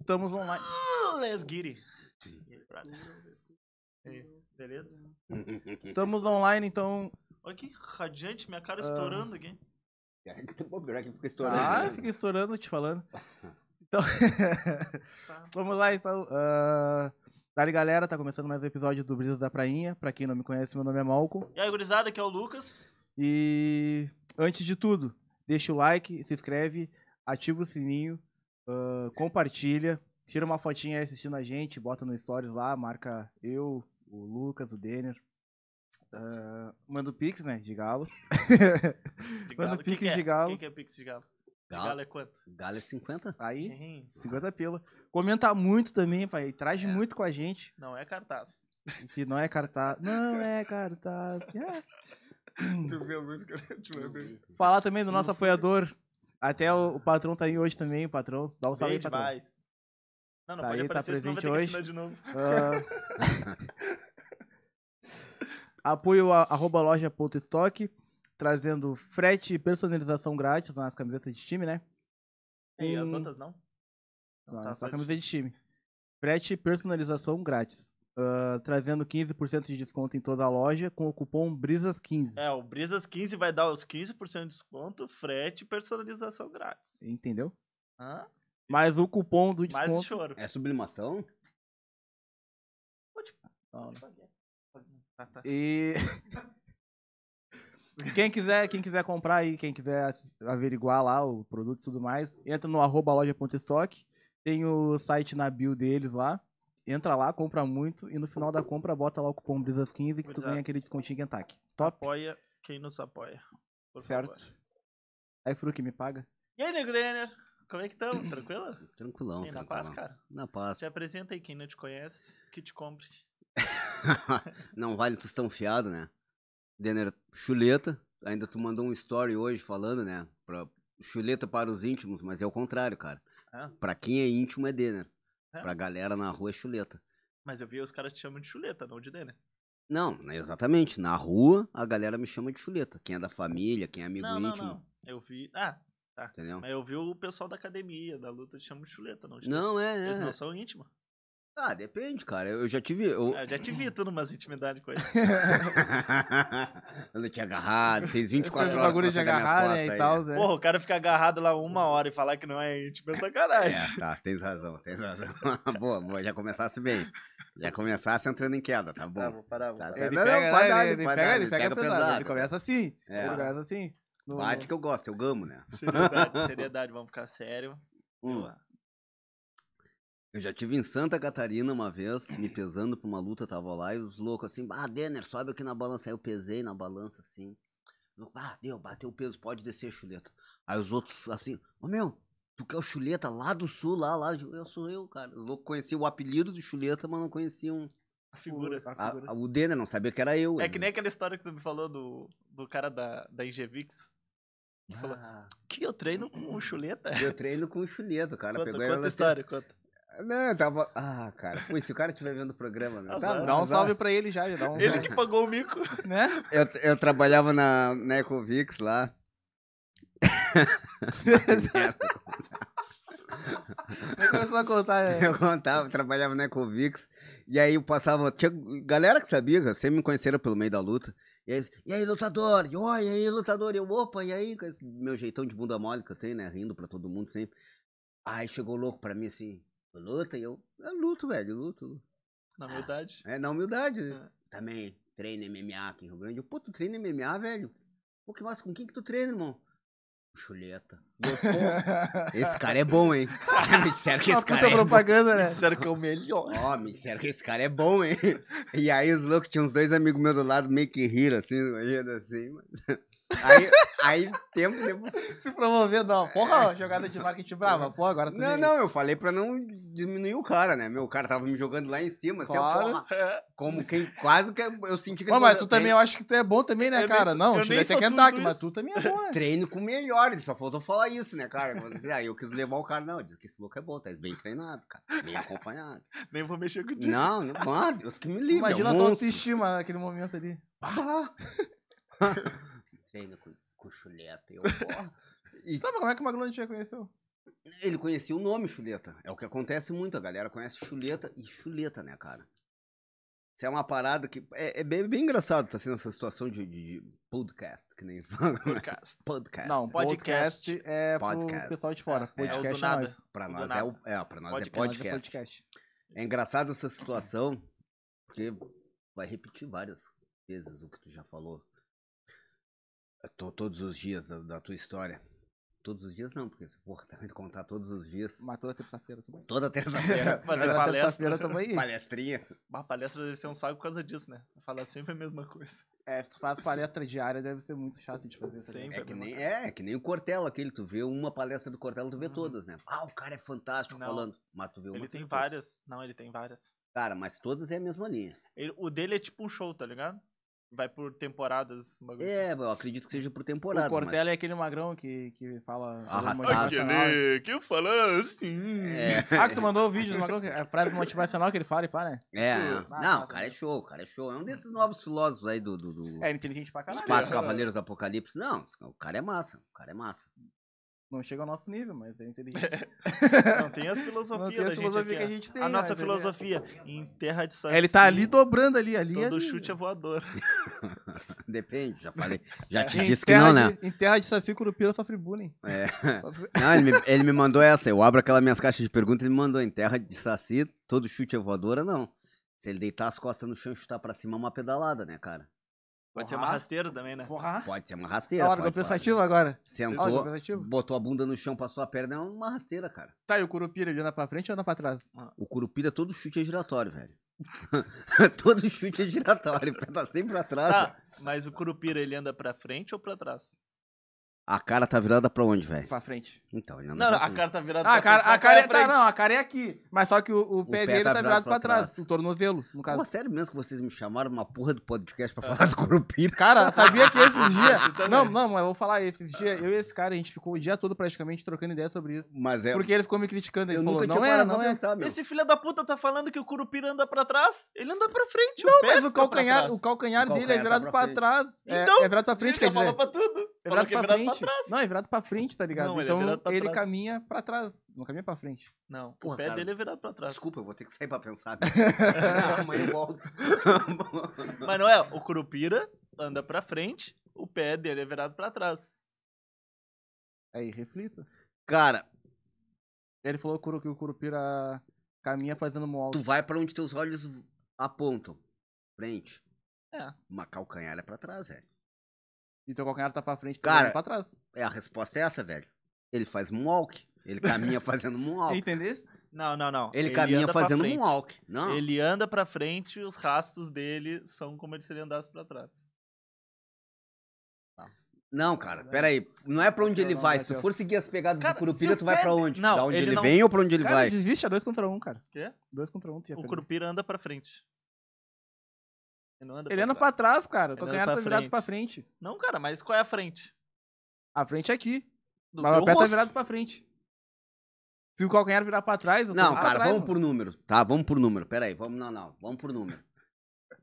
Estamos online. Let's get it. Aí, aí, Beleza? Estamos online, então. Olha que radiante, minha Ah. cara estourando aqui. Pô, pior que fica estourando. Ah, mesmo. fica estourando, te falando. Então. Tá. Vamos lá, então. Uh... Dali, galera, tá começando mais um episódio do Brisas da Prainha. Pra quem não me conhece, meu nome é Malcolm. E aí, gurizada, aqui é o Lucas. E antes de tudo, deixa o like, se inscreve, ativa o sininho, ah, compartilha, tira uma fotinha aí assistindo a gente, bota no stories lá, marca eu, o Lucas, o Denner. Ah, manda o Pix, né? De galo. De Manda galo. Pix que que é? de galo. Quem que é Pix de galo? De Galo, galo é quanto? Galo é 50? Aí, Hein? 50 pila. Comenta muito também, pai. Interage É. muito com a gente. Não é cartaz. Que não é cartaz. Não é cartaz. É. Tu viu a música vez? Falar também do nosso apoiador. Até o, o patrão tá aí hoje também, o patrão. Dá um salve aí, patrão. demais. Não, não Tá pode aí, tá aparecer, senão vai ter que hoje. assinar de novo. Ah, apoio a, arroba trazendo frete e personalização grátis nas camisetas de time, né? E as Hum. outras não? Não, tá é só só de- camiseta de time. Frete e personalização grátis. Ah, trazendo 15% de desconto em toda a loja com o cupom BRISAS15. É, o Brisas 15 vai dar os 15% de desconto, frete e personalização grátis. Entendeu? Hã? Mas o cupom do Mais desconto. choro. É sublimação? Não, não. Tá, tá. E quem quiser, quem quiser comprar aí, quem quiser averiguar lá o produto e tudo mais, entra no arroba loja.estoque. Tem o site na bio deles lá. Entra lá, compra muito e no final da compra bota lá o cupom Brisas15 que tu Exato. ganha aquele descontinho Kentucky. Top, Apoia quem nos apoia. certo? favor. Aí, Fruc, me paga. E aí, Nego Denner? Como é que estamos? Tranquilo? Tranquilão. E na tranquilão. paz, cara? Na paz. Se apresenta aí quem não te conhece, que te compre. Não vale tostão fiado, né? Denner, chuleta. Ainda tu mandou um story hoje falando, né? Pra, chuleta para os íntimos, mas é o contrário, cara. Ah. Pra quem é íntimo é Denner. É? Pra galera na rua é chuleta. Mas eu vi os caras te chamam de chuleta, não de Denner. Não, né, exatamente. Na rua, a galera me chama de chuleta. Quem é da família, quem é amigo não, não, íntimo. não. Eu vi. Ah, Entendeu? mas eu vi o pessoal da academia, da luta, te chamam de chuleta, não de Não, é, Denner. é. Eles não são íntimos. Ah, depende, cara. Eu, já tive. Eu, Eu já te vi tu numas intimidades com ele. eu não tinha agarrado, fez 24 Esse horas bagulho de agarrar, né, e tal, né? Porra, o cara fica agarrado lá uma hora e falar que não é íntimo é sacanagem. É, tá, tens razão, tens razão. boa, boa, já começasse bem. Já começasse entrando em queda, tá bom. Tá, vou parar, vou parar. Ele Não, não, pega, pode né, dar, ele, ele pode pega, dar, ele ele pega pega pesado. pesado. Ele começa assim. É. Ele começa assim. No- Bate que eu gosto, eu gamo, né? Seriedade, seriedade, vamos ficar sério. Hum. Eu já tive em Santa Catarina uma vez, me pesando pra uma luta, tava lá, e os loucos assim, ah, Denner, sobe aqui na balança. Aí eu pesei na balança assim. Ah, deu, bateu o peso, pode descer, chuleta. Aí os outros assim, ô meu, tu quer o chuleta lá do sul, lá, lá? Eu sou eu, cara. Os loucos conheciam o apelido de chuleta, mas não conheciam. A figura. a a- figura. a- o Denner não sabia que era eu. É né? que nem aquela história que tu me falou do, do cara da, da Ingevix. Que falou, Ah, que eu treino com o chuleta? eu treino com o chuleta, o cara Conta, pegou conta falou a assim, história, conta. Não, eu tava. Ah, cara. Pô, se o cara estiver vendo o programa, meu. Tá. Dá um salve pra ele já, já dá um Ele que pagou o mico. né? Eu, eu trabalhava na, na Ecovix lá. Começou a contar. é. eu contava, trabalhava na Ecovix. E aí eu passava. Tinha galera que sabia, que sempre me conheceram pelo meio da luta. E aí, e aí lutador? E, ó, e aí, lutador? E eu, opa, e aí? Com esse meu jeitão de bunda mole que eu tenho, né? Rindo pra todo mundo sempre. Aí chegou louco pra mim assim, luta? E eu, eu luto, velho, eu luto. Na verdade. É, na humildade. É. Também treino MMA aqui em Rio Grande. Eu, Pô, tu treina MMA, velho? Pô, que massa, com quem que tu treina, irmão? Chuleta. Eu, esse cara é bom, hein? Me disseram que esse puta cara é bom. propaganda, né? Disseram que é o melhor. Ó, me disseram que esse cara é bom, hein? E aí os loucos, tinha uns dois amigos meus do lado, meio que riram, assim, rindo assim. mas- Aí, aí tempo depois... Se promovendo, não. Porra, jogada de marketing brava. Pô, agora tu Não, vem. não, eu falei pra não diminuir o cara, né? Meu, o cara tava me jogando lá em cima, assim, Claro. porra. Como quem quase que eu senti que Pô, mas tu também, eu acho que tu é bom também, né, Eu nem cara? sou- Não, eu nem é sou tudo Kentucky, mas tu também é bom, né? treino com o melhor. Ele só faltou falar isso, né, cara? Eu falei assim, aí eu quis levar o cara. Não, diz que esse louco é bom, tá bem treinado, cara. Bem acompanhado. Nem vou mexer contigo. Não, não, mano, Deus que me livre. Imagina é a um tua monstro. autoestima naquele momento ali. Ah. Treino com, com chuleta. Eu, porra. E Sabe como é que o Maglone te reconheceu? Ele conhecia o nome chuleta. É o que acontece muito, a galera conhece chuleta e chuleta, né, cara? Isso é uma parada que. É, é bem, bem engraçado tá sendo essa situação de, de- de podcast, que nem fala. Podcast. Podcast. Não, podcast, Podcast. é Podcast. pro pessoal de fora. É, é Podcast do é, nada. nós. pra nós é, o, é, pra nós é Podcast. Nós é podcast. podcast. É engraçado essa situação, porque vai repetir várias vezes o que tu já falou. Tô todos os dias da, da tua história. Todos os dias não, porque, porra, tá vendo contar todos os dias. Mas toda terça-feira também. Toda terça-feira. Fazer Toda palestra. terça-feira tamo aí. Palestrinha. Uma palestra deve ser um saco por causa disso, né? Falar sempre a mesma coisa. É, se tu faz palestra diária, deve ser muito chato de fazer. tá? Sempre. É que, nem, é, é que nem o Cortella, aquele. Tu vê uma palestra do Cortella, tu vê Uhum. todas, né? Ah, o cara é fantástico Não. falando. Mas tu vê uma. Ele tem várias. Não, ele tem várias. Cara, mas todas é a mesma linha. Ele- o dele é tipo um show, tá ligado? Vai por temporadas. bagulho É, eu acredito que seja por temporada. O Cortella é aquele magrão que, que fala. Arrastado. motivacional. que fala assim. É. Ah, que tu mandou o vídeo do magrão, a frase motivacional que ele fala e pá, né? É, Ah, não, tá, o cara é tá. show, o cara é show. É um desses novos filósofos aí do, do, do- É inteligente pra caralho. quatro cavaleiros do apocalipse. Não, o cara é massa, o cara é massa. Não chega ao nosso nível, mas é inteligente. Não, tem as filosofias da as gente filosofias aqui, que a ó. gente tem, A nossa é- filosofia. Em terra de saci, É, ele tá ali dobrando ali, ali. todo ali. chute é voador. Depende, já falei. Já te disse que não, né? de- Em terra de Saci Curupira sofre bullying. É. Não, ele me, ele me mandou essa. Eu abro aquelas minhas caixas de perguntas ele me mandou. Em terra de saci, todo chute é voadora, não. Se ele deitar as costas no chão e chutar pra cima, é uma pedalada, né, cara? Pode ser uma rasteira também, né? Porra. Pode ser uma Tá rasteira. hora, pode, pensativo agora. Sentou, pensativo. botou a bunda no chão, passou a perna, é uma rasteira, cara. Tá, e o Curupira, ele anda pra frente ou anda pra trás? O Curupira, todo chute é giratório, velho. todo chute é giratório, o pé tá sempre atrás. Tá, mas o Curupira ele anda pra frente ou pra trás? A cara tá virada pra onde, velho? Pra frente. Então, ele anda Não, não, pra a cara tá virada Ah, pra a cara, frente. a cara é, pra tá, não, a cara é aqui. Mas só que o, o pé pé dele tá tá, virado virado pra pra trás. trás. O tornozelo, no caso. Pô, sério mesmo que vocês me chamaram uma porra do podcast pra falar do Curupira? Cara, sabia que esses dias. Não, não, mas eu vou falar esses dias. Eu e esse cara, a gente ficou o dia todo praticamente trocando ideia sobre isso. Mas é. Porque ele ficou me criticando. Ele eu falou, nunca não é, não é. pensar, meu. Esse filho da puta tá falando que o Curupira anda pra trás? Ele anda pra frente, Não, o pé mas o calcanhar, o calcanhar O dele é calcanhar virado tá pra, trás. É, Então, é virado pra frente, Ele quer já falou dizer. pra tudo. É Falou virado que é pra virado frente. pra trás. Não, é virado pra frente, tá ligado? Não, ele é então virado pra ele trás. caminha pra trás. Não caminha pra frente. Não, Porra, o pé cara, dele é virado pra trás. Desculpa, eu vou ter que sair pra pensar. Amanhã eu volto. Mas não é, o Curupira anda pra frente, o pé dele é virado pra trás. Aí, reflita. Cara, Ele falou que o- Curupira caminha fazendo moonwalk. tu vai pra onde teus olhos apontam. Frente. É. Uma calcanhar é pra trás, velho. E teu calcanhar tá pra frente, Cara, tá pra trás. É, a resposta é essa, velho. Ele faz moonwalk. Ele caminha fazendo moonwalk. Entendeu? Não, não, não. Ele, caminha anda pra fazendo moonwalk. Não. Ele anda pra frente e os rastros dele são como se ele andasse pra trás. Não, cara, peraí. Não é pra onde ele Não, vai. Se tu for seguir as pegadas Cara, do Curupira, tu vai pra de- onde? Não, da onde ele ele, não- vem ou pra onde ele Cara, vai? desiste, é dois contra um, cara. Quê? Dois contra um, tu ia O. Curupira anda pra frente. Ele não anda Ele pra anda trás. pra trás, cara. O calcanhar tá virado frente. pra frente. Não, cara, mas qual é a frente? A frente é aqui. Do mas o pé tá rosto. virado pra frente. Se o calcanhar virar pra trás, eu tô Não, pra cara, trás, vamos mano. por número. Tá, vamos por número. Peraí, vamos. Não, não. Vamos por número.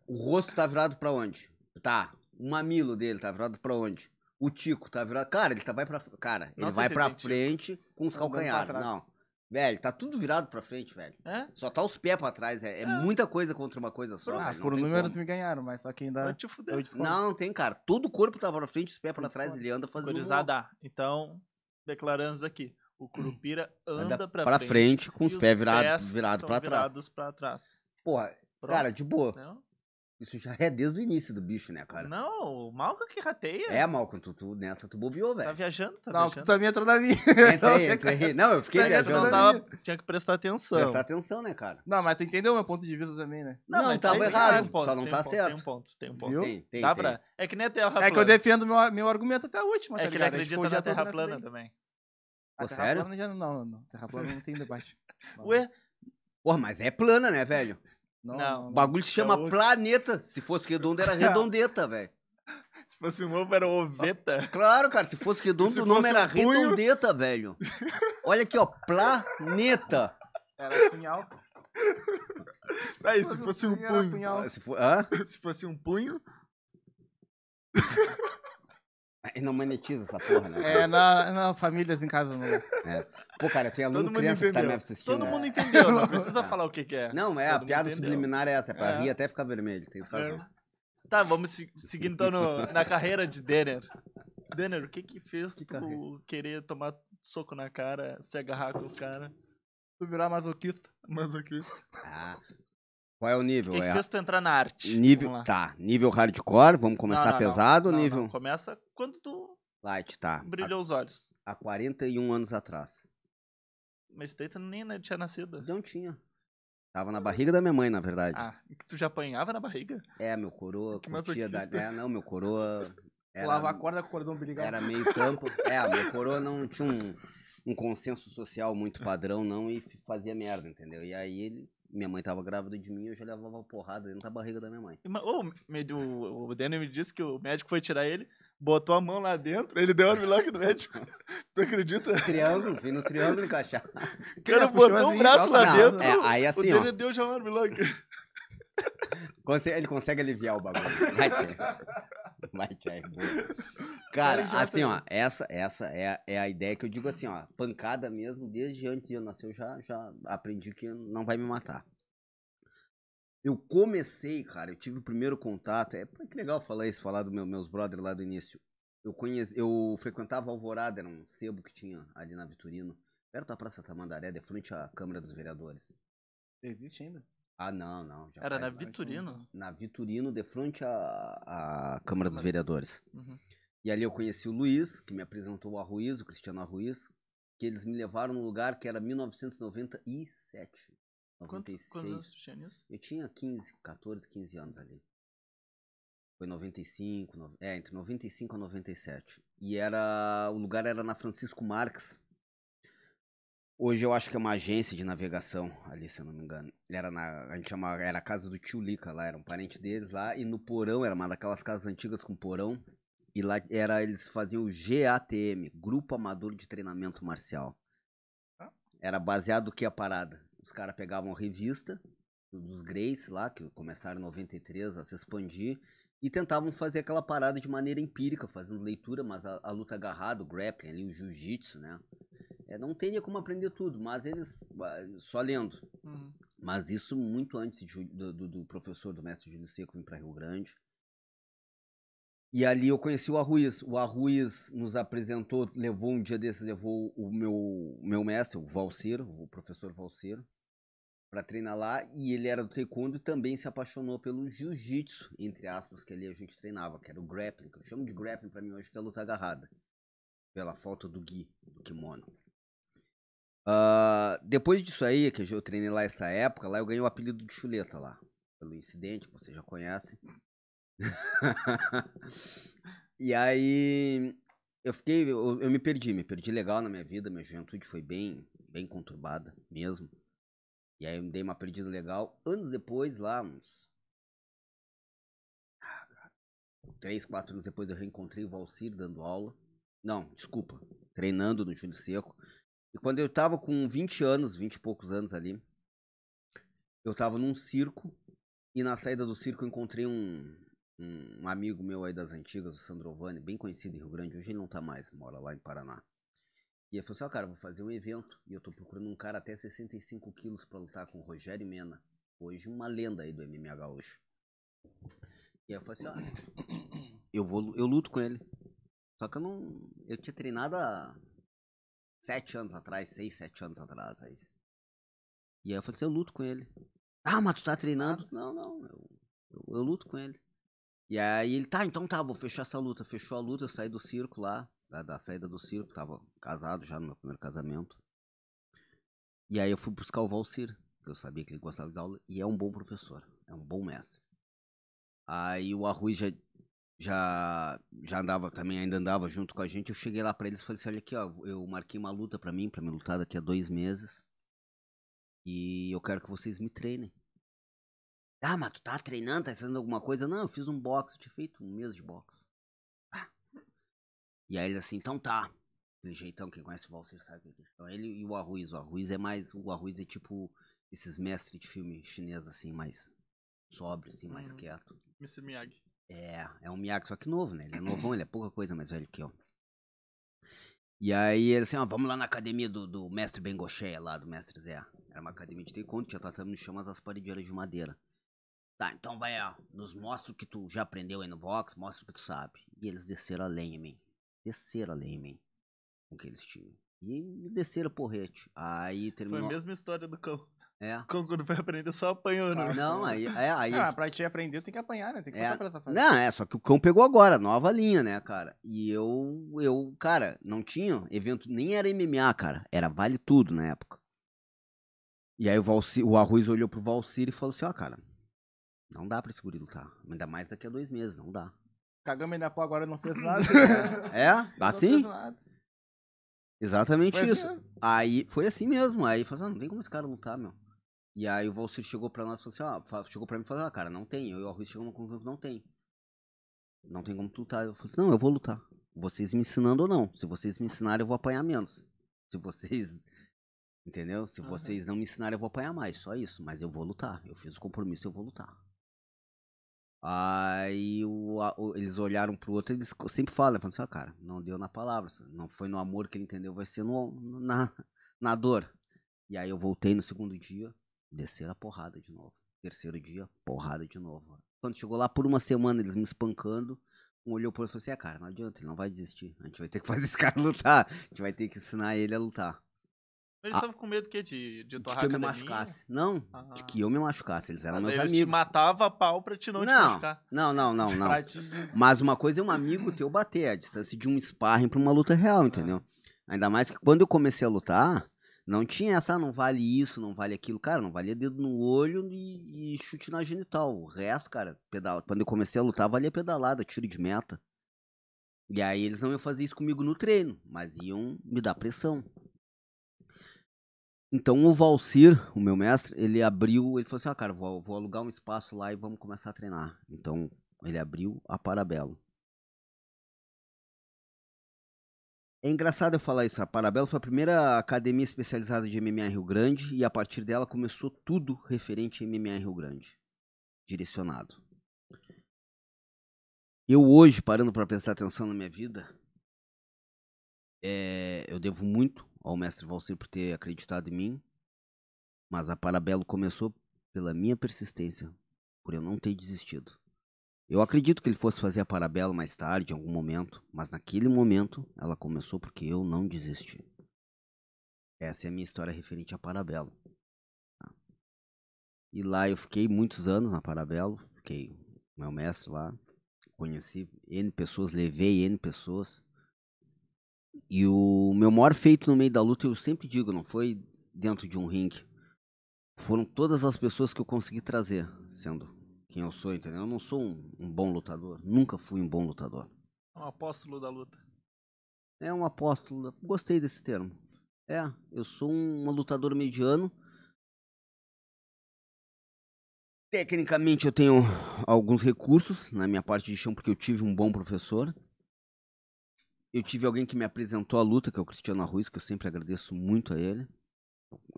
O rosto tá virado pra onde? Tá. O mamilo dele tá virado pra onde? O Tico tá virado. Cara, ele tá, vai pra. Cara, ele Não sei vai pra tem tico. frente com os pra calcanhares. Não. Velho, tá tudo virado pra frente, velho. É? Só tá os pés pra trás. É, é muita coisa contra uma coisa só. Ah, velho, por números me ganharam, mas só que ainda Vai te fuder. eu. Não, não tem, cara. Todo o corpo tá pra frente, os pés pra Eu trás, ele anda fazendo. Gurizada, então, declaramos aqui. O Curupira anda, Anda pra, pra frente, frente com os pés virados pés virado são pra trás. virados pra trás. Porra, Pronto. cara, de boa. Não, Isso já é desde o início do bicho, né, cara? não o Malca que rateia. É, Malcolm, tu, tu nessa tu bobeou, Tá velho. viajando, tá Não, tu viajando. também entrou na minha. Entrei, entrei. Não, eu fiquei Tá Tu viajando não tava, tinha que prestar atenção. Prestar atenção, né, cara? Não, mas tu entendeu meu ponto de vista também, né? Não, mas tava tem- errado, tem um só não tem tá um ponto, certo. Tem um ponto, tem um ponto. Viu? Tem, tem, Dá tem. pra... É que nem a Terra É que eu plana. defendo meu, meu argumento até a última, tá É que ele ligado? A gente ficou acredita o dia na todo Terra nessa plana daí. também. A Pô, Terra sério? plana já não, não, não. Terra plana não tem debate. Ué, Porra, mas é plana, né, velho? Não, Não. não, O bagulho se chama outro. planeta. Se fosse redondo, era redondeta, velho. se fosse um ovo, era oveta. Claro, cara, se fosse redondo, Se o nome era um redondeta, velho. Olha aqui, ó, planeta. Era punhal. Aí, se fosse um punho punho. punhal. Se for, hã? Se fosse um punho. E não monetiza essa porra, né? É, na, na famílias em casa não. Pô, cara, tem Todo aluno mundo criança que tá me assistindo. Todo é. mundo entendeu, não precisa falar o que, que é. Não, é, Todo a piada entendeu. subliminar é essa, é pra É. rir até ficar vermelho, tem razão. Tá, vamos se- seguir então no- na carreira de Denner. Denner, o que que fez Que tu carreira? querer tomar soco na cara, se agarrar com os caras? Tu virar masoquista. Masoquista. Ah. Qual é o nível? que É fez tu entrar na arte? nível, tá, nível hardcore, vamos começar Não, não, pesado Não, nível não, Começa quando tu light, tá. brilhou os olhos. Há, há 41 anos atrás. Mas daí tu nem né, tinha nascido. Não tinha. Tava na barriga da minha mãe, na verdade. Ah, que tu já apanhava na barriga? É, meu coroa Que curtia da... É, não, meu coroa... Era, Lava a corda com o cordão umbilical. era meio campo. É, meu coroa não tinha um, um consenso social muito padrão, não, e fazia merda, entendeu? E aí ele... Minha mãe tava grávida de mim, eu já levava uma porrada dentro da barriga da minha mãe. Me- o, o Denner me disse que o médico foi tirar ele, botou a mão lá dentro, ele deu armlock no médico. Tu acredita? Triângulo, vim no triângulo encaixar. O cara botou o assim, braço lá Não, dentro. é, aí o assim, ó. Deu já um armlock. Conse- Ele consegue aliviar o bagulho. É boa. Cara, já assim, tem. ó, essa, essa é, a- é a ideia que eu digo assim, ó, pancada mesmo, desde antes de eu nascer, eu já, já aprendi que não vai me matar. Eu comecei, cara, eu tive o primeiro contato, é que legal falar isso, falar dos meu, meus brothers lá do início. Eu conheci, eu frequentava Alvorada, era um sebo que tinha ali na Vitorino, perto da Praça Tamandaré, de frente à Câmara dos Vereadores. Existe ainda? Ah, não, não. Era na. Vitorino? Na Vitorino, de frente à, à Câmara dos Vereadores. Uhum. E ali eu conheci o Luiz, que me apresentou o Arruiz, o Cristiano Arruiz, que eles me levaram num lugar que era 1997. Quantos, 96. quantos anos tu tinha nisso? Eu tinha 15, 14, 15 anos ali. Foi 95, no- é, entre 95 e 97. E era, o lugar era na Francisco Marques. Hoje eu acho que é uma agência de navegação ali, se eu não me engano. Era na, a gente chama, era a casa do tio Lica lá, era um parente deles lá. E no porão, era uma daquelas casas antigas com porão. E lá era, eles faziam o GATM, Grupo Amador de Treinamento Marcial. Ah. Era baseado no que a parada? Os caras pegavam a revista dos Grace lá, que começaram em 93 a se expandir, e tentavam fazer aquela parada de maneira empírica, fazendo leitura, mas a, a luta agarrada, o grappling ali, o jiu-jitsu, né? É, não teria como aprender tudo, mas eles, só lendo. Uhum. Mas isso muito antes de do, do- do professor, do mestre Júlio Seco vir para Rio Grande. E ali eu conheci o Arruiz. O Arruiz nos apresentou, levou um dia desses, levou o meu, meu mestre, o Valciro, o professor Valciro, para treinar lá. E ele era do taekwondo e também se apaixonou pelo jiu-jitsu, entre aspas, que ali a gente treinava, que era o grappling, que eu chamo de grappling para mim hoje, que é a luta agarrada. Pela falta do gi, do kimono. Ah, depois disso aí, que eu treinei lá essa época, lá eu ganhei o apelido de chuleta lá. Pelo incidente, que você já conhece. e aí eu fiquei, eu, eu me perdi, me perdi legal na minha vida, minha juventude foi bem, bem conturbada mesmo. E aí eu me dei uma perdida legal. Anos depois, lá, uns. Ah, cara, Três, quatro anos depois eu reencontrei o Valcir dando aula. Não, desculpa. Treinando no Júlio Seco. E quando eu tava com 20 anos, 20 e poucos anos ali, eu tava num circo. E na saída do circo eu encontrei um, um, amigo meu aí das antigas, o Sandrovani, bem conhecido em Rio Grande. Hoje ele não tá mais, mora lá em Paraná. E ele falou assim, ó, cara, vou fazer um evento. E eu tô procurando um cara até 65 quilos pra lutar com o Rogério Mena. Hoje uma lenda aí do MMA gaúcho. E aí eu falei assim, ó, eu, vou, eu luto com ele. Só que eu não... Eu tinha treinado há sete anos atrás, seis, sete anos atrás. Aí. E aí eu falei assim, eu luto com ele. Ah, mas tu tá treinando? Não, não, eu, eu, eu luto com ele. E aí ele, tá, então tá, vou fechar essa luta. Fechou a luta, eu saí do circo lá, da, da saída do circo, tava casado já no meu primeiro casamento. E aí eu fui buscar o Valcir, que eu sabia que ele gostava de aula, e é um bom professor, é um bom mestre. Aí o Arrui já, já, já andava, também ainda andava junto com a gente, eu cheguei lá pra eles e falei assim, olha aqui, ó, eu marquei uma luta pra mim, pra me lutar daqui a dois meses, e eu quero que vocês me treinem. Ah, mas tu tá treinando, tá fazendo alguma coisa? Não, eu fiz um boxe, eu tinha feito um mês de boxe. Ah. E aí ele assim, então tá. Aquele jeitão, quem conhece o Valser sabe o que. Então ele e o Arruiz. O Arruiz é mais. O Arruiz é tipo esses mestres de filme chinês, assim, mais sóbrio, assim, mais Uhum. quieto. Mr. Miyagi. É, é um Miyagi, só que novo, né? Ele é novão, ele é pouca coisa mais velho que eu. E aí ele assim, ó, vamos lá na academia do, do mestre Bengocheia lá, do mestre Zé. Era uma academia de taekwondo, tinha tatame no chão, mas as paredeiras de madeira. Tá, então vai, ó, nos mostra o que tu já aprendeu aí no box, mostra o que tu sabe. E eles desceram a lenha em mim. Desceram a lenha em mim. Com o que eles tinham. E me desceram porrete. Aí Foi terminou. a mesma história do cão. É. O cão, quando foi aprender, só apanhou, né? Ah, Não, aí, é, aí Ah, eles pra te aprender, tem que apanhar, né? Tem que É. passar por essa fase. Não, é, só que o cão pegou agora, nova linha, né, cara? E eu, eu, cara, não tinha evento, nem era MMA, cara. Era vale tudo na época. E aí o, Valci, o Arroz olhou pro Valcir e falou assim, ó, cara, não dá pra esse guri lutar. Ainda mais daqui a dois meses, não dá. Cagamos na pó agora não fez nada. É? Não Assim? fez nada. Exatamente Foi assim isso. mesmo. Aí foi assim mesmo. Aí falou assim, ah, não tem como esse cara lutar, meu. E aí o Valcir chegou pra nós e falou assim, ó, chegou pra mim e falou, ah, cara, não tem. Eu e o Arroz chegamos numa conclusão que não tem. Não tem como tu lutar. Eu falei assim, não, eu vou lutar. Vocês me ensinando ou não. Se vocês me ensinarem, eu vou apanhar menos. Se vocês. Entendeu? Se Aham. vocês não me ensinarem, eu vou apanhar mais. Só isso. Mas eu vou lutar. Eu fiz o compromisso, eu vou lutar. Aí o, a- o- eles olharam pro outro e eles sempre falam, falam assim, ó, cara, não deu na palavra. Não foi no amor que ele entendeu, vai ser no- na, na dor. E aí eu voltei no segundo dia, desceram a porrada de novo. Terceiro dia, porrada de novo. Quando chegou lá por uma semana, eles me espancando, um olhou pro outro e falou assim, é, cara, não adianta, ele não vai desistir. A gente vai ter que fazer esse cara lutar. A gente vai ter que ensinar ele a lutar. Eles Ah. estavam com medo do quê? De, de De que eu me machucasse. Não, Ah. de que eu me machucasse. Eles eram Ah, meus daí eles te amigos. matavam a pau pra te não, te Não, machucar. não, não, não, não. Te- Mas uma coisa é um amigo teu bater, a distância de um sparring pra uma luta real, entendeu? Ainda mais que quando eu comecei a lutar, não tinha essa, ah, não vale isso, não vale aquilo. Cara, não valia dedo no olho e, e chute na genital. O resto, cara, pedala. Quando eu comecei a lutar, valia pedalada, tiro de meta. E aí eles não iam fazer isso comigo no treino, mas iam me dar pressão. Então o Valcir, o meu mestre, ele abriu, ele falou assim, ah, cara, vou, vou alugar um espaço lá e vamos começar a treinar. Então ele abriu a Parabelo. É engraçado eu falar isso. A Parabelo foi a primeira academia especializada de MMA Rio Grande e a partir dela começou tudo referente a MMA Rio Grande. Direcionado. Eu hoje, parando para prestar atenção na minha vida, é, eu devo muito ao mestre Valcir por ter acreditado em mim, mas a Parabelo começou pela minha persistência, por eu não ter desistido. Eu acredito que ele fosse fazer a Parabelo mais tarde, em algum momento, mas naquele momento ela começou porque eu não desisti. Essa é a minha história referente a Parabelo. tá? E lá eu fiquei muitos anos na Parabelo, fiquei meu mestre lá, conheci N pessoas, levei N pessoas. E o meu maior feito no meio da luta, eu sempre digo, não foi dentro de um ringue. Foram todas as pessoas que eu consegui trazer, sendo quem eu sou, entendeu? Eu não sou um, um bom lutador, nunca fui um bom lutador. Um apóstolo da luta. É um apóstolo, gostei desse termo. É, eu sou um, um lutador mediano. Tecnicamente eu tenho alguns recursos na minha parte de chão porque eu tive um bom professor. Eu tive alguém que me apresentou a luta, que é o Cristiano Arruiz, que eu sempre agradeço muito a ele.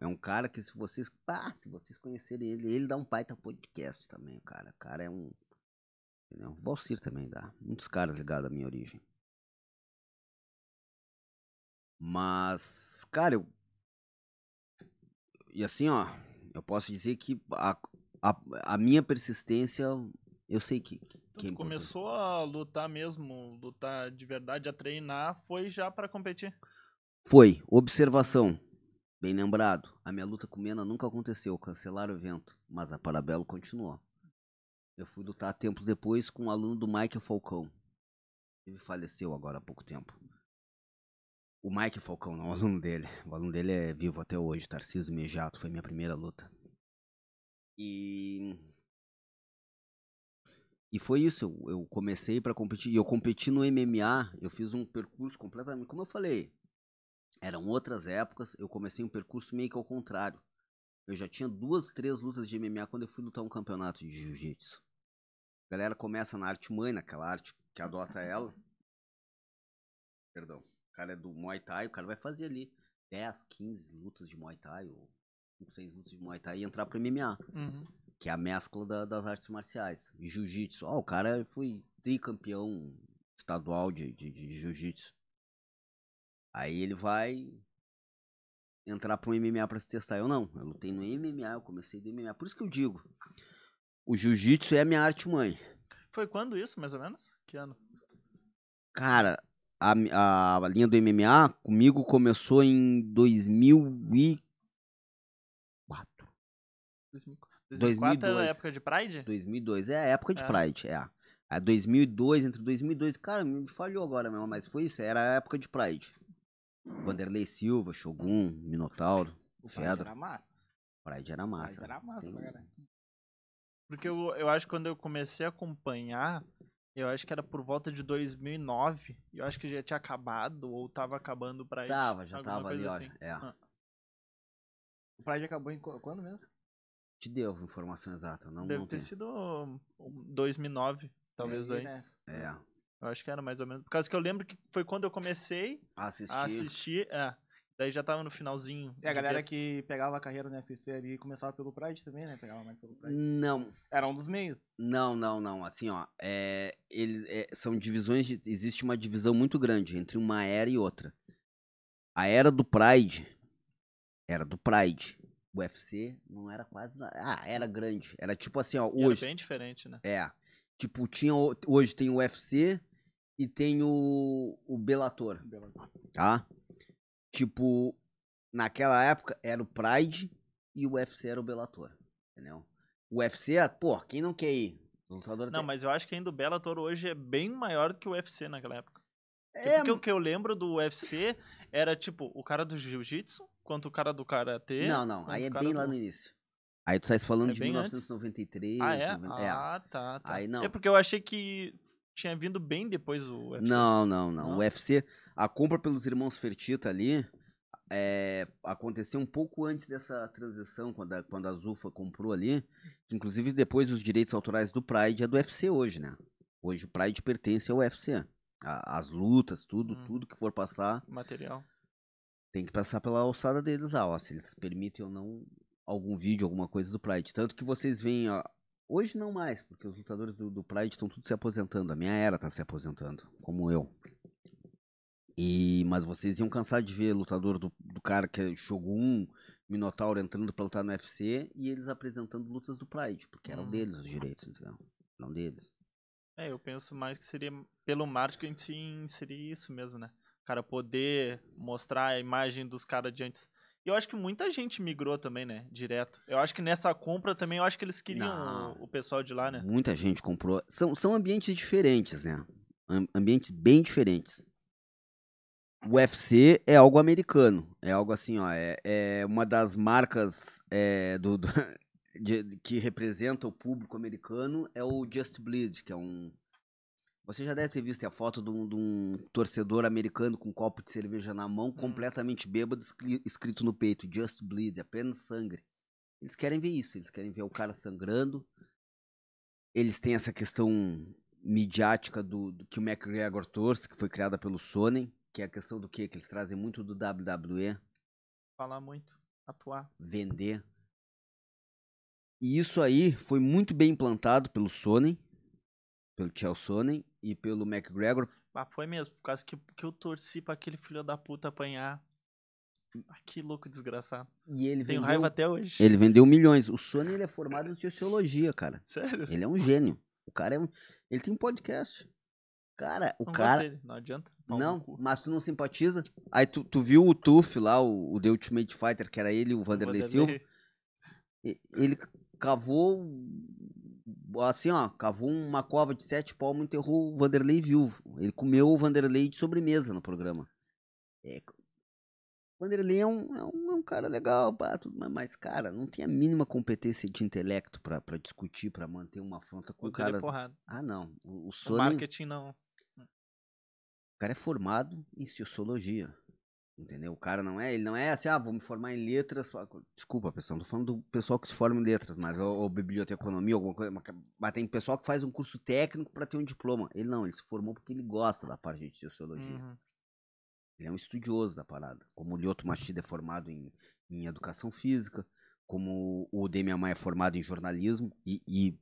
É um cara que se vocês, ah, se vocês conhecerem ele, ele dá um baita podcast também, cara. O cara é um, entendeu? O Valcir também dá. Muitos caras ligados à minha origem. Mas, cara, eu. E assim, ó, eu posso dizer que a, a, a minha persistência, eu sei que. que Então, é começou a lutar mesmo, lutar de verdade, a treinar, foi já pra competir. Foi, observação. Bem lembrado, a minha luta com Mena nunca aconteceu, cancelaram o evento, mas a Parabelo continuou. Eu fui lutar tempos depois com um aluno do Mike Falcão. Ele faleceu agora há pouco tempo. O Mike Falcão, não o aluno dele. O aluno dele é vivo até hoje, Tarcísio Mejato, foi minha primeira luta. E. E foi isso, eu, eu comecei pra competir. E eu competi no MMA, eu fiz um percurso completamente. Como eu falei, eram outras épocas, eu comecei um percurso meio que ao contrário. Eu já tinha duas, três lutas de MMA quando eu fui lutar um campeonato de jiu-jitsu. A galera começa na arte mãe, naquela arte que adota ela. Perdão. O cara é do Muay Thai, o cara vai fazer ali 10, 15 lutas de Muay Thai, ou 5, 6 lutas de Muay Thai e entrar pro MMA. que é a mescla da- das artes marciais. Jiu-jitsu. Ó, o cara foi tricampeão estadual de, de, de jiu-jitsu. Aí ele vai entrar pro MMA pra se testar. Eu não. Eu lutei no MMA, eu comecei do MMA. Por isso que eu digo. O jiu-jitsu é a minha arte mãe. Foi quando isso, mais ou menos? Que ano? Cara, a, a linha do MMA comigo começou em 2004. 2004 era a 2002. época de Pride? 2002 é a época de É. Pride, é. A 2002, entre 2002, cara, me falhou agora mesmo, mas foi isso, era a época de Pride. Vanderlei Silva, Shogun, Minotauro, O Pride Fedra. era massa. Pride era Pride massa. era massa Tem- pra caralho. Porque eu, eu acho que quando eu comecei a acompanhar, eu acho que era por volta de 2009. e Eu acho que já tinha acabado, ou tava acabando o Pride. Tava, já tava ali, coisa olha. assim. É. Ah. O Pride acabou em qu- quando mesmo? Te deu informação exata, não, Deve não ter tem. sido um, 2009, talvez aí, né? antes. É. Eu acho que era mais ou menos. Por causa que eu lembro que foi quando eu comecei Assistir. a assistir. É. Daí já tava no finalzinho. É a galera que pegava a carreira no UFC ali e começava pelo Pride também, né? Pegava mais pelo Pride. Não, Era um dos meios. Não, não, não. Assim, ó, é, eles, é, são divisões. De, existe uma divisão muito grande entre uma era e outra. A era do Pride era do Pride. O UFC não era quase nada. Ah, era grande. Era tipo assim, ó, E era hoje. bem diferente, né? É. Tipo, tinha, hoje tem o UFC e tem o, o Bellator, tá? Tipo, naquela época era o Pride e o UFC era o Bellator, entendeu? O UFC, ah, pô, quem não quer ir? O lutador Não, tem- mas eu acho que ainda o Bellator hoje é bem maior do que o UFC naquela época. É, Porque o que eu lembro do UFC era tipo o cara do jiu-jitsu quanto o cara do karatê. Não, não, aí é bem lá do- no início. Aí tu tá falando É de bem antes? 1993. Ah, é? 90 é. Ah, tá, tá. Aí não. É porque eu achei que tinha vindo bem depois o UFC. Não, não, não. Não? O UFC, a compra pelos irmãos Fertitta ali, é, aconteceu um pouco antes dessa transição, quando a, quando a Zufa comprou ali. Inclusive depois os direitos autorais do Pride é do UFC hoje, né? Hoje o Pride pertence ao UFC. A- as lutas, tudo, Hum. tudo que for passar, Material. tem que passar pela alçada deles lá, ó. Se eles permitem ou não algum vídeo, alguma coisa do Pride. Tanto que vocês veem, ó. Hoje não mais, porque os lutadores do, do Pride estão tudo se aposentando. A minha era tá se aposentando, como eu. E, mas vocês iam cansar de ver lutador do, do cara que é Shogun, Minotauro entrando pra lutar no UFC e eles apresentando lutas do Pride, porque eram Hum. deles os direitos, entendeu? Não deles. É, eu penso mais que seria pelo marketing seria isso mesmo, né? O cara poder mostrar a imagem dos caras de antes. E eu acho que muita gente migrou também, né? Direto. Eu acho que nessa compra também, eu acho que eles queriam Não. o, pessoal de lá, né? Muita gente comprou. São, são ambientes diferentes, né? Am- ambientes bem diferentes. O UFC é algo americano. É algo assim, ó. É, é uma das marcas é, do, do- de- que representa o público americano é o Just Bleed, que é um. Você já deve ter visto a foto de um, de um torcedor americano com um copo de cerveja na mão, completamente bêbado, escri- escrito no peito, Just Bleed, apenas sangue. Eles querem ver isso, eles querem ver o cara sangrando, eles têm essa questão midiática do, do que o McGregor torce, que foi criada pelo Sonnen, que é a questão do quê? Que eles trazem muito do WWE, Falar muito, atuar. vender. E isso aí foi muito bem implantado pelo Sonnen, pelo Chael Sonnen e pelo McGregor. Ah, foi mesmo, por causa que, que eu torci pra aquele filho da puta apanhar. Ah, que louco desgraçado. E ele Tenho vendeu, raiva até hoje. ele vendeu milhões. O Sonnen ele é formado em sociologia, cara. Sério? Ele é um gênio. O cara é um, ele tem um podcast. Cara, o não cara dele, não adianta. Não, mas tu não simpatiza? Aí tu, tu viu o Tuf lá, o, o The Ultimate Fighter, que era ele o Vanderlei Silva? Ele cavou, assim ó, cavou uma cova de sete palmos e enterrou o Vanderlei vivo. Ele comeu o Vanderlei de sobremesa no programa. É, o Vanderlei é um, é um, é um cara legal, pá, tudo, mas, cara, não tem a mínima competência de intelecto pra, pra discutir, pra manter uma afronta com o ele cara. é. Ah, não. O, o O Sony, marketing não. o cara é formado em sociologia. Entendeu? O cara não é, ele não é assim, ah, vou me formar em letras. Desculpa, pessoal, não tô falando do pessoal que se forma em letras, mas ou, ou biblioteconomia, alguma coisa, mas tem pessoal que faz um curso técnico para ter um diploma. Ele não, ele se formou porque ele gosta da parte de sociologia. Uhum. Ele é um estudioso da parada. Como o Lyoto Machida é formado em, em educação física, como o Demian Maia é formado em jornalismo e, e,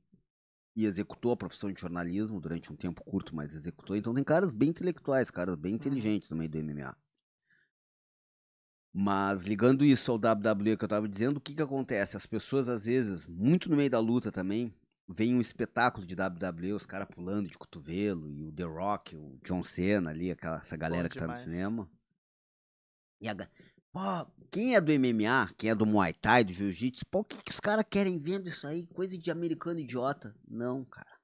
e executou a profissão de jornalismo durante um tempo curto, mas executou. Então tem caras bem intelectuais, caras bem inteligentes no meio do MMA. Mas ligando isso ao WWE que eu tava dizendo, o que que acontece? As pessoas, às vezes, muito no meio da luta também, vem um espetáculo de WWE, os caras pulando de cotovelo, e o The Rock, o John Cena ali, aquela, essa galera que tá no cinema. E a, pô, quem é do MMA, quem é do Muay Thai, do Jiu-Jitsu, pô, o que, que os caras querem vendo isso aí? Coisa de americano idiota. Não, cara.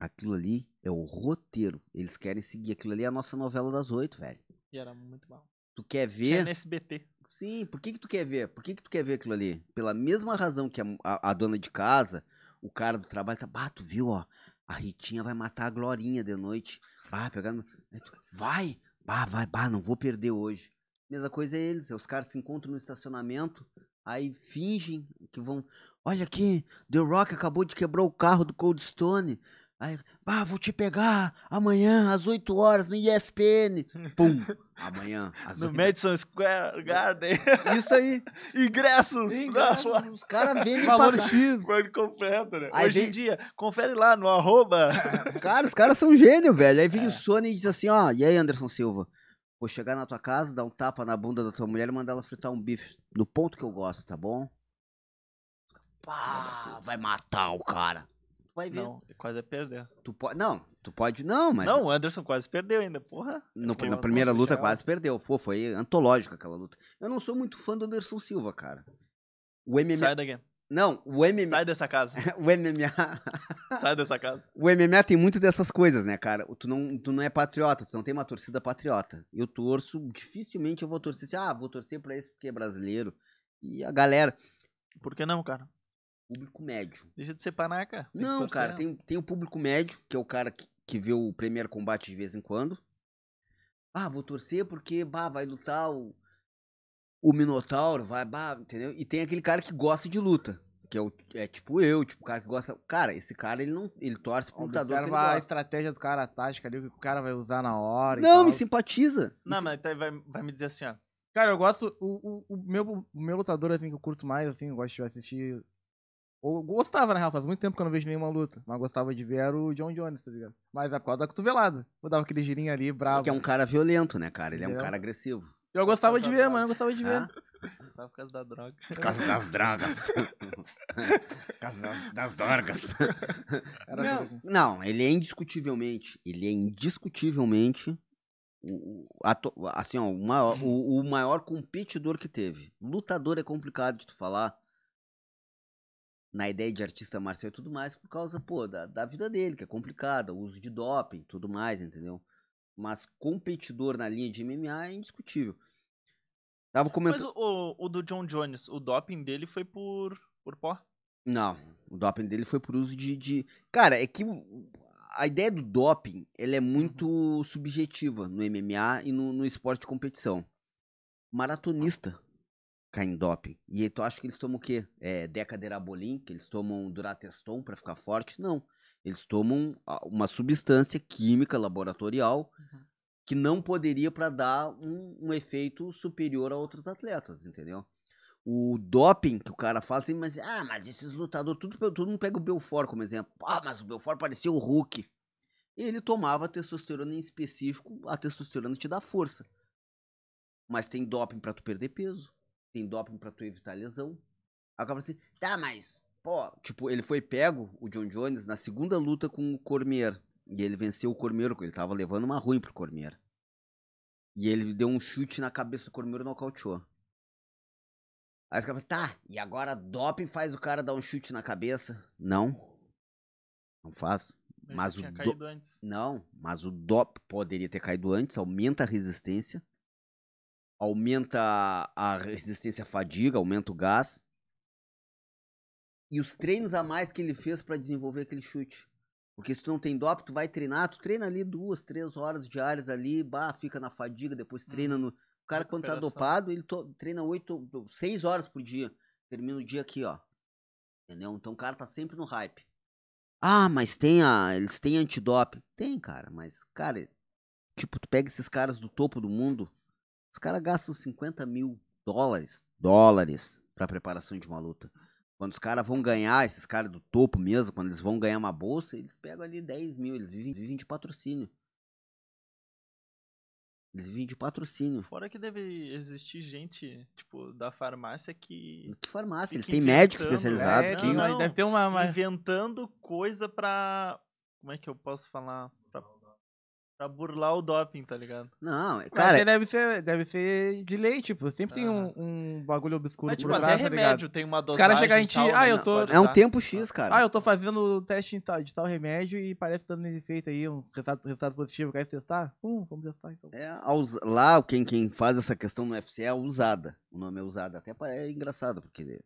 Aquilo ali é o roteiro. Eles querem seguir. Aquilo ali é a nossa novela das oito, velho. E era muito bom. Tu quer ver. no SBT. Sim, por que que tu quer ver? Por que que tu quer ver aquilo ali? Pela mesma razão que a, a- a dona de casa, o cara do trabalho tá, bah, tu viu, ó, a Ritinha vai matar a Glorinha de noite. Bah, pegar no... Vai, bah, vai, bah, não vou perder hoje. Mesma coisa é eles, os caras se encontram no estacionamento, aí fingem que vão, olha aqui, The Rock acabou de quebrar o carro do Cold Stone. Aí, bah, vou te pegar amanhã às 8 horas no ESPN. Pum, amanhã às No 8 Madison Square Garden. Isso aí. Ingressos! Loja. os caras vendem Valor pra... X. Quando completo, né? Aí Hoje vem- em dia, confere lá no arroba. Cara, os caras são gênio, velho. Aí vem É. o Sony e diz assim, ó, e aí, Anderson Silva? Vou chegar na tua casa, dar um tapa na bunda da tua mulher e mandar ela fritar um bife no ponto que eu gosto, tá bom? Pá, vai matar o cara. Vai ver. Não, quase perdeu. Tu pode, não, tu pode, não, mas Não, o Anderson quase perdeu ainda, porra. no- na primeira luta quase perdeu. Pô, foi antológica aquela luta. Eu não sou muito fã do Anderson Silva, cara. O MMA, Sai daqui. não, o MMA, Sai dessa casa. o MMA Sai dessa casa. O MMA tem muito dessas coisas, né, cara? Tu não, tu não é patriota, tu não tem uma torcida patriota. Eu torço, dificilmente eu vou torcer assim, ah, vou torcer pra esse porque é brasileiro. E a galera, Por que não, cara? Público médio. Deixa de ser panaca. não, cara, tem, tem o público médio, que é o cara que, que vê o primeiro combate de vez em quando. Ah, vou torcer porque, bah, vai lutar o, o Minotauro, vai, bah, entendeu? E tem aquele cara que gosta de luta. Que é, o, é tipo eu, tipo, o cara que gosta. Cara, esse cara, ele não. Ele torce pro lutador. Que ele Observa a gosta. estratégia do cara, a tática ali, o que o cara vai usar na hora. e Não, me simpatiza. Não, Me mas então vai, vai me dizer assim, ó. Cara, eu gosto. O, o, o meu, o meu lutador, assim, que eu curto mais, assim, eu gosto de assistir. Ou gostava, na real, faz muito tempo que eu não vejo nenhuma luta. Mas gostava de ver era o John Jones, tá ligado? Mas é por causa da cotovelada. Eu dava aquele girinho ali, bravo. Que é um cara violento, né, cara? Ele é um cara agressivo. Eu gostava de ver, mano. Eu gostava de ver. Ah, Só por causa da droga. por causa das drogas. por causa das, drogas. Era Não, assim. não, ele é indiscutivelmente, ele é indiscutivelmente o, assim, ó, o, maior, o, o maior competidor que teve. Lutador é complicado de tu falar na ideia de artista marcial e tudo mais, por causa, pô, da, da vida dele, que é complicada, o uso de doping, tudo mais, entendeu? Mas competidor na linha de MMA é indiscutível. Tava Mas comentando. o, o, o do John Jones, o doping dele foi por, por pó. Não, o doping dele foi por uso de. de... Cara, é que a ideia do doping ela é muito subjetiva no MMA e no, no esporte de competição. Maratonista cai em doping. E aí tu acha que eles tomam o quê? É decaderabolim, que eles tomam durateston pra ficar forte? Não. Eles tomam uma substância química laboratorial Uhum. que não poderia pra dar um, um efeito superior a outros atletas, entendeu? O doping que o cara fala assim, mas, ah, mas esses lutadores, tudo, todo mundo pega o Belfort como exemplo. Ah, mas o Belfort parecia o Hulk. Ele tomava testosterona em específico, a testosterona te dá força. Mas tem doping pra tu perder peso, tem doping pra tu evitar lesão. Acaba assim, tá, mas, pô, tipo, ele foi pego, o John Jones, na segunda luta com o Cormier. E ele venceu o Cormier, ele tava levando uma ruim pro Cormier. E ele deu um chute na cabeça do Cormier e nocauteou. Aí os caras falam, tá, e agora doping faz o cara dar um chute na cabeça? Não. Não faz. Mas já o do-. Não, mas o dop poderia ter caído antes, aumenta a resistência, aumenta a resistência à fadiga, aumenta o gás. E os treinos a mais que ele fez pra desenvolver aquele chute. Porque se tu não tem dop, tu vai treinar, tu treina ali duas, três horas diárias ali, bah, fica na fadiga, depois treina no. O cara, quando tá dopado, ele to- treina oito, seis horas por dia. Termina o dia aqui, ó. Entendeu? Então o cara tá sempre no hype. Ah, mas tem a. Eles têm antidoping. Tem, cara, mas, cara, tipo, tu pega esses caras do topo do mundo, os caras gastam 50 mil dólares, dólares pra preparação de uma luta. Quando os caras vão ganhar, esses caras do topo mesmo, quando eles vão ganhar uma bolsa, eles pegam ali 10 mil, eles vivem, vivem de patrocínio. Eles vivem de patrocínio. Fora que deve existir gente, tipo, da farmácia que. Que farmácia? Eles têm médico especializado. É, que... não. deve ter uma. uma- inventando coisa pra. Como é que eu posso falar? Pra, burlar o doping, tá ligado? Não, Mas cara, aí deve ser, deve ser de lei, tipo, sempre tem um, Aham. um bagulho obscuro Mas, por tipo, até trás, tá ligado? remédio tem uma Os dosagem. caras chegam em ti, ah, né, eu tô- é um tempo X, cara. Ah, eu tô fazendo teste em tal- de tal remédio e parece dando efeito aí, um resultado, resultado positivo. Quer testar? Hum, vamos testar então. É, lá, quem, quem faz essa questão no UFC é a usada. O nome é usada. Até é engraçado, porque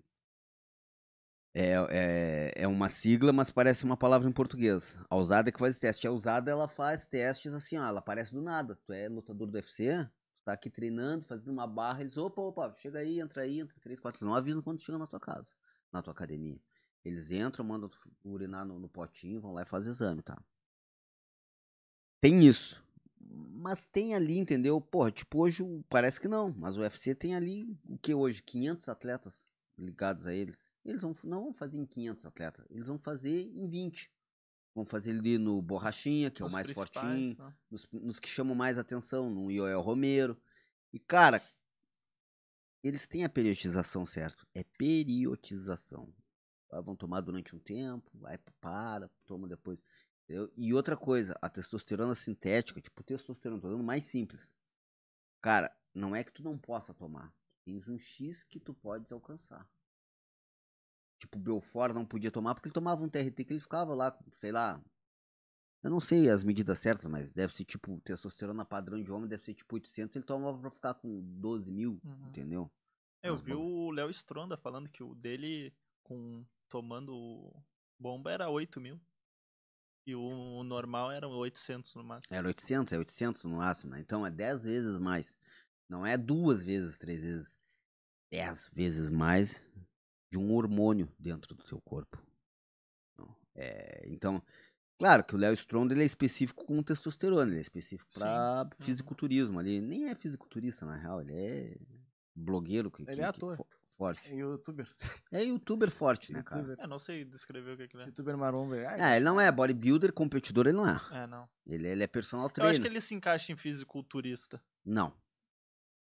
é, é, é uma sigla, mas parece uma palavra em português. A usada é que faz teste. A usada, ela faz testes assim, ó, ela aparece do nada. Tu é lutador do UFC, tu tá aqui treinando, fazendo uma barra, eles, opa, opa, chega aí, entra aí, entra três, quatro, não avisam quando chega na tua casa, na tua academia. Eles entram, mandam urinar no, no potinho, vão lá e fazem exame, tá? Tem isso. Mas tem ali, entendeu? Porra, tipo, hoje parece que não, mas o UFC tem ali, o que hoje? 500 atletas ligados a eles. Eles vão, não vão fazer em 500 atletas, eles vão fazer em 20. Vão fazer ali no Borrachinha, que é o mais fortinho, né? nos, nos que chamam mais atenção, no Ioel Romero. E, cara, eles têm a periodização, certo? É periodização. Ah, Vão tomar durante um tempo, vai, para, toma depois. entendeu? E outra coisa, a testosterona sintética, tipo testosterona, tô dando mais simples. Cara, não é que tu não possa tomar. Tens um X que tu podes alcançar. Tipo, o Belfort não podia tomar porque ele tomava um TRT que ele ficava lá, sei lá. Eu não sei as medidas certas, mas deve ser tipo, testosterona padrão de homem deve ser tipo 800, ele tomava pra ficar com 12 mil, Uhum. entendeu? Eu Mas vi o Léo Stronda falando que o dele, com tomando bomba, era 8 mil. E o normal era 800 no máximo. Era 800, é 800 no máximo, né? Então é 10 vezes mais. Não é duas vezes, três vezes. 10 vezes mais de um hormônio dentro do teu corpo. É, então, claro que o Léo Stronda ele é específico com testosterona, ele é específico para fisiculturismo ali. Nem é fisiculturista, na real, ele é blogueiro que, Ele que- é que ator. fo- forte. É youtuber. É youtuber forte, né, cara? Youtuber, Eu não sei descrever o que, que ele é. youtuber maromba. Ai, Ah, ele não é bodybuilder, competidor, ele não é. É, não. Ele, ele é personal Eu acho trainer. que ele se encaixa em fisiculturista. Não.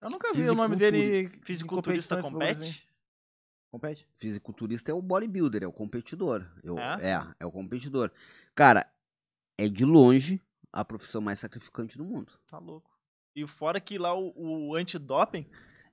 Eu nunca vi o nome dele. Fisiculturista bagulho assim. compete? Compete? Fisiculturista é o bodybuilder, é o competidor. Eu- É? é, é o competidor. Cara, é de longe a profissão mais sacrificante do mundo. Tá louco. E fora que lá o, o antidoping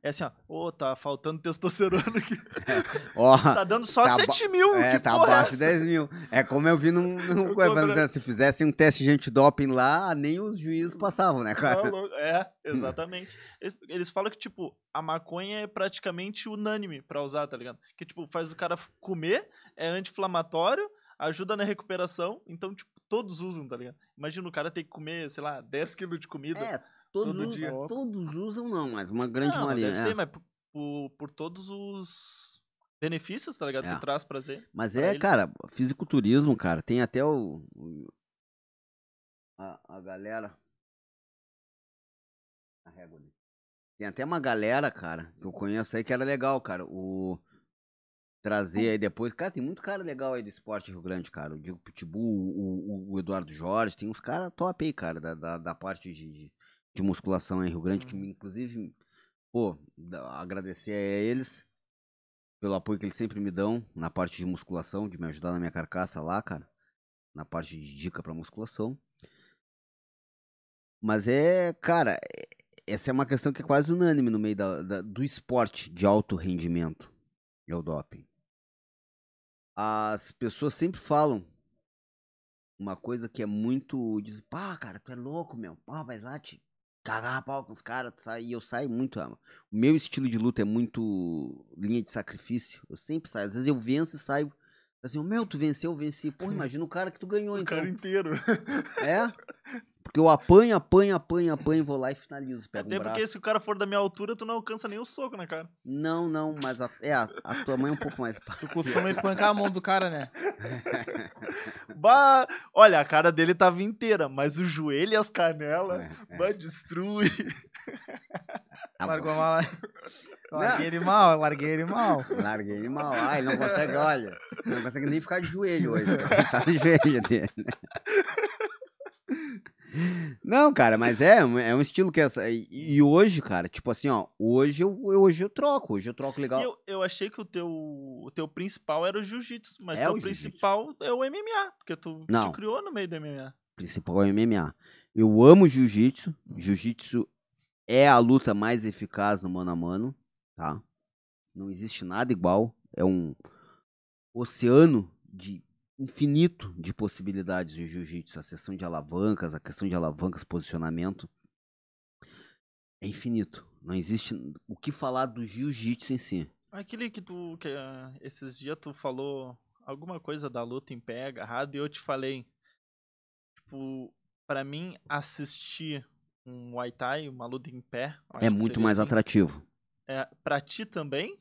é assim, ó. Ô, tá faltando testosterona aqui. Ó, Tá dando só Tá ba- 7 mil. é, que tá é abaixo de essa? 10 mil. É como eu vi num, num contra- se fizessem um teste de antidoping lá, nem os juízes passavam, né, Tá cara? louco. É, exatamente. Eles, eles falam que, tipo, a maconha é praticamente unânime pra usar, tá ligado? Que, tipo, faz o cara comer, é anti-inflamatório, ajuda na recuperação, então, tipo, todos usam, tá ligado? Imagina o cara ter que comer, sei lá, 10 quilos de comida. É, todos, Todo dia. todos usam não, mas uma grande Não, maioria. deve é. ser, mas por, por, por todos os benefícios, tá ligado? É. Que traz prazer. Mas pra é, eles. cara, fisiculturismo, cara, tem até o. o- a, a galera. A régua ali. Tem até uma galera, cara, que eu conheço aí que era legal, cara. O. Trazer aí depois. Cara, tem muito cara legal aí do esporte Rio Grande, cara. O Diego Pitbull, o, o- o Eduardo Jorge, tem uns caras top aí, cara, da, da, da parte de, de, de musculação em Rio Grande, que Uhum. me, inclusive, pô, agradecer a eles pelo apoio que eles sempre me dão na parte de musculação, de me ajudar na minha carcaça lá, cara. Na parte de dica pra musculação. Mas é, cara, é- essa é uma questão que é quase unânime no meio da, da- do esporte de alto rendimento. É o doping. As pessoas sempre falam uma coisa que é muito. Diz, pá, cara, tu é louco, meu. Pá, vai lá te cagar a pau com os caras. E eu saio muito. ah, O meu estilo de luta é muito linha de sacrifício. Eu sempre saio. Às vezes eu venço e saio. Assim, meu, tu venceu, eu venci. Porra, imagina o cara que tu ganhou, O então. cara inteiro. É? Porque eu apanho, apanho, apanho, apanho, vou lá e finalizo. Pego Até um braço. porque se o cara for da minha altura, tu não alcança nem o soco na cara. Não, não, mas a, é, a, a tua mãe é um pouco mais. Tu costuma espancar a mão do cara, né? Bah, olha, a cara dele tava inteira, mas o joelho e as canelas, É, é. bah, destrui. Tá. Largou a mala. Larguei ele mal, larguei ele mal. Larguei ele mal. Ah, ele não consegue, olha. Não consegue nem ficar de joelho hoje. tá cansado de joelho dele. Não, cara, mas é, um- é um estilo que essa. E, e hoje, cara, tipo assim, ó, hoje eu, hoje eu troco, hoje eu troco legal. Eu, eu achei que o teu, o teu principal era o jiu-jitsu, mas É o o teu principal é o MMA, porque tu Não. te criou no meio do MMA. principal é o MMA. Eu amo jiu-jitsu. Jiu-jitsu é a luta mais eficaz no mano a mano, tá? Não existe nada igual. É um oceano de infinito de possibilidades de jiu-jitsu. A questão de alavancas, a questão de alavancas, posicionamento. É infinito. Não existe o que falar do jiu-jitsu em si. Aquele que tu, que ah, esses dias tu falou alguma coisa da luta em pé agarrado e eu te falei, tipo, pra mim assistir um Muay Thai, uma luta em pé, É muito mais assim. atrativo. É, pra ti também?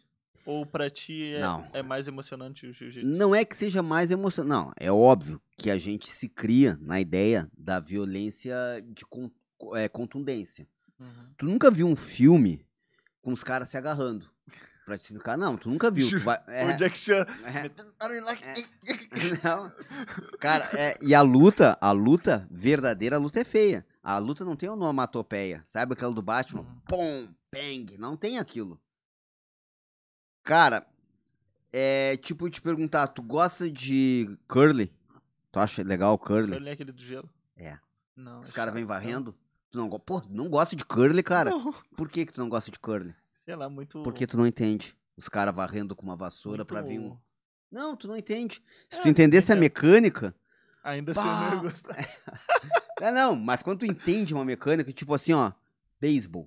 Ou pra ti é, Não. é mais emocionante o jiu-jitsu? Não é que seja mais emocionante. Não, é óbvio que a gente se cria na ideia da violência de con- é, contundência. Uhum. Tu nunca viu um filme com os caras se agarrando. Pra te explicar, não, tu nunca viu. Tu vai- é, O Jack Chan. é, não. Cara, é, e a luta, a luta verdadeira, a luta é feia. A luta não tem onomatopeia. Sabe aquela do Batman? Uhum. Pom, peng. Não tem aquilo. Cara, é tipo te perguntar, tu gosta de curly? Tu acha legal o curly? Curly é aquele do gelo? É. Não. Os caras vêm varrendo? Tu não, pô, não gosta de curly, cara? Não. Por que que tu não gosta de curly? Sei lá, muito. Porque tu não entende. Os caras varrendo com uma vassoura muito... pra vir um... Não, tu não entende. Se É, tu entendesse a mecânica... Ainda assim eu Bah. não ia gostar. É, não, mas quando tu entende uma mecânica, tipo assim, ó, beisebol.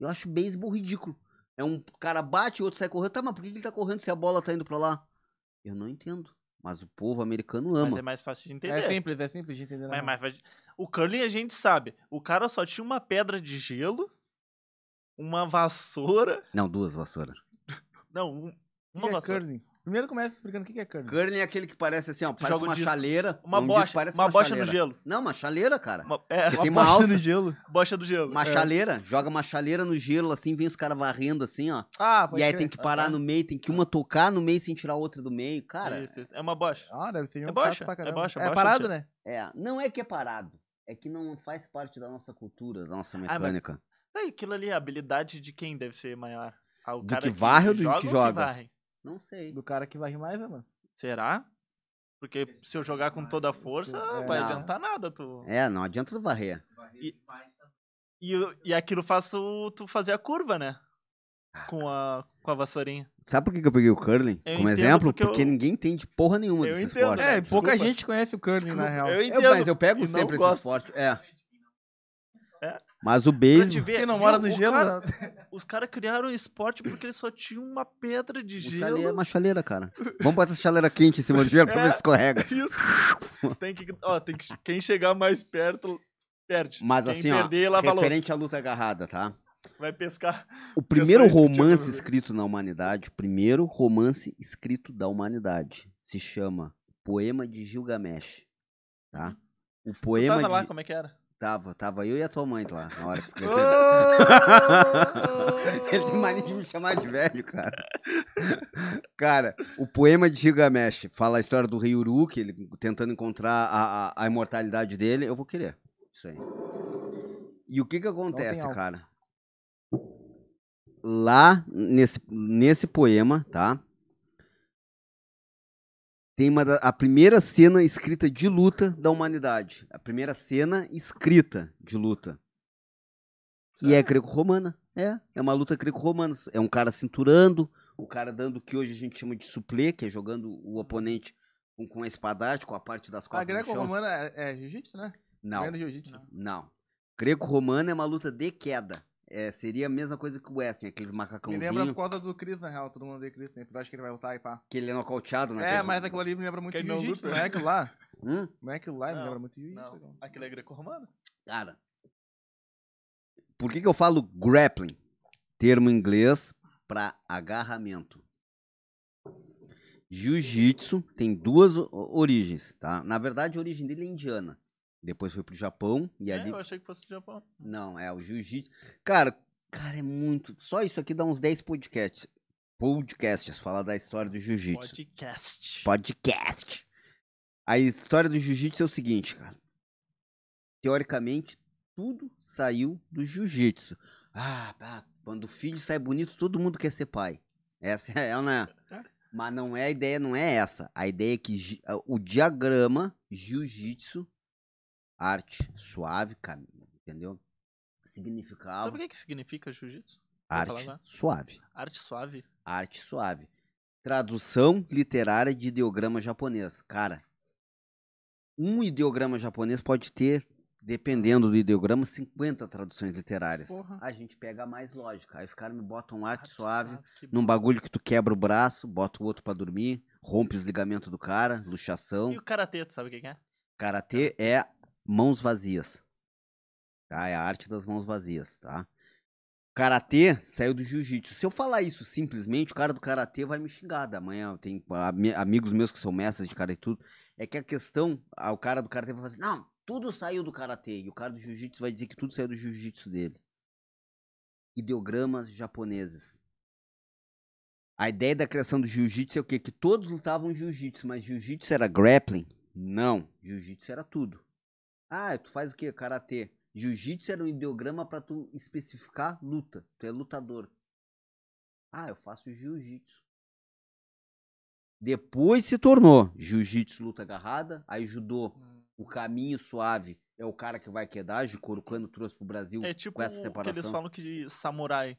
Eu acho beisebol ridículo. É um cara bate, o outro sai correndo. Tá, mas por que ele tá correndo se a bola tá indo pra lá? Eu não entendo. Mas o povo americano Mas ama. é mais fácil de entender. É simples, é simples de entender. Mas, não. mas vai- o curling a gente sabe. O cara só tinha uma pedra de gelo, uma vassoura. Não, duas vassouras. Não, um- uma é vassoura. curling? Primeiro começa explicando o que que é curling. Curling é aquele que parece assim, ó, Tu parece uma disco. chaleira. Uma um disco bocha. parece Uma, bocha chaleira. no gelo. Não, uma chaleira, cara. Uma, é, uma tem uma bosta alça. de gelo. bocha do gelo. Uma É. chaleira, joga uma chaleira no gelo, assim, vem os caras varrendo, assim, ó. Ah, pode E aí crer. tem que parar no meio, tem que uma tocar no meio sem tirar a outra do meio. Cara, Isso, isso. É uma bocha. Ah, deve ser um É chato bocha, pra é caramba. bocha, É bocha parado, de- né? É, não é que é parado. É que não faz parte da nossa cultura, da nossa mas- mecânica. Aí, aquilo ali, a habilidade de quem deve ser maior? Ah, o Do cara que varre ou do que joga? Não sei. Do cara que varre mais, né, mano? Será? Porque se eu jogar com toda a força, É, vai não. adiantar nada, tu. É, não adianta tu varrer. E, o- e aquilo faz tu, tu fazer a curva, né? Ah, Com a, com a vassourinha. Sabe por que eu peguei o curling Eu como exemplo? porque Porque, eu- ninguém entende porra nenhuma Eu desse entendo, esporte. né? É, desculpa. pouca gente conhece o curling, na Desculpa, real. eu Eu- entendo. mas eu pego e sempre esse gosto. esporte. É. É. Mas o Pra te beisebol. ver, Quem não viu? mora no gelo, cara- né? os caras criaram o esporte porque eles só tinham uma pedra de o gelo. chaleira é uma chaleira, cara. Vamos botar essa chaleira quente em cima do gelo pra ver se escorrega. Isso. tem que, ó, tem que, quem chegar mais perto, perde. Mas quem assim, ó, perder, louça. referente à luta agarrada, tá? Vai pescar. O primeiro tinha romance ver. escrito na humanidade, o primeiro romance escrito da humanidade, se chama Poema de Gilgamesh, tá? O Tu poema tava de... lá, como é que era? Tava, tava eu e a tua mãe lá, na hora que escreveu. Ô! Ele tem mania de me chamar de velho, cara. Cara, o poema de Gilgamesh fala a história do rei Uruk, ele tentando encontrar a, a, a imortalidade dele. Eu vou querer. Isso aí. E o que que acontece, cara? Lá nesse, nesse poema, tá? Tem uma da- a primeira cena escrita de luta da humanidade. A primeira cena escrita de luta. E é greco-romana. É, é uma luta greco-romana. É um cara cinturando, o cara dando o que hoje a gente chama de suplê, que é jogando o oponente com, com a espadarte, com a parte das A costas chão. greco-romana é, é jiu-jitsu, né? Não, jiu-jitsu. não. Greco-romana é uma luta de queda. É, seria a mesma coisa que o Wrestling, aqueles Me lembra macacãozinhos por causa do Chris, na real. Todo mundo odeia Chris, né? Episódio que ele vai lutar e pá. que ele é nocauteado, né? É, mas aquilo ali me lembra muito não jiu-jitsu, não é aquilo lá? Hum? Não é aquilo lá, me lembra muito jiu-jitsu. Não, aquele é greco-romano. Cara, por que, que eu falo grappling? Termo em inglês para agarramento. Jiu-jitsu tem duas origens, tá? Na verdade, a origem dele é indiana. Depois foi pro Japão e É, ali. eu achei que fosse do Japão. Não, é o jiu-jitsu. Cara, Cara, é muito. Só isso aqui dá uns 10 podcasts. Podcasts, falar da história do jiu-jitsu. Podcast. Podcast. A história do jiu-jitsu é o seguinte, cara. Teoricamente, tudo saiu do jiu-jitsu. Ah, pá, quando o filho sai bonito, todo mundo quer ser pai. Essa é, não é? Mas não é a ideia, não é essa. A ideia é que a- o diagrama jiu-jitsu, arte suave, cara, entendeu? Significava Sabe o que, que significa jiu-jitsu? Arte suave. Arte suave. Arte suave. Tradução literária de ideograma japonês. Cara, um ideograma japonês pode ter, dependendo do ideograma, 50 traduções literárias. Porra. A gente pega a mais lógica. Aí os caras me botam arte, suave, que num bagulho que tu quebra o braço, bota o outro pra dormir, rompe os ligamentos do cara, luxação. E o karatê, tu sabe o que é? Karatê é mãos vazias. Tá? É a arte das mãos vazias, tá? Karatê saiu do jiu-jitsu. Se eu falar isso simplesmente, o cara do karatê vai me xingar. Da manhã tem ami- amigos meus que são mestres de karatê e tudo. É que a questão, o cara do karatê vai falar assim: "Não, tudo saiu do karatê". E o cara do jiu-jitsu vai dizer que tudo saiu do jiu-jitsu dele. Ideogramas japoneses. A ideia da criação do jiu-jitsu é o quê? Que todos lutavam jiu-jitsu, mas jiu-jitsu era grappling? Não, jiu-jitsu era tudo. Ah, tu faz o quê? Karatê. Jiu-jitsu era um ideograma pra tu especificar luta. Tu é lutador. Ah, eu faço jiu-jitsu. Depois se tornou jiu-jitsu luta agarrada, aí judô, o caminho suave é o cara que vai quedar, Jukoro quando trouxe pro Brasil É tipo com essa o que separação. eles falam que samurai.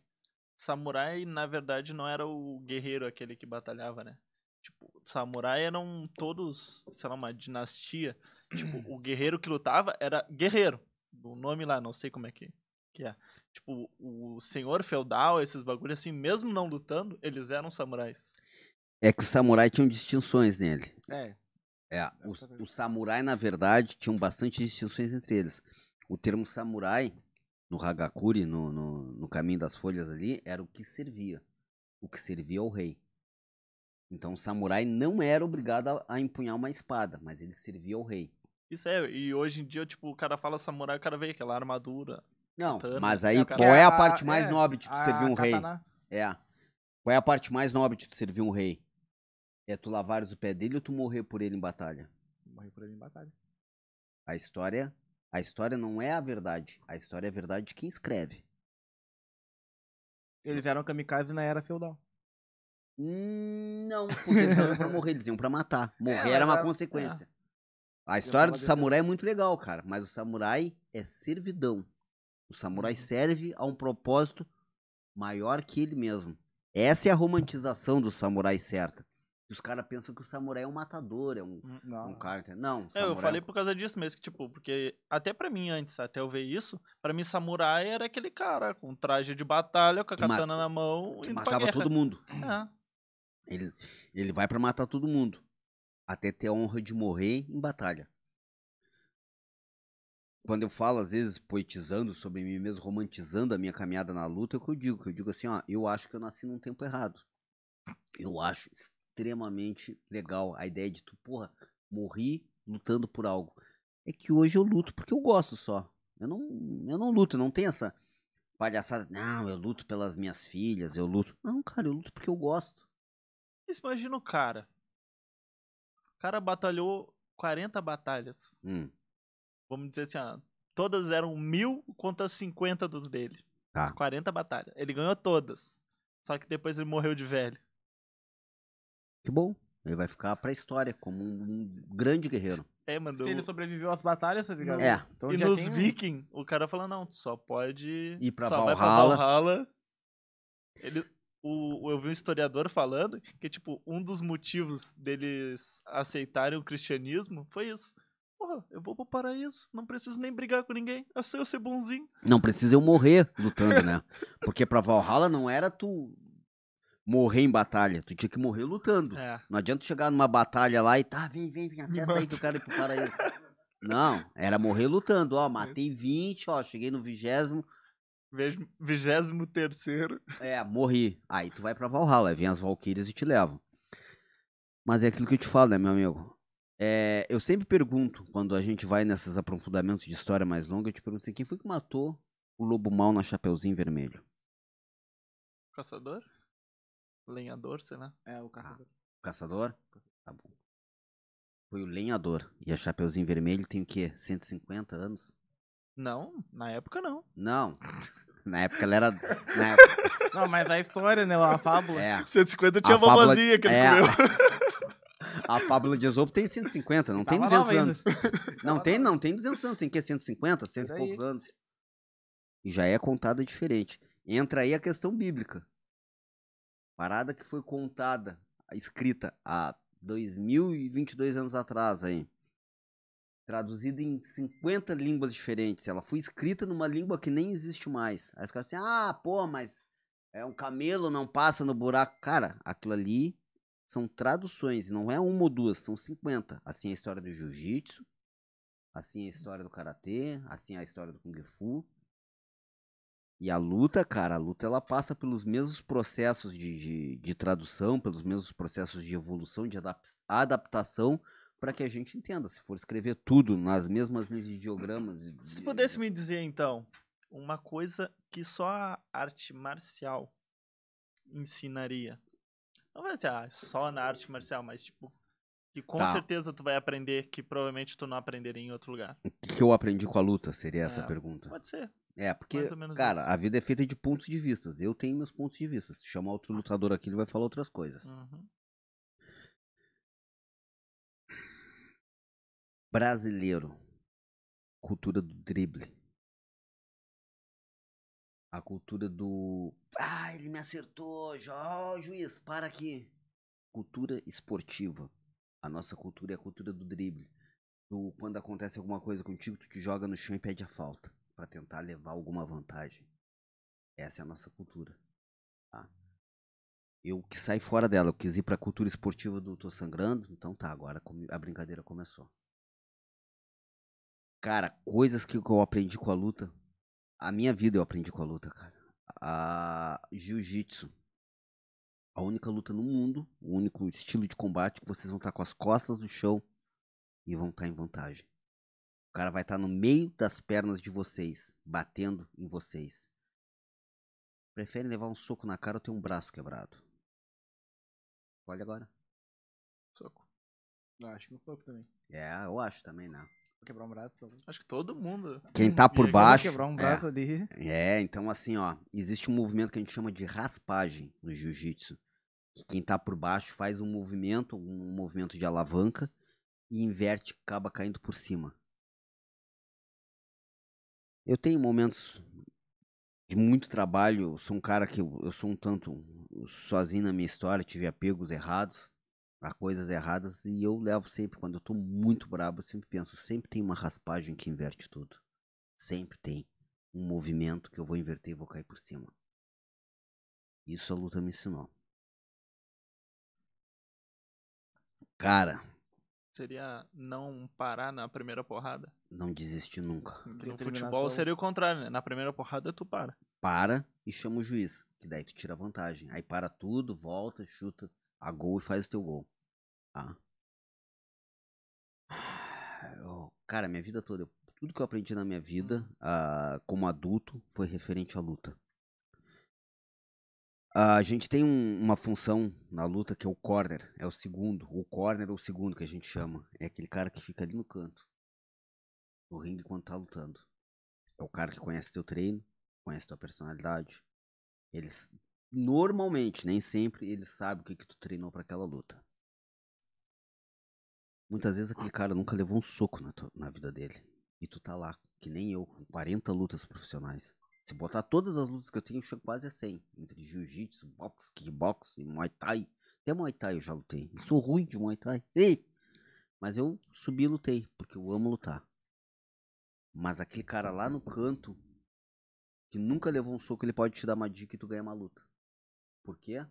Samurai, na verdade, não era o guerreiro aquele que batalhava, né? Tipo, samurai eram todos, sei lá, uma dinastia. Tipo, o guerreiro que lutava era guerreiro. O nome lá, não sei como é que, que é. Tipo, o senhor feudal, esses bagulhos assim, mesmo não lutando, eles eram samurais. É que os samurais tinham distinções nele. É. É, o, Exatamente. o samurai, na verdade, tinham bastante distinções entre eles. O termo samurai, no Hagakure, no, no, no caminho das folhas ali, era o que servia. O que servia ao rei. Então o samurai não era obrigado a, a empunhar uma espada, mas ele servia ao rei. Isso é, e hoje em dia, tipo, o cara fala samurai, o cara vê aquela armadura. Não, Katana. mas aí É, o cara- qual é Que a parte mais é, nobre de tu servir um rei? É. Qual é a parte mais nobre de tu servir um rei? É tu lavares o pé dele ou tu morrer por ele em batalha? Morri por ele em batalha. A história, a história não é a verdade. A história é a verdade de quem escreve. Eles eram kamikaze na era feudal. Hum, não, porque eles não iam pra morrer, eles iam pra matar. Morrer É, era uma a- consequência. A Eu história do samurai é muito legal, cara. Mas o samurai é servidão. O samurai Uhum. serve a um propósito maior que ele mesmo. Essa é a romantização do samurai certa. Os caras pensam que o samurai é um matador, é um, Não. um cara. Não, É, eu samurai falei por causa disso mesmo, que, tipo, porque até pra mim antes, até eu ver isso, pra mim samurai era aquele cara com traje de batalha, com a katana na mão, que matava todo mundo. É. Ele, ele vai pra matar todo mundo. Até ter a honra de morrer em batalha. Quando eu falo, às vezes, poetizando sobre mim mesmo, romantizando a minha caminhada na luta, é o que eu digo. Que eu digo assim, ó, eu acho que eu nasci num tempo errado. Eu acho extremamente legal a ideia de tu, porra, morri lutando por algo. É que hoje eu luto porque eu gosto só. Eu não, eu não luto, não tenho essa palhaçada. Não, eu luto pelas minhas filhas, eu luto. Não, cara, eu luto porque eu gosto. Mas Imagina o cara. O cara batalhou 40 batalhas. Hum. Vamos dizer assim, ó, todas eram mil contra 50 dos dele. Tá. 40 batalhas. Ele ganhou todas. Só que depois ele morreu de velho. Que bom. Ele vai ficar pra história como um, um grande guerreiro. É, mano. Se ele sobreviveu às batalhas, tá ligado? É. Então e nos tem Viking, o cara fala, não, tu só pode. Ir pra só vai pra Valhalla. Valhalla. Ele, o, eu vi um historiador falando que, tipo, um dos motivos deles aceitarem o cristianismo foi isso. Porra, eu vou pro paraíso, não preciso nem brigar com ninguém. Eu sei eu ser bonzinho. Não precisa eu morrer lutando, né? Porque pra Valhalla não era tu morrer em batalha. Tu tinha que morrer lutando. É. Não adianta chegar numa batalha lá e tá, vem, vem, vem, acerta aí que eu quero ir pro paraíso. Não, era morrer lutando. Ó, matei 20, ó, cheguei no vigésimo. Vejo vigésimo terceiro. É, morri. Aí tu vai pra Valhalla, aí vem as Valkyrias e te levam. Mas é aquilo que eu te falo, né, meu amigo? É, eu sempre pergunto, quando a gente vai nesses aprofundamentos de história mais longa, eu te pergunto assim, quem foi que matou o lobo mal na Chapeuzinho Vermelho? Caçador? Lenhador, sei lá. É, o caçador. Caçador? Tá bom. Foi o lenhador. E a Chapeuzinho Vermelho tem o quê? 150 anos? Não, na época não. Não. Na época ela era. Na época, Não, mas a história, né? A fábula. é. 150 tinha a fábula- vovozinha que ele é. A fábula de Esopo tem 150, não tem Tava 200 nova ainda. anos. Não Tava tem, não tem 200 anos, tem que 150, 100 e Por aí. poucos anos. E já é contada diferente. Entra aí a questão bíblica. Parada que foi contada, escrita há 2022 anos atrás aí. Traduzida em 50 línguas diferentes. Ela foi escrita numa língua que nem existe mais. Aí os caras assim, ah, pô, mas é um camelo, não passa no buraco. Cara, aquilo ali são traduções, não é uma ou duas, são 50. Assim é a história do jiu-jitsu, assim é a história do karatê, assim é a história do kung fu. E a luta, cara, a luta ela passa pelos mesmos processos de, de, de tradução, pelos mesmos processos de evolução, de adap- adaptação, para que a gente entenda. Se for escrever tudo nas mesmas linhas de diogramas. de- Se de- pudesse me dizer, então, uma coisa que só a arte marcial ensinaria. Não vai ser ah, só na arte marcial, mas tipo, que com Tá. certeza tu vai aprender que provavelmente tu não aprenderia em outro lugar. O que eu aprendi com a luta? Seria essa a É, pergunta. Pode ser. É, porque, cara, isso. a vida é feita de pontos de vistas. Eu tenho meus pontos de vista. Se chamar outro lutador aqui, ele vai falar outras coisas. Uhum. Brasileiro. Cultura do drible. A cultura do. Ah, ele me acertou. Ó, juiz, para aqui. Cultura esportiva. A nossa cultura é a cultura do drible. Do quando acontece alguma coisa contigo, tu te joga no chão e pede a falta. Pra tentar levar alguma vantagem. Essa é a nossa cultura. Tá? Eu que saí fora dela, eu quis ir pra cultura esportiva do tô sangrando, então tá, agora a brincadeira começou. Cara, coisas que eu aprendi com a luta. A minha vida eu aprendi com a luta, cara. A jiu-jitsu. A única luta no mundo, o único estilo de combate que vocês vão estar com as costas no chão e vão estar em vantagem. O cara vai estar no meio das pernas de vocês, batendo em vocês. Preferem levar um soco na cara ou ter um braço quebrado? Olha agora. Soco. Eu acho que um soco também. É, eu acho também, né? Quebrar um braço. Acho que todo mundo. Quem tá por baixo. Quebrar um é. braço ali. É, então assim, ó, existe um movimento que a gente chama de raspagem no jiu-jitsu. Que quem tá por baixo faz um movimento, um movimento de alavanca e inverte, acaba caindo por cima. Eu tenho momentos de muito trabalho, eu sou um cara que eu, eu sou um tanto sozinho na minha história, tive apegos errados, a coisas erradas e eu levo sempre quando eu tô muito brabo, eu sempre penso, sempre tem uma raspagem que inverte tudo. Sempre tem um movimento que eu vou inverter e vou cair por cima. Isso a luta me ensinou. Cara, Seria não parar na primeira porrada. não desiste nunca. No futebol seria o contrário, né? Na primeira porrada tu para. Para e chama o juiz, que daí tu tira vantagem. Aí para tudo, volta, chuta a gol e faz o teu gol. Tá? Eu- cara, minha vida toda, eu- tudo que eu aprendi na minha vida, ah, como adulto, foi referente à luta. A gente tem um- uma função na luta que é o corner, é o segundo. O corner é o segundo que a gente chama. É aquele cara que fica ali no canto, no ringue quando tá lutando. É o cara que conhece teu treino, conhece tua personalidade. Eles normalmente, nem sempre, eles sabem o que, que tu treinou pra aquela luta. Muitas vezes aquele cara nunca levou um soco na, tua- na vida dele. E tu tá lá, que nem eu, com 40 lutas profissionais. Se botar todas as lutas que eu tenho, eu chego quase a 100. Entre jiu-jitsu, boxe, kickbox, muay thai. Até muay thai eu já lutei. Eu sou ruim de muay thai. Ei! Mas eu subi e lutei, porque eu amo lutar. Mas aquele cara lá no canto, que nunca levou um soco, ele pode te dar uma dica e tu ganha uma luta. Por quê?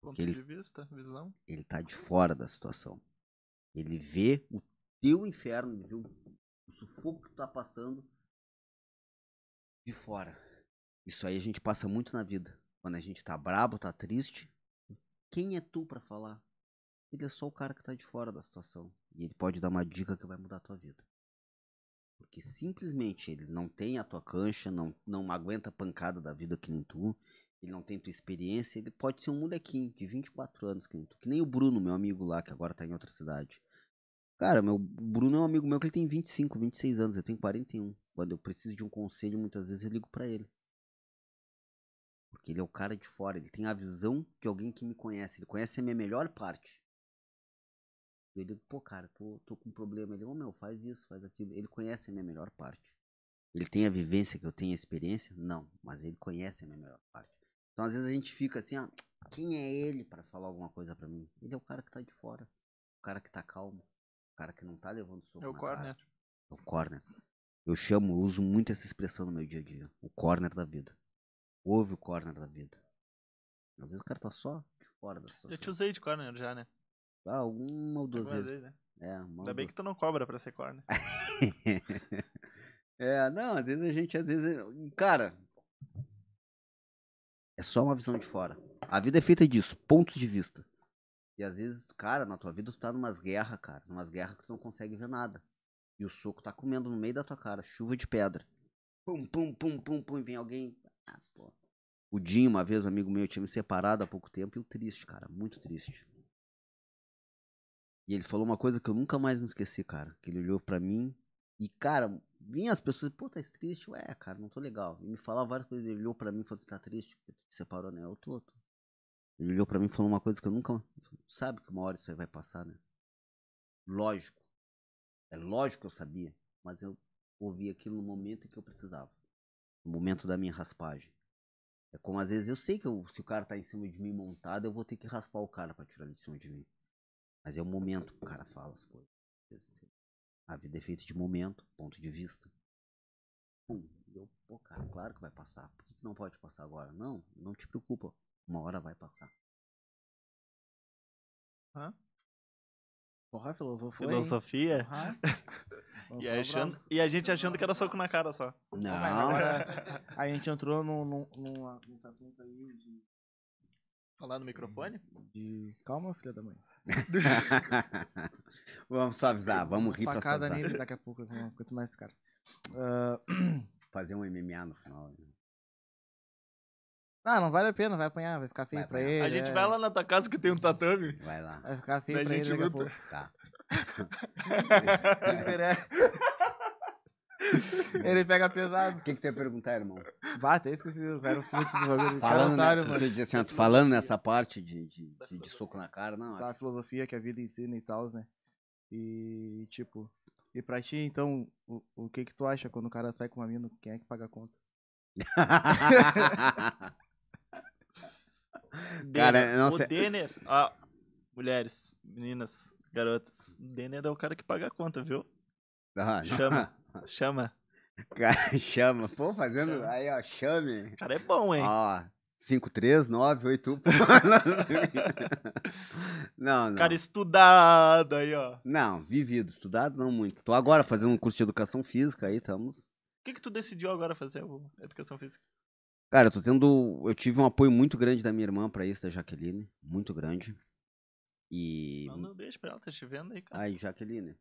Ponto ele- de vista, visão. Ele tá de fora da situação. Ele vê o teu inferno, ele vê o, o sufoco que tu tá passando de fora. Isso aí a gente passa muito na vida. Quando a gente tá brabo, tá triste, quem é tu pra falar? Ele é só o cara que tá de fora da situação. E ele pode dar uma dica que vai mudar a tua vida. Porque simplesmente ele não tem a tua cancha, não, não aguenta a pancada da vida que nem tu. Ele não tem tua experiência, ele pode ser um molequinho de 24 anos, que nem, que nem o Bruno, meu amigo lá, que agora tá em outra cidade. Cara, meu, Bruno é um amigo meu que ele tem 25, 26 anos, eu tenho 41. Quando eu preciso de um conselho, muitas vezes eu ligo pra ele. Porque ele é o cara de fora, ele tem a visão de alguém que me conhece, ele conhece a minha melhor parte. Eu digo, pô, cara, tô, tô com um problema. Ele, ô meu, faz isso, faz aquilo. Ele conhece a minha melhor parte. Ele tem a vivência que eu tenho, a experiência? Não, mas ele conhece a minha melhor parte. Então, às vezes a gente fica assim, ah, quem é ele para falar alguma coisa para mim? Ele é o cara que tá de fora, o cara que tá calmo, o cara que não tá levando soco É o corner. cara. É o corner. Eu chamo, eu uso muito essa expressão no meu dia a dia. O corner da vida. Ouve o corner da vida. Às vezes o cara tá só de fora da Eu situação. te usei de corner já, né? Ah, uma ou duas vezes. vezes, né? É, uma Ainda bem duas. que tu não cobra pra ser corner. é, não, às vezes a gente, às vezes. Cara. É só uma visão de fora. A vida é feita disso, pontos de vista. E às vezes, cara, na tua vida tu tá numas guerras, cara. Numas guerras que tu não consegue ver nada. E o soco tá comendo no meio da tua cara, chuva de pedra. Pum, pum, pum, pum, pum, e vem alguém. Ah, pô. O Dinho, uma vez, amigo meu, tinha me separado há pouco tempo e eu triste, cara, muito triste. E ele falou uma coisa que eu nunca mais me esqueci, cara. Que ele olhou pra mim e, cara, vinha as pessoas, pô, tá triste? Ué, cara, não tô legal. E me falava várias coisas, ele olhou pra mim e falou, você tá triste? Porque tu te separou, né? Eu tô, tô. Ele olhou pra mim e falou uma coisa que eu nunca... Sabe que uma hora isso aí vai passar, né? Lógico. É lógico que eu sabia. Mas eu ouvi aquilo no momento que eu precisava. No momento da minha raspagem. É como às vezes eu sei que eu- se o cara tá em cima de mim montado, eu vou ter que raspar o cara pra tirar ele de cima de mim. Mas é o momento que o cara fala as coisas. A vida é feita de momento, ponto de vista. Pum, eu, pô, cara, claro que vai passar. Por que, que não pode passar agora? Não, não te preocupa. Uma hora vai passar. Porra, filosofou, hein? Filosofia. Porra. E, achando, e a gente achando que era soco na cara só. Mas Não. agora a gente entrou num, num, nesse assunto aí de, Falar no microfone? de... Calma, filha da mãe. vamos suavizar, vamos rir pra Facada suavizar. nele daqui a pouco. Quanto mais esse cara. Ah, Fazer um MMA no final. né? ah, não vale a pena, vai apanhar, vai ficar feio Vai pra ele. a gente é. vai lá na tua casa que tem um tatame. Vai lá. Vai ficar feio a pra ele gente daqui a luta. pouco. Tá. Ele pega pesado. O que, que tu ia perguntar, irmão? Bate, eu esqueci, era o fluxo do bagulho. Cara, Falando, né, mano. tu dizer assim, tu falando nessa parte de, de, de- de soco na cara, não. Da acho- filosofia que a vida ensina e tal, né? E, tipo, e pra ti, então, o, o que que tu acha quando o cara sai com uma mina? Quem é que paga a conta? Cara, Denner. não o sei- Denner. Ó, mulheres, meninas, garotas. Denner é o cara que paga a conta, viu? Ah. Chama. Chama. Cara, chama. Pô, fazendo. Chama. Aí, ó, chame. O cara é bom, hein? Ó, 5, 3, 9, 8. Não, não. Cara estudado aí, ó. O Não, vivido, estudado não muito. Tô agora fazendo um curso de educação física aí, estamos. que que tu decidiu agora fazer, educação física? Cara, eu tô tendo. Eu tive um apoio muito grande da minha irmã pra isso, da Jaqueline. Muito grande. E. Manda um beijo pra ela, tá te vendo aí, cara. Aí, Jaqueline.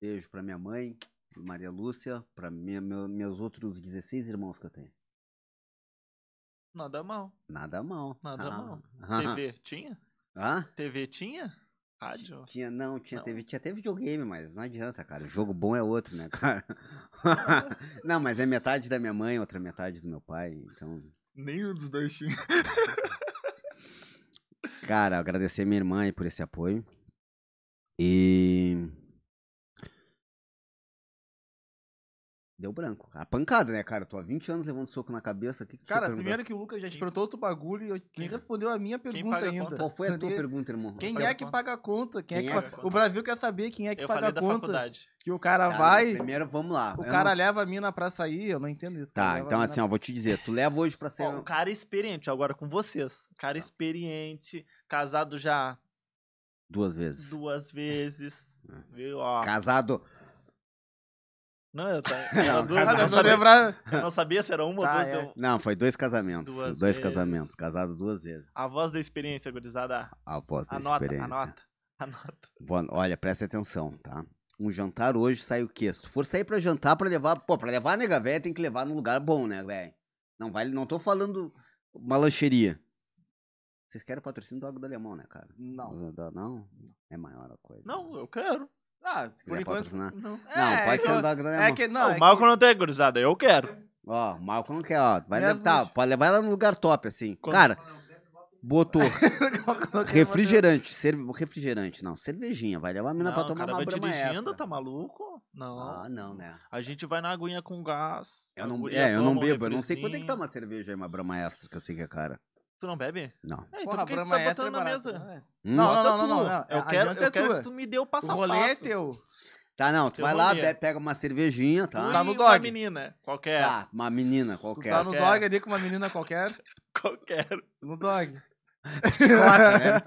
Beijo pra minha mãe, Maria Lúcia, minha, meu- meus outros 16 irmãos que eu tenho. Nada mal. Nada mal. Nada Ah. mal. Ah. TV tinha? Hã? TV tinha? Rádio? Tinha, não, tinha Não. TV, tinha até videogame, mas não adianta, cara. O jogo bom é outro, né, cara? não, mas é metade da minha mãe, outra metade do meu pai, então. Nenhum dos dois tinha. Cara, agradecer minha irmã aí por esse apoio. E. Deu branco. cara. Pancada, né, cara? Tô há 20 anos levando soco na cabeça. O que que tu Cara, perguntou? primeiro que o Lucas já te Quem- perguntou outro bagulho e eu- quem respondeu a minha quem pergunta paga a ainda. conta? Qual foi a tua Quem- pergunta, irmão? Quem é a que paga a conta? Quem, Quem é é que a O Brasil quer saber quem é que Eu paga falei a da conta. faculdade. Que o cara Tá, vai, Primeiro, vamos lá. o cara não- leva a mina pra sair, eu não entendo isso. Tá, então a assim, ó, vou te dizer. Tu leva hoje pra ser. Ó, um cara experiente, agora com vocês. Cara experiente, casado já Duas vezes. duas vezes. É. Viu? Ó. Casado. Não, eu, tá, Não, duas, eu, não, não sabia, eu não sabia se era uma Tá, ou duas. é. deu- Não, foi dois casamentos. Duas dois vezes. casamentos. Casado duas vezes. A voz da experiência, gurizada. Após da Anota, experiência. anota, anota. Olha, presta atenção, tá? Um jantar hoje sai o quê? Se for sair pra jantar, pra levar. Pô, pra levar a nega véia, tem que levar num lugar bom, né, velho? Não vai, não tô falando uma lancheria. Vocês querem patrocínio do Água do Alemão, né, cara? Não. Da- Não? É maior a coisa. Não, eu quero. Ah, Se por quiser enquanto. patrocinar. Não. Não, pode ser então- do Água do Alemão. É que não. Não, é o Malco não tem gurizada, eu quero. Ó, o Malcolm não quer, ó. Vai Mesmo- levar, tá, pode levar ela no lugar top, assim. Quando- Cara, botou que... refrigerante, cerve... refrigerante, não, cervejinha. Vai levar a mina pra Não, o tomar cara uma vai brama dirigindo, extra. tá maluco? Não. Ah, não, né? A gente vai na aguinha com gás. Eu não, é, eu não um bebo, eu não sei quanto é que tá uma cerveja aí, uma brama extra, que eu sei que é cara. Tu não bebe? Não. É, então Porra, por que tu tá é botando na mesa? É. Hum? Não, não, não, não, não. Eu A quero, janta é eu quero tua. que tu me dê o O passo a rolê é passo. teu. Tá, não, tu Teu vai lá, rolê. be- pega uma cervejinha, tá? Tu Tá e no uma dog. menina, qualquer. Tá, uma menina Tu qualquer. tá no dog ali com uma menina qualquer. Qualquer. No dog. te coça, né?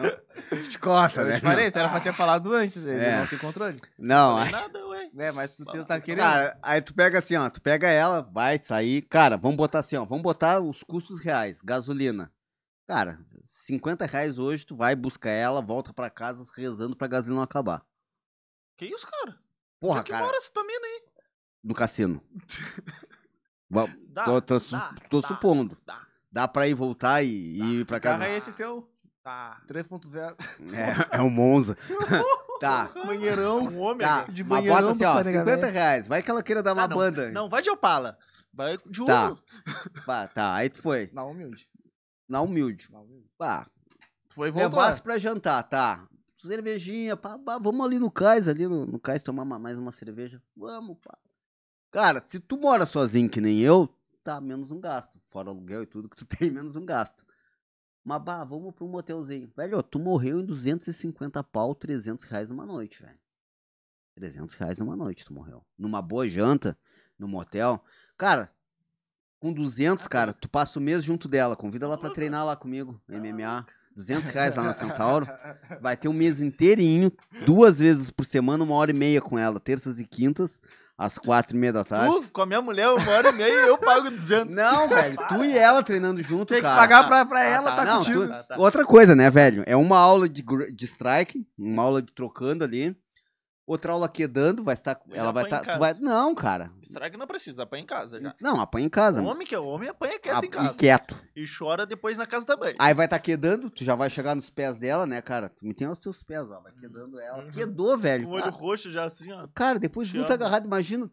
Tu te coça, Eu né? te falei, você era pra ter falado antes. Ele É. não tem controle. Não, Falei nada, ué. É, mas tu, tu tá Nossa, querendo. Cara, aí tu pega assim, ó, tu pega ela, vai sair, cara, vamos botar assim, ó, vamos botar os custos reais, gasolina. Cara, 50 reais hoje, tu vai, busca ela, volta pra casa rezando pra gasolina não acabar. Que isso, cara? Porra, que cara, mora essa mina aí? no cassino. Dá, tô tô su- dá, tô dá, supondo. Dá, Dá pra ir voltar e, e ir pra casa. é esse teu dá. 3.0. É, é um Monza. tá, Banheirão. Um homem. tá. né? de Mas bota assim, ó, Panega 50 Velho. reais. Vai que ela queira dar uma Ah, não. banda. Não, vai de Opala. Vai de Uno. Tá. Vai, tá, aí tu foi. Na humilde. Na humilde. Na humilde. Pá, foi e voltou. Levasse pra jantar, tá. Cervejinha, pá, pá, vamos ali no cais, ali no, no cais tomar ma- mais uma cerveja. Vamos, pá. Cara, se tu mora sozinho que nem eu, tá, menos um gasto. Fora aluguel e tudo que tu tem, menos um gasto. Mas, bah, vamos pra um motelzinho. Velho, ó, tu morreu em 250 pau, 300 reais numa noite, velho. 300 reais numa noite tu morreu. Numa boa janta, no motel. Cara, com 200, cara, tu passa o mês junto dela. Convida ela pra treinar lá comigo, MMA. 200 reais lá na Centauro. Vai ter um mês inteirinho, duas vezes por semana, uma hora e meia com ela, terças e quintas, às quatro e meia da tarde. Tu, com a minha mulher, uma hora e meia eu pago 200. Não, velho, tu e ela treinando junto, Tem que cara. pagar pra, pra Ah, ela, tá. tá, Não, contigo. tu- Tá, tá. Outra coisa, né, velho? É uma aula de, de strike, uma aula de trocando ali. Outra aula quedando, vai estar. Eu Ela vai estar. em tu vai, não, cara. Que não precisa? Apanha em casa já. Não, apanha em casa. O homem que é homem apanha quieto Ah, em casa. E quieto. E chora depois na casa também. Aí vai estar quedando, tu já vai chegar nos pés dela, né, cara? Tu me tem os teus pés, ó. Vai quedando ela. Uhum. Quedou, velho. Com o olho Ah, roxo já assim, ó. Cara, depois de muito agarrado, imagina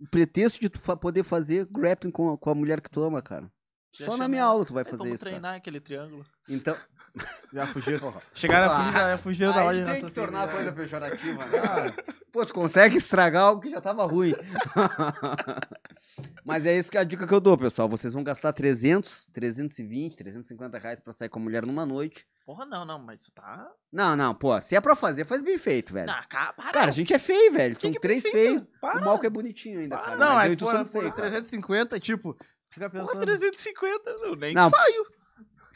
o pretexto de tu fa- poder fazer grappling com, a- com a mulher que tu ama, cara. Já Só na minha aula tu vai É, fazer vamos isso, cara. treinar aquele triângulo. Então, Já fugiram. Chegaram a fugir, já fugiram da loja. tem que tornar a raciocínio, coisa pejorativa, né? cara? Pô, tu consegue estragar algo que já tava ruim. Mas é isso que é a dica que eu dou, pessoal. Vocês vão gastar 300, 320, 350 reais pra sair com a mulher numa noite. Porra, não, não, mas tu tá. Não, não, pô, se é pra fazer, faz bem feito, velho. Não, cara, para. Cara, a gente é feio, velho. São Que que três feios. O Malco é bonitinho ainda, Para. cara. Não, mas eu mas e tu somos por feios, cara. 350, tipo, fica Porra, pensando. 350, eu nem Não. saio.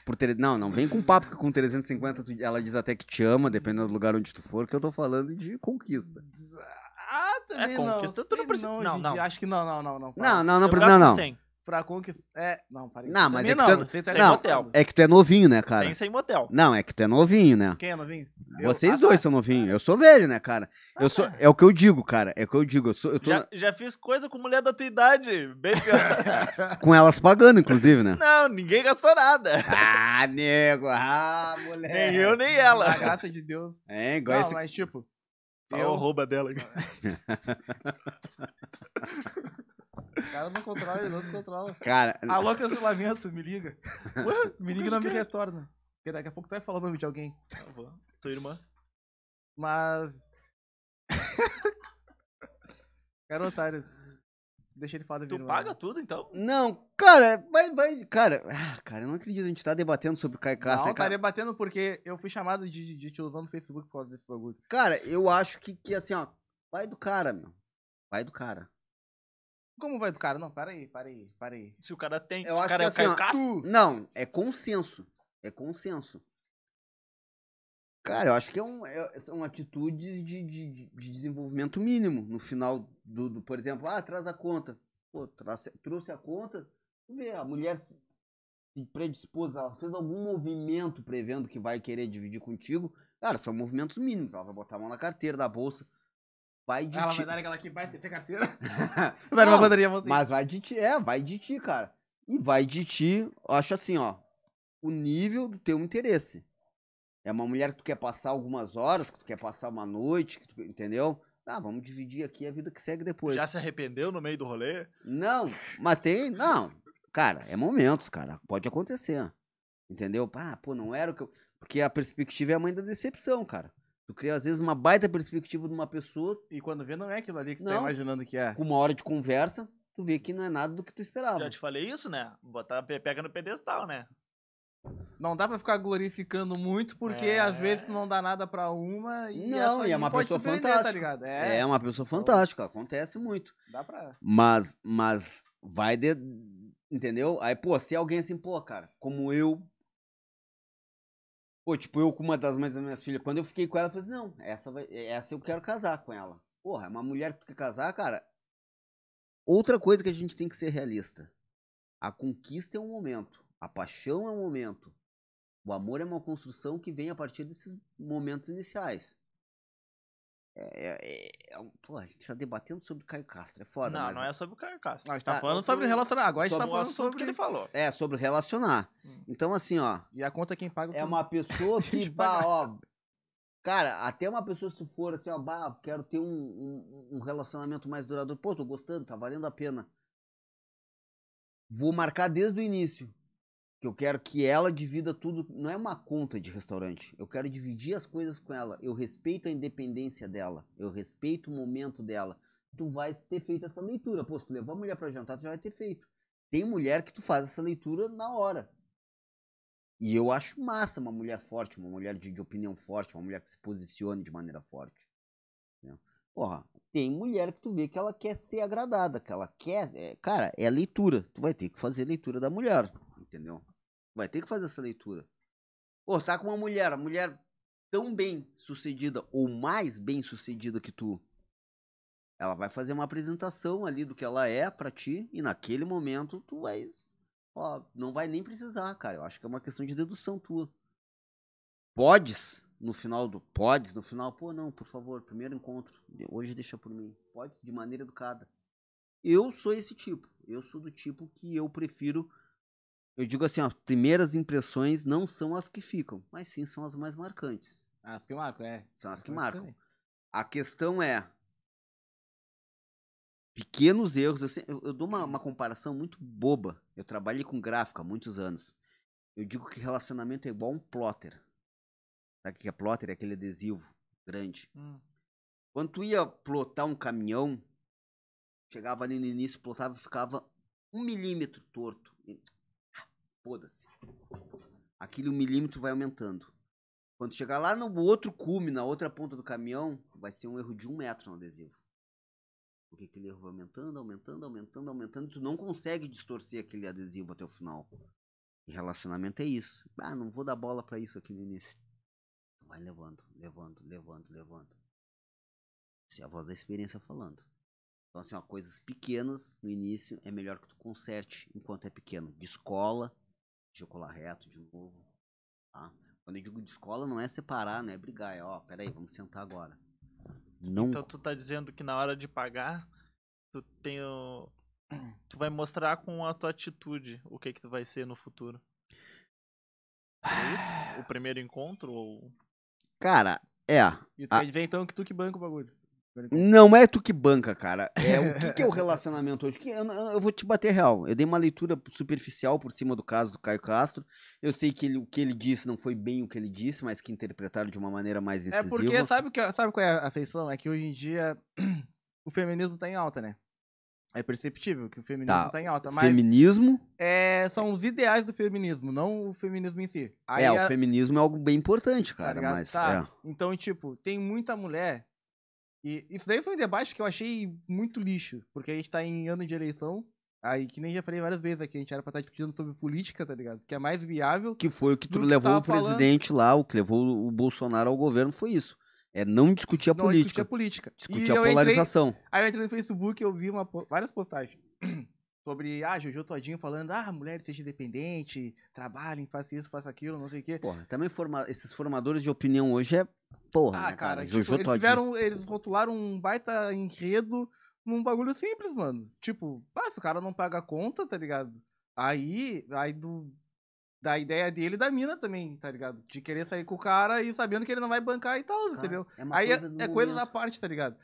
Por tre- Não, não vem com papo que com 350 tu- ela diz até que te ama, dependendo do lugar onde tu for, que eu tô falando de conquista. Ah, também É, não. conquista, tu não precisa- Não, não, não. Acho que não, não, não. não. Não, não, não, não, não. 100. Pra conquistar. É, não, para. Não, mas é que não, tu- você tá sem não, motel. É que tu é novinho, né, cara? 100 sem motel. Não, é que tu é novinho, né? Quem é novinho? Eu- Vocês Ah, dois tá. são novinhos. Eu sou velho, né, cara? Eu sou, é o que eu digo, cara. É o que eu digo. Eu, sou, eu tô Já, já fiz coisa com mulher da tua idade. Bem pior. com elas pagando, inclusive, né? não, ninguém gastou nada. ah, nego. Ah, moleque. Nem eu, nem ela. Na graça de Deus. É, igual Não, esse... mas tipo. Olha o Eu, rouba dela. o cara não controla, ele não se controla. Cara, Alô, cancelamento, me liga. Ué, Me liga e não me retorna. Porque daqui a pouco tu vai falar o nome de alguém. Tá bom. Tua irmã. Mas. Cara, otário. Deixa ele falar da Tu minha paga irmã. tudo, então? não, cara, vai, vai, cara. Ah, cara, eu não acredito, a gente tá debatendo sobre o Caio Castro, Não, né, cara? estaria batendo porque eu fui chamado de, de, de tiozão no Facebook por causa desse bagulho. Cara, eu acho que, que assim, ó, vai do cara, meu. Vai do cara. Como vai do cara? Não, para aí, para aí, para aí. Se o cara tem, Eu se o cara é assim, ó, Castro, Não, é consenso. É consenso. Cara, eu acho que é, um, é são atitudes de, de, de- de desenvolvimento mínimo. No final do, do- por exemplo, ah, traz a conta. Pô, traz- trouxe a conta, vê, a mulher se, se predispôs, ela fez algum movimento prevendo que vai querer dividir contigo. Cara, são movimentos mínimos. Ela vai botar a mão na carteira da bolsa. Vai de Ela ti. vai dar aquela aqui, vai esquecer a carteira. vai numa. Mas vai de ti, é, vai de ti, cara. E vai de ti, eu acho assim, ó. o nível do teu interesse. É uma mulher que tu quer passar algumas horas, que tu quer passar uma noite, que tu- entendeu? Ah, vamos dividir aqui a vida que segue depois. Já se arrependeu no meio do rolê? Não, mas tem. Não. Cara, é momentos, cara. Pode acontecer. Entendeu? Ah, pô, não era o que eu. Porque a perspectiva é a mãe da decepção, cara. Tu cria, às vezes, uma baita perspectiva de uma pessoa, E quando vê, não é aquilo ali que você tá Não. imaginando que é. com uma hora de conversa, tu vê que não é nada do que tu esperava. Já te falei isso, né? Botar a pega no pedestal, né? Não dá pra ficar glorificando muito, porque É. às vezes tu não dá nada pra uma e Não, essa e é aí uma pode pessoa surpreender, fantástica. tá ligado? É, É, uma pessoa fantástica, acontece muito. dá pra... Mas, mas vai de. Entendeu? Aí, pô, se alguém assim, pô, cara, como eu. Pô, tipo, eu com uma das mães das minhas filhas, quando eu fiquei com ela, eu falei assim, não, essa, vai, essa eu quero casar com ela. Porra, é uma mulher que tu quer casar, cara. Outra coisa que a gente tem que ser realista. A conquista é um momento. A paixão é um momento. O amor é uma construção que vem a partir desses momentos iniciais. É, é, é um- pô, a gente tá debatendo sobre Caio Castro, é foda, não, mas não é sobre o Caio Castro. Não, a gente tá Ah, falando sobre sobre o- relacionamento. Agora a gente sobre tá o falando sobre... que ele falou. É, sobre relacionar. Hum. Então, assim, ó, E a conta quem paga... é uma pessoa que, bah, ó. Cara, até uma pessoa se for assim, ó, bah, quero ter um, um, um relacionamento mais duradouro. Pô, tô gostando, tá valendo a pena. Vou marcar desde o início. Que eu quero que ela divida tudo. Não é uma conta de restaurante. Eu quero dividir as coisas com ela. Eu respeito a independência dela. Eu respeito o momento dela. Tu vai ter feito essa leitura. Pô, se tu levar a mulher pra jantar, tu já vai ter feito. Tem mulher que tu faz essa leitura na hora. E eu acho massa uma mulher forte, uma mulher de, de opinião forte, uma mulher que se posicione de maneira forte. Entendeu? Porra, tem mulher que tu vê que ela quer ser agradada, que ela quer. é, cara, é leitura. Tu vai ter que fazer leitura da mulher. Entendeu? Vai ter que fazer essa leitura. Pô, tá com uma mulher, a mulher tão bem sucedida ou mais bem sucedida que tu. Ela vai fazer uma apresentação ali do que ela é pra ti e naquele momento tu vais Ó, não vai nem precisar, cara. Eu acho que é uma questão de dedução tua. Podes, no final do. Podes, no final, pô, não, por favor, primeiro encontro. Hoje deixa por mim. Podes de maneira educada. Eu sou esse tipo. Eu sou do tipo que eu prefiro. Eu digo assim, ó, primeiras impressões não são as que ficam, mas sim são as mais marcantes. As que marcam, é. São as que Então, marcam. também. A questão é. Pequenos erros. Eu, eu- eu dou uma, uma comparação muito boba. Eu trabalhei com gráfico há muitos anos. Eu digo que relacionamento é igual um plotter. Sabe o que é plotter? É aquele adesivo grande. Hum. Quando tu ia plotar um caminhão, chegava ali no início, plotava e ficava um milímetro torto. Foda-se. Aquele milímetro vai aumentando. Quando chegar lá no outro cume, na outra ponta do caminhão, vai ser um erro de um metro no adesivo. Porque aquele erro vai aumentando, aumentando, aumentando, aumentando. Tu não consegue distorcer aquele adesivo até o final. E relacionamento é isso. Ah, não vou dar bola pra isso aqui no início. Vai levando, levando, levando, levando. Isso é a voz da experiência falando. Então, assim, ó, coisas pequenas no início é melhor que tu conserte enquanto é pequeno. De escola, colar reto de novo. Tá? Quando eu digo de escola, não é separar, não é brigar. É, ó, peraí, vamos sentar agora. Não. Então tu tá dizendo que na hora de pagar, tu tem o... Tu vai mostrar com a tua atitude o que que tu vai ser no futuro. Seria isso? O primeiro encontro ou... Cara, é. E tu Ah. quer dizer então que tu que banca o bagulho. Não é tu que banca, cara. É o que, que é o relacionamento hoje. Que eu, eu- vou te bater real. Eu dei uma leitura superficial por cima do caso do Caio Castro. Eu sei que ele- o que ele disse não foi bem o que ele disse, mas que interpretaram de uma maneira mais É incisiva. porque, sabe, o que, sabe qual é a feição? É que hoje em dia o feminismo tá em alta, né? É perceptível que o feminismo Tá, tá, em alta, mas Feminismo. é, são os ideais do feminismo, não o feminismo em si. Aí é, a- o feminismo é algo bem importante, tá cara. ligado? mas Tá. é. Então, tipo, tem muita mulher. E isso daí foi um debate que eu achei muito lixo, porque a gente tá em ano de eleição. Aí, que nem já falei várias vezes aqui, a gente era pra estar discutindo sobre política, tá ligado? Que é mais viável. que foi o que tu que levou tava o presidente lá, o que levou o Bolsonaro ao governo foi isso. É não discutir a não discutir política, a política. discutir E a eu entrei- polarização. Aí eu entrei no Facebook e eu vi uma, várias postagens sobre, ah, Jojo Todinho falando, ah, mulher seja independente, trabalhem, faça isso, faça aquilo, não sei o quê. Porra, também forma- esses formadores de opinião hoje é porra, ah, né, cara, cara? tipo, eles fizeram, eles rotularam um baita enredo num bagulho simples, mano. Tipo, ah, se o cara não paga a conta, tá ligado? Aí, aí do, da ideia dele e da mina também, tá ligado? De querer sair com o cara e sabendo que ele não vai bancar e tal, entendeu? É Aí é, do é coisa da parte, tá ligado?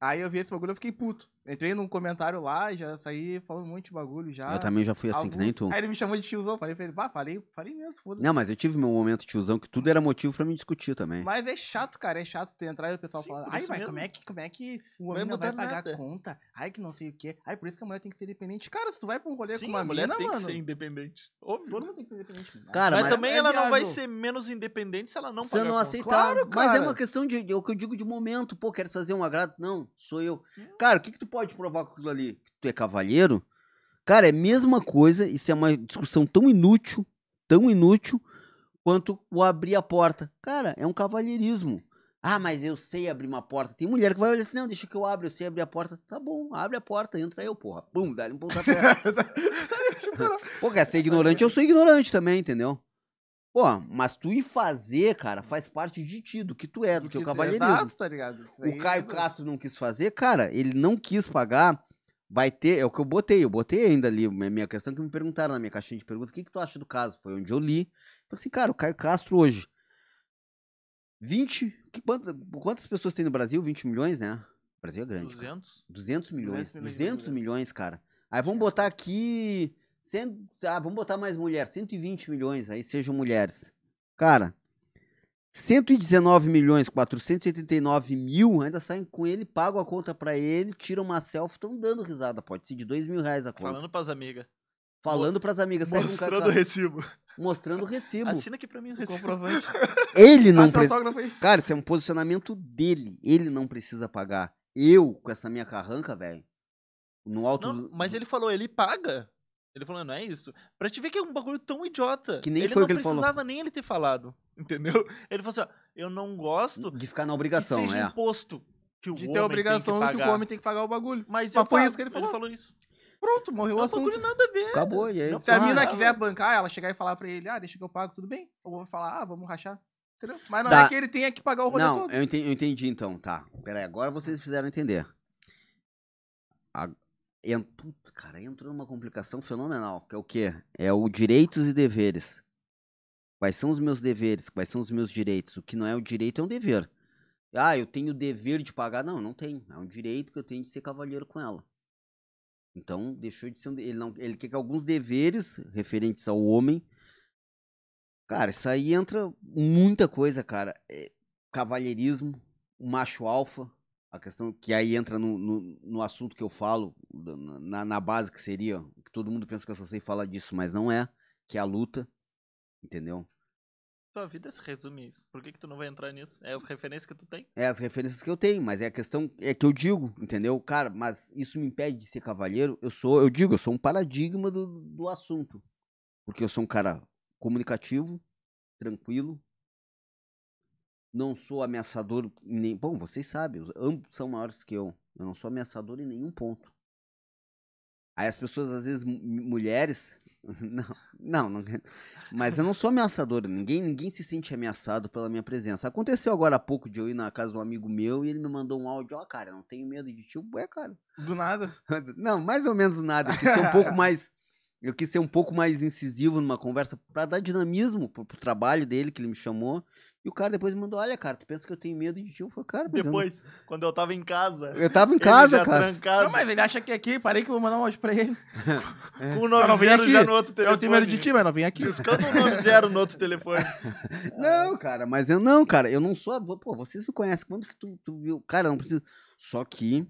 Aí eu vi esse bagulho e fiquei puto. Entrei num comentário lá e já saí falando um monte de bagulho já. Eu também já fui assim, que nem tu. Aí ele me chamou de tiozão. Falei pra ele, pá, falei, falei mesmo, foda-se. Não, mas eu tive meu momento tiozão, que tudo era motivo pra me discutir também. Mas é chato, cara, é chato tu entrar e o pessoal Sim, fala, por ai, mas como é que, como é que o homem não vai pagar nada. a conta? Ai, que não sei o quê. Ai, por isso que a mulher tem que ser independente. Cara, se tu vai pra um rolê Sim, com uma a mulher mina, tem mano, que ser independente. Óbvio. todo mundo tem que ser independente. Cara, mas, mas também é ela não vai ser menos independente se ela não pagar não conta. aceitar. Claro, mas é cara. uma questão de, é o que eu digo de momento. Pô, quero fazer um agrado? Não, sou eu. Hum. Cara, o que, que tu pode provar com aquilo ali? Que tu é cavalheiro? Cara, é a mesma coisa. Isso é uma discussão tão inútil, tão inútil, quanto o abrir a porta. Cara, é um cavalheirismo. Ah, mas eu sei abrir uma porta. Tem mulher que vai olhar assim, não, deixa que eu abro, eu sei abrir a porta. Tá bom, abre a porta, entra eu, porra. Pum, dá-lhe um pontapé. Pô, quer ser ignorante, eu sou ignorante também, entendeu? Pô, mas tu ir fazer, cara, faz parte de ti, do que tu é, do, teu que- cavalheirismo. Exato, tá ligado? Isso O Caio é- Castro não quis fazer, cara, ele não quis pagar. Vai ter, é o que eu botei, eu botei ainda ali, minha minha questão que me perguntaram na minha caixinha de perguntas, o que, que tu acha do caso? Foi onde eu li. Falei assim, cara, o Caio Castro hoje, 20, que, quantas, quantas pessoas tem no Brasil? 20 milhões, né? O Brasil é grande. cara. 200? 200 milhões. 200 milhões de 200 mulher. milhões, cara. Aí vamos botar aqui. Cem- ah, vamos botar mais mulher. 120 milhões, aí sejam mulheres. Cara, 119 milhões 489 mil ainda saem com ele, pagam a conta pra ele, tiram uma selfie, estão dando risada. Pode ser de 2 mil reais a conta. Falando pras amigas. Falando pras amigas, sai com Mostrando o recibo. mostrando o recibo. Assina aqui pra mim o recibo. comprovante. Ele não precisa. Cara, isso é um posicionamento dele. Ele não precisa pagar. Eu, com essa minha carranca, velho, no alto. Não, mas ele falou, ele paga. Ele falou, não é isso. Pra te ver que é um bagulho tão idiota. Que nem ele foi o não que ele falou. precisava nem ele ter falado. Entendeu? Ele falou assim, ó, eu não gosto De ficar na que obrigação, seja é. imposto que o De homem ter a obrigação que que pagar. o homem tem que pagar o bagulho. Mas, Mas eu foi isso que ele falou. isso. Pronto, morreu o É um assunto. bagulho nada a ver. Acabou, e aí? Não Se a mina quiser bancar, ela chegar e falar pra ele, ah, deixa que eu pago, tudo bem. Eu vou falar, ah, vamos rachar. Entendeu? Mas não Tá. é que ele tenha que pagar o rolê Não, todo. eu entendi, eu entendi então, tá. Pera aí, agora vocês fizeram entender. A- en- Putz, cara, entrou numa complicação fenomenal, que é o quê? É o direitos e deveres. Quais são os meus deveres? Quais são os meus direitos? O que não é o direito é um dever. Ah, eu tenho o dever de pagar. Não, não tenho. É um direito que eu tenho de ser cavalheiro com ela. Então, deixou de ser um. Ele, não, ele quer que alguns deveres referentes ao homem. Cara, isso aí entra muita coisa, cara. É, cavalheirismo, o macho alfa, a questão que aí entra no, no, no assunto que eu falo, na, na base que seria, que todo mundo pensa que eu só sei falar disso, mas não é, que é a luta, entendeu? Tua vida se resume a isso. Por que, que tu não vai entrar nisso? É as referências que tu tem. É as referências que eu tenho, mas é a questão é que eu digo, entendeu? Cara, mas isso me impede de ser cavalheiro. Eu sou, eu digo, eu sou um paradigma do, do assunto. Porque eu sou um cara comunicativo, tranquilo. Não sou ameaçador em nem, bom, vocês sabem, os- ambos são maiores que eu. Eu não sou ameaçador em nenhum ponto. Aí as pessoas às vezes mu- mulheres, não, não, não, mas eu não sou ameaçador, ninguém, ninguém se sente ameaçado pela minha presença. Aconteceu agora há pouco de eu ir na casa de um amigo meu e ele me mandou um áudio, ó, cara, não tenho medo de ti. Ué, cara. Do nada. Não, mais ou menos nada. Eu ser um pouco mais. Eu quis ser um pouco mais incisivo numa conversa pra dar dinamismo pro, pro trabalho dele, que ele me chamou. E o cara depois me mandou: Olha, cara, tu pensa que eu tenho medo de ti? Eu falei, cara, mas eu não- Depois, quando eu tava em casa. Eu tava em casa, cara. Trancado, Não, mas ele acha que é aqui, parei que eu vou mandar um áudio pra ele. com o não vem 90 aqui. já no outro Eu telefone. não tenho medo de ti, mas não vem aqui. Piscando o 90 no outro telefone. Não, cara, mas eu não, cara, eu não sou. Pô, vocês me conhecem. Quando que tu, tu viu? Cara, não precisa. Só que.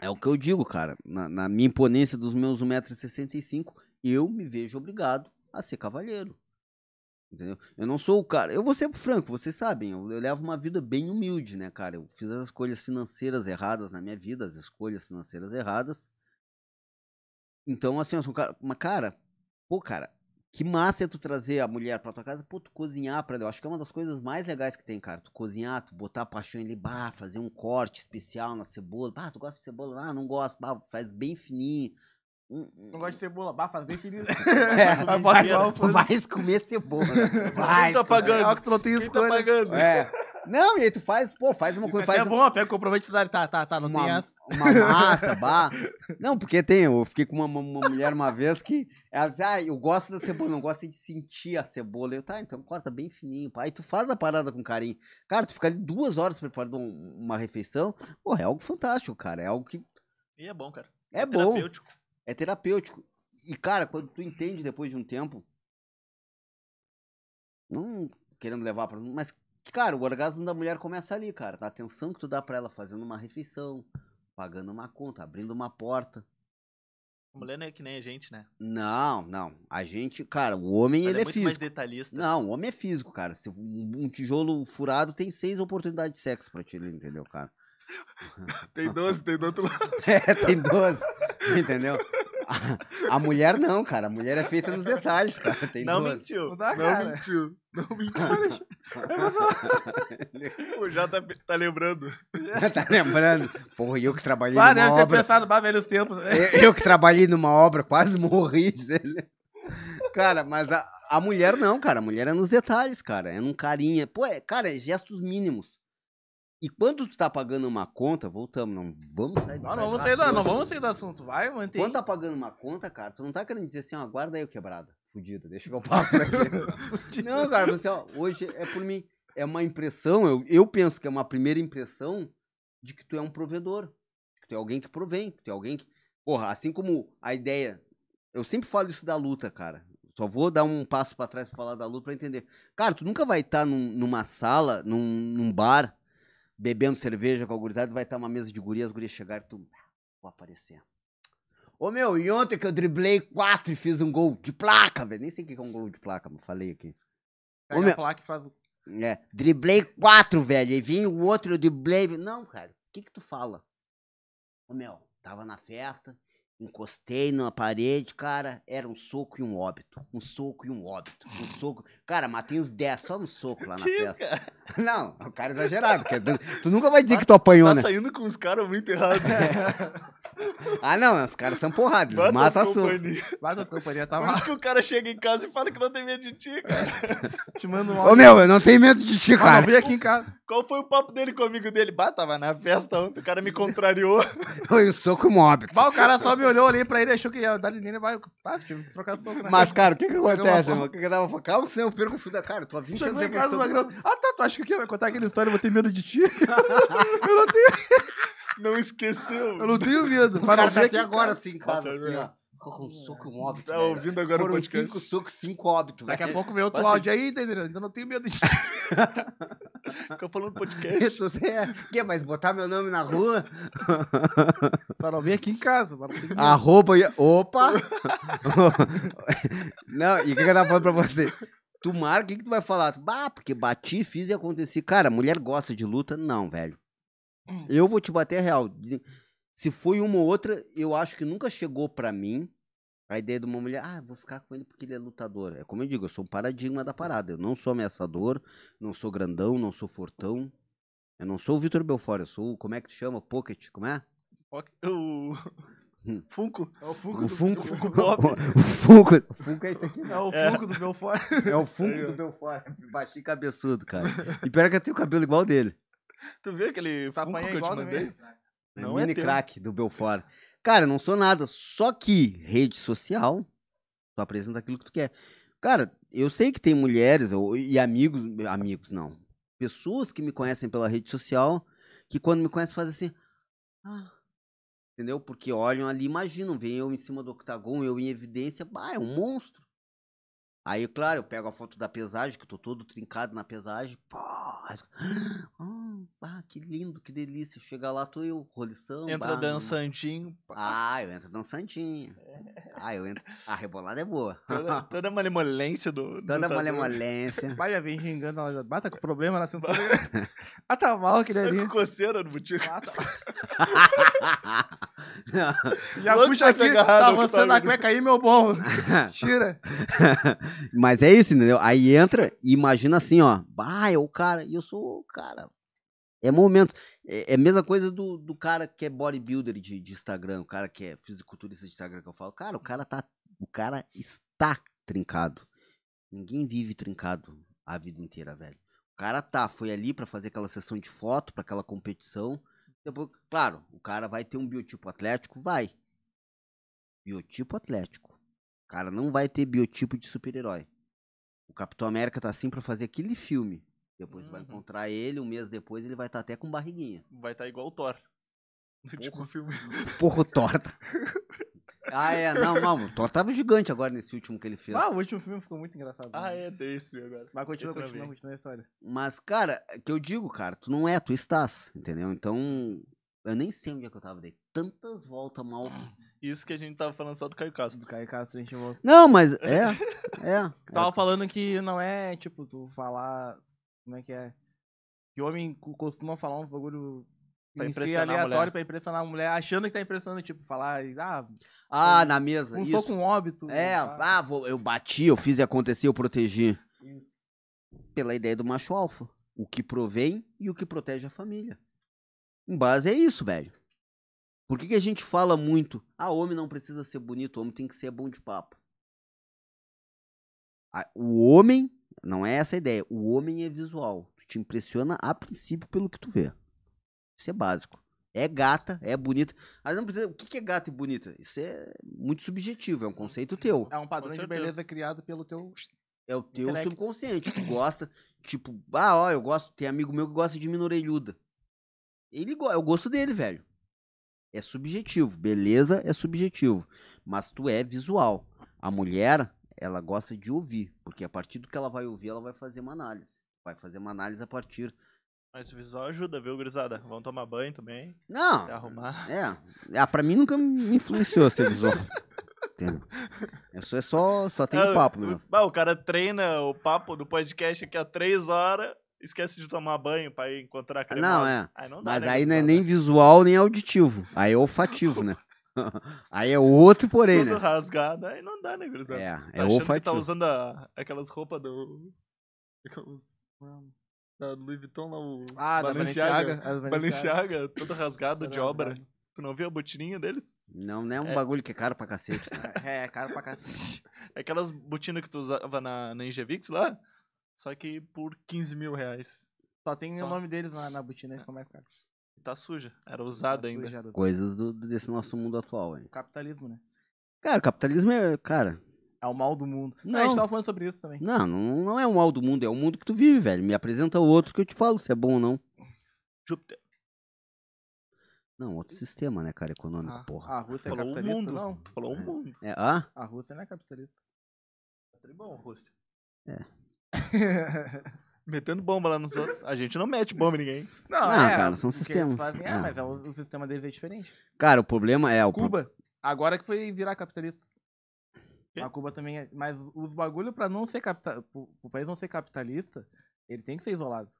É o que eu digo, cara. Na, na minha imponência dos meus 1,65m, eu me vejo obrigado a ser cavalheiro. Entendeu? Eu não sou o cara. Eu vou ser franco, vocês sabem. Eu, eu levo uma vida bem humilde, né, cara? Eu fiz as escolhas financeiras erradas na minha vida, as escolhas financeiras erradas. Então, assim, eu sou um cara. Mas, cara, pô, cara, que massa é tu trazer a mulher pra tua casa, pô, tu cozinhar pra ela. Eu acho que é uma das coisas mais legais que tem, cara. Tu cozinhar, tu botar a paixão ali, bah, fazer um corte especial na cebola. Bah, tu gosta de cebola? Ah, não gosto. Bah, faz bem fininho. Hum, hum, Não gosto de cebola, bah, faz bem feliz. É, Vai vai, vai comer cebola. Vai Quem tá pagando? É que tu não tem Quem tá escolha. pagando? É. Não, e aí tu faz, pô, faz uma coisa, faz é bom, pega o comprovante de idade. Tá, tá, tá, não uma, tem essa. uma massa, bah. Não, porque tem, eu fiquei com uma, uma- mulher uma vez que ela disse, ah, eu gosto da cebola, não gosto de sentir a cebola. Eu, tá, então corta bem fininho, pá. Aí tu faz a parada com carinho. Cara, tu fica ali duas horas preparando um- uma refeição, pô, é algo fantástico, cara, é algo que E é bom, cara. é bom, terapêutico. é terapêutico. E, cara, quando tu entende depois de um tempo, não querendo levar pra. Mas, cara, o orgasmo da mulher começa ali, cara. Da atenção que tu dá pra ela fazendo uma refeição, pagando uma conta, abrindo uma porta. A mulher não é que nem a gente, né? Não, não. A gente, cara, o homem, Ela ele é é, muito mais físico. detalhista. Não, o homem é físico, cara. Se um tijolo furado tem seis oportunidades de sexo pra ti, entendeu, cara? Tem 12, tem do outro lado. É, tem 12. Entendeu? A, a mulher não, cara. A mulher é feita nos detalhes, cara. Tem Não 12. mentiu. Não dá, não cara. mentiu. Não mentiu. o JP tá lembrando. tá lembrando? Porra, eu que trabalhei Ah, numa deve ter obra. pensado, bah, velhos tempos. Eu, eu que trabalhei numa obra, quase morri, diz ele. Cara, mas a, a mulher não, cara. A mulher é nos detalhes, cara. É num carinha. Pô, é, cara, é gestos mínimos. E quando tu tá pagando uma conta, voltamos, não vamos sair do Não, não vamos sair do, não vamos sair do assunto. Vai, mantém. Quando tá pagando uma conta, cara, tu não tá querendo dizer assim, ó, guarda aí o quebrado. Fudido, deixa eu pago pra ti. não, cara, você, ó, hoje é por mim. É uma impressão, eu, eu penso que é uma primeira impressão de que tu é um provedor. Que tu é alguém que provém, que tu é alguém que. Porra, assim como a ideia. Eu sempre falo isso da luta, cara. Só vou dar um passo pra trás pra falar da luta pra entender. Cara, tu nunca vai estar numa sala, num, num bar, bebendo cerveja com a gurizada, vai estar uma mesa de gurias, as gurias chegarem e tu. "Ah, Vou aparecer. Ô meu, e ontem que eu driblei quatro e fiz um gol de placa, velho. Nem sei o que é um gol de placa, mas falei aqui. Pega Ô, a meu- placa e faz o... É, driblei quatro, velho. E vinha o outro, eu driblei. Não, cara, o que que tu fala? Ô meu, tava na festa, encostei na parede, cara, era um soco e um óbito. Um soco e um óbito. Um soco. Cara, matei uns 10 só no soco lá na Que isso, festa. cara? Não, o cara é exagerado. tu, tu nunca vai dizer que tu apanhou, Tá né? saindo com os caras muito errados. Ah, não, os caras são porrados, eles Bota matam a as soco. companhias. Mas as companhias tá Por isso que o cara chega em casa e fala que não tem medo de ti, cara. Te manda um Ô áudio. meu, eu não tenho medo de ti, Ah, não, cara. vem aqui em casa. Qual foi o papo dele com o amigo dele? Bah, tava na festa ontem, o cara me contrariou. Foi um soco e um óbito. Bah, o cara só me olhou ali pra ele achou que ia dar nele. Vai, ah, tive que trocar soco, né? Mas, cara, o que que acontece, irmão? O que que tava falando? Calma senão eu perco o fio da cara. Tô há 20 Chegou anos em casa, o evolução. Magrão. Ah, tá, tu acha que aqui vai contar aquela história, eu vou ter medo de ti? eu não tenho, Não esqueceu. eu não tenho medo. O cara tá até agora assim em casa, Tá assim, ó. Com um soco e um óbito. Tá velho. ouvindo agora o Foram podcast? cinco socos, cinco óbitos. Daqui a pouco vem outro ser- áudio aí, entendeu? Ainda não tenho medo de. Fica falando podcast. Você é- quer mais botar meu nome na rua? Só não vem aqui em casa. Mas não tenho medo. Arroba. e- Opa! não, e o que, que eu tava falando pra você? Tu marca, o que, que tu vai falar? Tu, Bah, porque bati, fiz e aconteci. Cara, mulher gosta de luta? Não, velho. Eu vou te bater real. Se foi uma ou outra, eu acho que nunca chegou pra mim a ideia de uma mulher, ah, vou ficar com ele porque ele é lutador. É como eu digo, eu sou um paradigma da parada. Eu não sou ameaçador, não sou grandão, não sou fortão. Eu não sou o Vitor Belfort, eu sou o, como é que tu chama? Pocket, como é? O. Hum. Funko. É o Funko O do Funko. Funko O, Pop. o Funko. O Funko é esse aqui, É o É. Funko do Belfort. É o Funko do Belfort. Baixinho e cabeçudo, cara. E pior que eu tenho o cabelo igual dele. Tu viu aquele Tá Funko que apanhando eu te mandei? também. Não é mini teu. crack do Belfort. Cara, não sou nada. Só que rede social, tu apresenta aquilo que tu quer. Cara, eu sei que tem mulheres e amigos, amigos não, pessoas que me conhecem pela rede social, que quando me conhecem fazem assim, ah, entendeu? Porque olham ali, imaginam, vem eu em cima do octagon, eu em evidência, bah, é um monstro. Aí, claro, eu pego a foto da pesagem, que eu tô todo trincado na pesagem, aí, ah, ah, que lindo, que delícia. Chega lá, tô eu, rolição. Entra bah, dançantinho. ah, eu entro dançantinho. Ah, eu entro. A rebolada é boa. Toda, toda a malemolência do. do Toda lutador. malemolência. Vai, já vem xingando ela. já Bata com problema na cintura. ah, tá mal aquele Tá ali. com coceira no botico. Ah, tá- Já Louco puxa aqui, tá que avançando tá a cueca aí, meu bom. Tira. Mas é isso, entendeu? Aí entra e imagina assim, ó. Bah, é o cara. E eu sou o cara. É momento. É, é a mesma coisa do, do cara que é bodybuilder de, de Instagram, o cara que é fisiculturista de Instagram que eu falo. Cara, o cara tá. O cara está trincado. Ninguém vive trincado a vida inteira, velho. O cara tá, foi ali pra fazer aquela sessão de foto, pra aquela competição. Depois, claro, o cara vai ter um biotipo atlético? Vai. Biotipo atlético. Cara não vai ter biotipo de super-herói. O Capitão América tá assim pra fazer aquele filme. Depois tu vai Uhum. encontrar ele, um mês depois ele vai estar até com barriguinha. Vai estar igual o Thor. No último filme. Porra, o Thor. tá- ah, é, não, não, o Thor tava gigante agora nesse último que ele fez. Ah, o último filme ficou muito engraçado. Ah, né? é desse agora. Mas continua, Esse continua, continua a história. Mas, cara, é que eu digo, cara, tu não é, tu estás, entendeu? Então, eu nem sei onde é que eu tava, dei tantas voltas mal. Isso que a gente tava falando só do Caio Castro. Do Caio Castro a gente volta. Não, mas é, é. Tava falando que não é, tipo, tu falar. Como é que é? Que homem co- costuma falar um bagulho Pra si impressionar a aleatório mulher. pra impressionar a mulher, achando que tá impressionando, tipo, falar, ah, Ah, na mesa, um isso. soco um óbito. É, ah, vou- eu bati, eu fiz e aconteceu, eu protegi. Isso. Pela ideia do macho alfa. O que provém e o que protege a família. Em base é isso, velho. Por que, que a gente fala muito? Ah, homem não precisa ser bonito, homem tem que ser bom de papo. Ah, O homem, não é essa a ideia, o homem é visual. Tu te impressiona a princípio pelo que tu vê. Isso é básico. É gata, é bonita. Mas não precisa. O que que é gata e bonita? Isso é muito subjetivo, é um conceito teu. É um padrão de beleza criado pelo teu. É o teu Intelecto. subconsciente. Tu gosta, tipo, ah, ó, eu gosto. Tem amigo meu que gosta de mina orelhuda. Ele é o gosto dele, velho. É subjetivo. Beleza é subjetivo. Mas tu é visual. A mulher, ela gosta de ouvir. Porque a partir do que ela vai ouvir, ela vai fazer uma análise. Vai fazer uma análise a partir. Mas o visual ajuda, viu, gurizada? Vamos tomar banho também, Não! se arrumar. É. Ah, pra mim nunca me influenciou ser visual. Entendeu? É só, é só, só tem Ah, um papo o- mesmo. bah, o cara treina o papo do podcast aqui há três horas, esquece de tomar banho pra ir encontrar a Não, cremosa. é. Aí não dá, Mas né, aí não é nem visual nem auditivo. Aí é olfativo, né? aí é outro porém, Tudo né? rasgado, aí não dá, né, gurizada? É, Tá é achando que tá olfativo. usando a- aquelas roupas do... aquelas- Da Louis Vuitton lá, os Ah, da Balenciaga. Balenciaga. as Balenciaga. Balenciaga, todo rasgado de obra. Tu não viu a botininha deles? Não, não é um É. bagulho que é caro pra cacete. Né? É, é caro pra cacete. É Aquelas botinas que tu usava na, na Ingevix lá, só que por 15 mil reais. Só tem Só. o nome deles na, na botina aí, fica mais caro. Tá suja. Era usada Tá ainda. suja. Coisas do, desse nosso mundo atual, hein? O capitalismo, né? Cara, o capitalismo é. Cara. É o mal do mundo. Não. a gente tava falando sobre isso também. Não, não, não é o mal do mundo, é o mundo que tu vive, velho. Me apresenta outro que eu te falo se é bom ou não. Júpiter. Não, outro sistema, né, cara, econômico, Ah. porra. A Rússia é Falou o capitalista? mundo. Não. Tu falou o É. mundo. É, ah? A Rússia não é capitalista. Tá bom, Rússia. É. Metendo bomba lá nos outros. A gente não mete bomba em ninguém. Não, Não, é, cara, são o que eles sistemas. fazem é, Ah. mas é, o, o sistema deles é diferente. Cara, o problema é. O pro- Cuba, agora que foi virar capitalista. Quê? A Cuba também é. Mas os bagulho pra não ser capital, pro, pro país não ser capitalista, ele tem que ser isolado.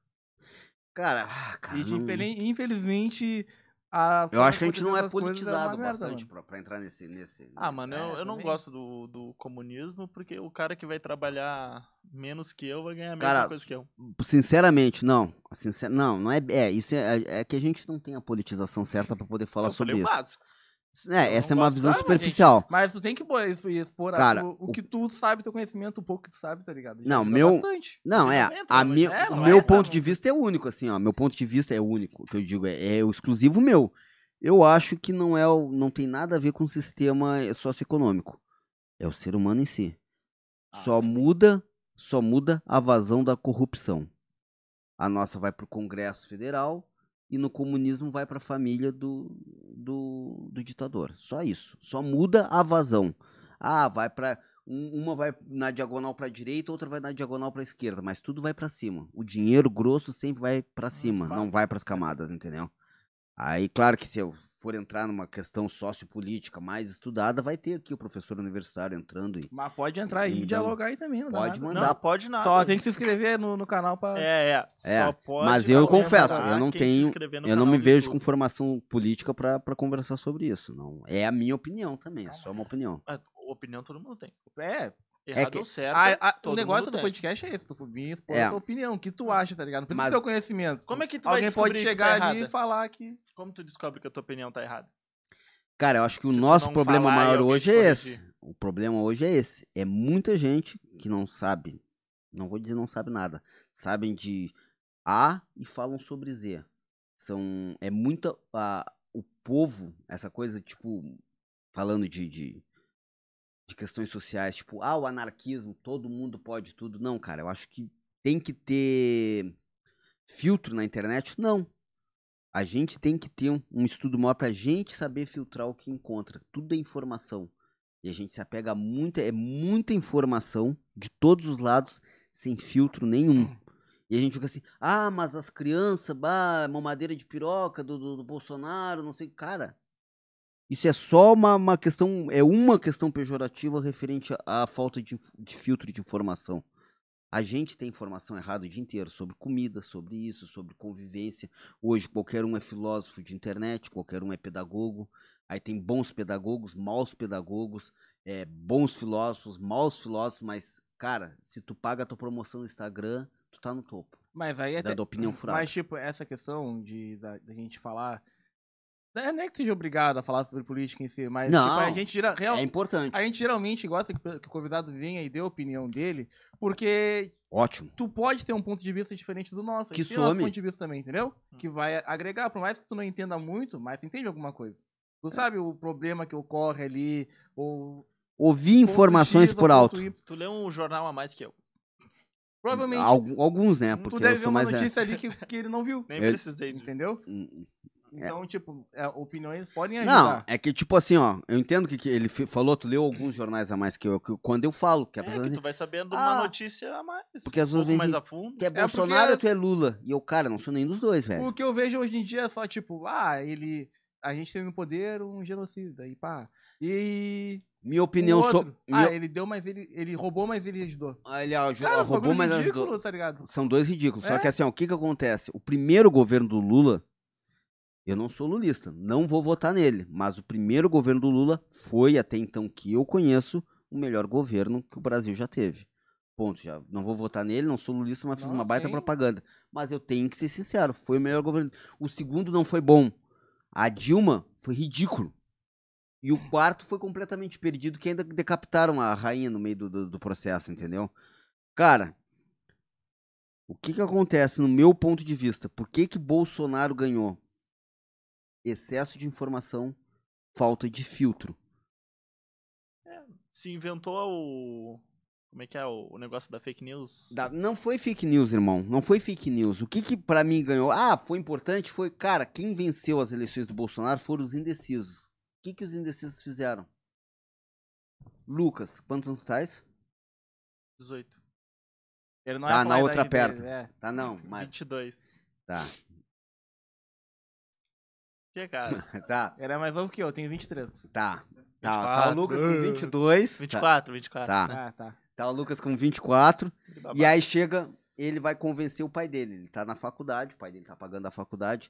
Cara, ah, cara. e de não- infeli- infelizmente. A Eu acho que a gente não é coisas politizado merda, bastante mano. pra, pra entrar nesse. nesse Ah, mano, eu, É, eu não gosto do, do comunismo porque o cara que vai trabalhar menos que eu vai ganhar a mesma Cara, coisa que eu. Sinceramente, não. Sincer... Não, não é. É, isso é, é que a gente não tem a politização certa pra poder falar eu sobre falei o isso. básico. É, essa é uma visão Ah, mas, superficial. Mas tu tem que expor Cara, tu- o, que tu sabe, teu conhecimento, o pouco que tu sabe, tá ligado? Não, meu- Bastante. Não, é. A mas minha, é, meu entra, ponto não- de vista é único, assim, ó. Meu ponto de vista é único. O que eu digo é, é o exclusivo meu. Eu acho que não é o, não tem nada a ver com o sistema socioeconômico. É o ser humano em si. Ah, Só muda, só muda a vazão da corrupção. A nossa vai pro Congresso Federal e no comunismo vai pra família do, do, do ditador. Só isso. Só muda a vazão. Ah, vai um- uma vai na diagonal pra direita, outra vai na diagonal pra esquerda, mas tudo vai pra cima. O dinheiro grosso sempre vai pra cima, não vai pras camadas, entendeu? Aí, claro que se eu for entrar numa questão sociopolítica mais estudada, vai ter aqui o professor universitário entrando e Mas pode entrar e dá- dialogar aí também, não dá Pode nada. mandar. Não, pode nada. Só tem que se inscrever no, no canal pra. É, é. É, Só pode mas eu confesso, eu não tenho- eu não me vejo com YouTube. formação política pra pra conversar sobre isso. Não, é a minha opinião também, é só uma opinião. Ah, opinião todo mundo tem. É, Errado que- ou certo. a- a- todo o negócio do tem. podcast é esse, tu vir expor É. a tua opinião, o que tu acha, tá ligado? Não precisa Mas- ter o conhecimento. Como é que tu vai Alguém pode descobrir que chegar tá ali e errada? falar que. Como tu descobre que a tua opinião tá errada? Cara, eu acho que o Se nosso problema falar e maior hoje é esse. O problema hoje é esse. É muita gente que não sabe, não vou dizer não sabe nada, sabem de A e falam sobre Z. São. É muita. A, o povo, essa coisa, tipo, falando de, de, de questões sociais, tipo, ah, o anarquismo, todo mundo pode tudo. Não, cara, eu acho que tem que ter filtro na internet. Não. A gente tem que ter um, um estudo maior pra gente saber filtrar o que encontra. Tudo é informação. E a gente se apega a muita, é muita informação de todos os lados, sem filtro nenhum. E a gente fica assim, ah, mas as crianças, bah, mamadeira de piroca do, do, do Bolsonaro, não sei. Cara, isso é só uma, uma questão, é uma questão pejorativa referente à, falta de, de filtro de informação. A gente tem informação errada o dia inteiro sobre comida, sobre isso, sobre convivência. Hoje qualquer um é filósofo de internet, qualquer um é pedagogo. Aí tem bons pedagogos, maus pedagogos, é, bons filósofos, maus filósofos, mas, cara, se tu paga a tua promoção no Instagram, tu tá no topo. Mas aí Da, até. da opinião furada. Mas, tipo, essa questão de da, da gente falar. Não é que seja obrigado a falar sobre política em si, mas Não, tipo, a gente real, É importante. a gente geralmente gosta que, que o convidado venha e dê a opinião dele, porque Ótimo. tu pode ter um ponto de vista diferente do nosso. Que e tem o nosso some. ponto de vista também, entendeu? Que vai agregar, por mais que tu não entenda muito, mas tu entende alguma coisa. Tu sabe o problema que ocorre ali, ou Ouvir informações X por alto. Y. Tu lê um jornal a mais que eu. Provavelmente Algu- Alguns, né? tu Porque deve eu ver uma mais. é- notícia ali que, que ele não viu, Nem Eu- precisei. de- entendeu? Hum, Então, tipo, é, opiniões podem Não, ajudar. é que tipo assim, ó, eu entendo que, que ele falou, tu leu alguns jornais a mais que eu, que quando eu falo, que a É, pessoa que tu vai sabendo Ah, uma notícia a mais. porque às um vezes mais assim, a fundo. tu é porque Bolsonaro ou tu é Lula? E eu, cara, não sou nenhum dos dois, velho. O que eu vejo hoje em dia é só, tipo, ah, ele. A gente tem no poder um genocida, e pá. E. Minha opinião sobre. Ah, ele deu, mas ele, ele roubou, mas ele ajudou. Ele aj- Cara, roubou, mas ridículo, ajudou. tá ligado? São dois ridículos. Só É? que assim, ó, o que que acontece? O primeiro governo do Lula, eu não sou lulista, não vou votar nele. Mas o primeiro governo do Lula foi, até então que eu conheço, o melhor governo que o Brasil já teve. Ponto. Já não vou votar nele, não sou lulista, mas fiz Não, uma baita sim. propaganda. Mas eu tenho que ser sincero, foi o melhor governo. O segundo não foi bom. A Dilma foi ridículo. E o quarto foi completamente perdido, que ainda decapitaram a rainha no meio do, do, do processo, entendeu? Cara, o que que acontece no meu ponto de vista? Por que que Bolsonaro ganhou? Excesso de informação, falta de filtro. Se inventou o. Como é que é o, negócio da fake news? Da- não foi fake news, irmão. Não foi fake news. O que que pra mim ganhou? Ah, foi importante? Foi, cara, quem venceu as eleições do Bolsonaro foram os indecisos. O que que os indecisos fizeram? Lucas, quantos anos tais? 18. Ele não Tá, ia na outra dele, é. Tá, não, mas... 22. Tá, Que, cara? tá, Ele é mais novo que eu, tenho 23. tá. Tá, tá o 24. Lucas com 22. tá- 24, 24. Tá. né? Ah, tá. Tá o Lucas com 24. Aquele babado. E aí chega, ele vai convencer o pai dele. Ele tá na faculdade, o pai dele tá pagando a faculdade.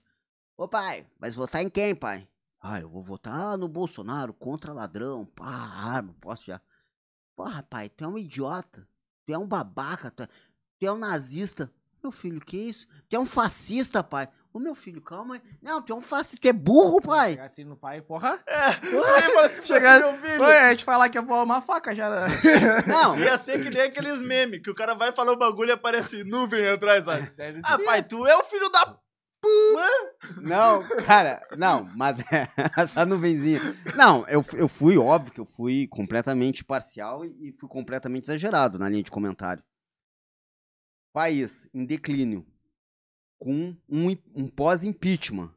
Ô pai, mas votar em quem, pai? Ah, eu vou votar no Bolsonaro, contra ladrão, pá, arma, posso já. Porra, pai, tu é um idiota. Tu é um babaca, tu é, tu é um nazista. Meu filho, que isso? Tu é um fascista, pai. Ô meu filho, calma aí. Não, tu é um fascista, tu é burro, pai. Chegar assim no pai, porra. É, Chegar- meu filho. Oi, a gente falar que ia voar uma faca já. era- Não, Ia ser que nem aqueles memes, que o cara vai falar o bagulho e aparece nuvem atrás, sabe? Ah, ser. pai, tu é o filho da... Não, cara, não, mas essa nuvenzinha. Não, eu, eu fui, óbvio que eu fui completamente parcial e, e fui completamente exagerado na linha de comentário. País em declínio, com um, um pós-impeachment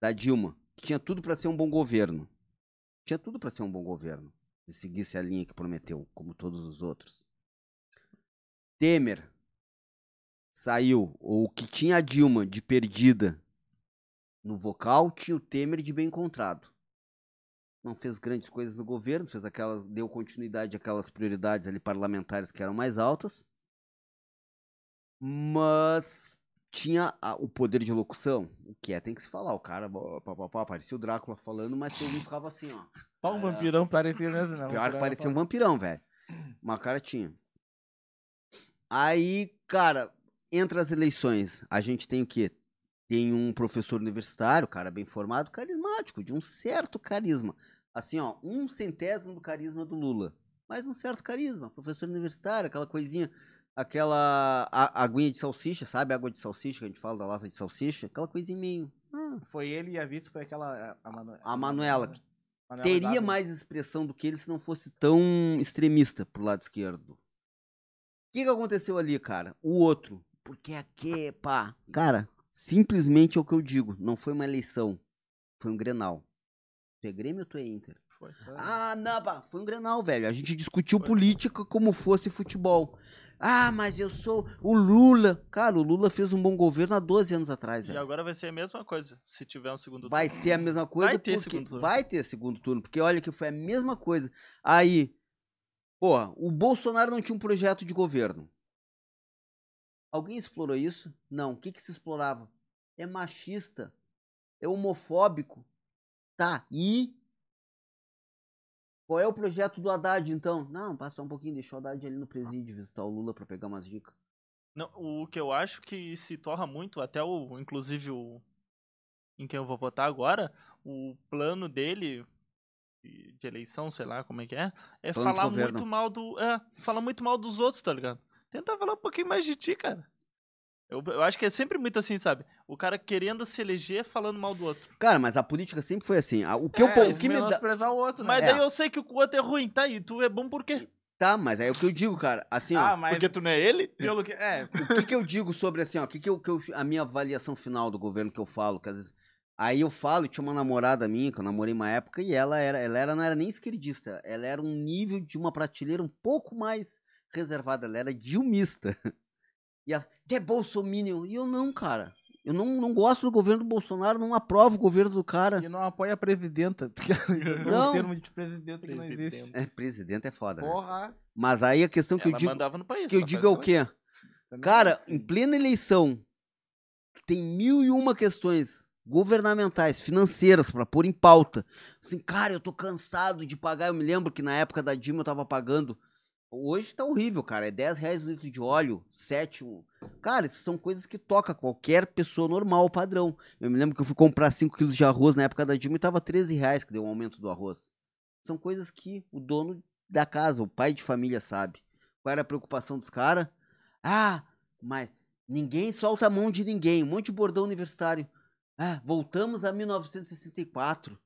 da Dilma, que tinha tudo pra ser um bom governo. Tinha tudo pra ser um bom governo, se seguisse a linha que prometeu, como todos os outros. Temer saiu, ou o que tinha a Dilma de perdida no vocal, tinha o Temer de bem encontrado. Não fez grandes coisas no governo, fez aquelas, deu continuidade àquelas prioridades ali parlamentares que eram mais altas. Mas tinha a- o poder de locução, o que é, tem que se falar. O cara, pá, pá, pá, parecia o Drácula falando, mas todo mundo ficava assim, ó. Só um vampirão parecia mesmo, não. Pior que parecia um vampirão, velho. Uma cara tinha. Aí, cara, entre as eleições, a gente tem o quê? Tem um professor universitário, cara bem formado, carismático, de um certo carisma. Assim, ó, um centésimo do carisma do Lula. Mas um certo carisma. Professor universitário, aquela coisinha. Aquela a, aguinha de salsicha, sabe? Água de salsicha que a gente fala da lata de salsicha. Aquela coisinha meio. ah, Foi ele e a vice foi aquela. A, Manu- A Manuela, que Manuela teria mais expressão do que ele se não fosse tão extremista pro lado esquerdo. O que, que aconteceu ali, cara? O outro. Porque aqui, pá. Cara, simplesmente é o que eu digo. Não foi uma eleição. Foi um Grenal. Tu é Grêmio ou tu é Inter? Foi. Ah, não, pá, foi um Grenal, velho. A gente discutiu Foi. política como fosse futebol. Ah, mas eu sou o Lula. Cara, o Lula fez um bom governo há 12 anos atrás, E velho. agora vai ser a mesma coisa, se tiver um segundo Vai turno. ser a mesma coisa Vai ter porque segundo turno. vai ter segundo turno, porque olha que foi a mesma coisa. Aí, pô, o Bolsonaro não tinha um projeto de governo. Alguém explorou isso? Não. O que que se explorava? É machista, é homofóbico. Tá, e qual é o projeto do Haddad então? Não, passa um pouquinho, deixa o Haddad ali no presídio visitar o Lula pra pegar umas dicas. Não, o que eu acho que se torna muito, até o, inclusive o em quem eu vou votar agora, o plano dele de eleição, sei lá como é que é, é Plano falar muito mal do, é, falar muito mal dos outros, tá ligado? Tenta falar um pouquinho mais de ti, cara. Eu, eu acho que é sempre muito assim, sabe? O cara querendo se eleger falando mal do outro. Cara, mas a política sempre foi assim. O que, eu, É, po- o que me dá. o outro, né? Mas É. daí eu sei que o outro é ruim, tá? E tu é bom por quê? Tá, mas é o que eu digo, cara. Assim, ó. Ah, mas Porque tu não é ele? pelo que. É, o que, que eu digo sobre assim, ó, o que, que, eu, que eu- a minha avaliação final do governo que eu falo, que às vezes. Aí eu falo, tinha uma namorada minha, que eu namorei uma época, e ela era, ela era, não era nem esquerdista, ela era um nível de uma prateleira um pouco mais reservada, ela era dilmista. E ela, é bolsominion. E eu não, cara. Eu não, não gosto do governo do Bolsonaro, não aprovo o governo do cara. e não apoia a presidenta. Não. o termo de presidenta que não existe. É, presidente é foda, né? Porra. Mas aí a questão que eu digo, mandava no país. que eu ela digo é o quê? Também Cara, é assim. em plena eleição, tu tem mil e uma questões governamentais, financeiras pra pôr em pauta. Assim, cara, eu tô cansado de pagar. Eu me lembro que na época da Dilma eu tava pagando. Hoje tá horrível, cara. É 10 reais o litro de óleo, 7. um- Cara, isso são coisas que toca qualquer pessoa normal, padrão. Eu me lembro que eu fui comprar 5 quilos de arroz na época da Dilma e tava 13 reais que deu um aumento do arroz. São coisas que o dono da casa, o pai de família sabe. Qual era a preocupação dos caras? Ah, mas ninguém solta a mão de ninguém. Um monte de bordão universitário. Ah, voltamos a 1964.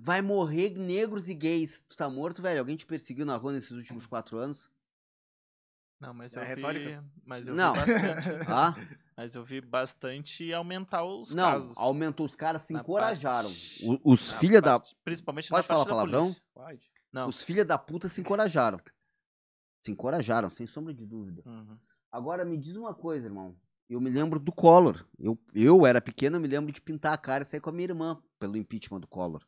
Vai morrer negros e gays. Tu tá morto, velho? Alguém te perseguiu na rua nesses últimos quatro anos? Não, mas É eu vi, retórica? mas eu Não. vi bastante, Ah? mas eu vi bastante aumentar os Não, casos. aumentou. Os caras se Na encorajaram. parte- Os filha da, Principalmente Pode na falar palavrão? Pode. Não. os filha da puta se encorajaram. Se encorajaram, sem sombra de dúvida. Uhum. Agora me diz uma coisa, irmão. Eu me lembro do Collor. Eu, eu era pequeno, eu me lembro de pintar a cara e sair com a minha irmã pelo impeachment do Collor.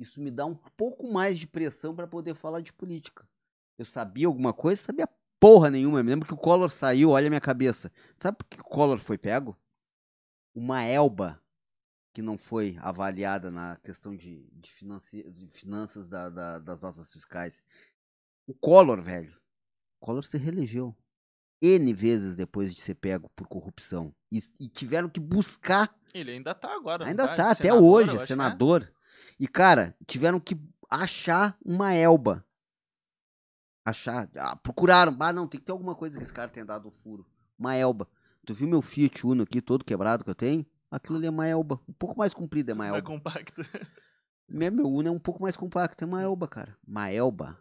Isso me dá um pouco mais de pressão pra poder falar de política. Eu sabia alguma coisa? Sabia porra nenhuma. Eu me lembro que o Collor saiu, olha a minha cabeça. Sabe por que o Collor foi pego? Uma elba que não foi avaliada na questão de, de, financi- de finanças da- da- das notas fiscais. O Collor, velho. O Collor se reelegeu. N vezes depois de ser pego por corrupção. E, e tiveram que buscar. Ele ainda tá agora. Ainda tá? tá, até hoje, que é. senador. E, cara, tiveram que achar uma elba. Achar. ah, procuraram. Ah, não, tem que ter alguma coisa que esse cara tenha dado o furo. Uma elba. Tu viu meu Fiat Uno aqui, todo quebrado que eu tenho? Aquilo ali é uma elba. Um pouco mais comprido é uma Mais elba. compacto. Meu, meu Uno é um pouco mais compacto, é uma elba, cara. Uma elba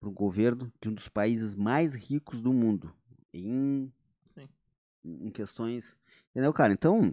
para um governo de um dos países mais ricos do mundo. Em, Sim. em questões. Entendeu, cara? Então.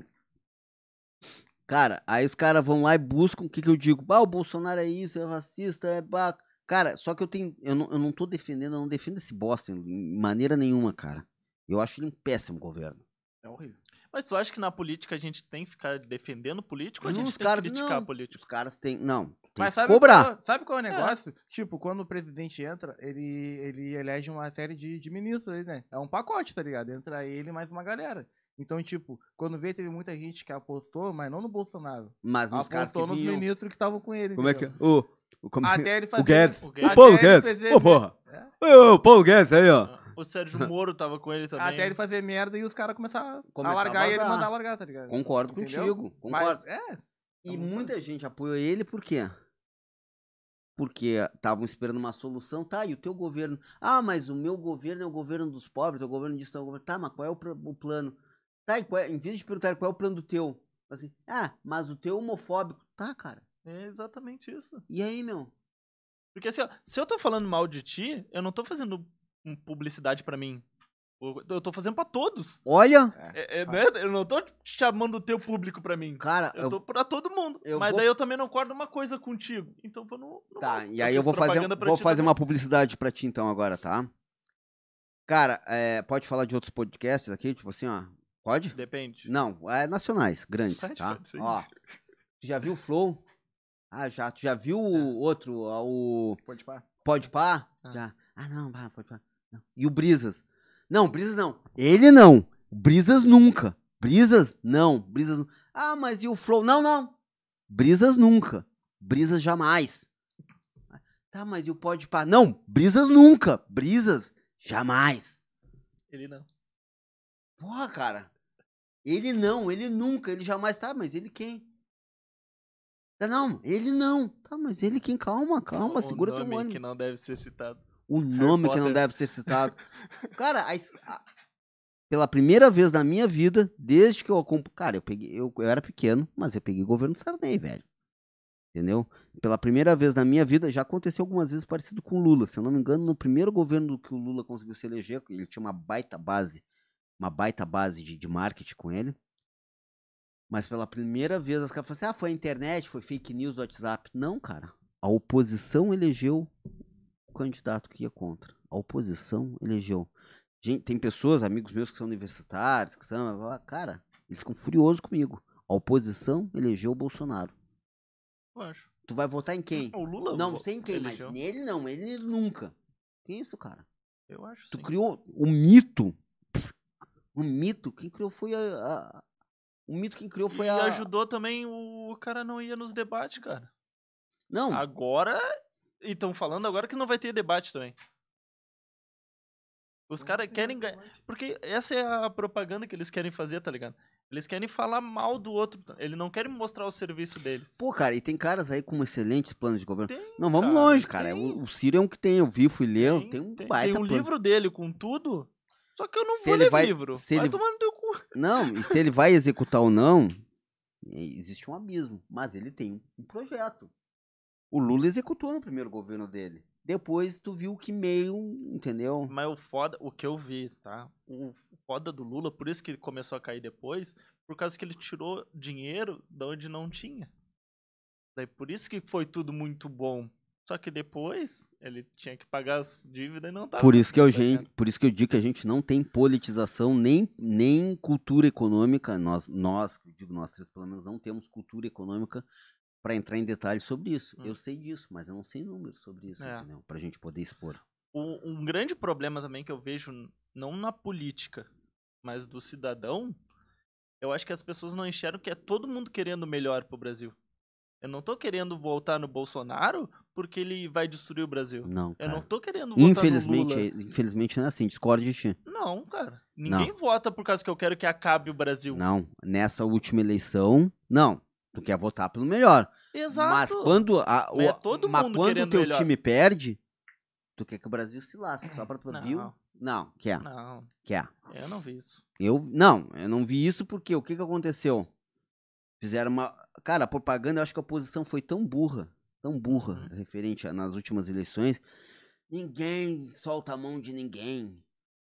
Cara, aí os caras vão lá e buscam o que, que eu digo. Ah, o Bolsonaro é isso, é racista, é ba... Cara, só que eu tenho. Eu não, eu não tô defendendo, eu não defendo esse bosta em maneira nenhuma, cara. Eu acho ele um péssimo governo. É horrível. Mas tu acha que na política a gente tem que ficar defendendo político ou a gente os tem caras- que criticar não. político? Os caras têm. Não, tem Mas que sabe cobrar. Qual, sabe qual é o negócio? Tipo, quando o presidente entra, ele, ele elege uma série de, de ministros aí, né? É um pacote, tá ligado? Entra ele e mais uma galera. Então, tipo, quando vê, teve muita gente que apostou, mas não no Bolsonaro. Mas nos caras que Apostou nos vinham. ministros que estavam com ele. Como é que é? entendeu? O, o, como, Até ele fazer. o Guedes. O. Paulo Guedes. fazer- Ô, porra. É. Ô, o Paulo Guedes aí, ó. O Sérgio Moro tava com ele também. Até ele fazer merda e os caras começaram Começar a a largar e ele mandar largar, tá ligado? Concordo Entendeu? contigo. Concordo. Mas, é. e muita gente apoiou ele por quê? porque estavam esperando uma solução. Tá, e o teu governo? Ah, mas o meu governo é o governo dos pobres, é o governo disso, é o governo. Tá, mas qual é o, o plano? Tá, e é- em vez de perguntar qual é o plano do teu, assim, ah, mas o teu é homofóbico. Tá, cara. É exatamente isso. E aí, meu? Porque assim, ó, se eu tô falando mal de ti, eu não tô fazendo um publicidade pra mim. Eu tô fazendo pra todos. Olha, É, é, né? Eu não tô chamando o teu público pra mim. cara, Eu eu- tô pra todo mundo. eu Mas vou- daí eu também não concordo uma coisa contigo. Então eu não. não Tá, vou. e aí eu vou fazer, vou fazer também. uma publicidade pra ti então agora, tá? Cara, é, pode falar de outros podcasts aqui, tipo assim, ó. Pode? Depende. Não, é nacionais, grandes, tá? Ó, tu já viu o Flow? Ah, já. Tu já viu o outro, o Pode pá. Pode Pá? Ah. Já. Ah, não, pode pá. Não. E o Brisas? Não, Brisas não. Ele não. Brisas nunca. Brisas não. Brisas nu- Ah, mas e o Flow? Não, não. Brisas nunca. Brisas jamais. Tá, mas e o Pode Pá? Não, Brisas nunca. Brisas jamais. Ele não. Porra, cara. Ele não, ele nunca, ele jamais. Tá, mas ele quem? Tá, Não, ele não. Tá, mas ele quem? Calma, calma, O segura teu nome ânimo. que não deve ser citado. O nome que não deve ser citado. Cara, a a- pela primeira vez na minha vida, desde que eu acompanho. Cara, eu peguei. Eu, eu era pequeno, mas eu peguei governo Sarney, velho. Entendeu? Pela primeira vez na minha vida, já aconteceu algumas vezes parecido com o Lula. Se eu não me engano, no primeiro governo que o Lula conseguiu se eleger, ele tinha uma baita base, uma baita base de, de marketing com ele. Mas pela primeira vez, as caras falaram assim: ah, foi a internet, foi fake news do WhatsApp. Não, cara. A oposição elegeu o candidato que ia contra. A oposição elegeu. Gente, tem pessoas, amigos meus que são universitários, que são. Cara, eles ficam furiosos comigo. A oposição elegeu o Bolsonaro. Eu acho. Tu vai votar em quem? O Lula. Não, sei em quem, mas elegeu. nele não, ele nunca. Que isso, cara? Eu acho. Tu sim. criou o mito. O mito, quem criou foi a. a- o mito quem criou foi e a. ajudou também o cara não ia nos debates, cara. Não, Agora. E estão falando agora que não vai ter debate também. Os caras querem ganhar. Porque essa é a propaganda que eles querem fazer, tá ligado? Eles querem falar mal do outro. Eles não querem mostrar o serviço deles. Pô, cara, e tem caras aí com excelentes planos de governo. Tem, Não, vamos cara, longe, cara. tem. O, o Ciro é um que tem, eu vi, fui ler, tem, um tem, baita tem um plano. livro dele com tudo. Só que eu não Se vou ele ler vai- livro. se vai ele- tomar no teu cu. Não, e se ele vai executar ou não, existe um abismo. Mas ele tem um, um projeto. O Lula executou no primeiro governo dele. Depois tu viu que meio, entendeu? Mas o foda, o que eu vi, tá? O foda do Lula, por isso que ele começou a cair depois, por causa que ele tirou dinheiro de onde não tinha. Daí por isso que foi tudo muito bom. Só que depois ele tinha que pagar as dívidas e não tava. Por isso que eu, conseguindo gente, por isso que eu digo que a gente não tem politização nem, nem cultura econômica. Nós, nós, digo nós três pelo menos, não temos cultura econômica para entrar em detalhes sobre isso. Hum. Eu sei disso, mas eu não sei números sobre isso, É. entendeu? Pra gente poder expor. O- um grande problema também que eu vejo, não na política, mas do cidadão, eu acho que as pessoas não enxergam que é todo mundo querendo melhor pro Brasil. Eu não tô querendo voltar no Bolsonaro porque ele vai destruir o Brasil. Não, Eu cara. não tô querendo votar Infelizmente, no é- Lula. infelizmente não é assim, discordo de ti. Não, cara. Ninguém vota por causa que eu quero que acabe o Brasil. Não, nessa última eleição, não. Tu quer votar pelo melhor. Exato. Mas quando, a, o, Mas é todo mas quando o teu melhor. time perde, tu quer que o Brasil se lasque só pra tu Não, viu? Não, quer, não, quer. eu não vi isso. Eu não, eu não vi isso porque o que que aconteceu? Fizeram uma, cara, a propaganda, eu acho que a oposição foi tão burra, tão burra Uhum. referente a, nas últimas eleições. Ninguém solta a mão de ninguém.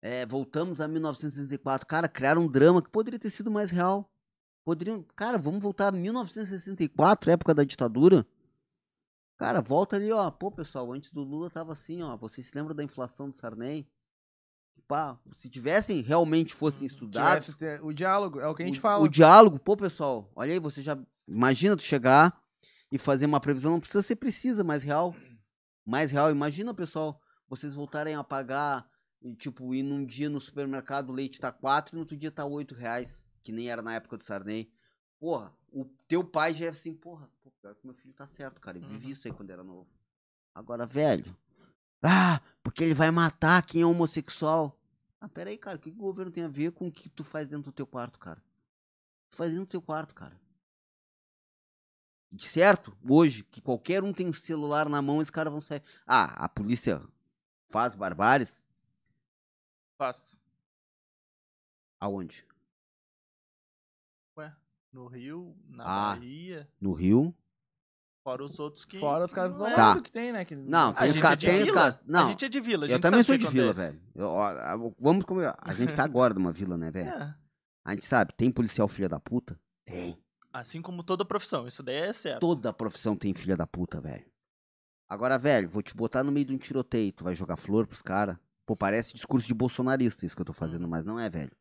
É, voltamos a 1964. Cara, criaram um drama que poderia ter sido mais real. Poderiam, cara, vamos voltar a 1964, época da ditadura. Cara, volta ali, ó. Pô, pessoal, antes do Lula tava assim, ó. Vocês se lembram da inflação do Sarney? Pá, se tivessem realmente fossem estudados, Tivesse ter- o diálogo, é o que a gente o, fala. o diálogo, pô, pessoal, olha aí, você já. Imagina tu chegar e fazer uma previsão, não precisa ser precisa, mais real. Mais real. Imagina, pessoal, vocês voltarem a pagar, tipo, ir num dia no supermercado, o leite tá 4 e no outro dia tá 8 reais, que nem era na época do Sarney. Porra, o teu pai já é assim, porra, pô, pior que meu filho tá certo, cara. Eu vivi Uhum. isso aí quando era novo. Agora, velho. Ah, porque ele vai matar quem é homossexual. Ah, pera aí, cara, o que, que o governo tem a ver com o que tu faz dentro do teu quarto, cara? Tu faz dentro do teu quarto, cara. De certo, hoje, que qualquer um tem um celular na mão, esses caras vão sair. Ah, a polícia faz barbáries? Faz. Aonde? Ué, no Rio, na Ah. Bahia, No Rio? fora os outros que. Fora os casos não é. isolados Tá. que tem, né? Que... Não, A tem os gente caras. é de Tem os vila. caras. A Não, gente é de vila, a eu também sabe sou de que vila, acontece. velho. Eu- ó, Vamos comigo. A gente tá agora numa vila, né, velho? É. A gente sabe, tem policial filha da puta? Tem. Assim como toda profissão, isso daí é certo. Toda profissão tem filha da puta, velho. Agora, velho, vou te botar no meio de um tiroteio. Tu vai jogar flor pros caras. Pô, parece discurso de bolsonarista isso que eu tô fazendo, mas não é, velho.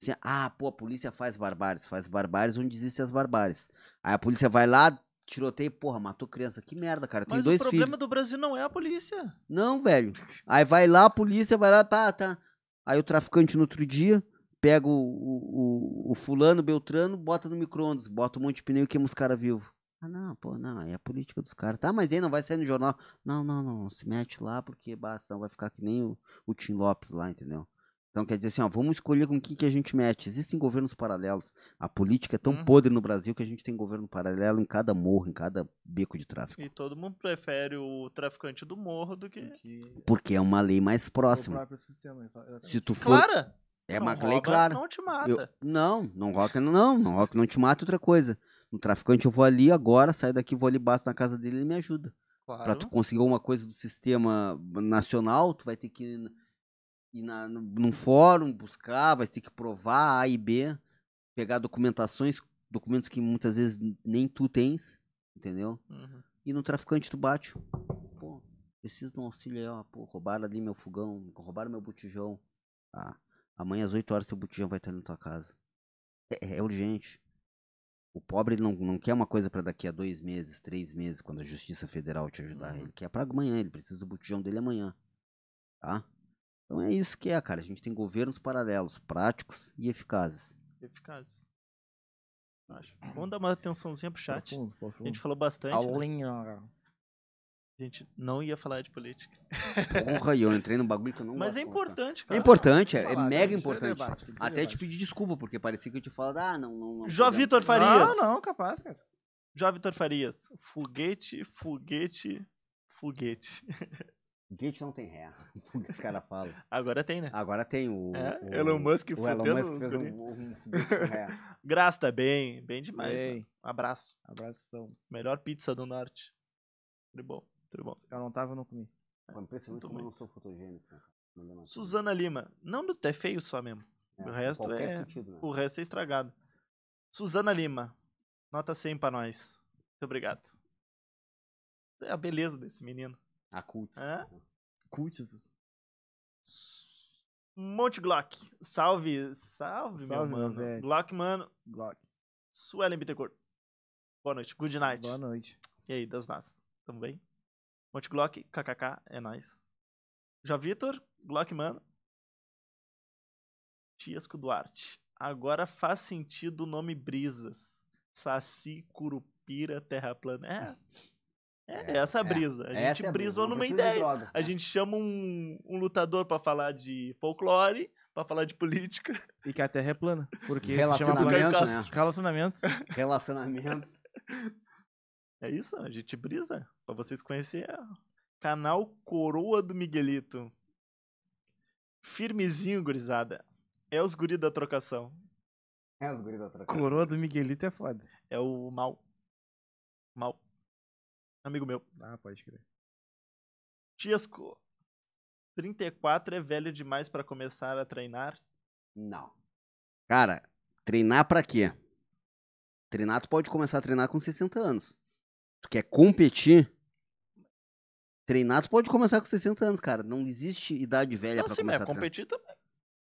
Assim, ah, pô, a polícia faz barbáries. Faz barbáries onde existem as barbáries. Aí a polícia vai lá, tiroteio, porra, matou criança. Que merda, cara. Tem Mas dois o problema filhos. do Brasil não é a polícia. Não, velho. Aí vai lá, a polícia vai lá, tá, tá. Aí o traficante no outro dia pega o, o, o- o fulano, Beltrano, bota no micro-ondas, bota um monte de pneu e queima os caras vivos. Ah, não, pô, não, é a política dos caras. Tá, mas aí não vai sair no jornal. Não, não, não, não se mete lá porque basta, não vai ficar que nem o, o Tim Lopes lá, entendeu? Então quer dizer assim, ó, vamos escolher com quem que a gente mete. Existem governos paralelos. A política é tão Uhum. podre no Brasil que a gente tem governo paralelo em cada morro, em cada beco de tráfico. E todo mundo prefere o traficante do morro do que. Que... Porque é uma lei mais O próxima. próprio sistema. Se tu for. Clara! É Não uma lei clara. Não te mata. Eu- não, não rock não, não rock não te mata outra coisa. No traficante eu vou ali agora, saio daqui, vou ali, bato na casa dele e ele me ajuda. Claro. Pra tu conseguir alguma coisa do sistema nacional, tu vai ter que ir, ir na, num fórum, buscar, vai ter que provar A e B, pegar documentações, documentos que muitas vezes nem tu tens, entendeu? Uhum. E no traficante tu bate. Pô, preciso de um auxílio aí, ó. Pô, roubaram ali meu fogão, roubaram meu botijão. Ah, amanhã às 8 horas seu botijão vai estar na tua casa. É, é urgente. O pobre não, não quer uma coisa pra daqui a dois meses, três meses, quando a Justiça Federal te ajudar. Uhum. Ele quer pra amanhã, ele precisa do botijão dele amanhã. Tá? Então é isso que é, cara. A gente tem governos paralelos, práticos e eficazes. Eficaz. Acho. Vamos dar uma atençãozinha pro chat. Profundo, A profundo. gente falou bastante. né? A gente não ia falar de política. Porra, e eu entrei num bagulho que eu não Mas gosto é importante, É cara. importante, é, é Falar, mega Tem importante. debate, tem Até debate. te pedir desculpa, porque parecia que eu te falava, ah, não, não. não Jó Vitor Farias. Não, não, capaz, cara. Jó Vitor Farias. Foguete, foguete, foguete. Gate não tem ré. O que os caras falam. Agora tem, né? Agora tem o. É, o Elon Musk o Elon Musk fez um, um foguete com ré. Graça tá bem, bem demais, Ei, mano. Abraço. abração. Melhor pizza do norte. Tudo bom, tudo bom. Eu não tava, eu não comi. Pô, impressionante Sinto como eu não muito. sou fotogênico. Suzana Lima. Não no é feio só mesmo. coisa. o resto é- sentido, né? O resto é estragado. Suzana Lima. Nota 100 pra nós. Muito obrigado. É a beleza desse menino. A Cults. É? Cults. Monte Glock. Salve, salve, Salve, meu meu mano. velho. Glock, mano. Glock. Suelen Bittencourt. Boa noite. Good night. Boa noite. E aí, das nas? Tamo bem? Monte Glock, kkk, é nóis. Já Vitor, Glock, mano. Tiasco Duarte. Agora faz sentido o nome Brisas. Saci, Curupira, Terra Plana. É. É, É, essa é. brisa. A gente é a brisa, brisou não numa ideia. droga. A gente chama um, um lutador pra falar de folclore, pra falar de política. E que a Terra é plana. Porque se chama Relacionamento, Caio né? Castro. Relacionamento. Relacionamentos. É isso, a gente brisa. Pra vocês conhecerem. Canal Coroa do Miguelito. Firmezinho, gurizada. É os guri da trocação. É os guris da troca. Coroa do Miguelito é foda. É o mal. Mal. Amigo meu. Ah, pode crer. Tiasco. 34 é velho demais pra começar a treinar? Não. Cara, treinar pra quê? Treinar, tu pode começar a treinar com 60 anos. Tu quer competir? Treinar, tu pode começar com 60 anos, cara. Não existe idade velha Não, pra sim, mas começar a treinar. competir também.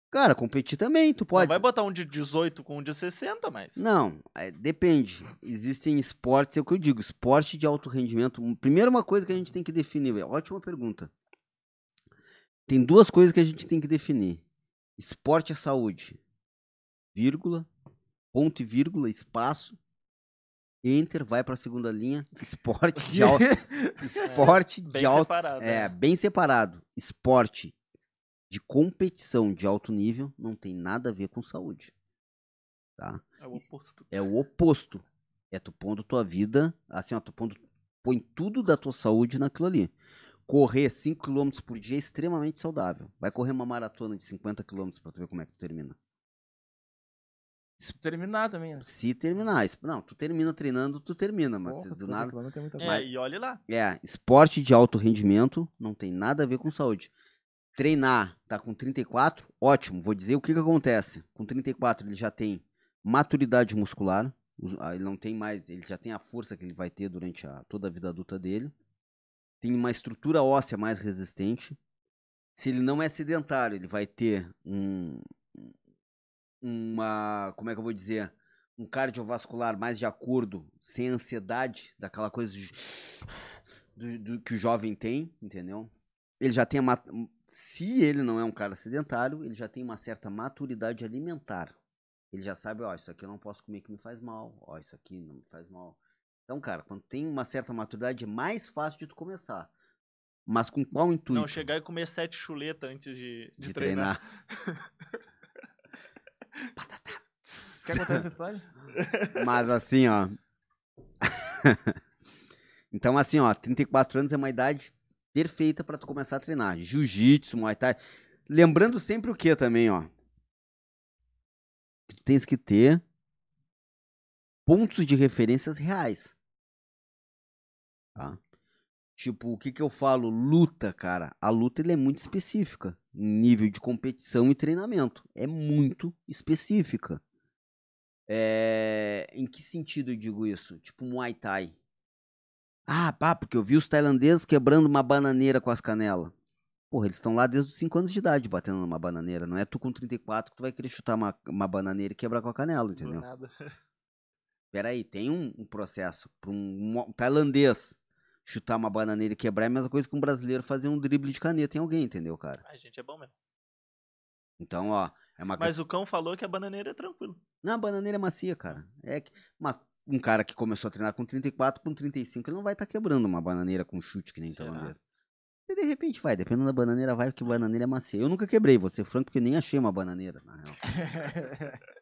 Cara, competir também, tu Não pode. vai botar um de 18 com um de 60, mas. Não, é, depende. Existem esportes, é o que eu digo, esporte de alto rendimento. Primeiro, uma coisa que a gente tem que definir, velho. Ótima pergunta. Tem duas coisas que a gente tem que definir: esporte é saúde, vírgula, ponto e vírgula, espaço. Enter, vai pra segunda linha. Esporte de alto. esporte Bem de alto. separado. É, né? bem separado. Esporte de competição de alto nível não tem nada a ver com saúde. Tá? É o oposto. É o oposto. É tu pondo tua vida, assim, ó, tu pondo, põe tudo da tua saúde naquilo ali. Correr 5 km por dia é extremamente saudável. Vai correr uma maratona de 50 km pra tu ver como é que tu termina. Se terminar também, né? Se terminar. Não, tu termina treinando, tu termina, mas Porra, do 50 nada. é É, e olhe lá. É, esporte de alto rendimento não tem nada a ver com saúde. Treinar, tá com 34, ótimo. Vou dizer o que que acontece. Com 34 ele já tem maturidade muscular, ah, ele não tem mais, ele já tem a força que ele vai ter durante a- toda a vida adulta dele. Tem uma estrutura óssea mais resistente. Se ele não é sedentário, ele vai ter um uma, como é que eu vou dizer, um cardiovascular mais de acordo, sem ansiedade, daquela coisa de- do, do que o jovem tem, entendeu? Ele já tem a se ele não é um cara sedentário, ele já tem uma certa maturidade alimentar. Ele já sabe, ó, isso aqui eu não posso comer que me faz mal, ó, isso aqui não me faz mal. Então, cara, quando tem uma certa maturidade, é mais fácil de tu começar. Mas com qual intuito? Não chegar e comer sete chuletas antes de, de, de treinar. treinar. Quer contar essa história? Mas assim, ó. então, assim, ó, 34 anos é uma idade perfeita pra tu começar a treinar. Jiu-jitsu, Muay Thai. Lembrando sempre o que também, ó. Que Tu tens que ter pontos de referências reais. Tá? Tipo, o que que eu falo? Luta, cara. A luta ele é muito específica. Nível de competição e treinamento. É muito específica. É, Em que sentido eu digo isso? Tipo Muay Thai. Ah, pá, porque eu vi os tailandeses quebrando uma bananeira com as canelas. Porra, eles estão lá desde os 5 anos de idade batendo numa bananeira. Não é tu com 34 que tu vai querer chutar uma, uma bananeira e quebrar com a canela, entendeu? nada. Peraí, tem um, um processo. Pra um, mo- tailandês chutar uma bananeira e quebrar é a mesma coisa que um brasileiro fazer um drible de caneta em alguém, entendeu, cara? A gente é bom mesmo. Então, ó, é uma Mas o cão falou que a bananeira é tranquilo. Não, a bananeira é macia, cara. É que, mas um cara que começou a treinar com 34, com 35, ele não vai estar quebrando uma bananeira com chute que nem tailandês. E de repente vai, dependendo da bananeira, vai, porque bananeira é macia. Eu nunca quebrei, vou ser franco, porque nem achei uma bananeira, na real.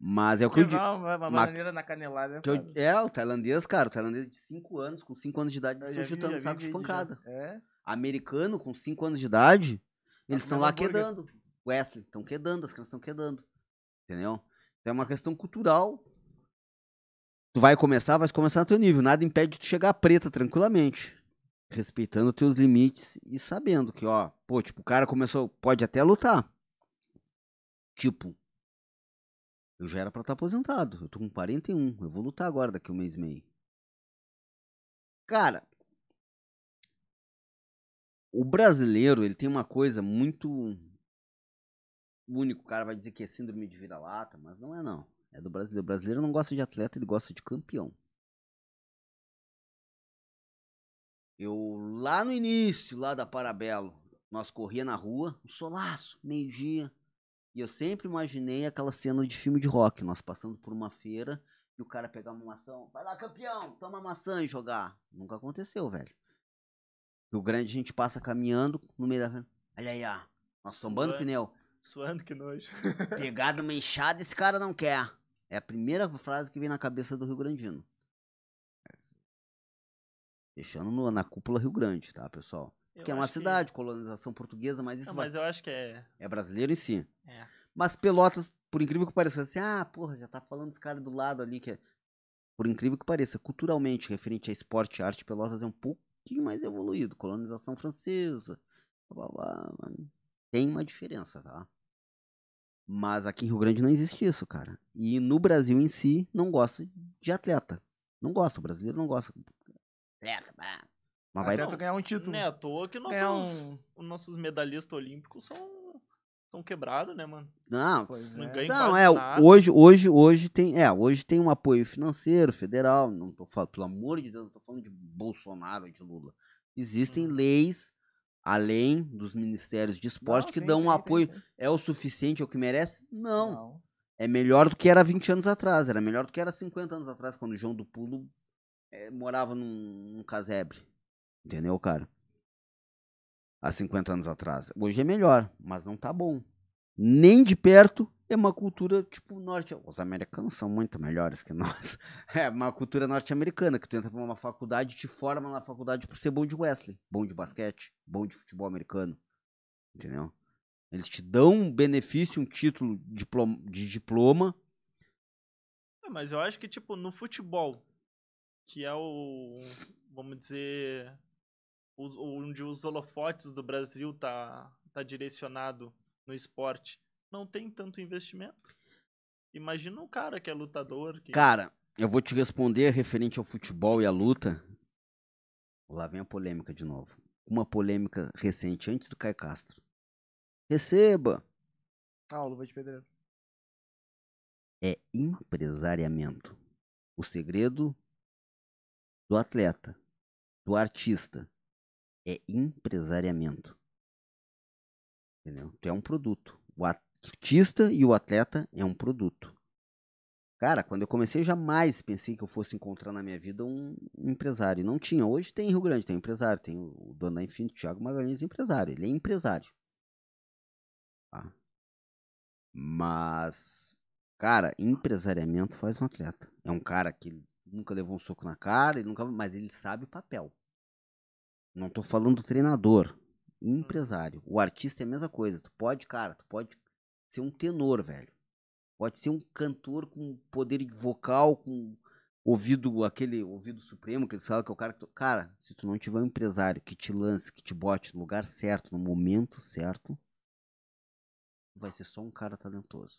Mas é o que eu digo. Quebrar uma, uma Ma- bananeira na canelada é eu- é, o tailandês, cara, o tailandês de 5 anos, com 5 anos de idade, eles estão vi, chutando vi saco de vídeo já. pancada. É. Americano, com 5 anos de idade, eles estão comendo lá quedando. Wesley, estão quedando, as crianças estão quedando. Entendeu? Então é uma questão cultural. Tu vai começar, vai começar no teu nível. Nada impede de tu chegar preta tranquilamente. Respeitando teus limites e sabendo que, ó, pô, tipo, o cara começou, pode até lutar. Tipo, eu já era pra estar aposentado. Eu tô com 41. Eu vou lutar agora daqui um mês e meio. Cara, o brasileiro, ele tem uma coisa muito única. O cara vai dizer que é síndrome de vira-lata, mas não é não. É do brasileiro. O brasileiro não gosta de atleta, ele gosta de campeão. Eu, lá no início, lá da Parabelo, nós corria na rua, um solaço, meio-dia. E eu sempre imaginei aquela cena de filme de rock, nós passando por uma feira e o cara pegar uma maçã, vai lá campeão, toma maçã e jogar. Nunca aconteceu, velho. Rio Grande a gente passa caminhando no meio da. Olha aí, ó. Nós tombando pneu. Suando, que nojo. Pegado uma enxada, esse cara não quer. É a primeira frase que vem na cabeça do Rio Grandino. Deixando no- na cúpula Rio Grande, tá, pessoal? Eu que é uma cidade, colonização portuguesa, mas isso Não, vai- mas eu acho que é. é brasileiro em si. É. Mas Pelotas, por incrível que pareça, assim, ah, porra, já tá falando desse cara do lado ali, que é... Por incrível que pareça, culturalmente, referente a esporte e arte, Pelotas é um pouquinho mais evoluído. Colonização francesa, blá, blá, blá, tem uma diferença, tá? Mas aqui em Rio Grande não existe isso, cara. E no Brasil em si, não gosta de atleta. Não gosta, o brasileiro não gosta. Atleta, pá. Mas vai tu ganhar um título. Não é à toa que nossos, É um- os nossos medalhistas olímpicos são, são quebrados, né, mano? Não, Pois Não é. não, é, nada. hoje, hoje, hoje tem, é, hoje tem um apoio financeiro, federal, não tô falando, pelo amor de Deus, não tô falando de Bolsonaro ou de Lula. Existem Uhum. leis além dos ministérios de esporte Não, que sim, dão um tem, apoio. tem. É o suficiente, é o que merece? Não. Não. É melhor do que era 20 anos atrás, era melhor do que era 50 anos atrás, quando o João do Pulo eh, morava num, num casebre. Entendeu, cara? Há 50 anos atrás. Hoje é melhor, mas não tá bom. Nem de perto é uma cultura, tipo, norte. Os americanos são muito melhores que nós. É uma cultura norte-americana, que tu entra pra uma faculdade te forma na faculdade por ser bom de Wesley, bom de basquete, bom de futebol americano. Entendeu? Eles te dão um benefício, um título de diploma. É, mas eu acho que, tipo, no futebol, que é o, vamos dizer, os- onde os holofotes do Brasil tá, tá direcionado no esporte, não tem tanto investimento. Imagina um cara que é lutador, que Cara, eu vou te responder referente ao futebol e à luta. Lá vem a polêmica de novo. Uma polêmica recente, antes do Caio Castro. Receba! Ah, o Luva de Pedreiro. é empresariamento. O segredo do atleta, do artista, é empresariamento. Entendeu? Tu é um produto. O artista e o atleta é um produto. Cara, quando eu comecei, eu jamais pensei que eu fosse encontrar na minha vida um empresário. Não tinha. Hoje tem em Rio Grande, tem empresário. Tem o dono da Infinito, Thiago Magalhães, empresário. Ele é empresário. Tá? Mas, cara, empresariamento faz um atleta. É um cara que nunca levou um soco na cara, ele nunca, mas ele sabe o papel. Não tô falando do treinador, empresário. O artista é a mesma coisa. Tu pode, cara, tu pode ser um tenor, velho. Pode ser um cantor com poder vocal, com ouvido, aquele ouvido supremo que eles falam que é o cara que tu... Cara, se tu não tiver um empresário que te lance, que te bote no lugar certo, no momento certo, vai ser só um cara talentoso.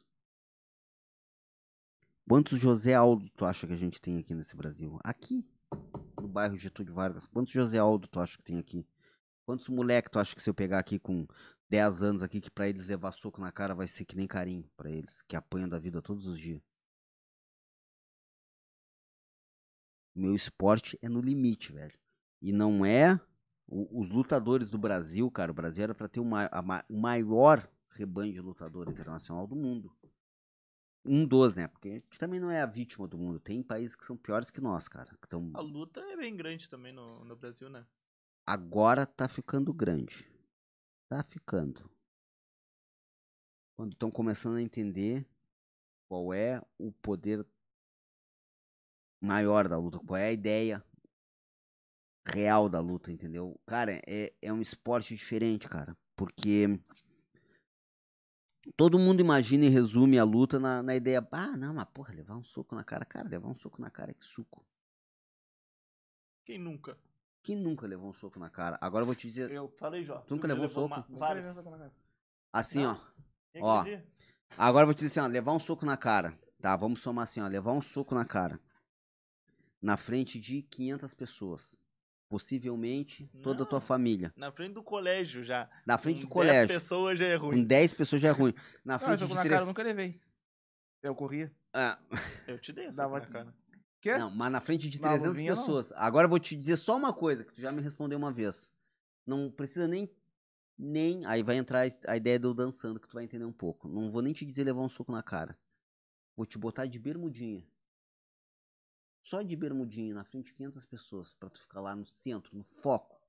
Quantos José Aldo tu acha que a gente tem aqui nesse Brasil? Aqui, bairro Getúlio Vargas. Quantos José Aldo tu acha que tem aqui? Quantos moleque tu acha que se eu pegar aqui com 10 anos aqui, que pra eles levar soco na cara vai ser que nem carinho pra eles, que apanham da vida todos os dias? Meu esporte é no limite, velho. E não é o- os lutadores do Brasil, cara. O Brasil era pra ter o, ma- a o maior rebanho de lutador internacional do mundo. Um dos, né? Porque a gente também não é a vítima do mundo. Tem países que são piores que nós, cara. Que tão... a luta é bem grande também no, no Brasil, né? Agora tá ficando grande. Tá ficando. Quando estão começando a entender qual é o poder maior da luta, qual é a ideia real da luta, entendeu? Cara, é, é um esporte diferente, cara. Porque todo mundo imagina e resume a luta na, na ideia, ah, não, mas porra, levar um soco na cara, cara, levar um soco na cara é que suco. Quem nunca? Quem nunca levou um soco na cara? Agora eu vou te dizer, Eu falei, Jó. Tu nunca levou soco? uma- vários. levei soco na cara. assim, Não. ó. Ó. Agora eu vou te dizer assim, ó, levar um soco na cara. Tá, vamos somar assim, ó, levar um soco na cara. Na frente de 500 pessoas. Possivelmente toda a tua Não. família. Na frente do colégio já. Na frente Com do 10 colégio. pessoas já é Com ruim. 10 pessoas já é ruim. Na Não, frente soco de na cara três... eu nunca levei. Eu corria. Ah, Eu te dei essa Dava- na cara. Quê? não, mas na frente de Na 300 luvinha, não. pessoas. Agora eu vou te dizer só uma coisa, que tu já me respondeu uma vez. Não precisa nem... Nem... Aí vai entrar a ideia de eu dançando, que tu vai entender um pouco. Não vou nem te dizer levar um soco na cara. Vou te botar de bermudinha. Só de bermudinha, na frente de 500 pessoas, pra tu ficar lá no centro, no foco.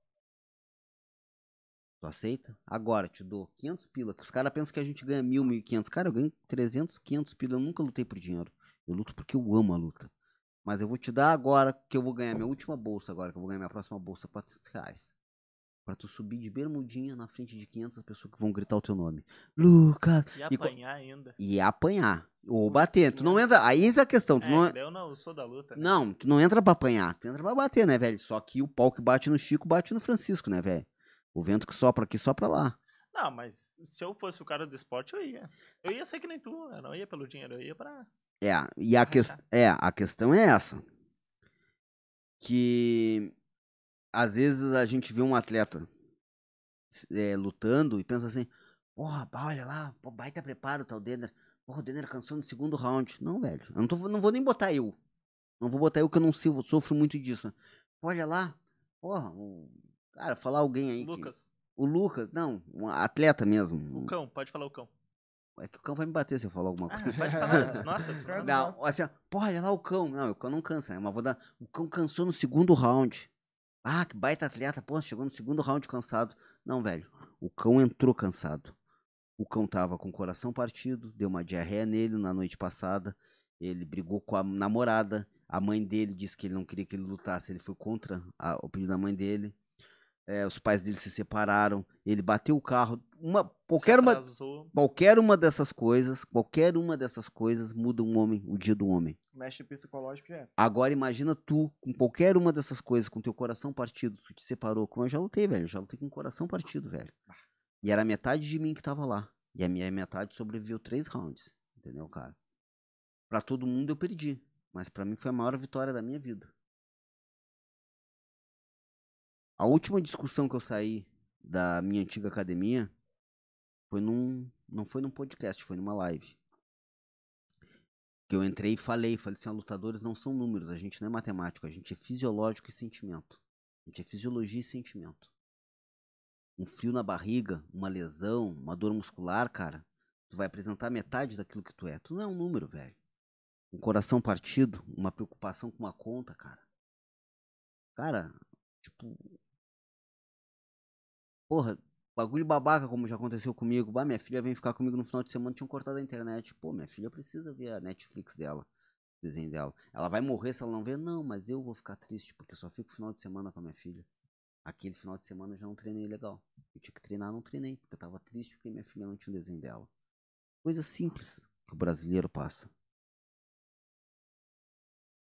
Tu aceita? Agora, te dou 500 pila. que Os caras pensam que a gente ganha mil, mil e quinhentos. Cara, eu ganho 300, 500 pila. Eu nunca lutei por dinheiro. Eu luto porque eu amo a luta. Mas eu vou te dar agora, que eu vou ganhar minha última bolsa agora, que eu vou ganhar minha próxima bolsa, 400 reais. Pra tu subir de bermudinha na frente de 500 pessoas que vão gritar o teu nome. Lucas! E E apanhar ainda. E apanhar. Ou bater. Tu não entra. Aí é a questão. Tu É, não, eu não, eu sou da luta. né? não, tu não entra pra apanhar, tu entra pra bater, né, velho? Só que o pau que bate no Chico bate no Francisco, né, velho? O vento que sopra aqui sopra lá. Não, mas se eu fosse o cara do esporte, eu ia. Eu ia ser que nem tu, eu não ia pelo dinheiro, eu ia pra. É, e a, ques é, a questão é essa. Que às vezes a gente vê um atleta é, lutando e pensa assim, porra, olha lá, pô, baita preparo, tal Denner. Porra, o Denner cansou no segundo round. Não, velho. Eu não, tô, não vou nem botar eu. Não vou botar eu que eu não sirvo, sofro muito disso. Olha lá, porra, o, cara, falar alguém aí. que- Lucas, o Lucas, não, um atleta mesmo. o cão, pode falar o cão. É que o cão vai me bater se eu falar alguma Ah, coisa. pode falar antes. Nossa. Não, assim, ó, porra, olha lá o cão. Não, o cão não cansa, né? Mas vou dar. O cão cansou no segundo round. Ah, que baita atleta, porra, chegou no segundo round cansado. Não, velho. O cão entrou cansado. O cão tava com o coração partido, deu uma diarreia nele na noite passada. Ele brigou com a namorada. A mãe dele disse que ele não queria que ele lutasse. Ele foi contra a, o pedido da mãe dele. É, os pais dele se separaram. Ele bateu o carro. Uma, qualquer, uma, qualquer uma dessas coisas, qualquer uma dessas coisas muda um homem, o dia do homem. Mexe psicológico já. é. Agora imagina tu, com qualquer uma dessas coisas, com teu coração partido, tu te separou. Como eu já lutei, velho. Eu já lutei com o coração partido, velho. E era metade de mim que tava lá. E a minha metade sobreviveu três rounds. Entendeu, cara? Pra todo mundo eu perdi. Mas pra mim foi a maior vitória da minha vida. A última discussão que eu saí da minha antiga academia foi num. Não foi num podcast, foi numa live. Que eu entrei e falei, falei assim, "Ah, lutadores não são números, a gente não é matemático, a gente é fisiológico e sentimento. A gente é fisiologia e sentimento. Um frio na barriga, uma lesão, uma dor muscular, cara, tu vai apresentar metade daquilo que tu é. Tu não é um número, velho. Um coração partido, uma preocupação com uma conta, cara. Cara, tipo. Porra, bagulho babaca como já aconteceu comigo. Bah, minha filha vem ficar comigo no final de semana, tinham cortado a internet. Pô, minha filha precisa ver a Netflix dela, o desenho dela. Ela vai morrer se ela não ver? Não, mas eu vou ficar triste porque eu só fico final de semana com a minha filha. Aquele final de semana eu já não treinei legal. Eu tinha que treinar, não treinei, porque eu tava triste porque minha filha não tinha o desenho dela. Coisa simples que o brasileiro passa.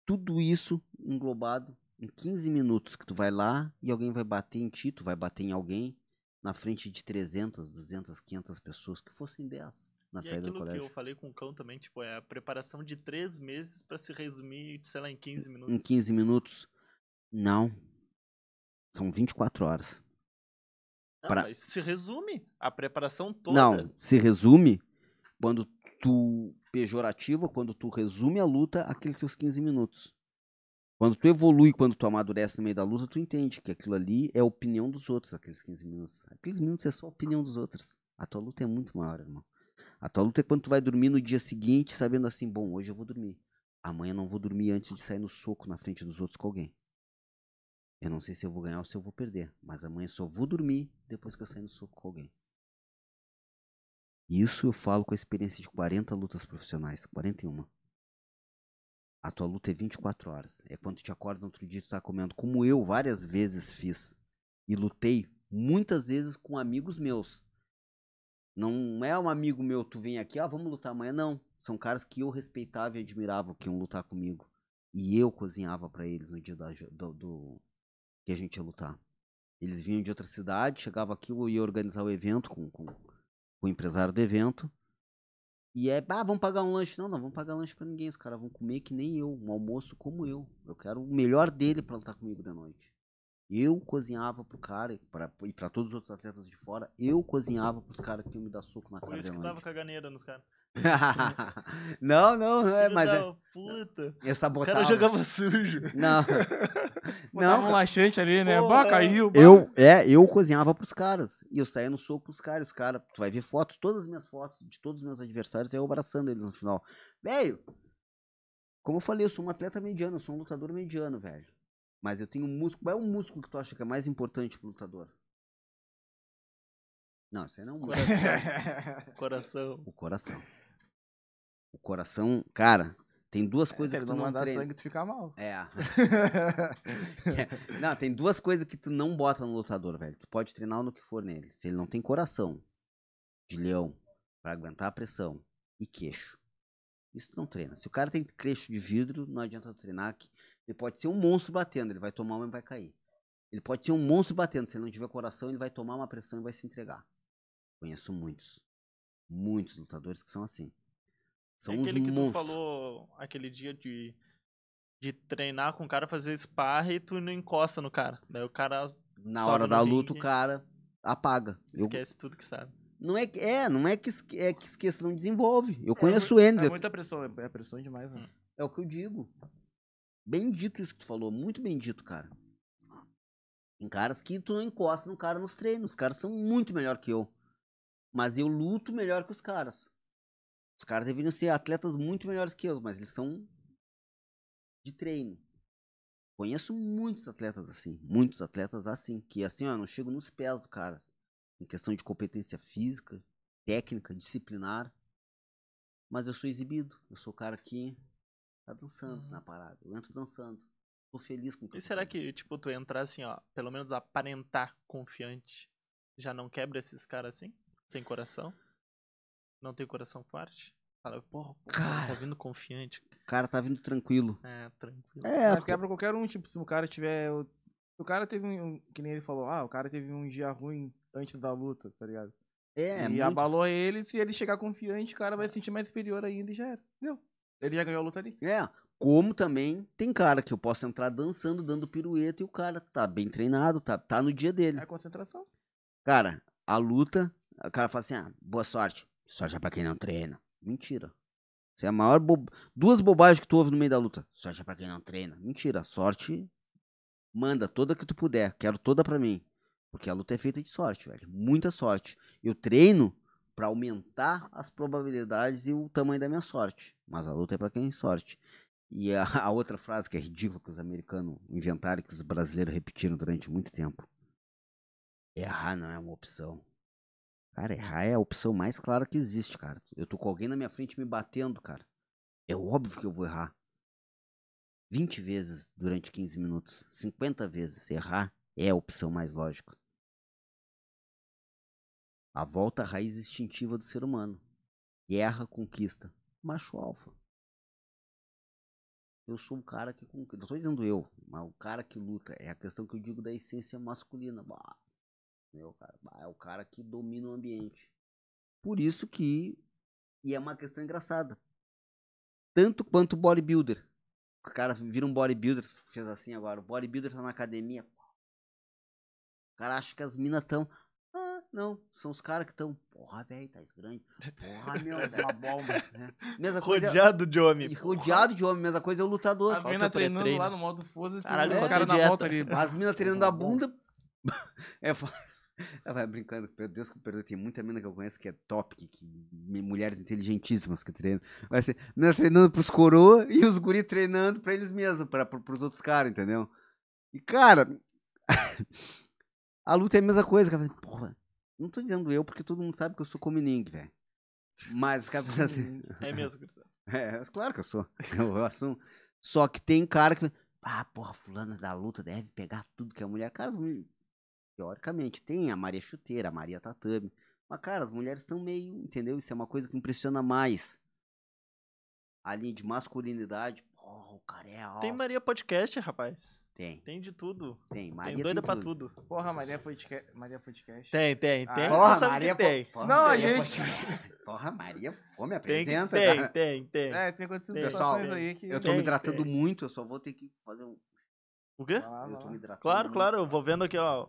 Tudo isso englobado em 15 minutos que tu vai lá e alguém vai bater em ti, tu vai bater em alguém na frente de 300, 200, 500 pessoas, que fossem 10 na E saída do aquilo que colégio. eu falei com o cão também, tipo, é a preparação de três meses pra se resumir, sei lá, em 15 Em minutos. 15 minutos? Não. São 24 horas. Não, pra- mas se resume a preparação toda. Não, se resume quando tu pejorativo, quando tu resume a luta aqueles seus 15 minutos. Quando tu evolui, quando tu amadurece no meio da luta, tu entende que aquilo ali é a opinião dos outros, aqueles 15 minutos. Aqueles minutos é só a opinião dos outros. A tua luta é muito maior, irmão. A tua luta é quando tu vai dormir no dia seguinte, sabendo assim, bom, hoje eu vou dormir. Amanhã não vou dormir antes de sair no soco na frente dos outros com alguém. Eu não sei se eu vou ganhar ou se eu vou perder, mas amanhã só vou dormir depois que eu sair no soco com alguém. Isso eu falo com a experiência de 40 lutas profissionais, 41. A tua luta é 24 horas. É quando te acorda no outro dia tu tá comendo, como eu várias vezes fiz. E lutei muitas vezes com amigos meus. Não é um amigo meu, tu vem aqui, ah, vamos lutar amanhã. Não. São caras que eu respeitava e admirava que iam lutar comigo. E eu cozinhava pra eles no dia do, do- que a gente ia lutar. Eles vinham de outra cidade, chegava aqui, eu ia organizar o evento com, com, com o empresário do evento. E é, ah, vamos pagar um lanche. Não, não vamos pagar lanche pra ninguém. Os caras vão comer que nem eu, um almoço como eu. Eu quero o melhor dele pra lutar comigo de noite. Eu cozinhava pro cara e pra, e pra todos os outros atletas de fora, eu cozinhava pros caras que iam me dar soco na Por cara isso de que dava caganeira nos caras. não, não, é, Filho mas é, puta. eu O sabotava. cara jogava sujo. Não, Botava não, um laxante ali, né? Bah, caiu. bah. Eu, é, eu cozinhava pros caras. E eu saía no soco pros caras. Os caras, tu vai ver fotos, todas as minhas fotos de todos os meus adversários, é eu abraçando eles no final. Velho, como eu falei, eu sou um atleta mediano, eu sou um lutador mediano, velho. Mas eu tenho um músculo. Qual é o músculo que tu acha que é mais importante pro lutador? Não, isso aí não é um músculo. Coração. O coração. O coração, cara, tem duas Se coisas que tu não não mandar treina. sangue, tu fica mal. É. Não, tem duas coisas que tu não bota no lutador, velho. Tu pode treinar no que for nele. Se ele não tem coração de leão pra aguentar a pressão e queixo. Isso não treina. Se o cara tem queixo de vidro, não adianta tu treinar que ele pode ser um monstro batendo, ele vai tomar uma e vai cair. Ele pode ser um monstro batendo, se ele não tiver coração, ele vai tomar uma pressão e vai se entregar. Conheço muitos. Muitos lutadores que são assim. São é aquele que tu monstros. falou aquele dia de, de treinar com o cara, fazer sparra e tu não encosta no cara. Daí o cara Na hora da luta, o cara apaga. Eu- esquece tudo que sabe. Não é que é, não é que, esque- é que esqueça, não desenvolve. Eu É conheço mui- eles, É é, muita pressão, é pressão demais, né? é o que eu digo. Bem dito isso que tu falou, muito bem dito, cara. Tem caras que tu não encosta no cara nos treinos, os caras são muito melhor que eu. Mas eu luto melhor que os caras. Os caras deveriam ser atletas muito melhores que eu, mas eles são de treino. Conheço muitos atletas assim, muitos atletas assim, que assim, ó, não chego nos pés do cara. Em questão de competência física, técnica, disciplinar. Mas eu sou exibido. Eu sou o cara que tá dançando Uhum. na parada. Eu entro dançando. Tô feliz com o que E será que, tipo, tu entrar assim, ó, pelo menos aparentar confiante, já não quebra esses caras assim? Sem coração? Não tem coração forte? Fala, porra, o cara tá vindo confiante. O cara tá vindo tranquilo. É, tranquilo. É, Mas quebra qualquer um, tipo, se o cara tiver. O, o cara teve um. Que nem ele falou, ah, o cara teve um dia ruim antes da luta, tá ligado? é, e muito- abalou ele, se ele chegar confiante, o cara vai se sentir mais superior ainda e já era. Entendeu? Ele já ganhou a luta ali. É, como também tem cara que eu posso entrar dançando, dando pirueta e o cara tá bem treinado, tá, tá no dia dele. É a concentração. Cara, a luta, o cara fala assim, ah, boa sorte. É pra quem não treina. Mentira. Isso é a maior bo... Duas bobagens que tu ouve no meio da luta. Sorte é pra quem não treina. Mentira. Sorte, manda toda que tu puder. Quero toda pra mim. Porque a luta é feita de sorte, velho. Muita sorte. Eu treino pra aumentar as probabilidades e o tamanho da minha sorte. Mas a luta é pra quem tem sorte. E a, a outra frase que é ridícula que os americanos inventaram e que os brasileiros repetiram durante muito tempo. Errar não é uma opção. Cara, errar é a opção mais clara que existe, cara. Eu tô com alguém na minha frente me batendo, cara. É óbvio que eu vou errar. 20 vezes durante 15 minutos. 50 vezes. Errar é a opção mais lógica. A volta à raiz instintiva do ser humano. Guerra, conquista. Macho alfa. Eu sou o cara que conquista. Não tô dizendo eu, mas o cara que luta. É a questão que eu digo da essência masculina. Bah, meu, cara, é o cara que domina o ambiente. Por isso que. E é uma questão engraçada. Tanto quanto o bodybuilder. O cara vira um bodybuilder, fez assim agora. O bodybuilder tá na academia. O cara acha que as minas tão. Ah, não. São os caras que estão. Porra, velho, tá grande. Porra, meu, velho. uma bomba. É. Mesma coisa. Rodeado de homem. Rodeado de homem, mesma coisa é o lutador. As minas teu treinando lá no modo foda-se. Caralho, os caras tua na volta ali. As minas treinando a bunda. É, é, vai brincando, meu Deus que perdoe, tem muita mina que eu conheço que é top, que, que- mulheres inteligentíssimas que treinam. Vai ser mina treinando pros coroa e os guri treinando pra eles mesmos, pra, pra, pros outros caras, entendeu? E, cara, a luta é a mesma coisa, cara. Porra, não tô dizendo eu, porque todo mundo sabe que eu sou como ninguém, velho. Mas pensam assim. É mesmo, Cristiano. É, claro que eu sou. Eu assumo. Só que tem cara que. Ah, porra, fulana da luta deve pegar tudo que é mulher. Cara, as mulheres. Teoricamente, tem a Maria Chuteira, a Maria Tatame. Mas, cara, as mulheres estão meio. Entendeu? Isso é uma coisa que impressiona mais. A linha de masculinidade. Porra, o cara é alfa. Tem Maria Podcast, rapaz. Tem, Tem de tudo. tem. Maria tem doida pra tudo. Porra, Maria Podcast. Maria Podcast. Tem, tem, Ah, tem. porra, tu sabe Maria tem. Porra, Não, a Maria gente- Porra, Maria, pô, me Tem, apresenta. tem, cara. tem, tem. É, tem acontecido Tem. Pessoal, aí que. Eu tô Tem, me hidratando tem. muito, eu só vou ter que fazer um. O quê? Eu tô me hidratando Claro, muito. claro, eu vou vendo aqui, ó.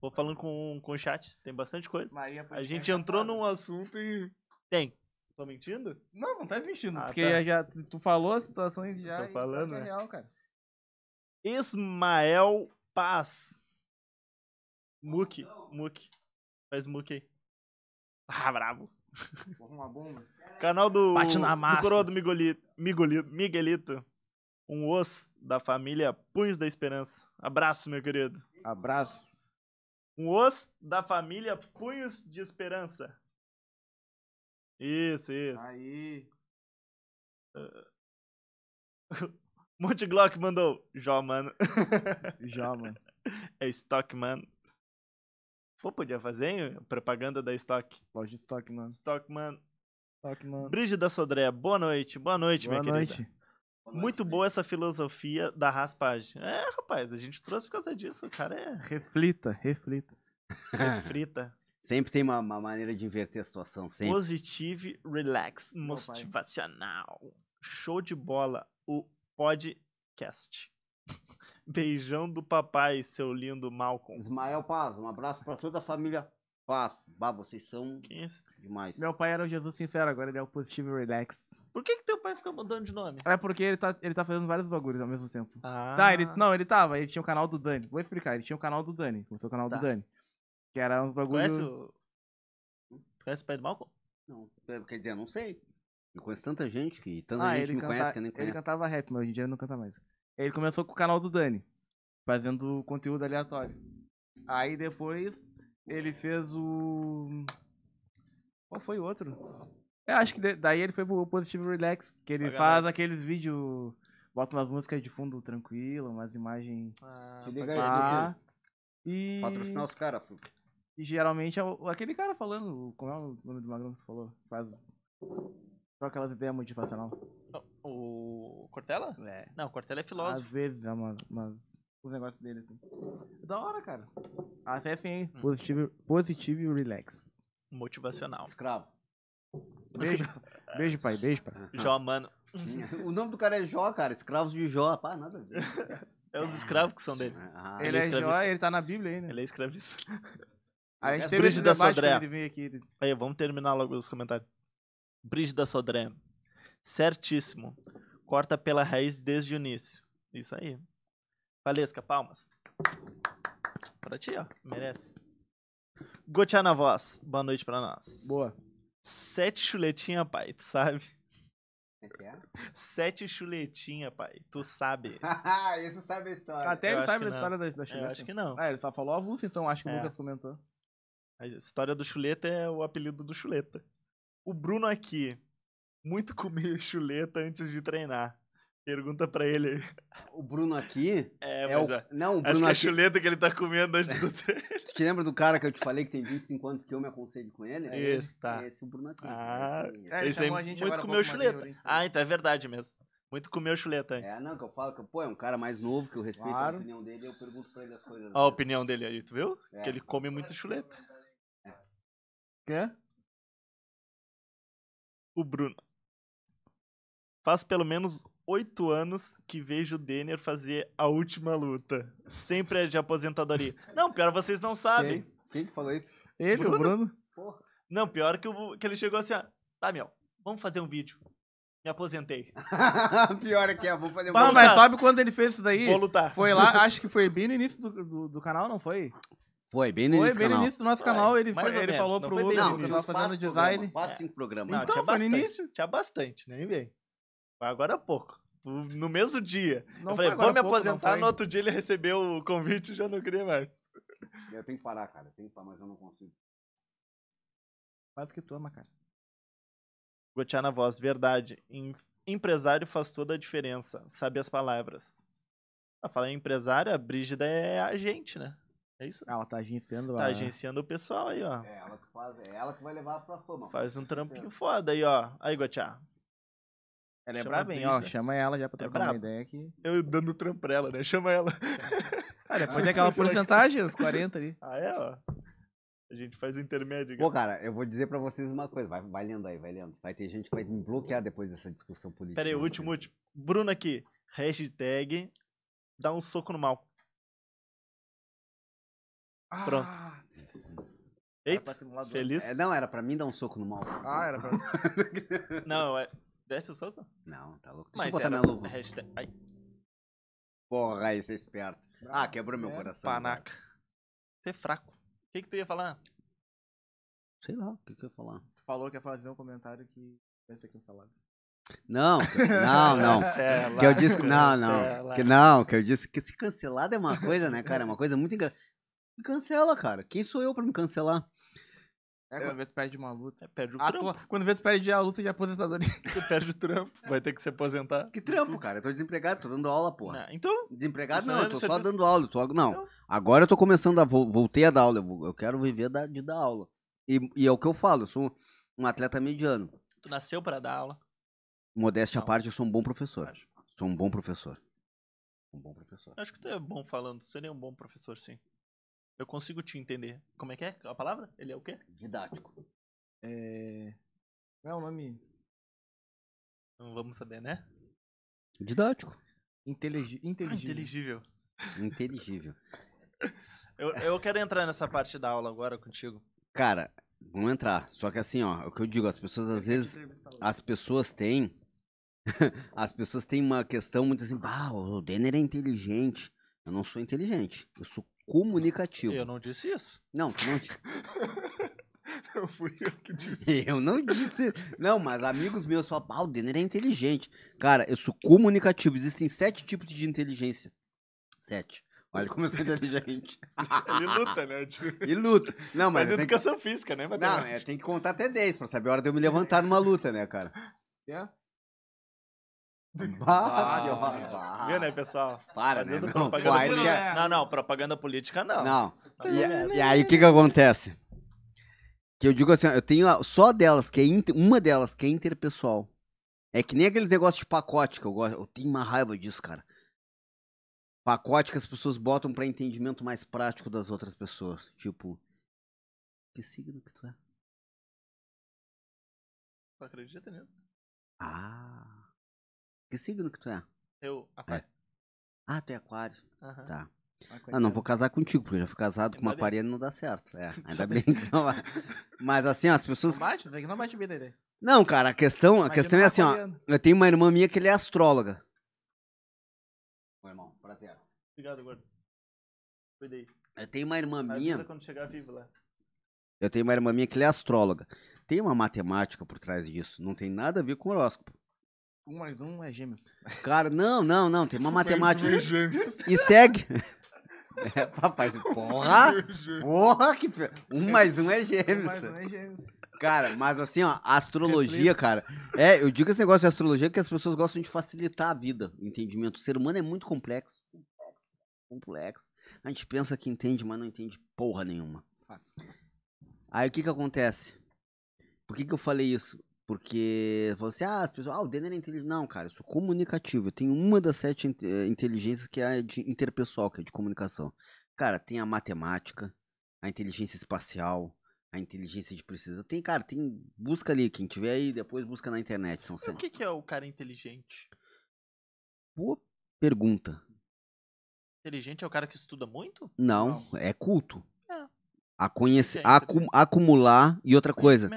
Vou falando com, com o chat. Tem bastante coisa. Maria A gente entrou num assunto e. Tem. Tô mentindo? Não, não tá mentindo. Ah, porque tá. já, tu falou as situações já. Tô e falando, é né? real, cara. Ismael Paz. Muki. Muki. Faz Muki aí. Ah, brabo. Porra, uma bomba. Canal do. Bate na massa. Do coroa do Migolito, Migolito, Miguelito. Um os da família Punhos da Esperança. Abraço, meu querido. Abraço. Um os da família Punhos de Esperança. Isso, isso. Aí. Monte Glock mandou. Jó, mano. Já, mano. É Stock, mano. Pô, podia fazer, hein? Propaganda da Stock. Loja estoque, mano. Stock, mano. Mano. Brígida Sodré, boa noite. Boa noite, Boa minha noite. querida. Muito boa essa filosofia da raspagem. É, rapaz, a gente trouxe por causa disso. O cara é Reflita, reflita. frita. Sempre tem uma, uma maneira de inverter a situação, sempre. Positive, relax, motivacional. Show de bola. O podcast. Beijão do papai, seu lindo Malcolm. Ismael Paz, um abraço pra toda a família Paz. Bah, vocês são Quem é esse? demais. Meu pai era o Jesus Sincero, agora ele é o Positivo Relax. Por que, que teu pai fica mudando de nome? É porque ele tá, ele tá fazendo vários bagulhos ao mesmo tempo. Ah, Tá, ele. Não, ele tava, ele tinha o canal do Dani. Vou explicar, ele tinha o canal do Dani. Começou o canal Tá. do Dani. Que era uns bagulhos. Conhece o. Tu conhece o pai do Malcolm? Não, é, quer dizer, eu não sei. Eu conheço tanta gente que tanta Ah, gente ele, me canta... conhece que eu nem ele cantava rap, mas hoje em dia ele não canta mais. Ele começou com o canal do Dani, fazendo conteúdo aleatório. Aí depois ele fez o. Qual foi o outro? Eu acho que daí ele foi pro Positivo Relax, que ele Paga faz nós. aqueles vídeos, bota umas músicas de fundo tranquilo, umas imagens Ah, Te liga aí. E, Patrocinar os caras, Flu. e geralmente é o- aquele cara falando, como é o nome do magrão que tu falou? Faz troca aquelas ideias motivacional. O Cortella? É. Não, o Cortella é Às filósofo. vezes é umas, umas, os negócios dele assim. É da hora, cara. Acessem aí, Hum. Positive, Positive Relax. Motivacional. Escravo. Beijo, beijo pai, beijo pai. Jó, mano. o nome do cara é Jó, cara. Escravos de Jó. Pá, nada a ver. É os escravos que são dele. Ah, Ele ele é é. Jó, ele tá na Bíblia aí, né? Ele é escravista. A gente É teve esse Brígida debate Sodré. ele aqui. Aí, vamos terminar logo os comentários. Brígida Sodré. Certíssimo. Corta pela raiz desde o início. Isso aí. Valesca, palmas. Pra ti, ó. Merece. Gotear na voz. Boa noite pra nós. Boa. Sete chuletinha, pai. Tu sabe? é que é? Sete chuletinha, pai. Tu sabe. Esse sabe a história. Até Eu ele sabe da não. história da, da Eu chuleta. acho que não. Ah, ele só falou avulso, então acho que o É. Lucas comentou. A história do chuleta é o apelido do chuleta. O Bruno aqui. Muito comer chuleta antes de treinar. Pergunta pra ele aí. O Bruno aqui É, é mas o... é. Não, o Acho Bruno que é a aqui... chuleta que ele tá comendo antes do treino. Tu te lembra do cara que eu te falei que tem 25 anos que eu me aconselho com ele? É Isso, ele. tá. É esse o Bruno aqui. Ah, Esse- É, ele Esse aí a muito comeu chuleta. Ah, então é verdade mesmo. Muito comeu chuleta antes. É, não, que eu falo que, pô, é um cara mais novo, que eu respeito Claro. a opinião dele, eu pergunto pra ele as coisas. Ó a opinião dele aí, tu viu? É. Que ele come muito chuleta. Quê? O Bruno. Faz pelo menos oito anos que vejo o Denner fazer a última luta. Sempre é de aposentadoria. Não, pior vocês não sabem. Quem? Quem que falou isso? Ele, o Bruno. Porra. Não, pior que, o- que ele chegou assim, ó. Tá, meu, vamos fazer um vídeo. Me aposentei. Pior é que é, vou fazer um Ah, Vamos mas sabe quando ele fez isso daí? Vou lutar. Foi lá, acho que foi bem no início do, do, do canal, não foi? Foi, bem no Foi início bem do no canal. início do nosso canal, ele, foi- ele menos, falou não pro foi bem Lucas no Não, que tava fazendo design. programas, Quatro, cinco programas. Não, Então, tinha foi no bastante. início. Tinha bastante, nem vem. Foi agora há pouco. No mesmo dia. Não eu foi falei, vou me pouco, aposentar. No outro dia ele recebeu o convite e já não queria mais. Eu tenho que parar, cara. Eu tenho que parar, mas eu não consigo. Faz o que tu ama, cara. Gotear na voz, verdade. Em- empresário faz toda a diferença. Sabe as palavras. Pra falar em empresário, a Brígida é agente, né? É isso? Ela tá agenciando Tá a... agenciando o pessoal aí, ó. É ela que faz, é ela que vai levar pra fama. Faz um trampinho foda aí, ó. Aí, Gotear. Ela é Chama braba, hein? Ó, chama ela já pra É trocar uma braba. ideia aqui. Eu dando trampo pra ela, né? Chama ela. Ah, depois tem aquela porcentagem, os 40 ali. Ah, é, ó. A gente faz o intermédio. Pô, cara, eu vou dizer pra vocês uma coisa. Vai, vai lendo aí, vai lendo. Vai ter gente que vai me bloquear depois dessa discussão política. Pera aí, o último, último. Bruno aqui. Hashtag dá um soco no mal. Pronto. Ah, Eita, pra simulador. feliz? É, não, era pra mim dar um soco no mal. Ah, era pra... Não, é. Desce o soco? Não, tá louco. Deixa Mas eu botar era minha luva. Hashtag. Ai, Porra, aí você é esperto. Ah, quebrou meu É, coração. cara. panaca. Você é fraco. O que, que tu ia falar? Sei lá, o que, que eu ia falar? Tu falou que ia fazer um comentário que vai ser cancelado. Não, não, não. Cancela, Que eu disse que não, cancela. não. Que não, que eu disse que se cancelado é uma coisa, né, cara? É uma coisa muito engraçada. Me cancela, cara. Quem sou eu pra me cancelar? É, quando vê tu perde uma luta. É, perde o Ah, trampo. quando vê tu perde a luta de aposentadoria. Tu perde o trampo. Vai ter que se aposentar. Que trampo, cara. Eu tô desempregado, tô dando aula, porra. Não, então, Desempregado não, não eu é tô só dando aula. eu tô- Não, Então. agora eu tô começando a. vol- Voltei a dar aula. Eu, quero viver da- de dar aula. E, e é o que eu falo, eu sou um atleta mediano. tu nasceu pra dar aula. Modéstia à parte, eu sou um bom professor. Acho. Sou um bom professor. Um bom professor. Acho que tu é bom falando. Tu seria um bom professor, sim. Eu consigo te entender. Como é que é a palavra? Ele é o quê? Didático. É... Qual é o nome? Não vamos saber, né? Didático. Intelig... Inteligível. inteligível. Inteligível. Eu, eu quero entrar nessa parte da aula agora contigo. Cara, vamos entrar. Só que assim, ó, é o que eu digo, as pessoas às vezes. As pessoas têm. as pessoas têm uma questão muito assim, bah, o Denner é inteligente. Eu não sou inteligente. Eu sou comunicativo. Eu não disse isso. Não, tu não. Não fui eu que disse. Eu não disse. Não, mas amigos meus falam, ah, o Denner é inteligente. Cara, eu sou comunicativo. Existem sete tipos de inteligência. Sete. Olha como eu sou inteligente. Ele luta, né? Tipo, E luta. Não, mas Mas tenho que... educação física, né? Não, é, tem que contar até 10 pra saber a hora de eu me levantar numa luta, né, cara? É? Bah, Ah, bah. Viu, né, pessoal? Para, né? Fazendo Não, propaganda política. quer- Não, não, propaganda política não. Não. Não E, começa. e aí o que que acontece? Que eu digo assim, eu tenho só delas, que é inter- uma delas, que é interpessoal. É que nem aqueles negócios de pacote que eu gosto. Eu tenho uma raiva disso, cara. Pacote que as pessoas botam pra entendimento mais prático das outras pessoas. Tipo, que signo que tu é? Tu acredita nisso? Ah. Que signo que tu é? Eu, aquário. Ah, tu é aquário. Aham. Tá. é Ah, não vou casar contigo, porque eu já fui casado com Ainda uma bem. aquariana e não dá certo. É, ainda bem que não vai. Mas assim, ó, as pessoas. Não bate, isso aqui não bate bem dele. Não, cara, a questão, a questão é assim, ó. Eu tenho uma irmã minha que ele é astróloga. Oi, irmão, prazer. Obrigado, gordo. Cuidei. Eu tenho uma irmã Avisa minha, quando chegar vivo lá. eu tenho uma irmã minha que ele é astróloga. Tem uma matemática por trás disso, não tem nada a ver com horóscopo. Um mais um é gêmeos. Cara, não, não, não, tem uma matemática. é gêmeos. E segue. É, papai, porra! Porra, que. Um mais um é Um gêmeos. mais um é gêmeos. Cara, mas assim, ó, a astrologia, cara. É, eu digo esse negócio de astrologia que as pessoas gostam de facilitar a vida, o entendimento. O ser humano é muito complexo. Complexo. A gente pensa que entende, mas não entende porra nenhuma. Aí o que que acontece? Por que que eu falei isso? Porque você, ah, as pessoas, ah, o Denner é inteligente. Não, cara, eu sou comunicativo. Eu tenho uma das sete eh, inteligências que é a de interpessoal, que é de comunicação. Cara, tem a matemática, a inteligência espacial, a inteligência de precisão. Tem, cara, tem. Busca ali, quem tiver aí, depois busca na internet. São cem. o que, que é o cara inteligente? Boa pergunta. Inteligente é o cara que estuda muito? Não, é culto. É. A conhecer, acu- acumular e outra coisa,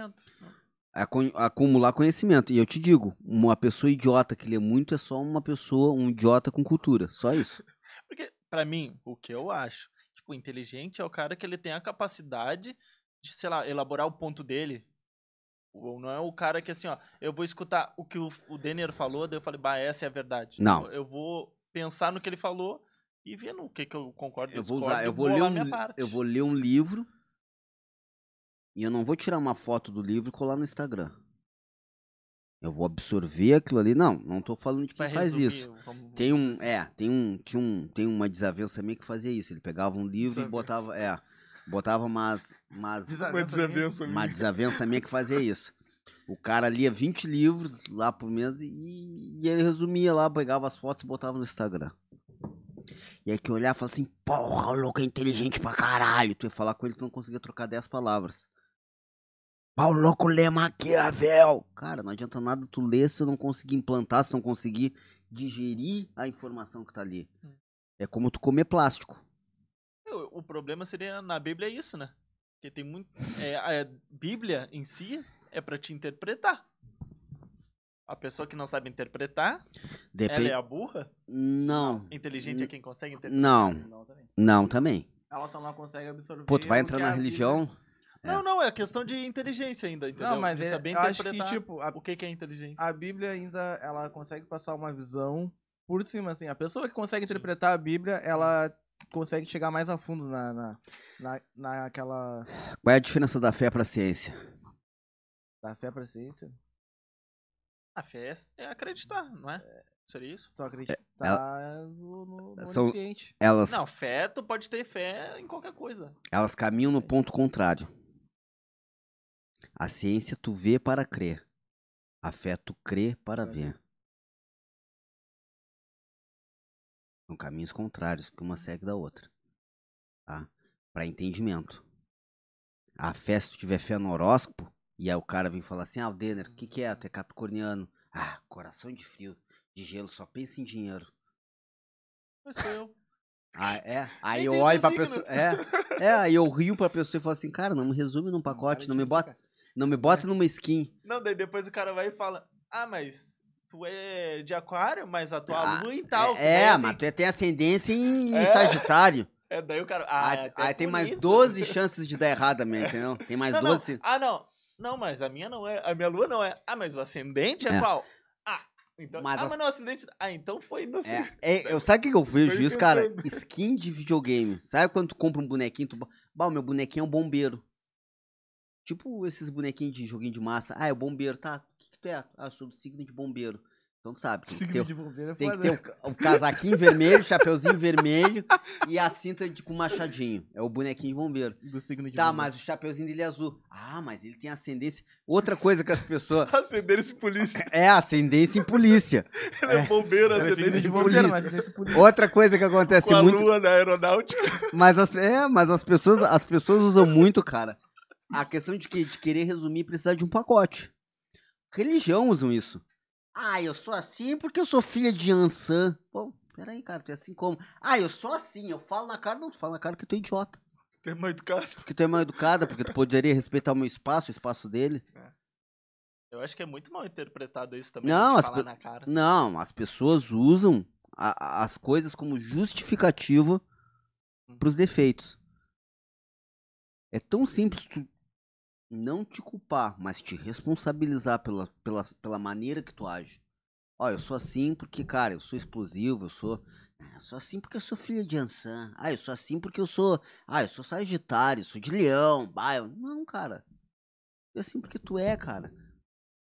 acumular conhecimento. E eu te digo, uma pessoa idiota que lê muito é só uma pessoa, um idiota com cultura, só isso. Porque, pra mim, o que eu acho, tipo, inteligente é o cara que ele tem a capacidade de, sei lá, elaborar o ponto dele. Ou não é o cara que, assim, ó, eu vou escutar o que o, o Denner falou, daí eu falei, bah, essa é a verdade. Não. Eu, eu vou pensar no que ele falou e ver no que, que eu concordo Eu vou usar, eu vou ler bolar um, minha li- parte. eu vou ler um livro e eu não vou tirar uma foto do livro e colar no Instagram. Eu vou absorver aquilo ali. Não, não tô falando de quem Vai faz resumir, isso. Tem um, assim. é, tem um, tinha um, tem uma desavença minha que fazia isso. Ele pegava um livro e Desavença. botava, é, botava umas, umas, Desavença uma desavença minha que fazia isso. O cara lia 20 livros lá por mês e, e ele resumia lá, pegava as fotos e botava no Instagram. E aí que eu olhava e falava assim, porra, o louco é inteligente pra caralho. Tu ia falar com ele que não conseguia trocar 10 palavras. Pau louco lê Maquiavel. Cara, não adianta nada tu ler se tu não conseguir implantar, se tu não conseguir digerir a informação que tá ali. Hum. É como tu comer plástico. O, o problema seria na Bíblia é isso, né? Porque tem muito. É, a Bíblia em si é pra te interpretar. A pessoa que não sabe interpretar, Depende. ela é a burra? Não. Inteligente é quem consegue interpretar? Não. Não, também. Não, também. Ela só não consegue absorver. Pô, tu vai entrar na Bíblia- religião. É. Não, não, é questão de inteligência ainda, entendeu? Não, mas de é, saber eu acho que, tipo, a, o que, que é inteligência. a Bíblia ainda, ela consegue passar uma visão por cima, assim. A pessoa que consegue interpretar a Bíblia, ela consegue chegar mais a fundo na, na, na, naquela Qual é a diferença da fé pra ciência? da fé pra ciência. A fé é- é acreditar, não é? Seria isso? Só acreditar no, no, no São-. Elas, Não, fé, tu pode ter fé em qualquer coisa. elas caminham no ponto contrário. A ciência tu vê para crer. A fé tu crê para Para ver. São caminhos contrários, que uma segue da outra. Tá? Para entendimento. A fé, se tu tiver fé no horóscopo, e aí o cara vem falar assim, ah, o Denner, o que, que é? Tu é capricorniano. Ah, coração de frio, de gelo, só pensa em dinheiro. Mas sou eu. Ah, é? Aí eu olho pra signo. pessoa. É, é, aí eu rio pra pessoa e falo assim, cara, não me resume num pacote, não me bota, não me bota numa skin. Não, daí depois o cara vai e fala: Ah, mas tu é de aquário, mas a tua Ah, lua e tal. é, Daí, é, assim, mas tu tem ascendência em, É. Sagitário. É, daí o cara. Ah, aí é até aí tem mais isso. 12 chances de dar errado também, entendeu? Tem mais não, 12. Não. Ah, não. Não, mas a minha não é. A minha lua não é. Ah, mas o ascendente é, É. qual? Ah, Então, Mas ah, as- mas não, acidente. Ah, então foi no É, é, eu, sabe o que eu vejo isso, cara? Skin de videogame. Sabe quando tu compra um bonequinho, tu... Bah, o meu bonequinho é um bombeiro. Tipo esses bonequinhos de joguinho de massa. Ah, é o bombeiro, tá? O que, que tu é? Ah, eu sou do signo de bombeiro. Então tu sabe, tem que ter, Signo de bombeiro é tem que ter o, o casaquinho vermelho, chapeuzinho vermelho e a cinta de, com machadinho. É o bonequinho de bombeiro. Do signo de Tá, bombeiro. mas o chapeuzinho dele é azul. Ah, mas ele tem ascendência. Outra coisa que as pessoas. Acender esse polícia. É ascendência em polícia. Ele é bombeiro, é signo esse de polícia. bombeiro, polícia. Outra coisa que acontece Com a muito. lua na aeronáutica. Mas as, é, mas as pessoas, as pessoas usam muito, cara. A questão de, que, de querer resumir precisar de um pacote. Religião usam isso. Ah, eu sou assim porque eu sou filha de Ansan. Pô, peraí, cara, tu é assim como? Ah, eu sou assim, eu falo na cara, não, tu fala na cara que tu é idiota. Tem mais educado. Porque tu é mal educada, porque tu poderia respeitar o meu espaço, o espaço dele. Eu acho que é muito mal interpretado isso também. Não, as falar pe- na cara. Não, as pessoas usam a- as coisas como justificativa pros defeitos. É tão simples tu não te culpar, mas te responsabilizar pela, pela, pela maneira que tu age. Ó, eu sou assim porque, cara, eu sou explosivo, eu sou. ah, Eu sou assim porque eu sou filha de Ansan. Ah, eu sou assim porque eu sou. Ah, eu sou Sagitário, sou de Leão. Eu... Não, cara. É assim porque tu é, cara.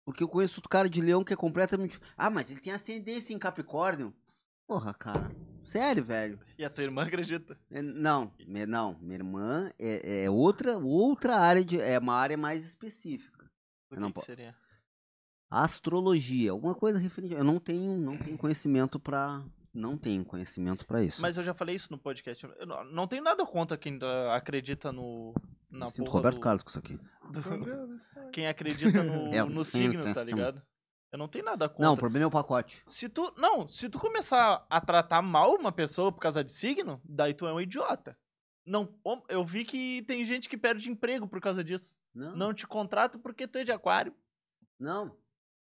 Porque eu conheço outro cara de Leão que é completamente. Ah, mas ele tem ascendência em Capricórnio. Porra, cara. Sério, velho. E a tua irmã acredita. É, Não, não, minha irmã é, é outra, outra área de. É uma área mais específica. O Eu não que, que po- seria? Astrologia, alguma coisa referente. Eu não tenho, não tenho conhecimento pra. Não tenho conhecimento pra isso. Mas eu já falei isso no podcast. Eu não, não tenho nada contra quem acredita no. Na sinto Roberto do- Carlos com isso aqui. do- Quem acredita no, É, no sim, signo, tá ligado? Eu não tenho nada contra. Não, o problema é o pacote. Se tu. Não, se tu começar a tratar mal uma pessoa por causa de signo, daí tu é um idiota. Não, eu vi que tem gente que perde emprego por causa disso. Não, Não te contrato porque tu é de aquário. não.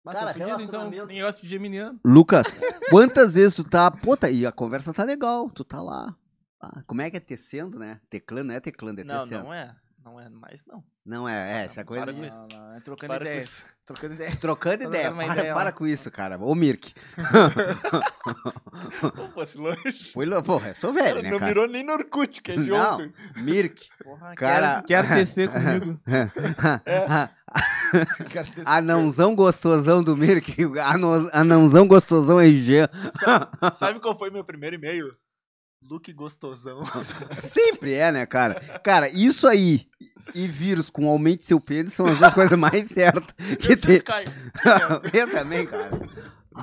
Mas Cara, fudido, então. Negócio de geminiano. Lucas, quantas vezes tu tá. Pô, tá, e a conversa tá legal, tu tá lá. Ah, como é que é tecendo, né? Teclando, não é teclando, é não, tecendo. não é. Não é mais, não. Não é, é, essa Não, coisa para de. com Não, isso. não, é trocando Para com ideia. isso. Trocando ideia. Trocando ideia, para, ideia para com isso, cara. Ô, Mirk. Pô, fosse longe. Foi, lo- porra, eu sou velho, Cara, né, não cara? mirou nem no Orkut, que é de Não. ontem. Mirk. Porra, Cara- quero tecer comigo. Tecer. Anãozão gostosão do Mirk. Anão- Anãozão gostosão RG. Sabe qual foi meu primeiro e-mail? Look gostosão. Sempre é, né, cara? Cara, isso aí e vírus com aumente seu pênis são as duas coisas mais certas que Eu tem. caio. Eu também, cara.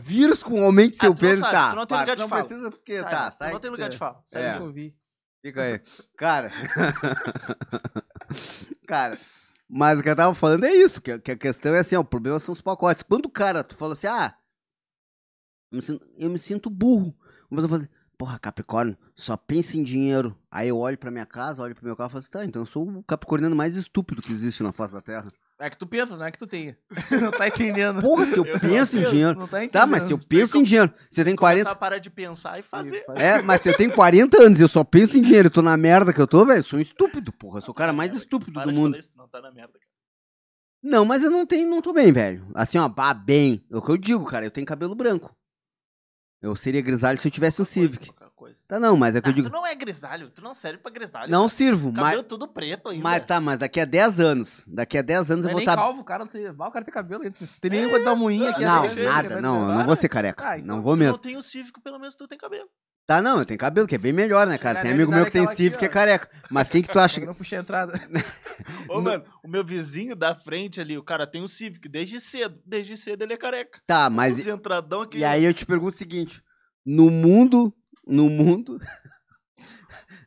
Vírus com aumente seu Ah, pênis, sabe, tá. tu não tem para, lugar de não fala. precisa porque, Sai, tá, sai. não tem lugar de fala. Sabe É. que eu vi? Fica aí. Cara. cara. Mas o que eu tava falando é isso, que, a- que a questão é assim, ó, o problema são os pacotes. Quando o cara, tu fala assim, ah, eu me sinto, eu me sinto burro. Mas eu falo assim, porra, Capricórnio, só pensa em dinheiro. Aí eu olho pra minha casa, olho pro meu carro e falo assim, tá, então eu sou o capricorniano mais estúpido que existe na face da Terra. É que tu pensa, não é que tu tenha. não tá entendendo. Porra, se eu, Eu só penso em penso, dinheiro... Não tá entendendo. Tá, mas se eu penso em dinheiro, você tem 40... Começar a parar de pensar e fazer. É, mas se eu tenho 40 anos e eu só penso em dinheiro e tô na merda que eu tô, velho, eu sou um estúpido, porra. Eu sou o cara mais estúpido Para do de mundo. falar isso, não tá na merda, cara. Não, mas eu não tenho, não tô bem, velho. Assim, ó, bah, bem. É o que eu digo, cara, eu tenho cabelo branco. Eu seria grisalho se eu tivesse um Civic. Tá, não, mas é que Ah, eu digo. Tu não é grisalho, tu não serve pra grisalho. Não cara. sirvo, mas, Cabelo tudo preto ainda. mas tá, mas daqui a 10 anos. Daqui a 10 anos Não eu é vou estar. calvo, o cara não tem. Vai, o cara tem cabelo. Não tem nem quando dar moinha aqui. Não, atrás, nada, né, não, eu não vou ser careca. Ah, então não vou mesmo. não tem o Cívico, pelo menos tu tem cabelo. Tá, não, eu tenho cabelo, que é bem melhor, né, cara? Tem amigo meu que tem Civic que é careca. Mas quem que tu acha Eu não puxei a entrada. Ô, mano, o meu vizinho da frente ali, o cara tem o Civic desde cedo. Desde cedo ele é careca. Tá, mas. Entradão aqui. E aí eu te pergunto o seguinte: no mundo, no mundo,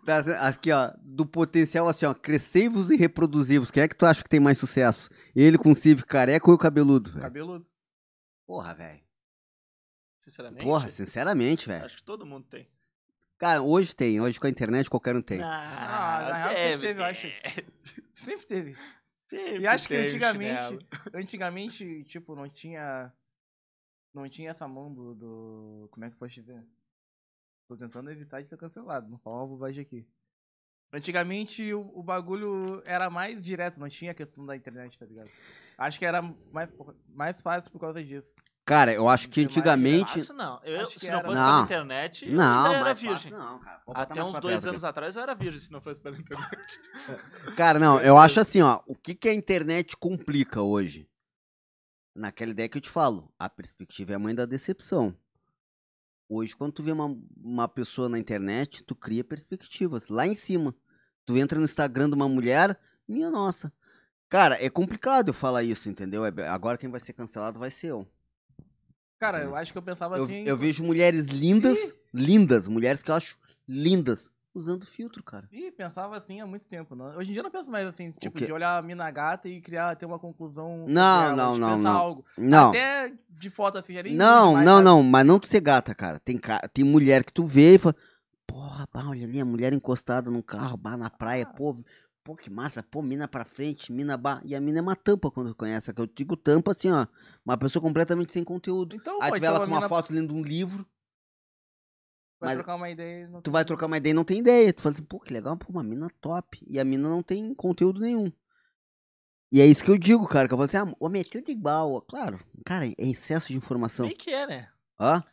das- aqui ó, do potencial assim ó, crescei-vos e reproduzivos, quem é que tu acha que tem mais sucesso? Ele com o Civic careca ou o cabeludo? velho? Cabeludo. Porra, velho. Sinceramente. Porra, sinceramente, velho. Acho que todo mundo tem. Cara, hoje tem, hoje com a internet qualquer um tem. Ah, na real, sempre sempre teve, eu acho. Sempre teve. Sempre E acho que antigamente, chinelo. antigamente, tipo, não tinha. Não tinha essa mão do. do como é que eu posso dizer? Tô tentando evitar de ser cancelado, não falar uma bobagem aqui. Antigamente o, o bagulho era mais direto, não tinha a questão da internet, tá ligado? Acho que era mais, mais fácil por causa disso. Cara, eu acho que antigamente. Fácil não. Eu, Acho que se não era- fosse Não. pela internet, eu Não, ainda era mais virgem. fácil não, Até uns dois anos atrás eu era virgem, se não fosse pela internet. aqui. Cara, não, eu acho assim, ó. O que, que a internet complica hoje? Naquela ideia que eu te falo, a perspectiva é a mãe da decepção. Hoje, quando tu vê uma, uma pessoa na internet, tu cria perspectivas lá em cima. Tu entra no Instagram de uma mulher, minha nossa. Cara, é complicado eu falar isso, entendeu? É- Agora quem vai ser cancelado vai ser eu. Cara, eu acho que eu pensava Eu, assim. eu vejo mulheres lindas, lindas, mulheres que eu acho lindas, usando filtro, cara. Ih, pensava assim há muito tempo. Não. Hoje em dia eu não penso mais assim, tipo, de olhar a mina gata e criar, ter uma conclusão. Não, ela, não, não, pensar não. algo. Não, Até de foto assim, nem não, demais, não, sabe? não, mas não de ser gata, cara. Tem, ca- tem mulher que tu vê e fala, porra, pá, olha ali, a mulher encostada num carro, bah, na praia, Ah. pô, pô, que massa, pô, mina pra frente, mina, bah. E a mina é uma tampa quando conhece, que eu digo tampa assim, ó, uma pessoa completamente sem conteúdo. Então, Aí tu vê ela com uma mina foto lendo um livro, vai mas trocar uma ideia. e Não tu tem- vai trocar uma ideia e não tem ideia. Tu fala assim, pô, que legal, pô, uma mina top. E a mina não tem conteúdo nenhum. E é isso que eu digo, cara, que eu falo assim, ah, homem é tudo igual. Claro, cara, é excesso de informação. Meio que é, né? Hã?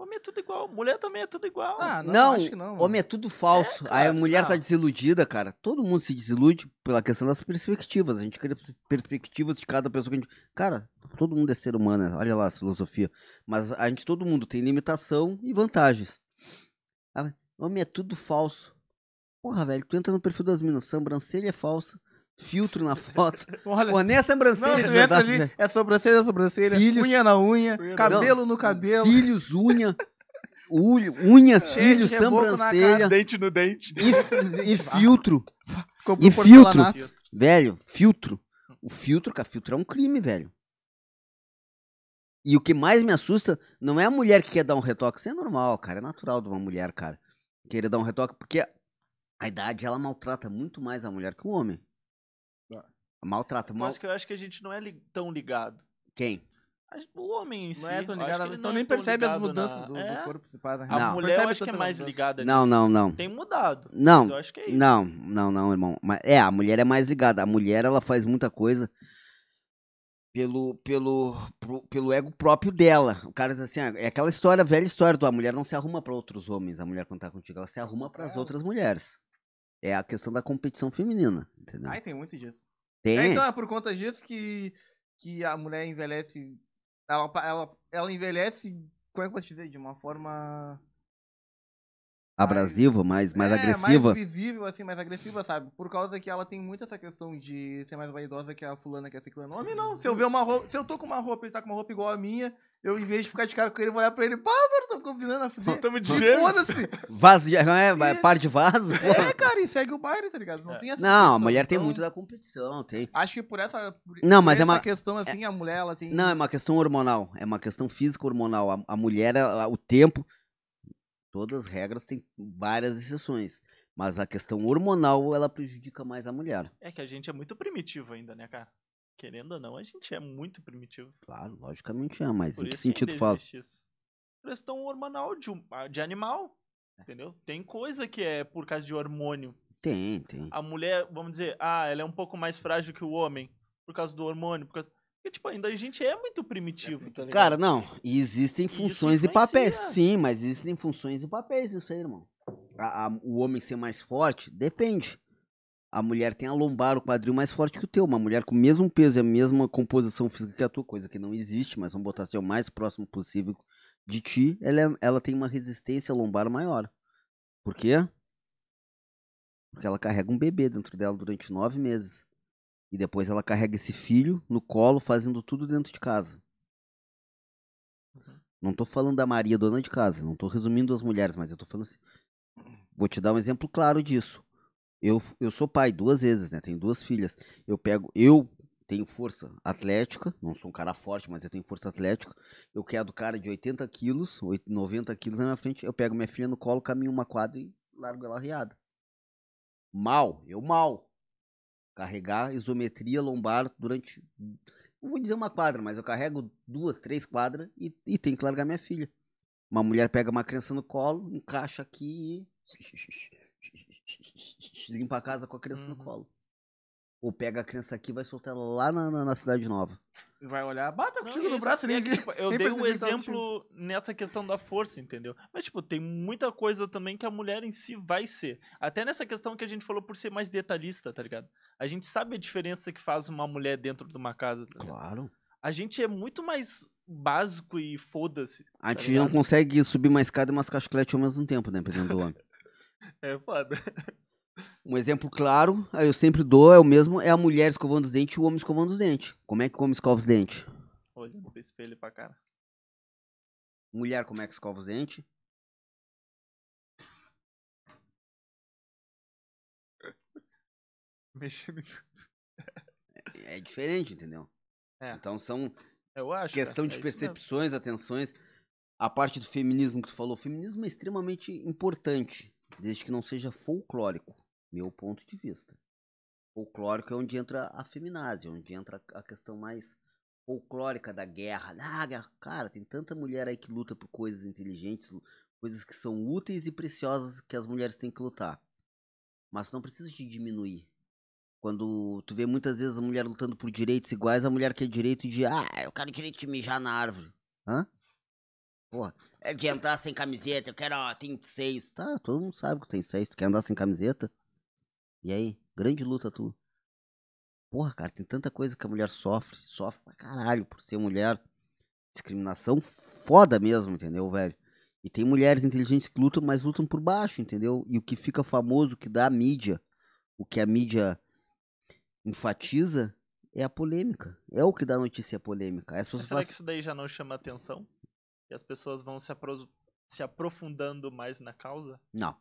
Homem é tudo igual, mulher também é tudo igual. Ah, não, Não, acho que não. Homem é tudo falso. Aí a mulher tá não. desiludida, cara. Todo mundo se desilude pela questão das perspectivas. A gente cria perspectivas de cada pessoa que a gente. Cara, todo mundo é ser humano, né? olha lá a filosofia. Mas a gente, todo mundo tem limitação e vantagens. Ah, Homem é tudo falso. Porra, velho, tu entra no perfil das minas, sobrancelha é falsa, filtro na foto. Olha, Pô, nem a sobrancelha não, é de verdade, ali, é sobrancelha, sobrancelha, Cílios. unha na unha, cabelo no cabelo, Cílios, unha, ulho, unha, reboco na sobrancelha Dente no dente. e, e filtro. comprou E porcelanato. Velho, filtro. O filtro, cara, filtro é um crime, velho. E o que mais me assusta não é a mulher que quer dar um retoque. Isso é normal, cara. É natural de uma mulher, cara. Querer dar um retoque, porque a idade, ela maltrata muito mais a mulher que o homem. Maltrata. Mal... Mas que eu acho que a gente não é li- tão ligado. Quem? O homem em si. Não é tão ligado, então não nem é percebe as mudanças na- do, do É. corpo. Se né? A Não. mulher eu acho que é mais mudança. ligada Não, nisso. não, não. Tem mudado. Não, Mas eu acho que é isso. Não, não, não, irmão. Mas, é, a mulher é mais ligada. A mulher, ela faz muita coisa pelo, pelo, pro- pelo ego próprio dela. O cara diz assim, ah, é aquela história, velha história do a mulher não se arruma pra outros homens, a mulher quando tá contigo, ela se arruma pras É. outras mulheres. É a questão da competição feminina, entendeu? Ai, tem muito disso. Tem. É, então é por conta disso que, que a mulher envelhece. Ela, ela, ela envelhece, como é que eu posso dizer? De uma forma. Abrasiva, mais, mais é, agressiva. Mais visível, assim, mais agressiva, sabe? Por causa que ela tem muito essa questão de ser mais vaidosa que a fulana que é ciclana. Homem não. Se eu ver uma roupa. Se eu tô com uma roupa, ele tá com uma roupa igual a minha, eu em vez de ficar de cara com ele, vou olhar pra ele, pá, mano, tô combinando a fuder. Tamo de E gêmeos. Foda-se. Vaso de, é, vai- Isso. par de vaso. porra. É, cara, e segue o baile, tá ligado? Não É. tem essa Não, a questão, mulher tem então, muito da competição, tem. Acho que por essa. Por, Não, por mas é essa uma- questão assim, a mulher, ela tem. Não, é uma questão hormonal. É uma questão física hormonal. A, a mulher, ela- o tempo. Todas as regras têm várias exceções. Mas a questão hormonal, ela prejudica mais a mulher. É que a gente é muito primitivo ainda, né, cara? Querendo ou não, a gente é muito primitivo. Claro, logicamente é, mas Por em que sentido fala? isso. Questão hormonal de, ah, de animal. Entendeu? Tem coisa que é por causa de hormônio. Tem, tem. A mulher, vamos dizer, ah, ela é um pouco mais frágil que o homem. Por causa do hormônio. Por causa... Porque, tipo, ainda a gente é muito primitivo, tá ligado? Cara, não. E existem funções e papéis. Sim, mas existem funções e papéis, isso aí, irmão. A- a- o homem ser mais forte, depende. A mulher tem a lombar, o quadril mais forte que o teu. Uma mulher com o mesmo peso e a mesma composição física que a tua, coisa que não existe, mas vamos botar assim, o mais próximo possível de ti, ela, é- ela tem uma resistência lombar maior. Por quê? Porque ela carrega um bebê dentro dela durante nove meses. E depois ela carrega esse filho no colo, fazendo tudo dentro de casa. Não tô falando da Maria, dona de casa. Não tô resumindo as mulheres, mas eu tô falando assim. Vou te dar um exemplo claro disso. Eu, eu sou pai duas vezes, né? Tenho duas filhas. Eu pego. Eu tenho força atlética. Não sou um cara forte, mas eu tenho força atlética. Eu quero cara de 80 quilos, oit- 90 quilos na minha frente. Eu pego minha filha no colo, caminho uma quadra e largo ela riada. Mal, eu mal. Carregar isometria lombar durante. Não vou dizer uma quadra, mas eu carrego duas, três quadras e, e tenho que largar minha filha. Uma mulher pega uma criança no colo, encaixa aqui e. Limpa a casa com a criança no Uhum. colo. Ou pega a criança aqui e vai soltar ela lá na, na, na cidade nova. Vai olhar, bata Não, contigo no braço é nem que, aqui. tipo, eu nem dei um exemplo nessa questão da força, entendeu? Mas, tipo, tem muita coisa também que a mulher em si vai ser. Até nessa questão que a gente falou por ser mais detalhista, tá ligado? A gente sabe a diferença que faz uma mulher dentro de uma casa, tá ligado? Claro. A gente é muito mais básico e foda-se. A Tá gente não consegue subir uma escada e mascar chiclete ao mesmo tempo, né? Dependendo do homem. É foda. Um exemplo claro, eu sempre dou, é o mesmo, é a mulher escovando os dentes e o homem escovando os dentes. Como é que o homem escova os dentes? Olhando pro espelho pra cara. Mulher, como é que escova os dentes? Mexendo. É diferente, entendeu? É. Então são Eu acho. questão cara, de é percepções, atenções. A parte do feminismo que tu falou, o feminismo é extremamente importante, desde que não seja folclórico, meu ponto de vista. Folclórico é onde entra a feminazia, onde entra a questão mais folclórica da guerra. Ah, cara, tem tanta mulher aí que luta por coisas inteligentes, coisas que são úteis e preciosas que as mulheres têm que lutar. Mas não precisa de diminuir. Quando tu vê muitas vezes a mulher lutando por direitos iguais, a mulher quer direito de, ah, eu quero direito de mijar na árvore. Hã? Porra, é de entrar sem camiseta, eu quero, ó, tem seios. Tá, todo mundo sabe que tem seios, tu quer andar sem camiseta? E aí, grande luta tu. Porra, cara, tem tanta coisa que a mulher sofre, sofre pra caralho por ser mulher. Discriminação foda mesmo, entendeu, velho? E tem mulheres inteligentes que lutam, mas lutam por baixo, entendeu? E o que fica famoso, o que dá a mídia, o que a mídia enfatiza é a polêmica. É o que dá notícia é a polêmica. As Mas pessoas será falam, que isso daí já não chama atenção? E as pessoas vão se, apro- se aprofundando mais na causa? Não.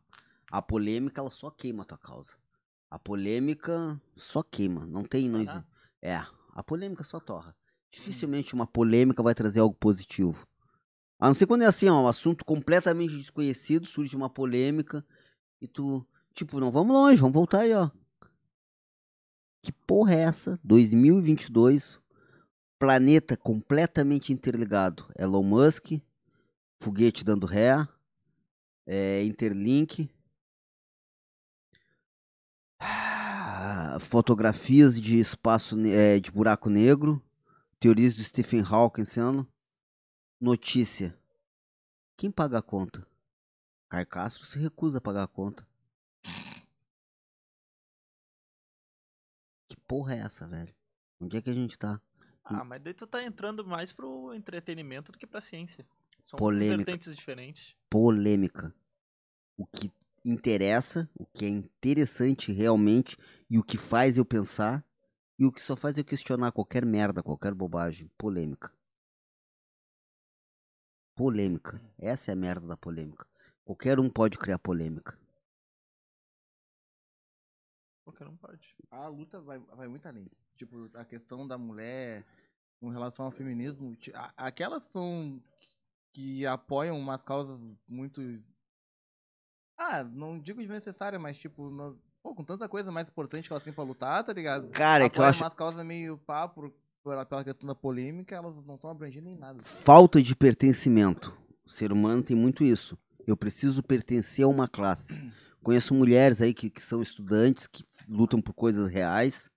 A polêmica, ela só queima a tua causa. A polêmica só queima. Não tem. Não É, a polêmica só torra. Dificilmente uma polêmica vai trazer algo positivo. A não ser quando é assim, ó, um assunto completamente desconhecido, surge uma polêmica e tu, tipo, não, vamos longe, vamos voltar aí, ó. Que porra é essa? 2022, planeta completamente interligado. Elon Musk, foguete dando ré, é, Interlink, fotografias de espaço é, de buraco negro, teorias do Stephen Hawking ano, notícia. Quem paga a conta? Caio Castro se recusa a pagar a conta. Que porra é essa, velho? Onde é que a gente tá? Ah, mas daí tu tá entrando mais pro entretenimento do que pra ciência. São Polêmica. vertentes diferentes. polêmica. O que interessa, o que é interessante realmente e o que faz eu pensar e o que só faz eu questionar qualquer merda, qualquer bobagem. Polêmica. Polêmica. Essa é a merda da polêmica. Qualquer um pode criar polêmica. Qualquer um pode. A luta vai, vai muito além. Tipo, a questão da mulher com relação ao feminismo. Aquelas que são. que apoiam umas causas muito. Ah, não digo desnecessária, mas tipo. pô, com tanta coisa mais importante que elas têm pra lutar, tá ligado? Cara, é que eu acho umas causas meio pá por, por- pela questão da polêmica, elas não estão abrangendo em nada. falta de pertencimento. O ser humano tem muito isso. Eu preciso pertencer a uma classe. Conheço mulheres aí que, que são estudantes, que lutam por coisas reais,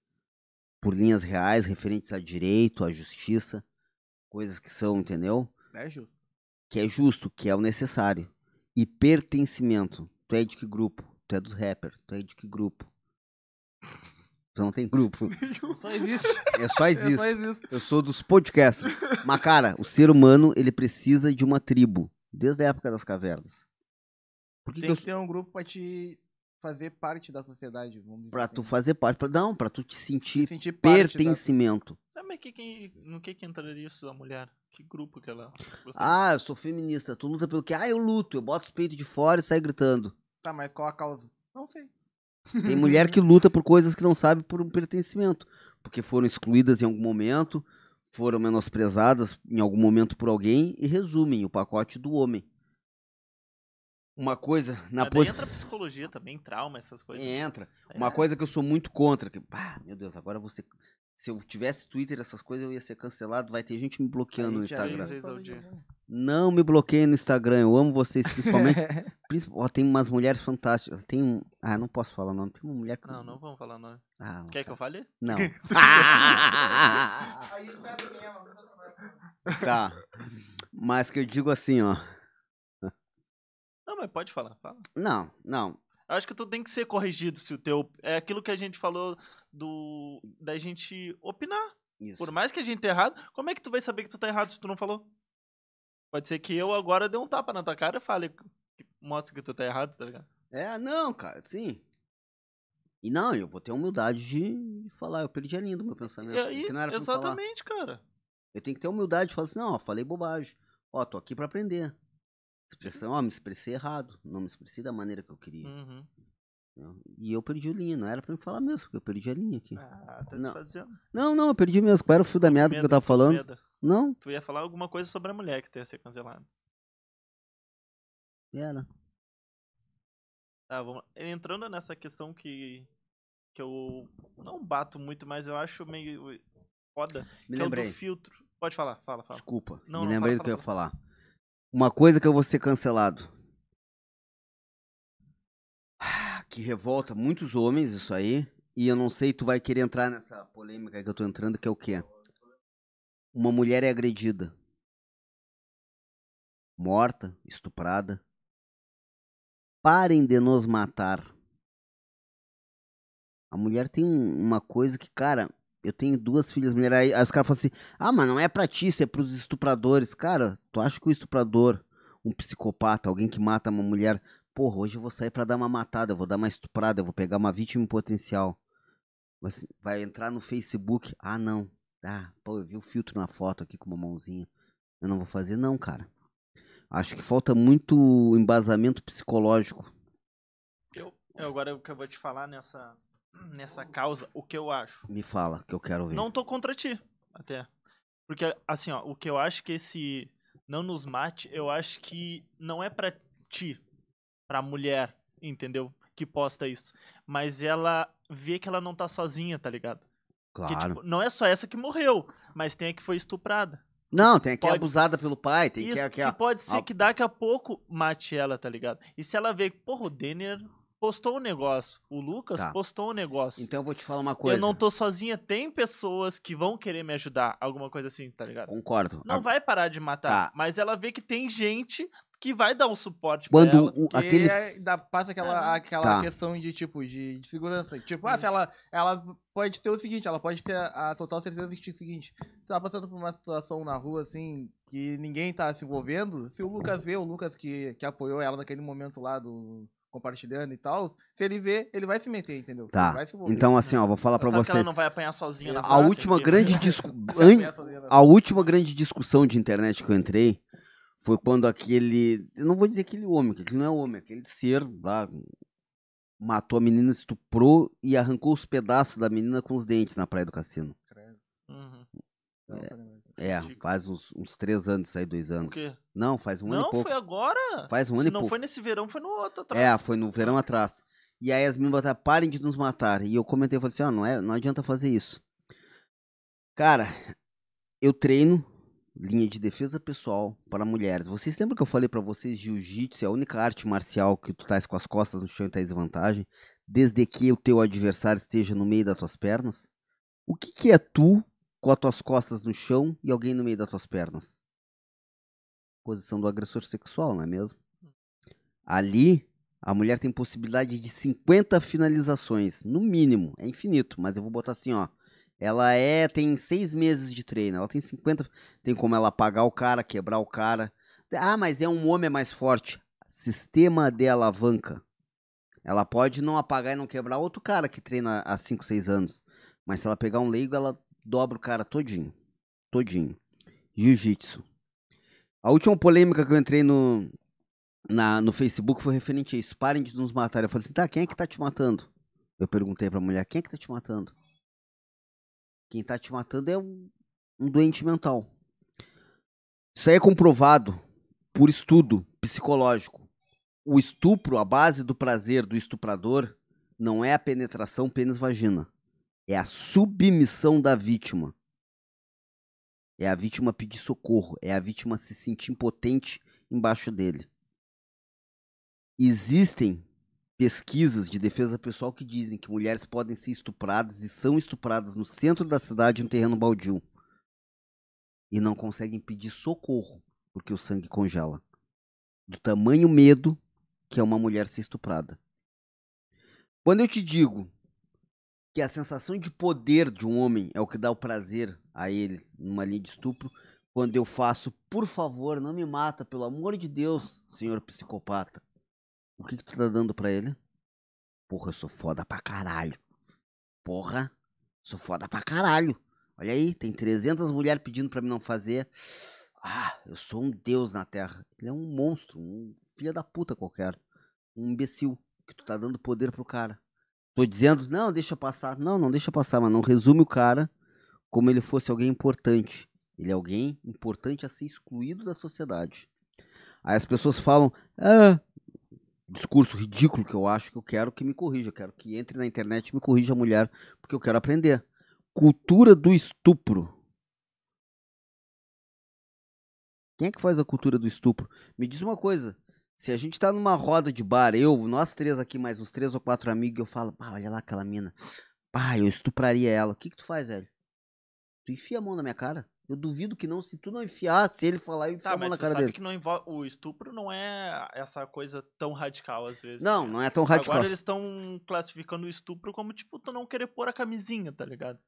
por linhas reais, referentes a direito, à justiça, coisas que são, entendeu? É justo. Que é justo, que é o necessário. E pertencimento. Tu é de que grupo? Tu é dos rappers. Tu é de que grupo? Tu não tem grupo. Só existe. É só É existe. só existe. Eu sou dos podcasts. Mas, cara, o ser humano, ele precisa de uma tribo. Desde a época das cavernas. Por que, que Tem eu que ter um grupo pra te fazer parte da sociedade, vamos dizer Pra assim. tu fazer parte. Pra, não, pra tu te Se sentir sentir parte da- pertencimento. Ah, mas que, que, no que que entraria isso da mulher? Que grupo que ela? Ah, eu sou feminista. Tu luta pelo quê? Ah, eu luto. Eu boto os peitos de fora e saio gritando. Tá, mas qual a causa? Não sei. Tem mulher que luta por coisas que não sabe por um pertencimento. Porque foram excluídas em algum momento, foram menosprezadas em algum momento por alguém e resumem o pacote do homem. Uma coisa na posição. entra psicologia também, trauma, essas coisas. Entra. É. Uma coisa que eu sou muito contra, que, ah, meu Deus, agora você Se eu tivesse Twitter, essas coisas, eu ia ser cancelado. Vai ter gente me bloqueando no Instagram. Não me bloqueiem no Instagram. Eu amo vocês, principalmente. princip- tem umas mulheres fantásticas. Tem um. Ah, não posso falar o nome. Tem uma mulher que. Não, não vamos falar nome. Ah, Quer que eu fale? Não. tá. Mas que eu digo assim, ó. Não, mas pode falar, fala. Não, não. Acho que tu tem que ser corrigido se o teu. É aquilo que a gente falou do. da gente opinar. Isso. Por mais que a gente tá errado, como é que tu vai saber que tu tá errado se tu não falou? Pode ser que eu agora dê um tapa na tua cara e fale. que- Mostre que tu tá errado, tá ligado? É, não, cara, sim. E não, eu vou ter humildade de falar, eu perdi a linha do meu pensamento. E que não era eu falar. exatamente, cara. Eu tenho que ter humildade de falar assim, não, ó, falei bobagem. Ó, tô aqui pra aprender. Expressão, ó, me expressei errado. Não me expressei da maneira que eu queria. Uhum. E eu perdi a linha, não era pra me falar mesmo, porque eu perdi a linha aqui. Ah, tá Não. desfazendo. Não, não, eu perdi mesmo. Qual era o fio da meada que eu Medo, tava falando? medo. Não, Tu ia falar alguma coisa sobre a mulher que tu ia ser cancelado. era. Tá, vamos. Entrando nessa questão que. que eu não bato muito, mas eu acho meio foda. Me que é o lembrei. do filtro. Pode falar, fala, fala. Desculpa, Não, me lembrei fala, do que eu ia fala, falar. Uma coisa que eu vou ser cancelado. Ah, Que revolta muitos homens isso aí. E eu não sei, tu vai querer entrar nessa polêmica que eu tô entrando, que é o quê? Uma mulher é agredida. Morta, estuprada. Parem de nos matar. A mulher tem um- uma coisa que, cara, eu tenho duas filhas mulheres. Aí, aí os caras falam assim: ah, mas não é pra ti, isso é pros estupradores. Cara, tu acha que o estuprador, um psicopata, alguém que mata uma mulher, porra, hoje eu vou sair pra dar uma matada, eu vou dar uma estuprada, eu vou pegar uma vítima em potencial. Mas vai entrar no Facebook, ah, não. Ah, pô, eu vi o filtro na foto aqui com uma mãozinha. Eu não vou fazer, não, cara. Acho que falta muito embasamento psicológico. Eu, eu agora o que eu vou te falar nessa, nessa causa, o que eu acho. Me fala, que eu quero ver. Não tô contra ti, até. Porque, assim, ó, o que eu acho que esse não nos mate, eu acho que não é pra ti, pra mulher, entendeu? Que posta isso. Mas ela vê que ela não tá sozinha, tá ligado? claro. Que, tipo, não é só essa que morreu, mas tem a que foi estuprada. Não, tem aqui Pode- abusada pelo pai, tem Isso, que que, aqui, ó. pode ser a- que daqui a pouco mate ela, tá ligado? E se ela vê que, porra, o Denner postou um negócio, o Lucas Tá. postou um negócio. Então eu vou te falar uma coisa. Eu não tô sozinha, tem pessoas que vão querer me ajudar, alguma coisa assim, tá ligado? Concordo. Não A- vai parar de matar, Tá. mas ela vê que tem gente que vai dar o suporte Quando pra ela. o- Que aquele. é- dá- passa aquela, É, aquela Tá. questão de tipo de, de segurança. Tipo, ah, se ela, ela pode ter o seguinte, ela pode ter a, a total certeza de que é o seguinte, se tá passando por uma situação na rua assim, que ninguém tá se envolvendo, se o Lucas vê, o Lucas que, que apoiou ela naquele momento lá do compartilhando e tal, se ele vê, ele vai se meter, entendeu? Tá. Então, assim, ó, vou falar pra sabe que vocês. ela não vai apanhar sozinha na A última grande discu... Né? A última grande discussão de internet que eu entrei foi quando aquele. Eu não vou dizer aquele homem, que aquele não é homem, aquele ser lá. Matou a menina, estuprou e arrancou os pedaços da menina com os dentes na praia do cassino. Uhum. Tá lembrando. É, faz uns, uns três anos aí, dois O anos. quê? Não, faz um ano não, e pouco. foi agora. Faz um Se ano e não pouco. foi nesse verão, foi no outro atrás. É, foi no verão atrás. E aí as meninas botaram, parem de nos matar. E eu comentei, falei assim, ó, não, é, não adianta fazer isso. Cara, eu treino linha de defesa pessoal para mulheres. Vocês lembram que eu falei pra vocês, jiu-jitsu é a única arte marcial que tu tá com as costas no chão e tá em desvantagem, desde que o teu adversário esteja no meio das tuas pernas? O que que é tu com as tuas costas no chão e alguém no meio das tuas pernas? Posição do agressor sexual, não é mesmo? Ali, a mulher tem possibilidade de 50 finalizações, no mínimo. É infinito, mas eu vou botar assim, ó. Ela é tem seis meses de treino, ela tem 50. Tem como ela apagar o cara, quebrar o cara. Ah, mas é um homem mais forte. Sistema de alavanca. Ela pode não apagar e não quebrar outro cara que treina há 5, 6 anos. Mas se ela pegar um leigo, ela dobra o cara todinho. Todinho. Jiu-jitsu. A última polêmica que eu entrei no, na, no Facebook foi referente a isso. Parem de nos matar. Eu falei assim, tá, quem é que tá te matando? Eu perguntei pra mulher, quem é que tá te matando? Quem tá te matando é um, um doente mental. Isso aí é comprovado por estudo psicológico. O estupro, a base do prazer do estuprador, não é a penetração pênis-vagina. É a submissão da vítima. É a vítima pedir socorro. É a vítima se sentir impotente embaixo dele. Existem pesquisas de defesa pessoal que dizem que mulheres podem ser estupradas e são estupradas no centro da cidade em terreno baldio. E não conseguem pedir socorro porque o sangue congela. Do tamanho medo que é uma mulher ser estuprada. Quando eu te digo que a sensação de poder de um homem é o que dá o prazer a ele numa linha de estupro, quando eu faço, por favor, não me mata, pelo amor de Deus, senhor psicopata. O que, que tu tá dando pra ele? Porra, eu sou foda pra caralho. Porra, sou foda pra caralho. Olha aí, tem 300 mulheres pedindo pra mim não fazer. Ah, eu sou um deus na Terra. Ele é um monstro, um filho da puta qualquer. Um imbecil. Que tu tá dando poder pro cara. Tô dizendo, não, deixa passar. Não, não deixa passar, mas não resume o cara como ele fosse alguém importante. Ele é alguém importante a ser excluído da sociedade. Aí as pessoas falam, ah, discurso ridículo que eu acho que eu quero que me corrija. Eu quero que entre na internet e me corrija a mulher, porque eu quero aprender. Cultura do estupro. Quem é que faz a cultura do estupro? Me diz uma coisa. Se a gente tá numa roda de bar, eu, nós três aqui, mais uns três ou quatro amigos, eu falo, pá, olha lá aquela mina. Pá, eu estupraria ela. O que que tu faz, velho? Tu enfia a mão na minha cara? Eu duvido que não, se tu não enfiar, se ele falar, eu enfio Tá, a mão mas na tu cara sabe dele. que não envolve, o estupro não é essa coisa tão radical às vezes. Não, não é tão radical. Agora eles estão classificando o estupro como, tipo, tu não querer pôr a camisinha, tá ligado?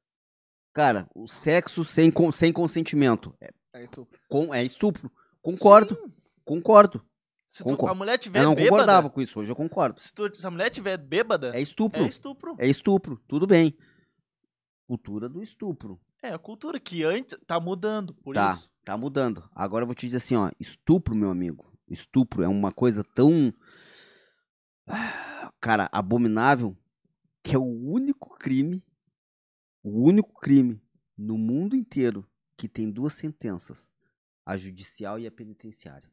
Cara, o sexo sem, sem consentimento é, É estupro. com, é estupro. Concordo, Sim. concordo. Se tu- a mulher tiver Eu não bêbada, concordava com isso, hoje eu concordo. se, tu- se a mulher tiver bêbada, É estupro. é estupro. É estupro, tudo bem. Cultura do estupro. É, a cultura que antes tá mudando, por tá, isso. tá mudando. Agora eu vou te dizer assim, ó, estupro, meu amigo. Estupro é uma coisa tão ah, cara, abominável que é o único crime, o único crime no mundo inteiro que tem duas sentenças, a judicial e a penitenciária.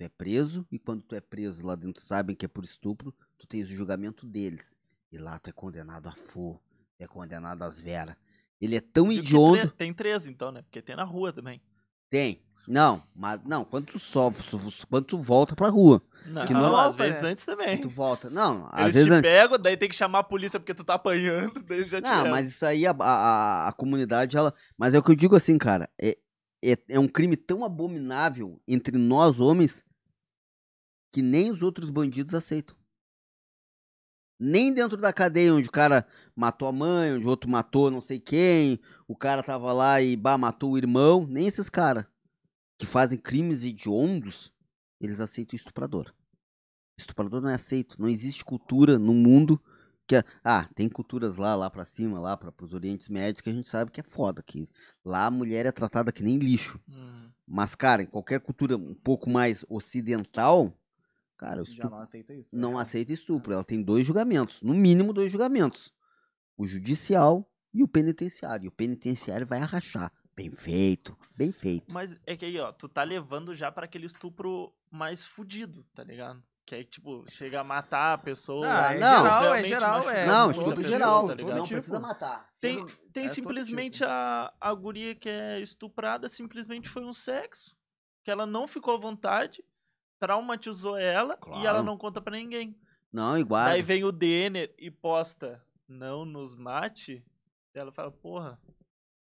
Tu é preso e quando tu é preso lá dentro sabem que é por estupro, tu tens o julgamento deles. E lá tu é condenado a for, é condenado às veras. Ele é tão tre- Tem três, então, né? Porque tem na rua também. Tem. Não, mas não, quando tu sofre, quando tu volta pra rua. Não, Que não- às volta, vezes né? antes Se também. tu volta. Não, às Eles vezes te antes. pegam, daí tem que chamar a polícia porque tu tá apanhando, daí já te Não, mas isso aí a, a, a comunidade, ela. Mas é o que eu digo assim, cara. É, é, é um crime tão abominável entre nós homens que nem os outros bandidos aceitam. Nem dentro da cadeia, onde o cara matou a mãe, onde o outro matou não sei quem, o cara tava lá e bah, matou o irmão, nem esses caras que fazem crimes hediondos, eles aceitam o estuprador. Estuprador não é aceito. Não existe cultura no mundo que é- ah, tem culturas lá, lá pra cima, lá para os Orientes Médios que a gente sabe que é foda, que lá a mulher é tratada que nem lixo. Hum. Mas cara, em qualquer cultura um pouco mais ocidental, cara, Já não aceita isso. não É. aceita estupro. Ela tem dois julgamentos, no mínimo dois julgamentos. O judicial e o penitenciário. E o penitenciário vai arrachar. Bem feito, bem feito. Mas é que aí, ó, tu tá levando já pra aquele estupro mais fudido, tá ligado? Que aí, tipo, chega a matar a pessoa. Ah, é não. geral, é geral, é. não, estupro pessoa, geral. tá ligado? não Tipo, precisa matar. Tem, tem é simplesmente tipo. a, a guria que é estuprada, simplesmente foi um sexo. Que ela não ficou à vontade, traumatizou ela e ela Claro. não conta pra ninguém. Não, igual. Daí vem o DN e posta, não nos mate. Ela fala, porra,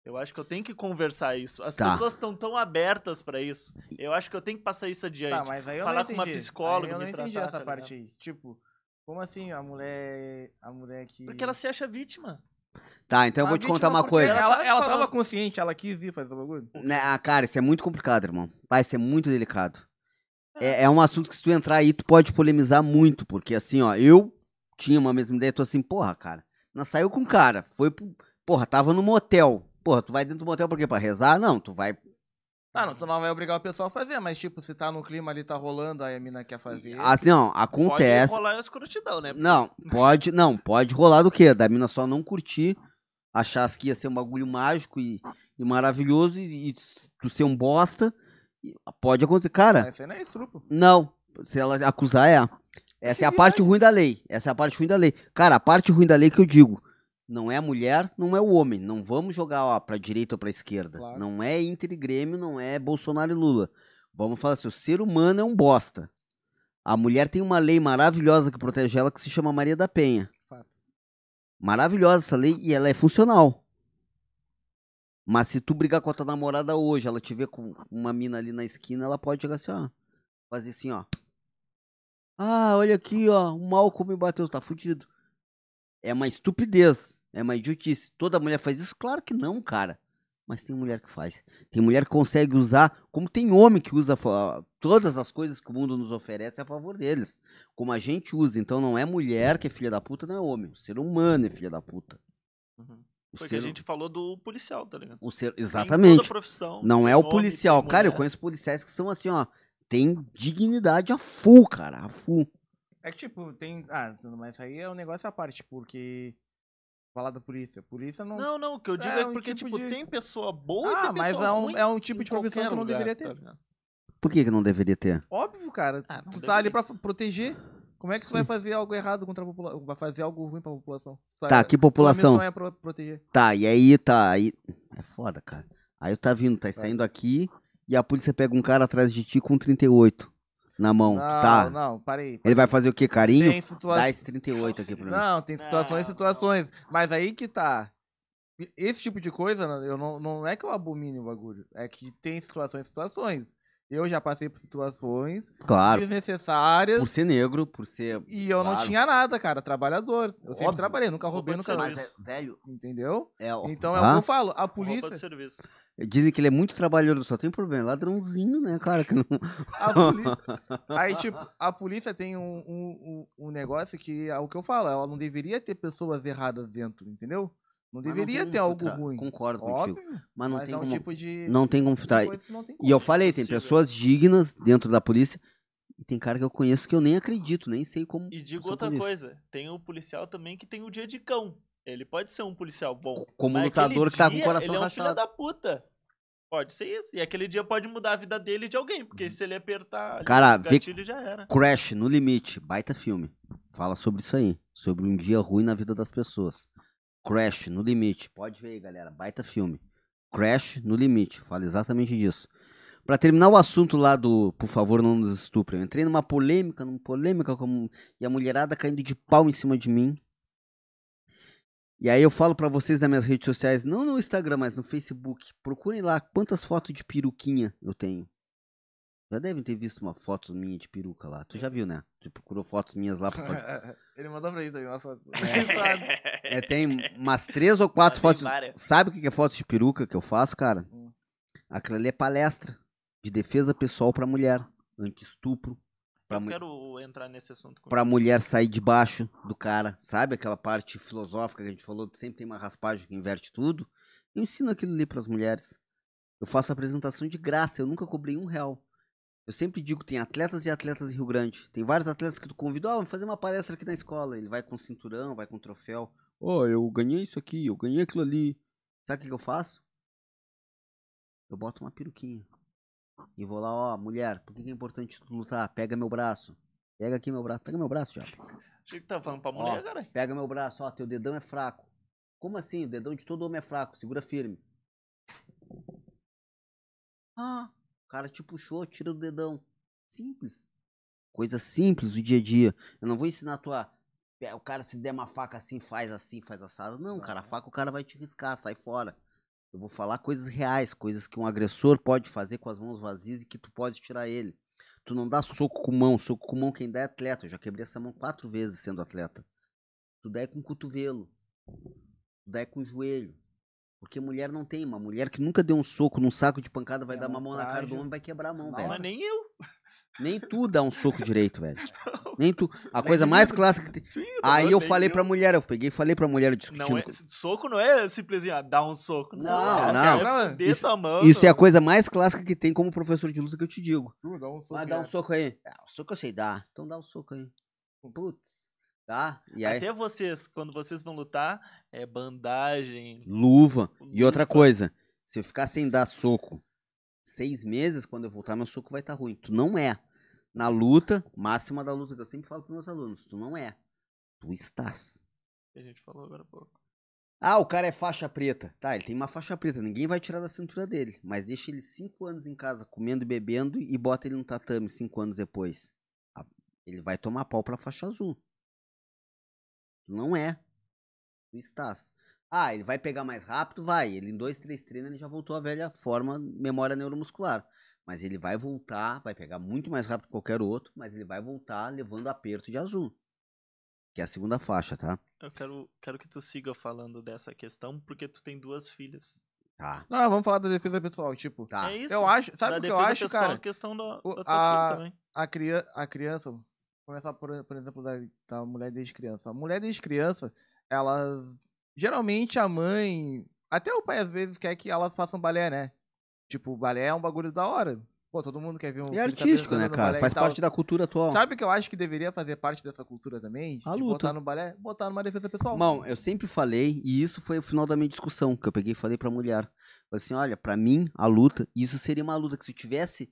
eu acho que eu tenho que conversar isso. As Tá. pessoas estão tão abertas pra isso. Eu acho que eu tenho que passar isso adiante. Tá, mas aí eu Falar não com uma entendi. psicóloga, Aí eu não me entendi tratar, essa tá parte aí. Tipo, como assim a mulher. A mulher que. Porque ela se acha vítima. Tá, então eu A vou te contar uma coisa. Ela, Ela tava consciente, ela quis ir fazer o bagulho. Né, ah, cara, isso é muito complicado, irmão. Vai, isso é muito delicado. É, é um assunto que se tu entrar aí, tu pode polemizar muito, porque assim, ó, eu tinha uma mesma ideia, tô assim, porra, cara, não saiu com o cara, foi pro, porra, tava no motel. Porra, tu vai dentro do motel por quê? Pra rezar? Não, tu vai. Ah, não, tu não vai obrigar o pessoal a fazer, mas tipo, se tá no clima ali, tá rolando, aí a mina quer fazer. Assim, ó, acontece. Pode rolar a escrotidão, né? Não, pode, não, pode rolar do quê? Da mina só não curtir, achar que ia ser um bagulho mágico e, e maravilhoso e, e tu ser um bosta. Pode acontecer. Cara, Mas isso aí não é estupro. Não, se ela acusar é. Essa é a parte ruim da lei. Essa é a parte ruim da lei. Cara, a parte ruim da lei que eu digo. Não é a mulher, não é o homem. Não vamos jogar ó, pra direita ou pra esquerda. Claro. Não é Inter e Grêmio, não é Bolsonaro e Lula. Vamos falar assim, o ser humano é um bosta. A mulher tem uma lei maravilhosa que protege ela que se chama Maria da Penha. Maravilhosa essa lei e ela é funcional. Mas se tu brigar com a tua namorada hoje, ela te vê com uma mina ali na esquina, ela pode chegar assim, ó. Fazer assim, ó. Ah, olha aqui, ó. O Malcolm me bateu, tá fudido. É uma estupidez. É uma idiotice. Toda mulher faz isso? Claro que não, cara. Mas tem mulher que faz. Tem mulher que consegue usar, como tem homem que usa todas as coisas que o mundo nos oferece a favor deles. Como a gente usa. Então não é mulher que é filha da puta, não é homem. O ser humano é filha da puta. Uhum. O Foi que a gente falou do policial, tá ligado? o exatamente. toda profissão, Não é o homem, policial. Cara, eu mulher. conheço policiais que são assim, ó. Tem dignidade a full, cara. A full. É que, tipo, tem. Ah, mas isso aí é um negócio à parte, porque. Falar da polícia. Polícia não. Não, não, o que eu digo É é, um porque, tipo tipo, de- tem pessoa boa e ah, tem mas é um, ruim é um tipo de profissão que não lugar, deveria tá ter. ligado? Por que, que não deveria ter? Óbvio, cara. Ah, tu tá ali deveria. pra proteger. Como é que tu vai fazer algo errado contra a população? Vai fazer algo ruim pra população? Tu Tá, que população. missão é pro- proteger. Tá, e aí tá. Aí... É foda, cara. Aí tá vindo, tá saindo aqui e a polícia pega um cara atrás de ti com 38 na mão. Não, tá. não, parei. Ele vai fazer o quê? Carinho? Tem Dá situações. esse 38 aqui pra mim. Não, tem situações e Não, situações. Mas aí que tá. Esse tipo de coisa, eu não, não é que eu abomine o bagulho. É que tem situações e situações. Eu já passei por situações Claro. desnecessárias Por ser negro, por ser. e eu não claro. tinha nada, cara. Trabalhador. Eu sempre Óbvio. trabalhei, nunca roubei, nunca. Mas é, velho, Entendeu? é. ó, Então é o que eu falo. A Roupa de polícia. serviço. Dizem que ele é muito trabalhador, só tem problema. Ladrãozinho, né, cara? Que não... A polícia. Aí, tipo, a polícia tem um, um, um- um negócio que é o que eu falo, ela não deveria ter pessoas erradas dentro, entendeu? Não Mas não deveria tem ter como algo filtrar. ruim. Concordo contigo. Óbvio, Mas não mas tem é um como. tipo de. Não tem como filtrar. não tem E eu Como falei, tem pessoas dignas dentro da polícia. E tem cara que eu conheço que eu nem acredito, nem sei como. E digo outra polícia. coisa, tem o policial também que tem o dia de cão. Ele pode ser um policial bom. Como mas lutador que tá com o coração ele é um filho rachado. da puta. Pode ser isso. E aquele dia pode mudar a vida dele e de alguém. Porque se ele apertar ali Uhum. Cara, vê- gatilho já era. Crash no limite, baita filme. Fala sobre isso aí, sobre um dia ruim na vida das pessoas. Crash no limite, pode ver aí, galera, baita filme. Crash no limite, fala exatamente disso. Pra terminar o assunto lá do, por favor, não nos estuprem. Eu entrei numa polêmica, numa polêmica como e a mulherada caindo de pau em cima de mim. E aí eu falo pra vocês nas minhas redes sociais, não no Instagram, mas no Facebook, procurem lá quantas fotos de peruquinha eu tenho. Já devem ter visto uma foto minha de peruca lá. Tu já viu, né? Tu procurou fotos minhas lá pra fazer. Ele mandou pra mim também, nossa. É, tem umas três ou quatro fotos. várias. Sabe o que que é foto de peruca que eu faço, cara? Hum. Aquilo ali é palestra de defesa pessoal pra mulher. Anti-estupro. Pra, Eu quero entrar nesse assunto. pra mulher sair debaixo do cara. Sabe aquela parte filosófica que a gente falou? Sempre tem uma raspagem que inverte tudo. Eu ensino aquilo ali pras mulheres. Eu faço apresentação de graça. Eu nunca cobrei um real. Eu sempre digo, tem atletas e atletas em Rio Grande. Tem vários atletas que tu convida, ó, vamos fazer uma palestra aqui na escola. Ele vai com cinturão, vai com troféu. Ó, eu ganhei isso aqui, eu ganhei aquilo ali. Sabe o que, que eu faço? Eu boto uma peruquinha. E vou lá, ó, mulher, por que, que é importante tu lutar? Pega meu braço. Pega aqui meu braço. Pega meu braço, já. Achei que tava falando pra Ó. mulher, cara. Pega meu braço, ó, teu dedão é fraco. Como assim? O dedão de todo homem é fraco, segura firme. Ah, cara te puxou, tira o dedão. Simples. Coisa simples do dia a dia. Eu não vou ensinar a tua. é, O cara se der uma faca assim, faz assim, faz assado. Não, cara, a faca o cara vai te riscar, sai fora. Eu vou falar coisas reais, coisas que um agressor pode fazer com as mãos vazias e que tu pode tirar ele. Tu não dá soco com mão, soco com mão quem dá é atleta. Eu já quebrei essa mão quatro vezes sendo atleta. Tu dá é com cotovelo. Tu dá é com o joelho. Porque mulher não tem. Uma mulher que nunca deu um soco num saco de pancada vai É dar uma um mão na cara do homem vai quebrar a mão, Na velho. Mas nem eu. Nem tu dá um soco direito, velho. Nem tu. A Nem coisa mais clássica que tem. Sim, Aí não, eu falei pra mulher, eu peguei e falei pra mulher discutindo. Não é, soco não é simplesmente ah, dar um soco. Não, não. É fuder Isso- tua mão. Isso é a não. coisa mais clássica que tem como professor de luta que eu te digo. Tu dá um soco. Vai dar um é. soco aí. Ah, o soco eu sei dar. Então dá um soco aí. Putz. Tá? E aí, Até vocês, quando vocês vão lutar, é bandagem. luva. E outra Luva. coisa, se eu ficar sem dar soco seis meses, quando eu voltar, meu soco vai estar ruim. Tu não é. Na luta, máxima da luta que eu sempre falo pros meus alunos, tu não é. Tu estás. A gente falou agora há pouco. Ah, o cara é faixa preta. Tá, ele tem uma faixa preta, ninguém vai tirar da cintura dele. Mas deixa ele cinco anos em casa comendo e bebendo e bota ele no tatame cinco anos depois. Ele vai tomar pau pra faixa azul. Não é. Tu estás. Ah, ele vai pegar mais rápido? Vai. Ele em dois, três treinos ele já voltou à velha forma, memória neuromuscular. Mas ele vai voltar, vai pegar muito mais rápido que qualquer outro, mas ele vai voltar levando aperto de azul. Que é a segunda faixa, tá? Eu quero, quero que tu siga falando dessa questão, porque tu tem duas filhas. Tá. Não, vamos falar da defesa pessoal. Tipo, Tá. É isso. eu acho. Sabe Da o que eu acho, pessoal, cara? a questão da, da a-. A, cria, a criança, começar por, por exemplo da, da mulher desde criança. A mulher desde criança, elas. Geralmente a mãe, até o pai às vezes quer que elas façam balé, né? Tipo, balé é um bagulho da hora. Pô, todo mundo quer ver um. E é artístico, né, cara? Faz parte da cultura atual. Sabe o que eu acho que deveria fazer parte dessa cultura também? A luta. botar no balé? Botar numa defesa pessoal. Irmão, eu sempre falei, e isso foi o final da minha discussão, que eu peguei e falei pra mulher. Falei assim, olha, pra mim, a luta, isso seria uma luta que se eu tivesse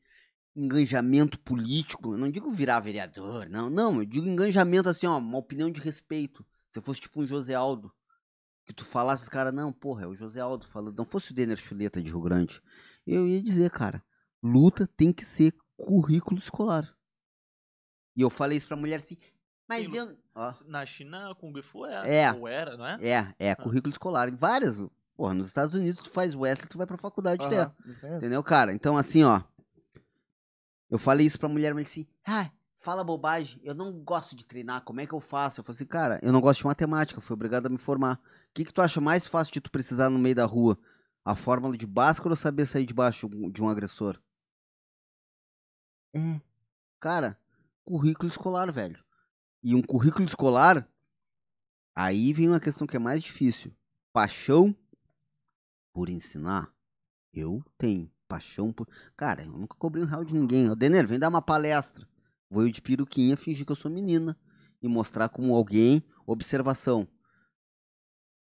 engajamento político, eu não digo virar vereador, não, não, eu digo engajamento assim, ó, uma opinião de respeito. Se eu fosse tipo um José Aldo, que tu falasse, cara, não, porra, é o José Aldo falando, não fosse o Denner Chuleta de Rio Grande, eu ia dizer, cara, luta tem que ser currículo escolar. E eu falei isso pra mulher assim, mas Sim, eu... Ó, Na China, Kung Fu é, É. ou era, não é? é, é, currículo escolar. Em várias. Porra, nos Estados Unidos tu faz Wesley, tu vai pra faculdade Aham, dela. isso mesmo. Entendeu, cara? Então, assim, ó. Eu falei isso pra mulher, mas assim, ah, fala bobagem, eu não gosto de treinar, como é que eu faço? Eu falei assim, cara, eu não gosto de matemática, fui obrigado a me formar. O que, que tu acha mais fácil de tu precisar no meio da rua? A fórmula de Bhaskara ou saber sair debaixo de um agressor? É. Cara, currículo escolar, velho. E um currículo escolar, aí vem uma questão que é mais difícil. Paixão por ensinar, eu tenho. Paixão por. Cara, eu nunca cobrei um real de ninguém. Ô, Denner, vem dar uma palestra. Vou eu de peruquinha fingir que eu sou menina. E mostrar como alguém. Observação.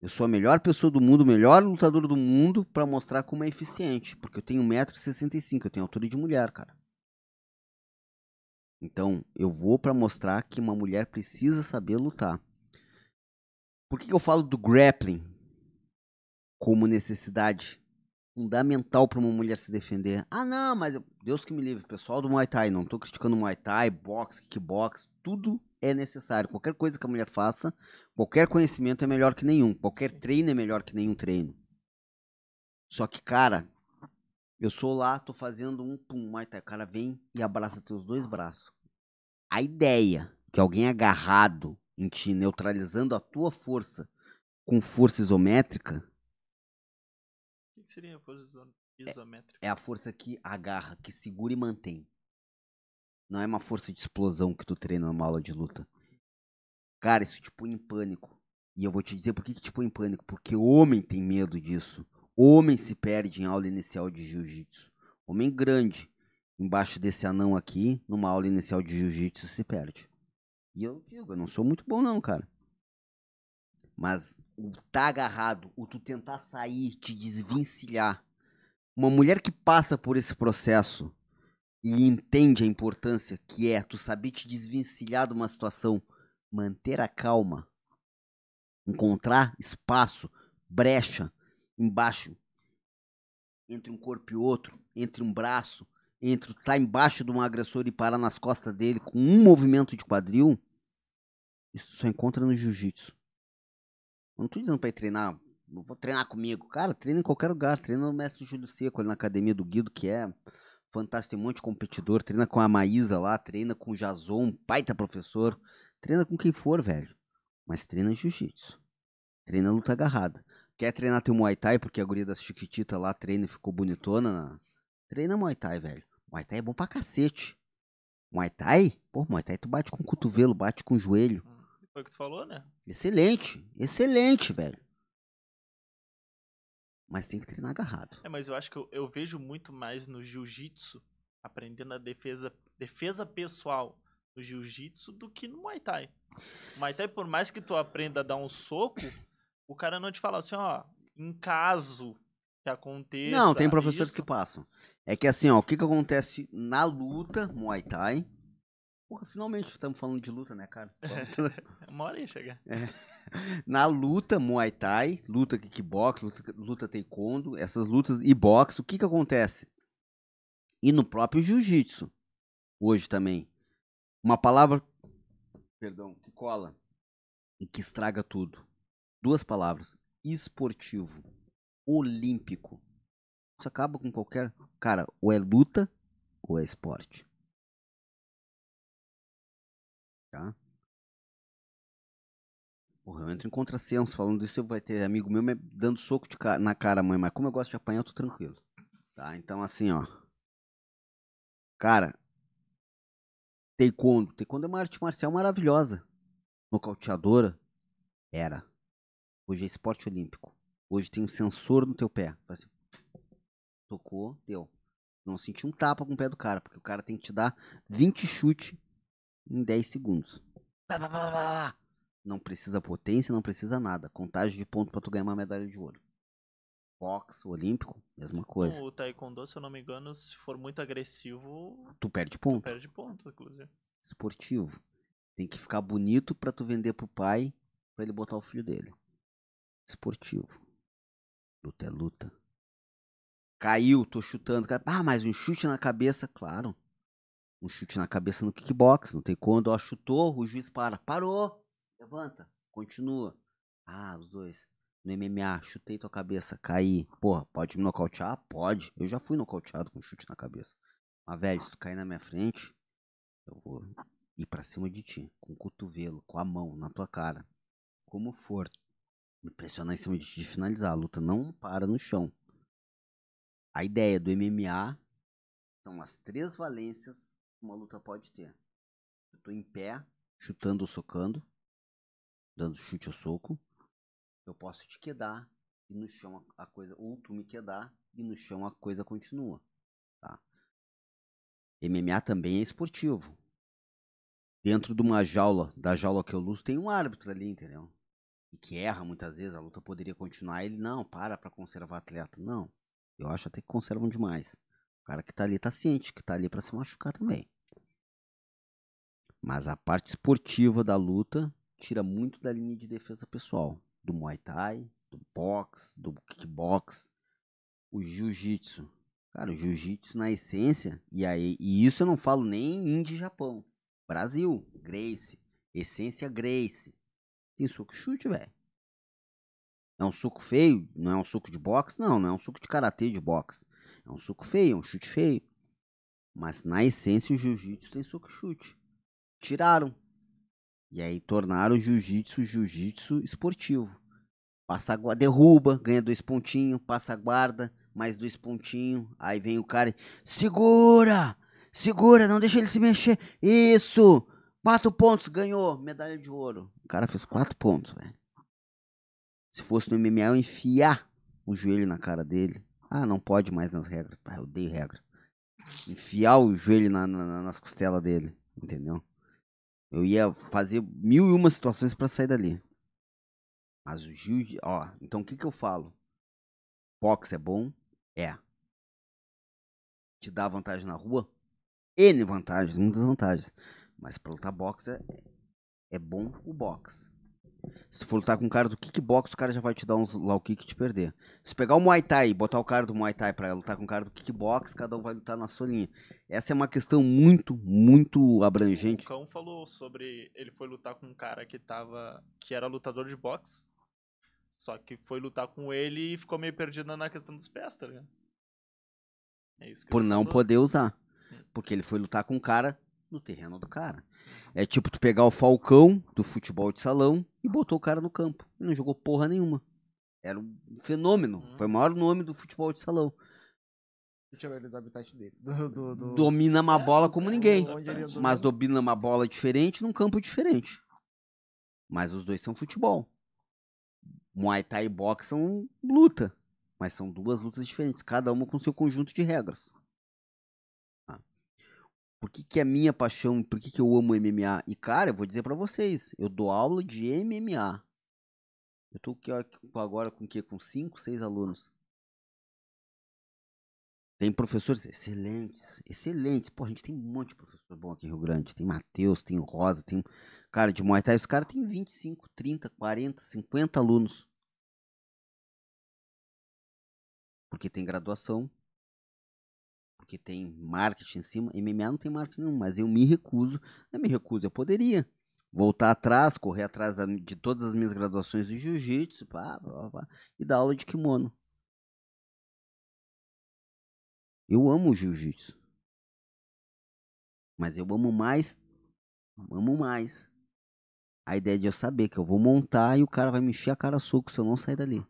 Eu sou a melhor pessoa do mundo, o melhor lutador do mundo, pra mostrar como é eficiente. Porque eu tenho 1,65m, eu tenho altura de mulher, cara. Então, eu vou pra mostrar que uma mulher precisa saber lutar. Por que eu falo do grappling como necessidade fundamental pra uma mulher se defender? Ah, não, mas eu- Deus que me livre, pessoal do Muay Thai, não tô criticando Muay Thai, boxe, kickbox, tudo é necessário. Qualquer coisa que a mulher faça, qualquer conhecimento é melhor que nenhum, qualquer treino é melhor que nenhum treino. Só que, cara, eu sou lá, tô fazendo um pum, Muay Thai, o cara vem e abraça teus dois braços. A ideia de alguém agarrado em ti, neutralizando a tua força com força isométrica, que seria a força iso- isométrica? é a força que agarra, que segura e mantém. Não é uma força de explosão que tu treina numa aula de luta. Cara, isso te põe em pânico. E eu vou te dizer por que, que te põe em pânico. Porque homem tem medo disso. Homem se perde em aula inicial de jiu-jitsu. Homem grande, embaixo desse anão aqui, numa aula inicial de jiu-jitsu, se perde. E eu digo, eu não sou muito bom não, cara. Mas o tá agarrado, o tu tentar sair, te desvencilhar. Uma mulher que passa por esse processo e entende a importância que é tu saber te desvencilhar de uma situação, manter a calma, encontrar espaço, brecha embaixo entre um corpo e outro, entre um braço, entre tu tá embaixo de um agressor e parar nas costas dele com um movimento de quadril, isso só encontra no jiu-jitsu. Eu não tô dizendo pra ir treinar, não vou treinar comigo. Cara, treina em qualquer lugar. Treina no Mestre Júlio Seco, ali na academia do Guido, que é fantástico. Tem um monte de competidor. Treina com a Maísa lá, treina com o Jason, um baita professor. Treina com quem for, velho. Mas treina jiu-jitsu. Treina luta agarrada. Quer treinar teu Muay Thai, porque a guria das Chiquitita lá treina e ficou bonitona? na- Treina Muay Thai, velho. Muay Thai é bom pra cacete. Muay Thai? Pô, Muay Thai tu bate com o cotovelo, bate com o joelho. Foi o que tu falou, né? Excelente, excelente, velho. Mas tem que treinar agarrado. É, mas eu acho que eu, eu vejo muito mais no jiu-jitsu, aprendendo a defesa, defesa pessoal no jiu-jitsu do que no Muay Thai. Muay Thai, por mais que tu aprenda a dar um soco, o cara não te fala assim, ó, em caso que aconteça. Não, tem professores isso, que passam. É que assim, ó, o que que acontece na luta, Muay Thai? Porra, finalmente estamos falando de luta, né, cara? Uma hora ia chegar. Na luta Muay Thai, luta kickbox, luta, luta taekwondo, essas lutas e boxe, o que que acontece? E no próprio jiu-jitsu, hoje também. Uma palavra, perdão, que cola e que estraga tudo. Duas palavras: esportivo, olímpico. Isso acaba com qualquer. Cara, ou é luta ou é esporte. Tá? Porra, eu entro em contrassenso falando isso, vai ter amigo meu me dando soco ca- na cara, mãe, mas como eu gosto de apanhar, eu tô tranquilo. Tá? Então, assim, ó. Cara, taekwondo. Taekwondo é uma arte marcial maravilhosa. Nocauteadora. Era. Hoje é esporte olímpico. Hoje tem um sensor no teu pé. Assim, tocou, deu. Não senti um tapa com o pé do cara, porque o cara tem que te dar 20 chutes em 10 segundos. Não precisa potência, não precisa nada. Contagem de ponto pra tu ganhar uma medalha de ouro. Boxe, olímpico, mesma coisa. O Taekwondo, se eu não me engano, se for muito agressivo, Tu perde tu ponto. perde ponto, inclusive. Esportivo. Tem que ficar bonito pra tu vender pro pai, pra ele botar o filho dele. Esportivo. Luta é luta. Caiu, tô chutando. Ah, mas um chute na cabeça, claro. Um chute na cabeça no kickbox, não tem quando, ó, chutou, o juiz para. Parou! Levanta, continua. Ah, os dois. No MMA, chutei tua cabeça, caí. Porra, pode me nocautear? Pode. Eu já fui nocauteado com chute na cabeça. Mas, velho, se tu cair na minha frente, eu vou ir pra cima de ti. Com o cotovelo, com a mão, na tua cara. Como for. Me pressionar em cima de ti e finalizar. A luta não para no chão. A ideia do MMA são as três valências uma luta pode ter. Eu tô em pé, chutando ou socando, dando chute ou soco. Eu posso te quedar e no chão a coisa. Ou tu me quedar e no chão a coisa continua. Tá? MMA também é esportivo. Dentro de uma jaula, da jaula que eu luto, tem um árbitro ali, entendeu? E que erra muitas vezes, a luta poderia continuar. Ele não, para pra conservar atleta. Não. Eu acho até que conservam demais. Cara que tá ali tá ciente, que tá ali pra se machucar também. Mas a parte esportiva da luta tira muito da linha de defesa pessoal. Do Muay Thai, do boxe, do kickbox, o jiu-jitsu. Cara, o jiu-jitsu na essência, e, aí, e isso eu não falo nem e Japão. Brasil, Grace, essência Grace. Tem soco chute, velho. É um soco feio? Não é um soco de boxe? Não, não é um soco de karatê de boxe. É um soco feio, é um chute feio. Mas na essência o jiu-jitsu tem soco chute. Tiraram. E aí tornaram o jiu-jitsu jiu-jitsu esportivo. Passa a guarda, derruba, ganha dois pontinhos, passa a guarda, mais dois pontinhos. Aí vem o cara e segura! Segura, não deixa ele se mexer. Isso! Quatro pontos, ganhou. Medalha de ouro. O cara fez quatro pontos, velho. Se fosse no MMA, eu ia enfiar o joelho na cara dele. Ah, não pode mais nas regras. Ah, eu odeio regra. Enfiar o joelho na- na- na- nas costelas dele. Entendeu? Eu ia fazer mil e uma situações pra sair dali. Mas o jiu Ó, então o que que eu falo? Boxe é bom? É. Te dá vantagem na rua? N vantagens, muitas vantagens. Mas pra lutar boxe é, é bom o boxe. Se for lutar com um cara do kickbox, o cara já vai te dar uns low kick e te perder. Se pegar o Muay Thai e botar o cara do Muay Thai pra lutar com o cara do kickbox, cada um vai lutar na sua linha. Essa é uma questão muito, muito abrangente. O Cão falou sobre. Ele foi lutar com um cara que tava. que era lutador de boxe. Só que foi lutar com ele e ficou meio perdido na questão dos pés, tá ligado? É isso que Por não falou. poder usar. Hum. Porque ele foi lutar com o cara no terreno do cara. É tipo tu pegar o Falcão do futebol de salão e botou o cara no campo. E não jogou porra nenhuma. Era um fenômeno. Hum. Foi o maior nome do futebol de salão. Ele do habitat dele. Do, do, do- Domina uma bola como é, ninguém. Mas domina uma bola diferente num campo diferente. Mas os dois são futebol. Muay Thai e boxe são luta. Mas são duas lutas diferentes, cada uma com seu conjunto de regras. Por que, que é minha paixão? Por que, que eu amo MMA? E, cara, eu vou dizer pra vocês, eu dou aula de MMA. Eu tô agora com o quê? Com 5, 6 alunos. Tem professores excelentes, excelentes. Pô, a gente tem um monte de professor bom aqui em Rio Grande. Tem Matheus, tem Rosa, tem. Cara, de Muay Thai, os caras têm 25, 30, 40, 50 alunos. Porque tem graduação. Porque tem marketing em cima. MMA não tem marketing nenhum, mas eu me recuso. Eu me recuso, eu poderia voltar atrás, correr atrás de todas as minhas graduações de jiu-jitsu, e dar aula de kimono. Eu amo jiu-jitsu. Mas eu amo mais, amo mais a ideia de eu saber que eu vou montar e o cara vai me encher a cara a soco se eu não sair dali.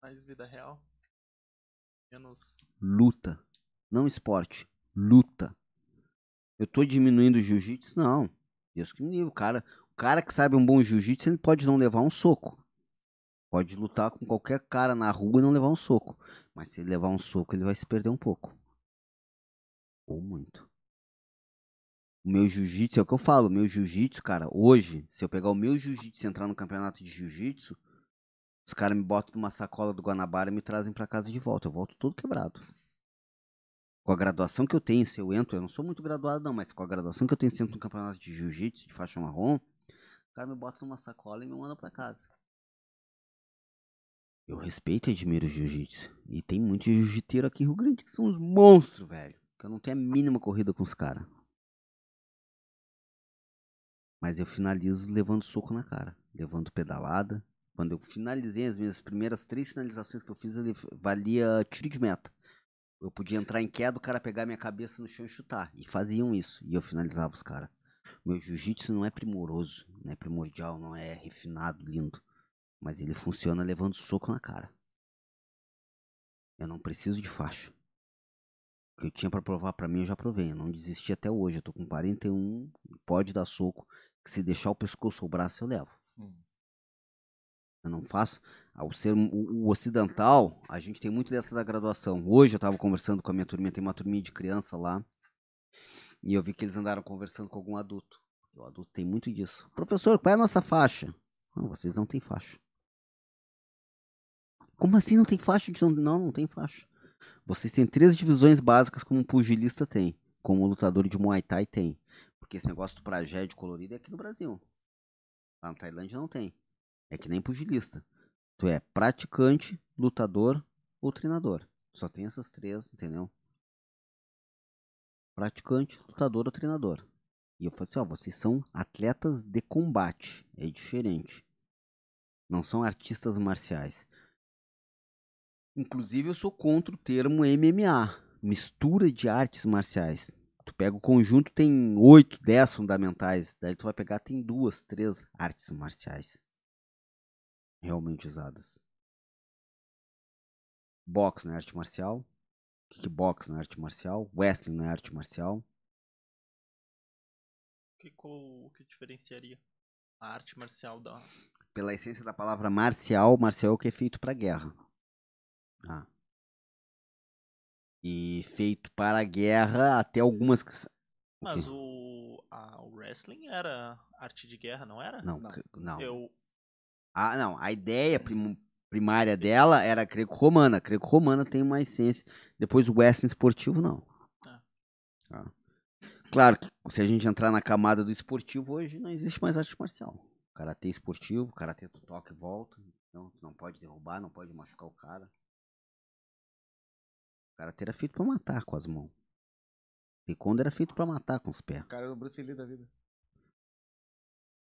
Mais vida real. Menos. Luta. Não esporte. Luta. Eu tô diminuindo o jiu-jitsu? Não. Deus que me livre. O cara, o cara que sabe um bom jiu-jitsu, ele pode não levar um soco. Pode lutar com qualquer cara na rua e não levar um soco. Mas se ele levar um soco, ele vai se perder um pouco. Ou muito. O meu jiu-jitsu, é o que eu falo, meu jiu-jitsu, cara, hoje, se eu pegar o meu jiu-jitsu e entrar no campeonato de jiu-jitsu, os caras me botam numa sacola do Guanabara e me trazem para casa de volta. Eu volto todo quebrado. Com a graduação que eu tenho, se eu entro, eu não sou muito graduado não, mas com a graduação que eu tenho, se eu entro no campeonato de jiu-jitsu, de faixa marrom, o cara me bota numa sacola e me manda para casa. Eu respeito e admiro jiu-jitsu. E tem muitos jiu-jiteiros aqui em Rio Grande que são uns monstros, velho. Que eu não tenho a mínima corrida com os caras. Mas eu finalizo levando soco na cara. Levando pedalada. Quando eu finalizei as minhas primeiras três finalizações que eu fiz, ele valia tiro de meta. Eu podia entrar em queda, o cara pegar minha cabeça no chão e chutar. E faziam isso. E eu finalizava os caras. Meu jiu-jitsu não é primoroso, não é primordial, não é refinado, lindo. Mas ele funciona levando soco na cara. Eu não preciso de faixa. O que eu tinha para provar para mim eu já provei. Eu não desisti até hoje. Eu tô com 41, pode dar soco. Que se deixar o pescoço ou o braço eu levo. Hum. Eu não faço. Ao ser o, ocidental, a gente tem muito dessa da graduação. Hoje eu tava conversando com a minha turminha, tem uma turminha de criança lá. E eu vi que eles andaram conversando com algum adulto. O adulto tem muito disso. Professor, qual é a nossa faixa? Não, vocês não têm faixa. Como assim não tem faixa? Não, não tem faixa. Vocês têm três divisões básicas como um pugilista tem. Como um lutador de Muay Thai tem. Porque esse negócio do pragédio colorido é aqui no Brasil. Lá na Tailândia não tem. É que nem pugilista. Tu é praticante, lutador ou treinador. Só tem essas três, entendeu? Praticante, lutador ou treinador. E eu falei assim, ó, vocês são atletas de combate. É diferente. Não são artistas marciais. Inclusive, eu sou contra o termo MMA, mistura de artes marciais. Tu pega o conjunto, tem oito, dez fundamentais. Daí tu vai pegar, tem duas, três artes marciais realmente usadas. Box na é arte marcial, kickbox na é arte marcial, wrestling na é arte marcial. O que, o que diferenciaria a arte marcial da. Pela essência da palavra marcial, marcial é o que é feito para guerra. Ah. E feito para a guerra até algumas. Mas o, a, o wrestling era arte de guerra, não era? Não, não. não. Eu... Ah, não. A ideia prim, primária dela era greco-romana. Greco-romana tem uma essência. Depois o wrestling esportivo, não. Ah. Ah. Claro que se a gente entrar na camada do esportivo, hoje não existe mais arte marcial. Karatê esportivo, karatê tu toca e volta. Não, não pode derrubar, não pode machucar o cara. O karatê era feito pra matar com as mãos. Taekwondo era feito pra matar com os pés. O cara era o Bruce Lee da vida.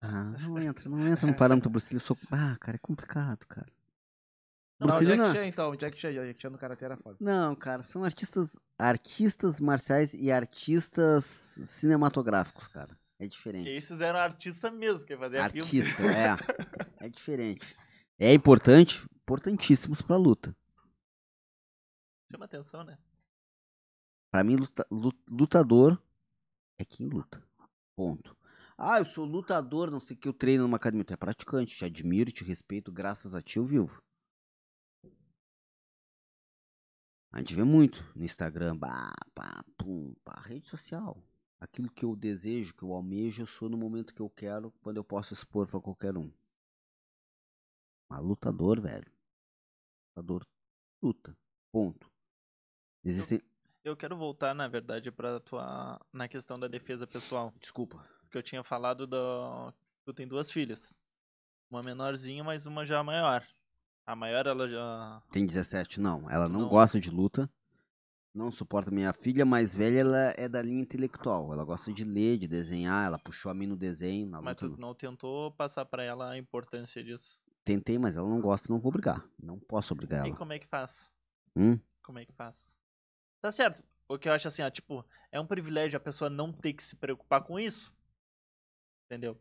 Ah, não entra, não entra no parâmetro Bruce Lee. Sou... Ah, cara, é complicado, cara. Não, Bruce Lee Jack não... Chan, então. Jack Chan, Jack Chan no Karatê era foda. Não, cara, são artistas, artistas marciais e artistas cinematográficos, cara. É diferente. Esses eram artistas mesmo, que fazer Artista, filme. é. É diferente. É importante, importantíssimos pra luta. Chama atenção, né? Pra mim, luta, lutador é quem luta. Ponto. Ah, eu sou lutador, não sei o que, eu treino numa academia. Tu é praticante, te admiro, te respeito, graças a ti eu vivo. A gente vê muito no Instagram, bah, pá, pum, pá, rede social. Aquilo que eu desejo, que eu almejo, eu sou no momento que eu quero, quando eu posso expor para qualquer um. Mas lutador, velho. Lutador luta. Ponto. Existem. Eu quero voltar, na verdade, pra tua. na questão da defesa pessoal. Desculpa. Porque eu tinha falado da. Tu tem duas filhas. Uma menorzinha, mas uma já maior. A maior, ela já. Tem 17, não. Ela não, Não. gosta de luta. Não suporta minha filha mais velha, ela é da linha intelectual. Ela gosta de ler, de desenhar. Ela puxou a mim no desenho, na Mas luta. tu não tentou passar pra ela a importância disso. Tentei, mas ela não gosta, não vou brigar. Não posso obrigar E ela. como é que faz? Hum? Como é que faz? Tá certo. O que eu acho assim, ó, tipo, é um privilégio a pessoa não ter que se preocupar com isso. Entendeu?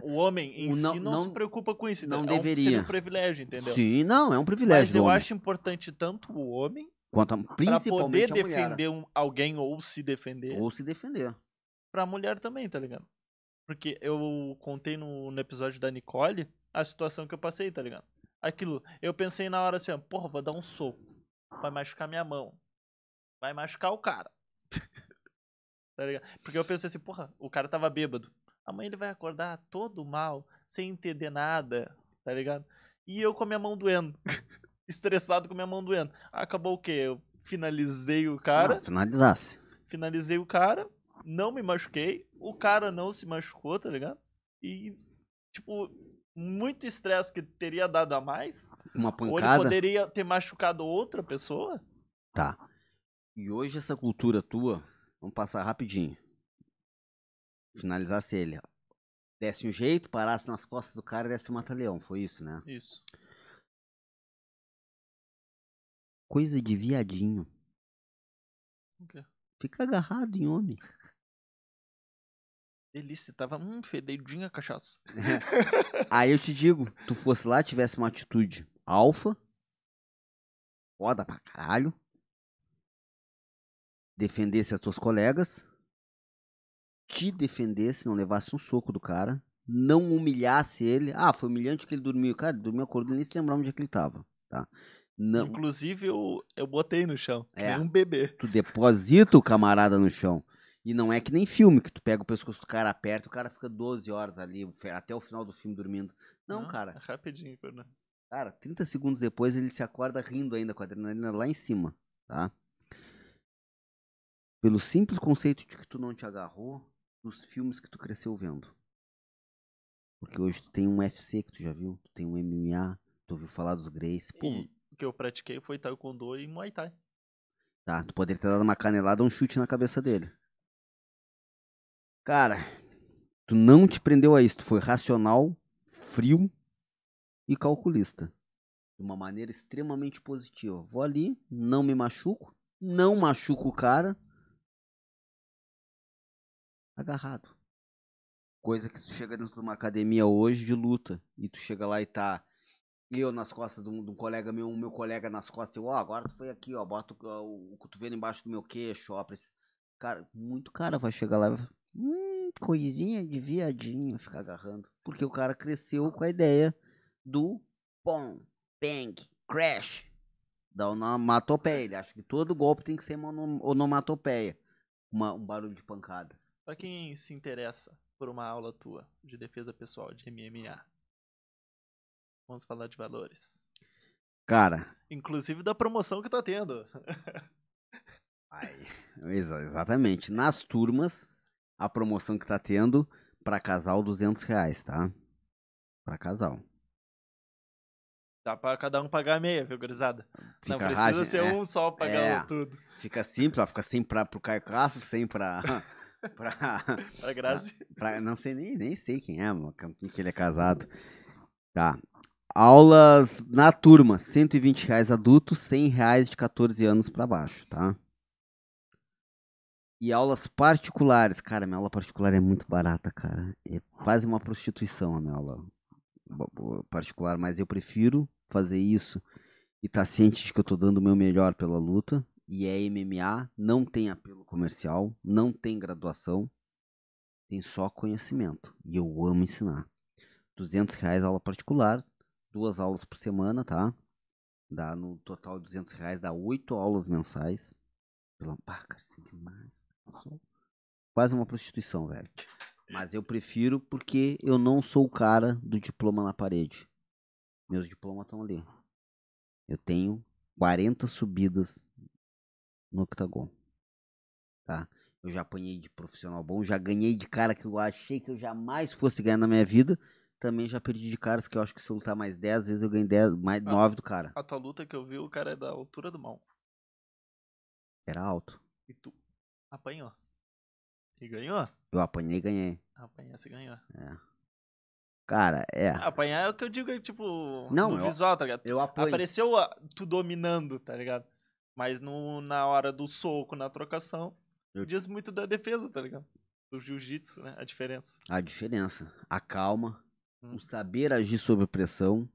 O homem em o si não- não, se preocupa com isso. não? É um- deveria. um privilégio, entendeu? Sim, não, é um privilégio. Mas eu homem. acho importante tanto o homem Quanto a, pra principalmente poder a defender um- alguém ou se defender, Ou se defender. pra mulher também, tá ligado? Porque eu contei no, no episódio da Nicole a situação que eu passei, tá ligado? Aquilo, eu pensei na hora assim, ó, porra, vou dar um soco. Vai machucar minha mão. Vai machucar o cara. tá ligado? Porque eu pensei assim, porra, o cara tava bêbado. Amanhã ele vai acordar todo mal, sem entender nada, tá ligado? E eu com a minha mão doendo. Estressado com a minha mão doendo. Acabou o quê? Eu finalizei o cara Ah, finalizasse. finalizei o cara, não me machuquei, o cara não se machucou, tá ligado? E, tipo, muito estresse que teria dado a mais, Uma ou ele pancada. poderia ter machucado outra pessoa. Tá. E hoje essa cultura tua, vamos passar rapidinho. Finalizasse ele. Desse um jeito, parasse nas costas do cara e desse um mata-leão. Foi isso, né? Isso. Coisa de viadinho. O quê? Fica agarrado em homem. Delícia, tava, hum, fedidinha a cachaça. Aí eu te digo, tu fosse lá, tivesse uma atitude alfa, foda pra caralho, defendesse as tuas colegas, te defendesse, não levasse um soco do cara, não humilhasse ele. Ah, foi humilhante que ele dormiu. Cara, ele dormiu acordado, nem se lembrava onde é que ele tava, tá? Não, Inclusive, eu, eu botei no chão, É. um bebê. tu deposita o camarada no chão. E não é que nem filme, que tu pega o pescoço do cara, aperta, o cara fica 12 horas ali, até o final do filme dormindo. Não, cara. é Rapidinho, Fernando. Cara, 30 segundos depois ele se acorda rindo ainda com a adrenalina lá em cima, tá? Pelo simples conceito de que tu não te agarrou dos filmes que tu cresceu vendo. Porque hoje tu tem um UFC que tu já viu, tu tem um MMA, tu ouviu falar dos Grace. Pô, E o que eu pratiquei foi Taekwondo e Muay Thai. tá, tu poderia ter dado uma canelada ou um chute na cabeça dele. Cara, tu não te prendeu a isso, tu foi racional, frio e calculista. De uma maneira extremamente positiva. Vou ali, não me machuco, não machuco o cara. Agarrado. Coisa que tu chega dentro de uma academia hoje de luta e tu chega lá e tá eu nas costas de um, de um colega meu, meu colega nas costas, eu, ó, agora tu foi aqui, ó, bota o, o, cotovelo embaixo do meu queixo, ó, cara, muito cara vai chegar lá vai, hum, coisinha de viadinho, ficar agarrando, porque o cara cresceu com a ideia do pom, bang, crash, da onomatopeia, ele acha que todo golpe tem que ser uma onom- onomatopeia, uma, um barulho de pancada. Pra quem se interessa por uma aula tua de defesa pessoal de MMA, vamos falar de valores. Cara, Inclusive da promoção que tá tendo. Ai, exa- exatamente. Nas turmas, a promoção que tá tendo pra casal 200 reais, tá? Pra casal. Dá pra cada um pagar meia, viu, gurizada? Não Fica precisa raja- ser é, um só pagar É. tudo. Fica simples, ó, fica sem pra, pro Caio Castro, sem pra, pra, Pra Grazi. pra- Não sei, nem, nem sei quem é, mano, quem que ele é casado. Tá. Aulas na turma, 120 reais adulto, 100 reais de 14 anos pra baixo, tá? E aulas particulares, cara, minha aula particular é muito barata, cara. É quase uma prostituição a minha aula particular, mas eu prefiro fazer isso e estar ciente de que eu tô dando o meu melhor pela luta. E é MMA, não tem apelo comercial, não tem graduação, tem só conhecimento. E eu amo ensinar. 200 reais aula particular, duas aulas por semana, tá? Dá no total 200 reais, dá oito aulas mensais. Pela... Ah, cara, isso é demais. Quase uma prostituição, velho. Mas eu prefiro porque eu não sou o cara do diploma na parede. Meus diplomas estão ali. Eu tenho 40 subidas no octagon. Tá? Eu já apanhei de profissional bom, já ganhei de cara que eu achei que eu jamais fosse ganhar na minha vida. Também já perdi de caras que eu acho que se eu lutar mais 10 vezes eu ganho 10, mais Ah. 9 do cara. A tua luta que eu vi, o cara é da altura do mal. Era alto. E tu apanhou. E ganhou? Eu apanhei e ganhei. Apanhar, você ganhou. Cara, é. Apanhar é o que eu digo, é tipo, Não, no eu- visual, tá ligado? Eu apanhei. Apareceu a- tu dominando, tá ligado? Mas no, na hora do soco, na trocação, Eu- diz muito da defesa, tá ligado? Do jiu-jitsu, né? A diferença. A diferença. A calma, Hum. o saber agir sob pressão,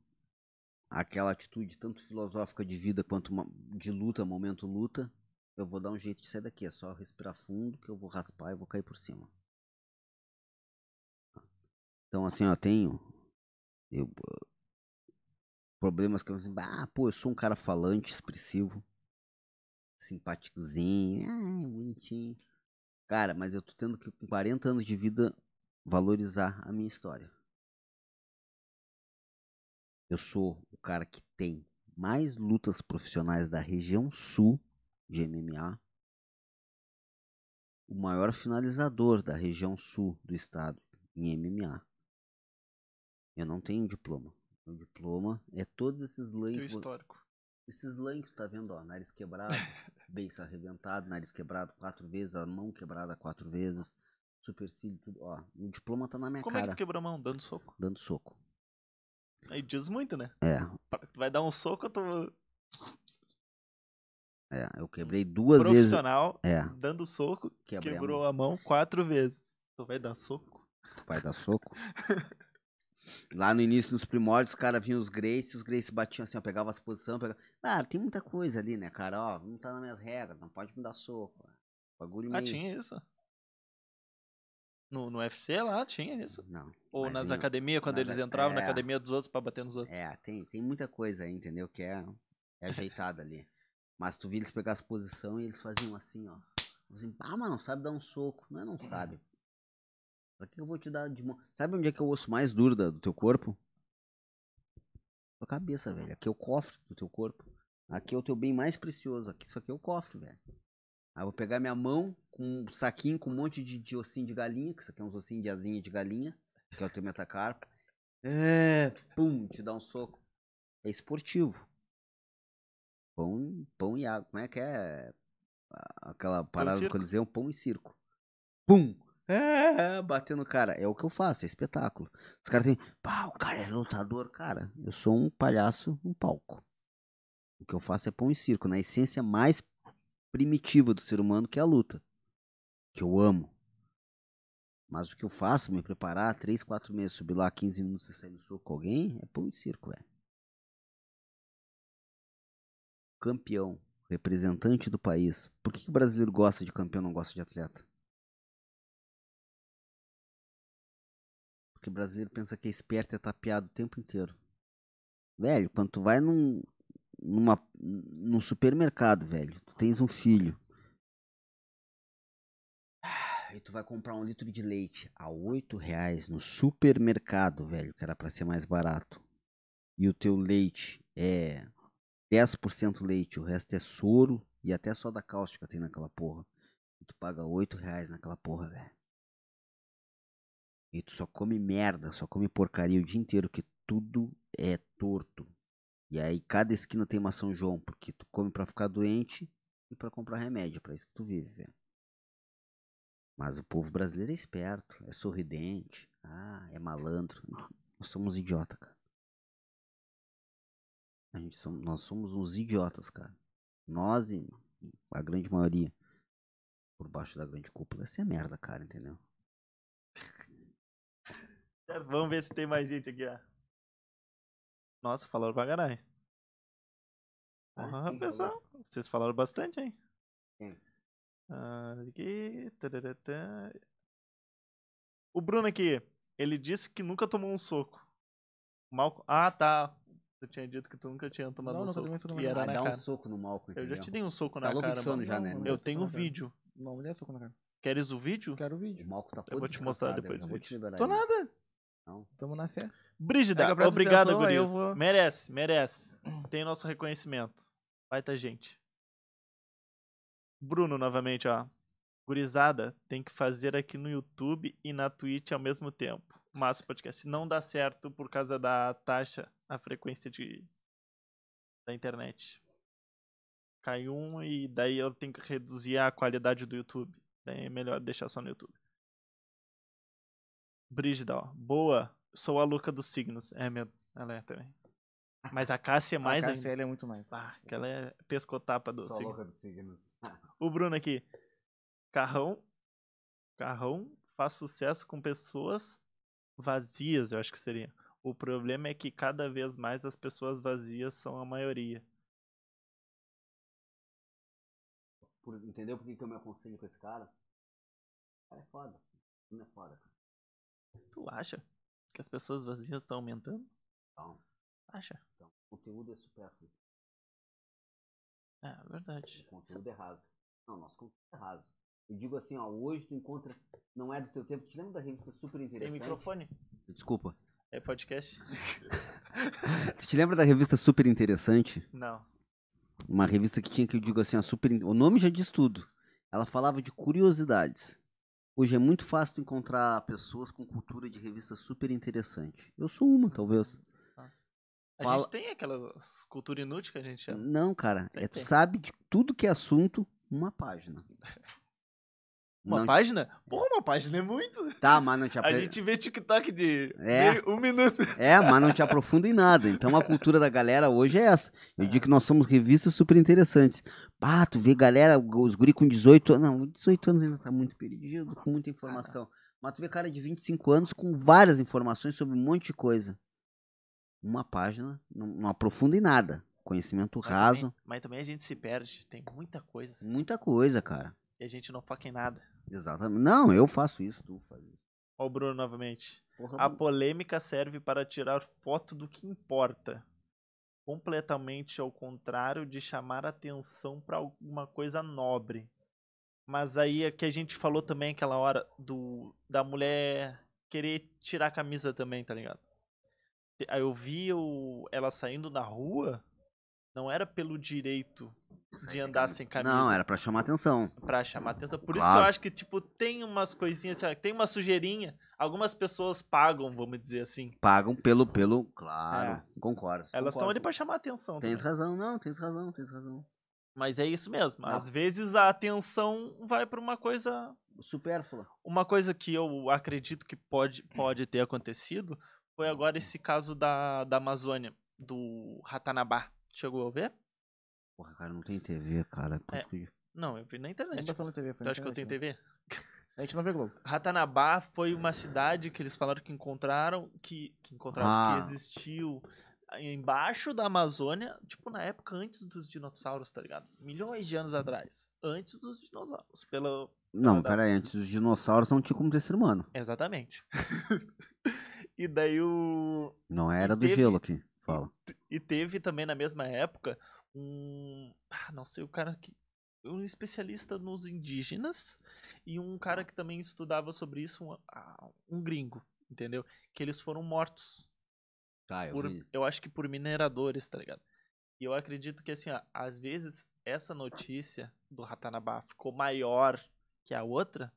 aquela atitude tanto filosófica de vida quanto de luta, momento luta. Eu vou dar um jeito de sair daqui. É só respirar fundo que eu vou raspar e vou cair por cima. Então, assim, ó, tenho. Eu, uh, problemas que eu assim, ah, pô, eu sou um cara falante, expressivo, simpáticozinho, ah, bonitinho. Cara, mas eu tô tendo que, com 40 anos de vida, valorizar a minha história. Eu sou o cara que tem mais lutas profissionais da região sul de MMA, o maior finalizador da região sul do estado em MMA. Eu não tenho diploma. Meu diploma é todos esses Teu lances. histórico. Esses lãs que tu tá vendo, ó, nariz quebrado, beiço arrebentado, nariz quebrado quatro vezes, a mão quebrada quatro vezes, supercílio, tudo, ó. O diploma tá na minha Como é que cara, tu quebrou a mão? Dando soco. dando soco. Aí diz muito, né? É, tu vai dar um soco, tu é, eu quebrei duas vezes. profissional, É, dando soco, quebrei a quebrou mão. a mão quatro vezes. Tu vai dar soco? Tu vai dar soco. Lá no início, nos primórdios, os caras vinham os Grace, os Grace batiam assim, ó, pegava as posições, pegava... Ah, tem muita coisa ali, né, cara? Ó, não tá nas minhas regras, não pode me dar soco. ó. Bagulho Ah, meio... tinha isso. No, no UFC lá tinha isso. Não. Ou nas em- academias, quando eles entravam na é. academia dos outros pra bater nos outros. É, tem, tem muita coisa aí, entendeu? Que é, é ajeitada ali. Mas tu via eles pegar as posições e eles faziam assim, ó. Assim, ah, mas não sabe dar um soco. Não é não sabe. Pra que eu vou te dar de mão? Sabe onde é que é o osso mais duro da- do teu corpo? Tua cabeça, velho. Aqui é o cofre do teu corpo. Aqui é o teu bem mais precioso. Aqui, isso aqui é o cofre, velho. Aí eu vou pegar minha mão com um saquinho com um monte de, de ossinho de galinha, que isso aqui é uns ossinhos de asinha de galinha, que é o teu metacarpo. É, pum, te dá um soco. É esportivo. Pão, pão e água. Como é que é? Aquela parada do. Coliseu, pão e circo. Pum! É, batendo cara. É o que eu faço, é espetáculo. Os caras têm. Pá, o cara é lutador. Cara, eu sou um palhaço no palco. O que eu faço é pão e circo, na essência mais primitiva do ser humano, que é a luta. Que eu amo. Mas o que eu faço, me preparar, 3, 4 meses, subir lá 15 minutos e sair no soco com alguém, é pão e circo, velho. Campeão, representante do país. Por que, que o brasileiro gosta de campeão não gosta de atleta? Porque brasileiro pensa que é esperto é tapeado o tempo inteiro. Velho, quando tu vai num, numa, num supermercado, velho, tu tens um filho. E tu vai comprar um litro de leite a 8 reais no supermercado, velho, que era pra ser mais barato. E o teu leite é 10% leite, o resto é soro e até soda cáustica tem naquela porra. E tu paga 8 reais naquela porra, velho. E tu só come merda, só come porcaria o dia inteiro, que tudo é torto. E aí cada esquina tem uma São João, porque tu come pra ficar doente e pra comprar remédio, pra isso que tu vive. Mas o povo brasileiro é esperto, é sorridente, ah, é malandro. Nós somos idiota, cara. A gente som- nós somos uns idiotas, cara. Nós e a grande maioria por baixo da grande cúpula. Essa é merda, cara, entendeu? Certo, Vamos ver se tem mais gente aqui, ó. Nossa, falaram pra caralho. Porra, pessoal. Vocês falaram bastante, hein? Quem? Ah, aqui. O Bruno aqui, ele disse que nunca tomou um soco. Mal... Ah, tá. Eu tinha dito que tu nunca tinha tomado Não, um nunca soco. tomei soco na E era Ah, dá um cara. soco no Malco, Eu já te dei um soco Tá na louco de cara. sono mano. já, né? Não? Eu tenho o cara. vídeo. Não, me dê soco na cara. Queres o vídeo? Quero o O vídeo. Malco tá Eu todo vou te mostrar depois eu o vou te vídeo. liberar Tô aí. nada. Não. Tamo na fé. Brígida, É obrigado, Guris. vou- Merece, merece. Tem nosso reconhecimento. Vai tá gente. Bruno, novamente, ó. Gurizada, tem que fazer aqui no YouTube e na Twitch ao mesmo tempo. Mas o podcast não dá certo por causa da taxa, a frequência de da internet. Cai um e daí eu tenho que reduzir a qualidade do YouTube. Daí é melhor deixar só no YouTube. Brígida, ó. Boa. Sou a Luca dos signos. É, meu. Ela é também. Mas a Cássia é mais a ainda. KCL é muito mais. Ah, aquela é pescotapa do Só signo. louca dos signos. O Bruno aqui. Carrão. Carrão faz sucesso com pessoas vazias, eu acho que seria. O problema é que cada vez mais as pessoas vazias são a maioria. Por- entendeu por que, que eu me aconselho com esse cara? O cara é foda. Não é foda, cara. Tu acha que as pessoas vazias estão aumentando? Então, Acha? então, o conteúdo é supérfluo. É, verdade. O conteúdo é raso. Não, nosso conteúdo é raso. Eu digo assim, ó, hoje tu encontra. Não é do teu tempo. Te lembra da revista Super Tem Interessante? microfone? Desculpa. É podcast? Tu te lembra da revista Super Interessante? Não. Uma revista que tinha que eu digo assim, a super. O nome já diz tudo. Ela falava de curiosidades. Hoje é muito fácil encontrar pessoas com cultura de revista super interessante. Eu sou uma, talvez. Nossa. A Fala- gente tem aquelas cultura inútil que a gente chama. Não, cara. É, tu sabe de tudo que é assunto, uma página. Uma Não- página? Porra, uma página é muito. Tá, mas não te A apre... gente vê TikTok de É. meio- um minuto. É, mas não te aprofunda em nada. Então a cultura da galera hoje é essa. Eu digo que nós somos revistas super interessantes. Ah, tu vê galera, os guri com 18 anos. Não, 18 anos ainda tá muito perdido, com muita informação. Mas tu vê cara de 25 anos com várias informações sobre um monte de coisa. Uma página, não, não aprofunda em nada. Conhecimento Mas raso, também- mas também a gente se perde. Tem muita coisa. muita coisa, cara. E a gente não foca em nada. Exatamente. Não, eu faço isso, tu faz isso. Ó o Bruno novamente. Porra, A polêmica serve para tirar foto do que importa. Completamente ao contrário de chamar atenção para alguma coisa nobre. Mas aí é que a gente falou também aquela hora do da mulher querer tirar a camisa também, tá ligado? Aí eu vi o, ela saindo na rua, não era pelo direito Sai de sem andar camisa. sem camisa. Não, era pra chamar atenção. Pra chamar atenção. Por isso que Claro. eu acho que, tipo, tem umas coisinhas, tem uma sujeirinha. Algumas pessoas pagam, vamos dizer assim. Pagam pelo, pelo, claro, concordo. Elas estão ali pra chamar atenção. Tens também. razão, não, tens razão, tens razão. Mas é isso mesmo. Não. Às vezes a atenção vai pra uma coisa. Supérflua. Uma coisa que eu acredito que pode, pode ter acontecido foi agora esse caso da, da Amazônia, do Ratanabá. Chegou a ver? Porra, cara, não tem TV, cara. É. Que- Não, eu vi na Não internet. passou na TV, foi Tu acha que eu tenho internet, TV? né? A gente não vê Globo. Ratanabá foi uma cidade que eles falaram que encontraram, que, que encontraram, Ah. que existiu embaixo da Amazônia, tipo na época antes dos dinossauros, tá ligado? Milhões de anos atrás, antes dos dinossauros, pelo Não, pera aí, antes os dinossauros não tinha como ter ser humano. exatamente. e daí o Não era do teve- gelo aqui. Fala. e teve também na mesma época um, ah, não sei, o cara que um especialista nos indígenas e um cara que também estudava sobre isso, um, ah, um gringo, entendeu? Que eles foram mortos Tá, eu por, eu acho que por mineradores, tá ligado? E eu acredito que assim, ó, às vezes essa notícia do Ratanabá ficou maior que a outra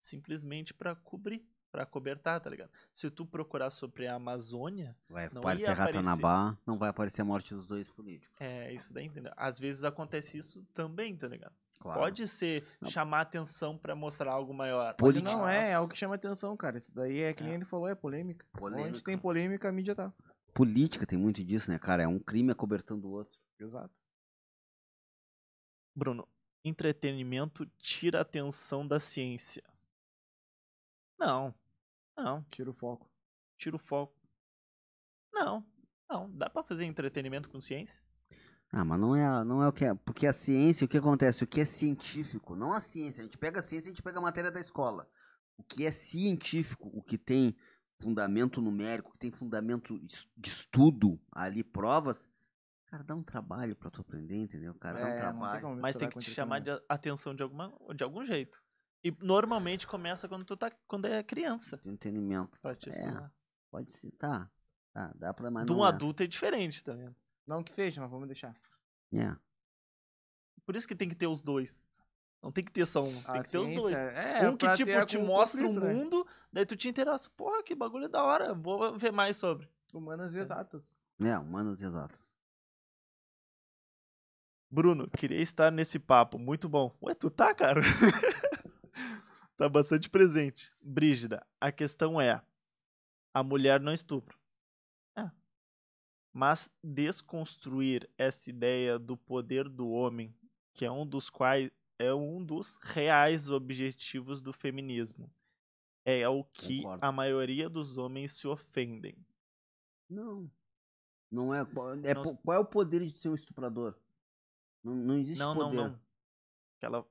simplesmente pra cobrir, pra cobertar, tá ligado? Se tu procurar sobre a Amazônia, Vai não aparecer ia aparecer. Ratanabá, não vai aparecer a morte dos dois políticos. é isso daí, entendeu? Às vezes acontece isso também, tá ligado? Claro. Pode ser Não. chamar atenção pra mostrar algo maior. Mas não é, é algo que chama atenção, cara. Isso daí é que nem É. ele falou, é polêmica. Onde Polêmica. tem polêmica, a mídia tá. Política tem muito disso, né, cara? É um crime acobertando o outro. Exato. Bruno, entretenimento tira a atenção da ciência. Não. Não. Tira o foco. Tira o foco. Não. Não. Dá pra fazer entretenimento com ciência? Ah, mas não é, a- não é o que é. Porque a ciência, o que acontece? O que é científico, não a ciência. A gente pega a ciência e a gente pega a matéria da escola. O que é científico, o que tem fundamento numérico, que tem fundamento de estudo ali, provas, cara, dá um trabalho pra tu aprender, entendeu? Cara, dá É, um não trabalho. como Mas tem que te chamar de atenção de, alguma, de algum jeito. E normalmente começa quando tu tá quando é criança. De entretenimento. Pra te É, estudar. Pode ser, tá. Tá, dá pra, mas De um é. adulto é diferente, tá vendo? Não que seja, mas vamos deixar. É. Por isso que tem que ter os dois. Não tem que ter só um, tem A que ter os ciência dois. É, um que, tipo, te mostra o conflito, né? mundo, daí tu te interessa. Porra, que bagulho da hora, vou ver mais sobre. Humanas e exatas. É, humanas exatas. Bruno, queria estar nesse papo, muito bom. Ué, tu tá, cara? tá bastante presente. Brígida, a questão é: a mulher não estupra. É. Mas desconstruir essa ideia do poder do homem, que é um dos quais é um dos reais objetivos do feminismo. É o que Concordo. a maioria dos homens se ofendem. Não. Não é. Qual é, Não qual é o poder de ser um estuprador? Não, não existe Não, não, poder. não. Aquela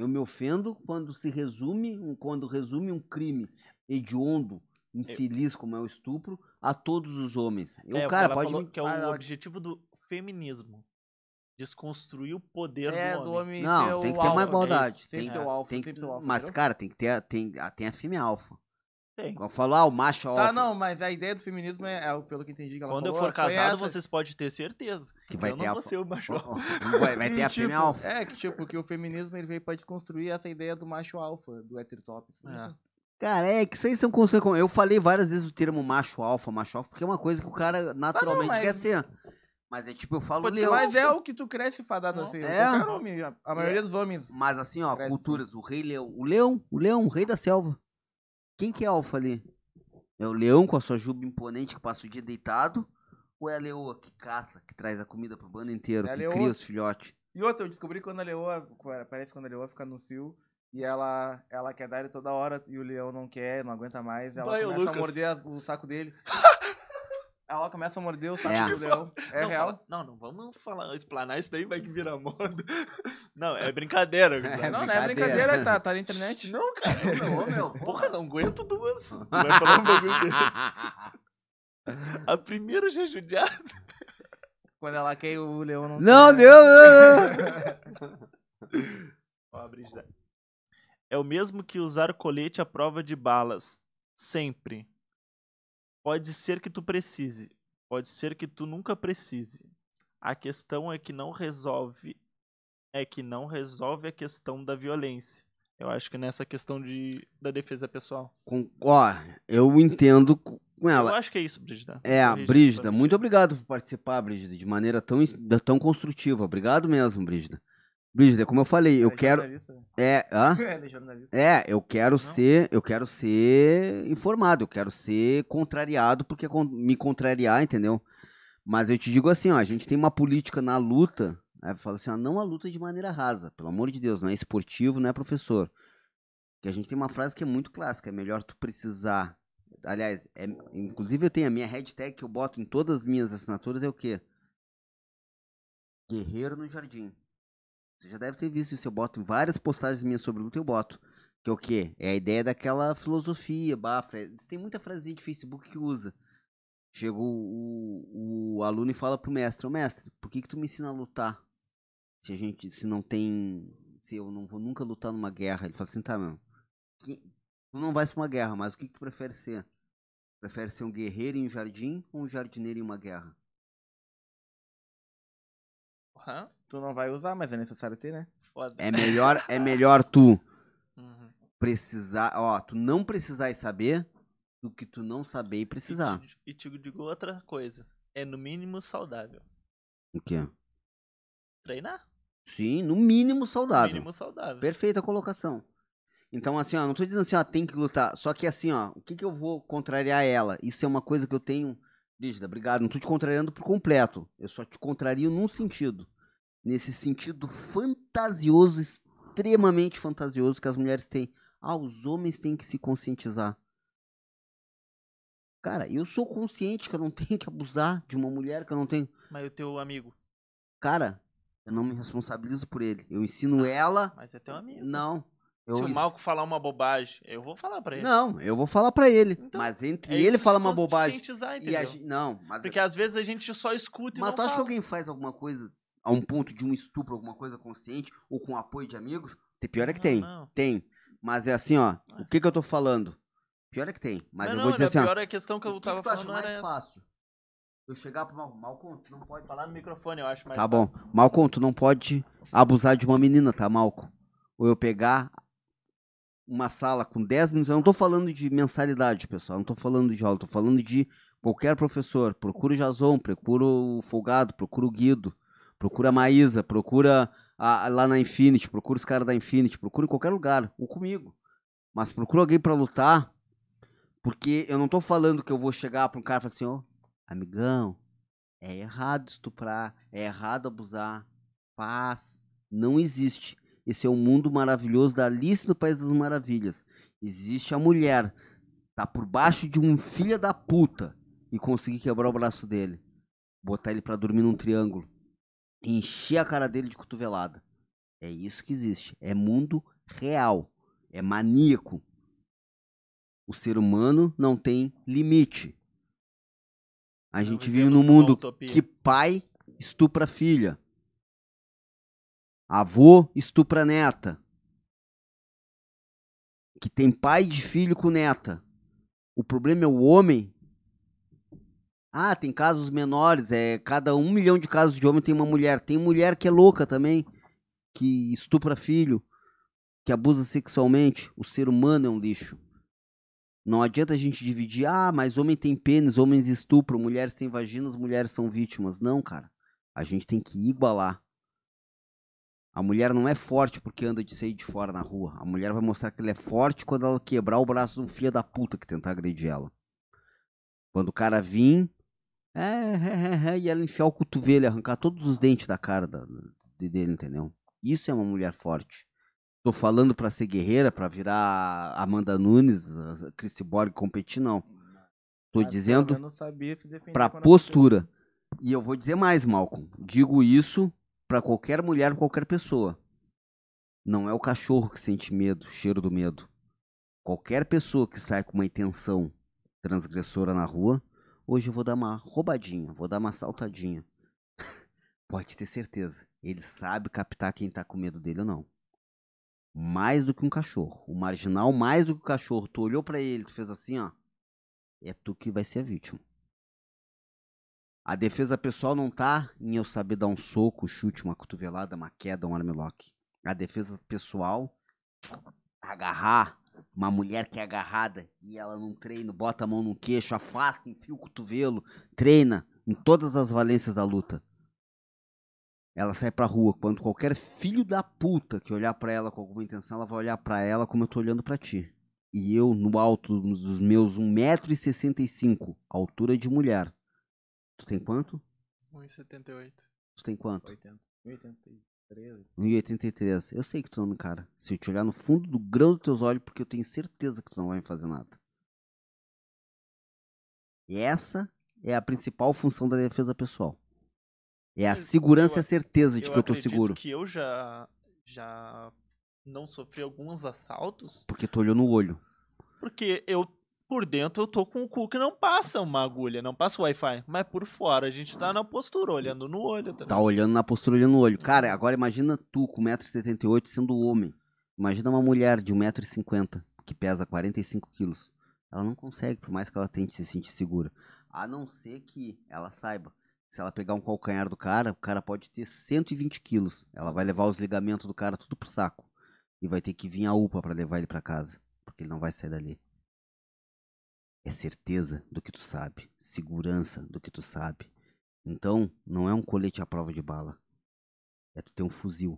Eu me ofendo quando se resume, um- quando resume um crime hediondo, infeliz como é o estupro, a todos os homens. Eu, é, cara, ela pode falou me- que é o Ah, objetivo do feminismo. Desconstruir o poder É, do do homem. homem Não, tem que ter uma alfa. igualdade. É Tem- sempre ter o alfa. Mas, cara, tem que ter, tem, a- tem a fêmea alfa. Tem. Quando falou, ah, o macho alfa. Tá, não, mas a ideia do feminismo é, é, pelo que entendi que ela Quando eu falou, for foi casado, essa. vocês podem ter certeza. Que vai eu ter não a- vou ser o macho. alfa. Vai, vai ter E, a fêmea tipo, alfa. É, que tipo, que o feminismo ele veio pra desconstruir essa ideia do macho alfa, do heterotop. isso. É. Cara, é que isso aí são conceitos. Eu falei várias vezes o termo macho alfa, macho alfa, porque é uma coisa que o cara naturalmente mas- quer ser. Mas é tipo, eu falo Pode ser leão. Mas é o que tu cresce fadado Não. assim. É. Homem, a, maioria dos homens. Mas assim, ó, Cresce. culturas, o rei leão. O leão, o leão, o rei da selva. Quem que é alfa ali? É o leão com a sua juba imponente que passa o dia deitado? Ou é a leoa que caça, que traz a comida pro bando inteiro, É a que leoa. cria os filhotes? E outra, eu descobri quando a leoa. Parece quando a leoa fica no cio. E ela, ela quer dar ele toda hora e o leão não quer, não aguenta mais. Ela Vai, começa a Lucas. morder as- o saco dele. ela começa a morder o saco É. do leão. É não, real. fala- não, não vamos falar, explanar isso daí, vai que vira moda. Não, é brincadeira. É, não, não é brincadeira. tá, tá na internet. Não, cara. Ô, meu, Porra, não aguento duas. Tu vai falar um bagulho desse. A primeira já é judiada. Quando ela quer o leão não Não, quer. Deus! Ó, Brígida. É o mesmo que usar colete à prova de balas. Sempre. Pode ser que tu precise. Pode ser que tu nunca precise. A questão é que não resolve. É que não resolve a questão da violência. Eu acho que nessa questão de, da defesa pessoal. Com- ó, eu entendo com Eu ela. acho que é isso, Brígida. É, Brígida, corrige. muito obrigado por participar, Brígida, de maneira tão, tão construtiva. Obrigado mesmo, Brígida. Brígida, como eu falei, eu é quero. jornalista, né? É, hã? É jornalista. É, eu quero ser, eu quero ser informado, eu quero ser contrariado porque me contrariar, entendeu? Mas eu te digo assim, ó, a gente tem uma política na luta, aí fala assim, ó, não a luta de maneira rasa, pelo amor de Deus, não é esportivo, não é professor. Que a gente tem uma frase que é muito clássica, é melhor tu precisar. Aliás, é, inclusive eu tenho a minha hashtag que eu boto em todas as minhas assinaturas é o quê? Guerreiro no jardim. Você já deve ter visto isso. Eu boto em várias postagens minhas sobre luta, eu boto. Que é o quê? É a ideia daquela filosofia, bafa. Tem muita frasezinha de Facebook que usa. Chega o, o, o aluno e fala pro mestre, ô mestre, por que que tu me ensina a lutar? Se a gente, se não tem, se eu não vou nunca lutar numa guerra. Ele fala assim, tá, meu, que, tu não vais pra uma guerra, mas o que que tu prefere ser? Prefere ser um guerreiro em um jardim ou um jardineiro em uma guerra? Aham, Tu não vai usar, mas é necessário ter, né? Foda. É melhor, é melhor tu Uhum. precisar, ó, tu não precisar e saber do que tu não saber e E precisar. te, e te digo outra coisa. É no mínimo saudável. O quê? Treinar? Sim, no mínimo No saudável. mínimo saudável. Perfeita colocação. Então, assim, ó, não tô dizendo assim, ó, tem que lutar. Só que assim, ó, o que que eu vou contrariar ela? Isso é uma coisa que eu tenho. Brígida, obrigado. Não tô te contrariando por completo. Eu só te contrario num sentido. Nesse sentido fantasioso, extremamente fantasioso que as mulheres têm. Ah, os homens têm que se conscientizar. Cara, eu sou consciente que eu não tenho que abusar de uma mulher que eu não tenho. Mas o teu amigo. Cara, eu não me responsabilizo por ele. Eu ensino ela. Mas é teu amigo. Não. Eu Se o Malco falar uma bobagem, eu vou falar pra ele. Não, eu vou falar pra ele. Então, mas entre É ele falar uma bobagem e a. Não, mas. Porque às vezes a gente só escuta e mas não tu acha que fala. alguém faz alguma coisa a um ponto de um estupro, alguma coisa consciente, ou com apoio de amigos? Tem pior é que Não, tem. não. Tem. Mas é assim, ó. O que que eu tô falando? Pior é que tem. Mas não, eu vou dizer assim, ó. pior é a questão que eu que tava que tu acha falando mais era essa. fácil? Eu chegar pro Malcom, Malcom, tu não pode. Falar no microfone, eu acho mais Tá bom. fácil. Malcom, tu não pode abusar de uma menina, tá, Malcom? Ou eu pegar uma sala com 10 minutos. Eu não tô falando de mensalidade, pessoal. Eu não tô falando de aula. Eu tô falando de qualquer professor. Procura o Jason, procura o Folgado, procura o Guido, procura a Maísa, procura a- lá na Infinity, procura os caras da Infinity, procura em qualquer lugar. Ou comigo. Mas procura alguém pra lutar. Porque eu não tô falando que eu vou chegar pra um cara e falar assim, ó, amigão, é errado estuprar, é errado abusar. Paz. Não existe. Esse é o mundo maravilhoso da Alice no País das Maravilhas. Existe a mulher. Tá por baixo de um filho da puta. E conseguir quebrar o braço dele. Botar ele pra dormir num triângulo. E encher a cara dele de cotovelada. É isso que existe. É mundo real. É maníaco. O ser humano não tem limite. A gente vive num mundo que pai estupra filha. Avô estupra neta. Que tem pai de filho com neta. O problema é o homem. Ah, tem casos menores. É cada um milhão de casos de homem tem uma mulher. Tem mulher que é louca também, que estupra filho, que abusa sexualmente. O ser humano é um lixo. Não adianta a gente dividir. Ah, mas homem tem pênis, homens estupram, mulheres têm vaginas, mulheres são vítimas. Não, cara. A gente tem que igualar. A mulher não é forte porque anda de seio de fora na rua. A mulher vai mostrar que ela é forte quando ela quebrar o braço um filho da puta que tentar agredir ela. Quando o cara vir, é, é, é, e ela enfiar o cotovelo arrancar todos os dentes da cara da- de- dele, entendeu? Isso é uma mulher forte. Tô falando pra ser guerreira, pra virar Amanda Nunes, a Chris Borg competir, não. Tô Mas dizendo pra postura. E eu vou dizer mais, Malcolm. Digo isso pra qualquer mulher, qualquer pessoa. Não é o cachorro que sente medo, cheiro do medo. Qualquer pessoa que sai com uma intenção transgressora na rua, hoje eu vou dar uma roubadinha, vou dar uma saltadinha. Pode ter certeza. Ele sabe captar quem tá com medo dele ou não. Mais do que um cachorro. O marginal, mais do que o cachorro. Tu olhou pra ele, tu fez assim, ó. É tu que vai ser a vítima. A defesa pessoal não tá em eu saber dar um soco, chute, uma cotovelada, uma queda, um armlock. A defesa pessoal, agarrar uma mulher que é agarrada e ela não treina, bota a mão no queixo, afasta, enfia o cotovelo, treina em todas as valências da luta. Ela sai pra rua. Quando qualquer filho da puta que olhar pra ela com alguma intenção, ela vai olhar pra ela como eu tô olhando pra ti. E eu, no alto dos meus 1,65m, altura de mulher. Tu tem quanto? 1,78. Tu tem quanto? 80, 83. 1,83. Eu sei que tu não me encara. Se eu te olhar no fundo do grão dos teus olhos, porque eu tenho certeza que tu não vai me fazer nada. E essa é a principal função da defesa pessoal. É a segurança eu e a certeza de eu que eu tô seguro. que eu já, já não sofri alguns assaltos, Porque tu olhou no olho. porque eu, por dentro, eu tô com o cu que não passa uma agulha, não passa o Wi-Fi. Mas por fora, a gente tá na postura, olhando no olho. Tá Tá olhando na postura, olhando no olho. Cara, agora imagina tu com 1,78m sendo homem. Imagina uma mulher de 1,50m que pesa 45 quilos. Ela não consegue, por mais que ela tente se sentir segura. A não ser que ela saiba. Se ela pegar um calcanhar do cara, o cara pode ter 120 quilos. Ela vai levar os ligamentos do cara tudo pro saco. E vai ter que vir a UPA pra levar ele pra casa. Porque ele não vai sair dali. É certeza do que tu sabe. Segurança do que tu sabe. Então, não é um colete à prova de bala. É tu ter um fuzil.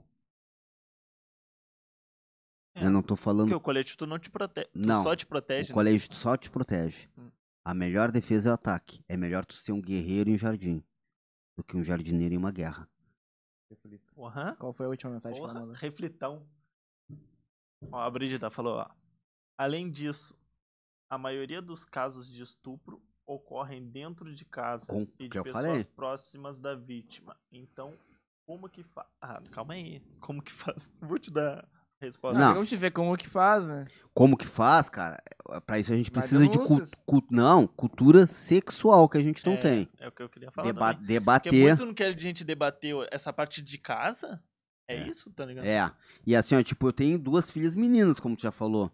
É, Eu não tô falando. Porque o colete tu não te protege. Tu Não, só te protege. O né? colete só te protege. Hum. A melhor defesa é o ataque. É melhor tu ser um guerreiro em jardim do que um jardineiro em uma guerra. Reflito. Aham. Qual foi a última mensagem que ela Porra, mandou? reflitão. Ó, a Brígida falou, ó. Além disso, a maioria dos casos de estupro ocorrem dentro de casa Com- e de pessoas falei. próximas da vítima. Então, como que faz? Ah, calma aí. Como que faz? Vou te dar a resposta. Não. Vamos te ver como que faz, né? Como que faz, cara? Pra isso a gente precisa de cu- denúncias. cu- não, cultura sexual que a gente não é, tem. É o que eu queria falar Deba- também. Porque debater. muito não quer a gente debater essa parte de casa. É, É. isso, tá ligado? É. E assim, ó, tipo, eu tenho duas filhas meninas, como tu já falou.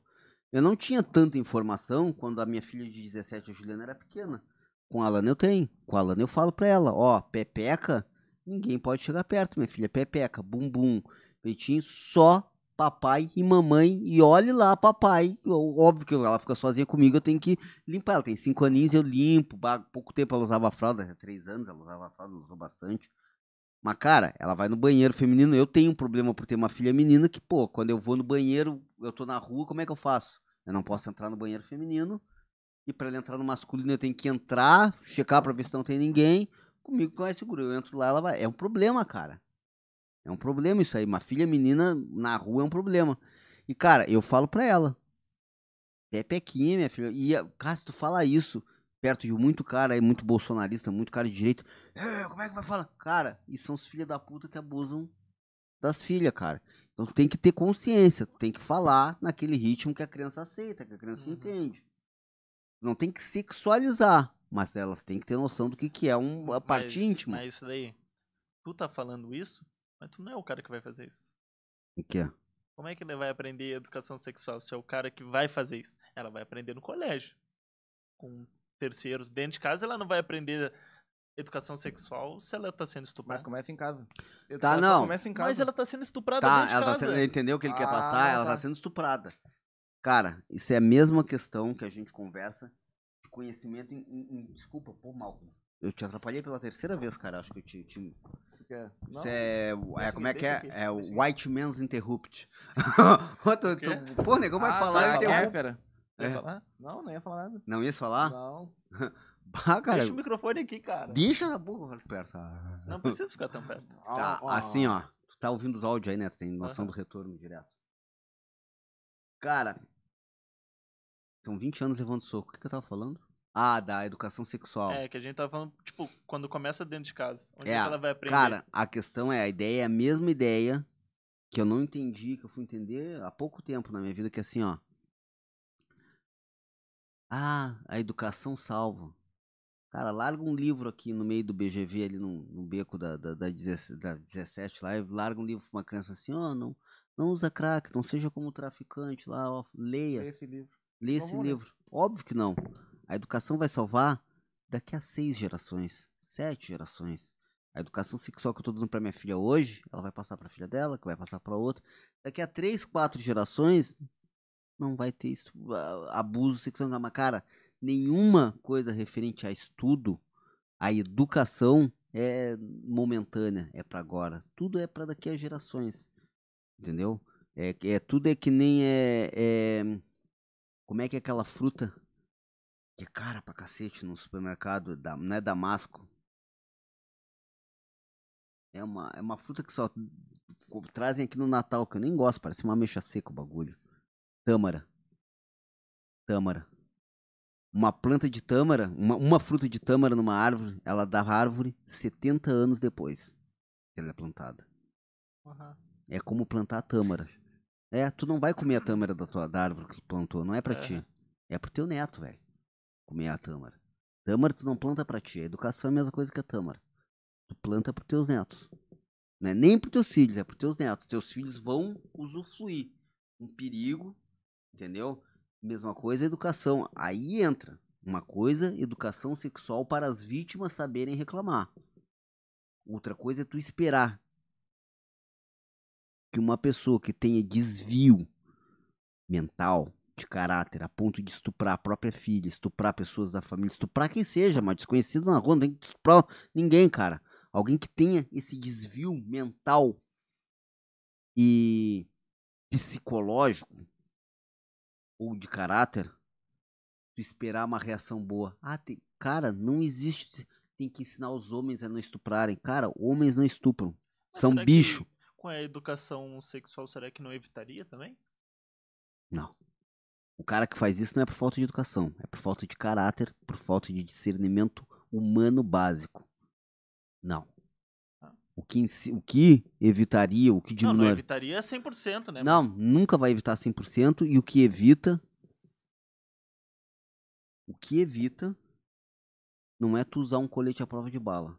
Eu não tinha tanta informação quando a minha filha de 17, a Juliana, era pequena. Com a Alana eu tenho. Com a Alana eu falo pra ela, ó, pepeca, ninguém pode chegar perto, minha filha. Pepeca, bumbum, peitinho, só papai e mamãe. E olhe lá, papai. Óbvio que ela fica sozinha comigo, eu tenho que limpar. Ela tem cinco aninhos, eu limpo. Pouco tempo ela usava fralda, três anos ela usava fralda, usou bastante. Mas, cara, ela vai no banheiro feminino. Eu tenho um problema por ter uma filha menina que, pô, quando eu vou no banheiro, eu tô na rua, como é que eu faço? Eu não posso entrar no banheiro feminino. E pra ela entrar no masculino, eu tenho que entrar, checar pra ver se não tem ninguém. Comigo que é seguro. Eu entro lá, ela vai. É um problema, cara. É um problema isso aí. Uma filha menina na rua é um problema. E, cara, eu falo pra ela. É pequinha, minha filha. E, cara, se tu fala isso perto de muito cara aí, muito bolsonarista, muito cara de direito. "É, como é que vai falar? Cara, e são os filhos da puta que abusam das filhas, cara. Então tem que ter consciência, tem que falar naquele ritmo que a criança aceita, que a criança Uhum. entende. Não tem que sexualizar, mas elas têm que ter noção do que, que é um, uma parte Mas- íntima. Mas isso daí, tu tá falando isso, mas tu não é o cara que vai fazer isso. O que é? Como é que ele vai aprender educação sexual se é o cara que vai fazer isso? Ela vai aprender no colégio. Com terceiros. Dentro de casa ela não vai aprender educação sexual se ela tá sendo Mas estuprada. começa em casa. Tá, Educação não. Começa em casa. Mas ela tá sendo estuprada Tá, dentro de ela tá casa. sendo, entendeu o que ele quer Ah, passar? Ela tá tá. sendo estuprada. Cara, isso é a mesma questão que a gente conversa de conhecimento em. em- em- desculpa, pô, Malcolm. Eu te atrapalhei pela terceira vez, cara. Acho que eu te. te- Que é- Isso Não, é, é. Como é que é? aqui, É o. White Man's Interrupt. Tu- tu- Pô, negão vai Ah, falar tá, e é. Vai É. falar? Não, não ia falar nada. Não ia falar? Não. Bah, cara. Deixa o microfone aqui, cara. Deixa na boca perto. Ah. Não precisa ficar tão perto. Tá, Ó, ó, assim, ó. Tu tá ouvindo os áudios aí, né? Tu tem noção do retorno direto. Cara, são 20 anos levando soco. O que, que eu tava falando? Ah, da educação sexual. É, que a gente tava falando, tipo, quando começa dentro de casa. Onde É, é que ela vai aprender? Cara, a questão é, a ideia é a mesma ideia que eu não entendi, que eu fui entender há pouco tempo na minha vida, que é assim, ó. Ah, a educação salva. Cara, larga um livro aqui no meio do BGV, ali no, no beco da, da, da, 17, da 17 lá, larga um livro pra uma criança assim, ó, não, não usa crack, não seja como traficante lá, ó, leia. Esse livro. Esse ler. livro. Óbvio que não. A educação vai salvar daqui a seis gerações, sete gerações. A educação sexual que eu tô dando pra minha filha hoje, ela vai passar pra filha dela, que vai passar pra outra. Daqui a três, quatro gerações, não vai ter isso, abuso sexual. Mas, cara, nenhuma coisa referente a estudo, a educação é momentânea, é pra agora. Tudo é pra daqui a gerações. Entendeu? É, é tudo é que nem é, é como é que é aquela fruta que é cara pra cacete no supermercado, da, não é damasco? É uma, é uma fruta que só trazem aqui no Natal, que eu nem gosto, parece uma mexa seca o bagulho. Tâmara. Tâmara. Uma planta de tâmara, uma, uma fruta de tâmara numa árvore, ela dá árvore 70 anos depois que ela é plantada. Aham. É como plantar a tâmara. É, tu não vai comer a tâmara da, tua, da árvore que tu plantou, não é pra ti. Aham. É pro teu neto, velho. Comer a tâmara. Tâmara tu não planta pra ti. A educação é a mesma coisa que a tâmara. Tu planta pros teus netos. Não é nem pros teus filhos, é pros teus netos. Teus filhos vão usufruir. Um perigo, entendeu? Mesma coisa educação. Aí entra. Uma coisa, educação sexual para as vítimas saberem reclamar. Outra coisa é tu esperar que uma pessoa que tenha desvio mental, de caráter, a ponto de estuprar a própria filha, estuprar pessoas da família, estuprar quem seja, mas desconhecido na rua, não tem que estuprar ninguém, cara. Alguém que tenha esse desvio mental e psicológico ou de caráter, tu esperar uma reação boa. Ah, tem, cara, não existe. Tem que ensinar os homens a não estuprarem. Cara, homens não estupram. Mas São será que bicho. Com a educação sexual, será que não evitaria também? Não. O cara que faz isso não é por falta de educação, é por falta de caráter, por falta de discernimento humano básico. Não. O que, o que evitaria, o que Não, não diminui. evitaria 100%, né? Não, nunca vai evitar 100%. E o que evita. O que evita não é tu usar um colete à prova de bala.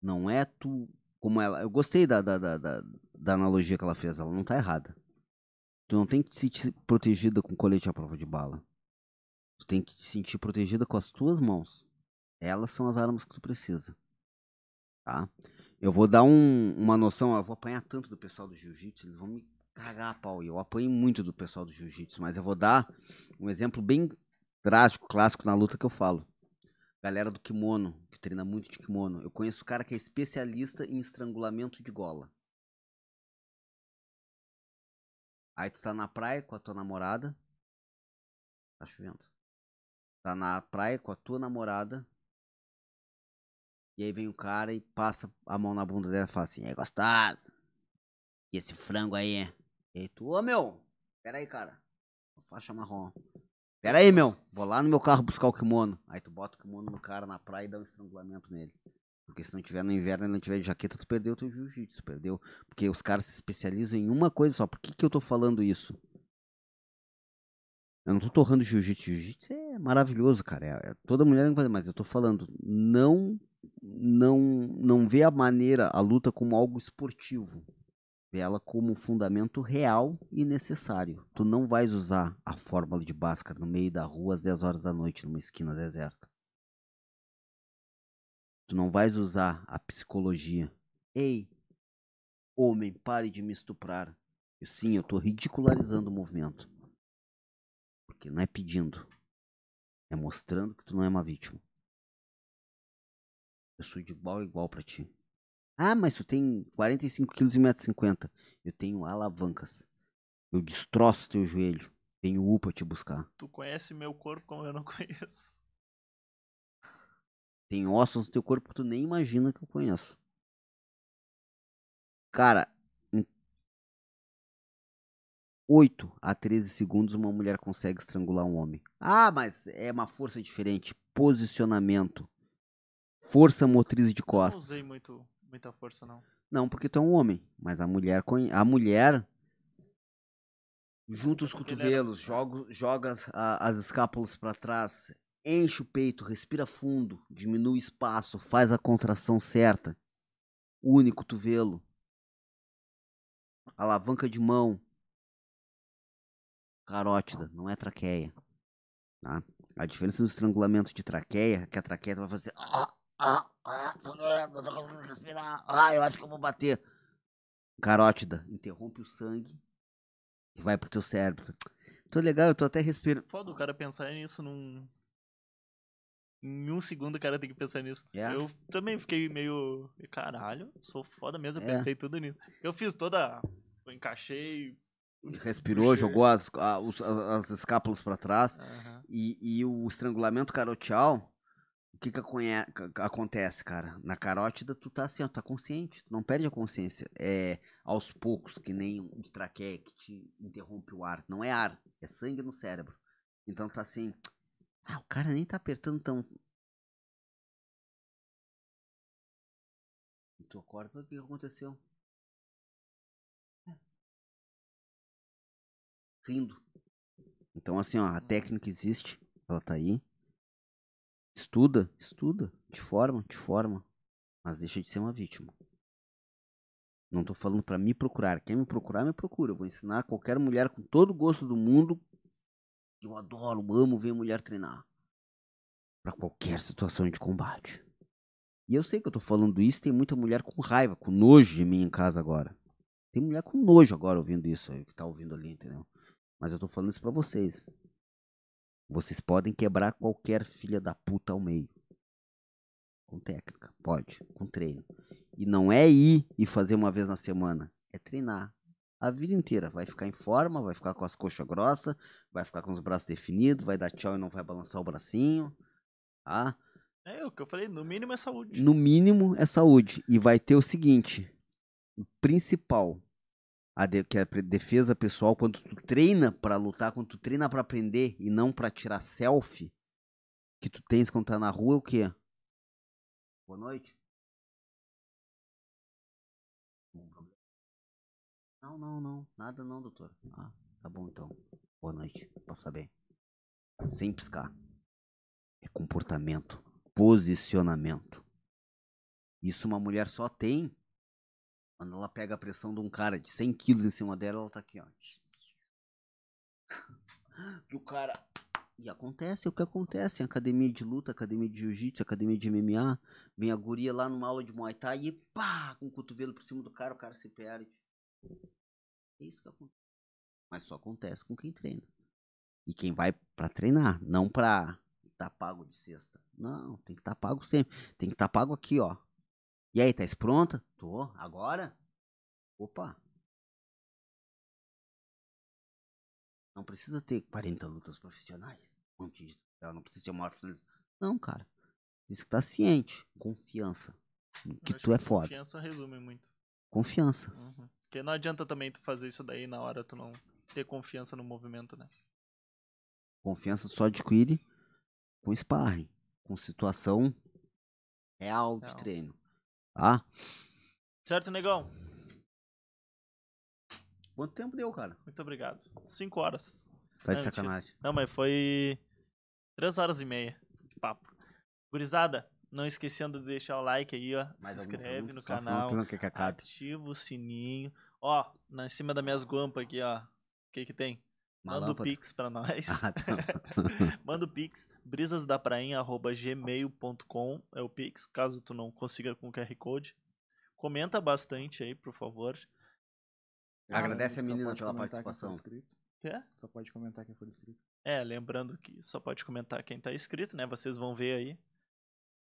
Não é tu. Como ela. Eu gostei da, da, da, da, da analogia que ela fez. Ela não tá errada. Tu não tem que se te protegida com colete à prova de bala. Tu tem que te sentir protegida com as tuas mãos. Elas são as armas que tu precisa. Tá? Eu vou dar um- uma noção, eu vou apanhar tanto do pessoal do jiu-jitsu, eles vão me cagar a pau. E eu apanho muito do pessoal do jiu-jitsu, mas eu vou dar um exemplo bem drástico, clássico na luta que eu falo. Galera do kimono, que treina muito de kimono. Eu conheço um cara que é especialista em estrangulamento de gola. Aí tu tá na praia com a tua namorada. Tá chovendo. Tá na praia com a tua namorada. E aí vem o cara e passa a mão na bunda dela e fala assim, é gostosa. E esse frango aí? E aí tu, ô meu, pera aí, cara. Faixa marrom. Pera aí, meu. Vou lá no meu carro buscar o kimono. Aí tu bota o kimono no cara na praia e dá um estrangulamento nele. Porque se não tiver no inverno e não tiver de jaqueta, tu perdeu teu jiu-jitsu, perdeu. Porque os caras se especializam em uma coisa só. Por que, que eu tô falando isso? Eu não tô torrando jiu-jitsu. Jiu-jitsu é maravilhoso, cara. É- é- toda mulher tem que fazer, mas eu tô falando, não, não, não vê a maneira, a luta como algo esportivo. Vê ela como um fundamento real e necessário. Tu não vais usar a fórmula de Bhaskara no meio da rua às 10 horas da noite numa esquina deserta. Tu não vais usar a psicologia. Ei, homem, pare de me estuprar. Eu, sim, eu tô ridicularizando o movimento. Porque não é pedindo. É mostrando que tu não é uma vítima. Eu sou de igual a igual pra ti. Ah, mas tu tem 45 quilos e 1,50m. Eu tenho alavancas. Eu destroço teu joelho. Tenho U pra te buscar. Tu conhece meu corpo como eu não conheço. Tem ossos no teu corpo que tu nem imagina que eu conheço. Cara, em 8 a 13 segundos uma mulher consegue estrangular um homem. Ah, mas é uma força diferente. Posicionamento. Força motriz de Eu não costas. usei muito, muita força, não. Não, porque tu é um homem. Mas a mulher a mulher junta os cotovelos, joga, joga as, as escápulas pra trás, enche o peito, respira fundo, diminui o espaço, faz a contração certa, une o cotovelo, alavanca de mão, carótida, não é traqueia. Tá? A diferença do estrangulamento de traqueia é que a traqueia vai fazer. Ah, ah, tô doendo, não tô conseguindo respirar. Ah, eu acho que eu vou bater. Carótida, interrompe o sangue e vai pro teu cérebro. Tô legal, eu tô até respirando. Foda o cara pensar nisso num. Em um segundo o cara tem que pensar nisso. É? Eu também fiquei meio. Caralho, sou foda mesmo, eu É. pensei tudo nisso. Eu fiz toda. Eu encaixei. Respirou, jogou as, a- os- a- as escápulas pra trás. Aham. E, e o estrangulamento carotial, que que acontece, cara? Na carótida, tu tá assim, ó, tá consciente, tu não perde a consciência. É aos poucos, que nem um traqueia que te interrompe o ar. Não é ar, é sangue no cérebro. Então tá assim, ah, o cara nem tá apertando tão... E tu acorda, o que aconteceu? Rindo. Então assim, ó, a técnica existe, ela tá aí. Estuda, estuda, te forma, te forma, mas deixa de ser uma vítima. Não tô falando pra me procurar. Quer me procurar, me procura. Eu vou ensinar qualquer mulher com todo o gosto do mundo. Eu adoro, amo ver mulher treinar. Pra qualquer situação de combate. E eu sei que eu tô falando isso, tem muita mulher com raiva, com nojo de mim em casa agora. Tem mulher com nojo agora ouvindo isso que tá ouvindo ali, entendeu? Mas eu tô falando isso pra vocês. Vocês podem quebrar qualquer filha da puta ao meio. Com técnica, pode, com treino. E não é ir e fazer uma vez na semana, é treinar. A vida inteira. Vai ficar em forma, vai ficar com as coxas grossas, vai ficar com os braços definidos, vai dar tchau e não vai balançar o bracinho. Tá? É o que eu falei, no mínimo é saúde. No mínimo é saúde. E vai ter o seguinte: o principal, a de- que é a defesa pessoal, quando tu treina pra lutar, quando tu treina pra aprender e não pra tirar selfie, que tu tens quando tá na rua é o quê? Boa noite. Não, não, não. Nada não, doutor. Ah, tá bom então. Boa noite. Passa bem. Sem piscar. É comportamento. Posicionamento. Isso uma mulher só tem quando ela pega a pressão de um cara de 100 quilos em cima dela, ela tá aqui, ó. E o cara E acontece o que acontece em academia de luta, academia de jiu-jitsu, academia de MMA. Vem a guria lá numa aula de Muay Thai e pá, com o cotovelo por cima do cara, o cara se perde. É isso que acontece. Mas só acontece com quem treina. E quem vai pra treinar, não pra tá pago de sexta. Não, tem que estar tá pago sempre. Tem que estar tá pago aqui, ó. E aí, tá pronta? Tô. Agora? Opa. Não precisa ter 40 lutas profissionais. Não precisa ser o maior finalista. Não, cara. Isso que tá ciente. Confiança. Que tu é foda. Confiança resume muito. Confiança. Uhum. Porque não adianta também tu fazer isso daí na hora tu não ter confiança no movimento, né? Confiança só adquire com sparring, com situação real de real. treino. Tá? Certo, negão? Quanto tempo deu, cara? Muito obrigado. Cinco horas. Tá de não, sacanagem. Não, mas foi três horas e meia de papo. Gurizada, não esquecendo de deixar o like aí, ó. Mais se inscreve no canal. Que que ativa o sininho. Ó, na cima das minhas guampas aqui, ó. O que que tem? Manda o Pix pra nós. Ah, tá. Manda o Pix, brisasdaprainha.gmail.com é o Pix, caso tu não consiga com o QR Code. Comenta bastante aí, por favor. Agradece a menina pela participação. Quer? Só pode comentar quem for inscrito. É, lembrando que só pode comentar quem tá inscrito, né? Vocês vão ver aí.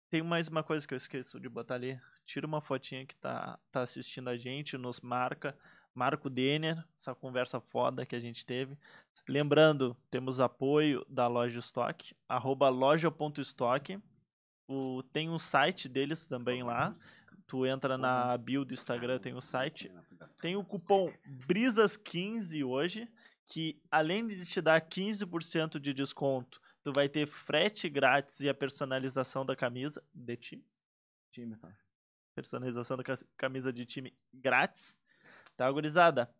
Tem mais uma coisa que eu esqueço de botar ali. Tira uma fotinha que tá, tá assistindo a gente, nos marca. Marco Denner, essa conversa foda que a gente teve. Lembrando, temos apoio da Loja Stock, arroba loja.stock. O, tem um site deles também lá. Tu entra na bio do Instagram, tem o site. Tem o cupom BRISAS15 hoje, que além de te dar 15% de desconto, tu vai ter frete grátis e a personalização da camisa de time. Time, sabe? Personalização da camisa de time grátis. Tá, gurizada?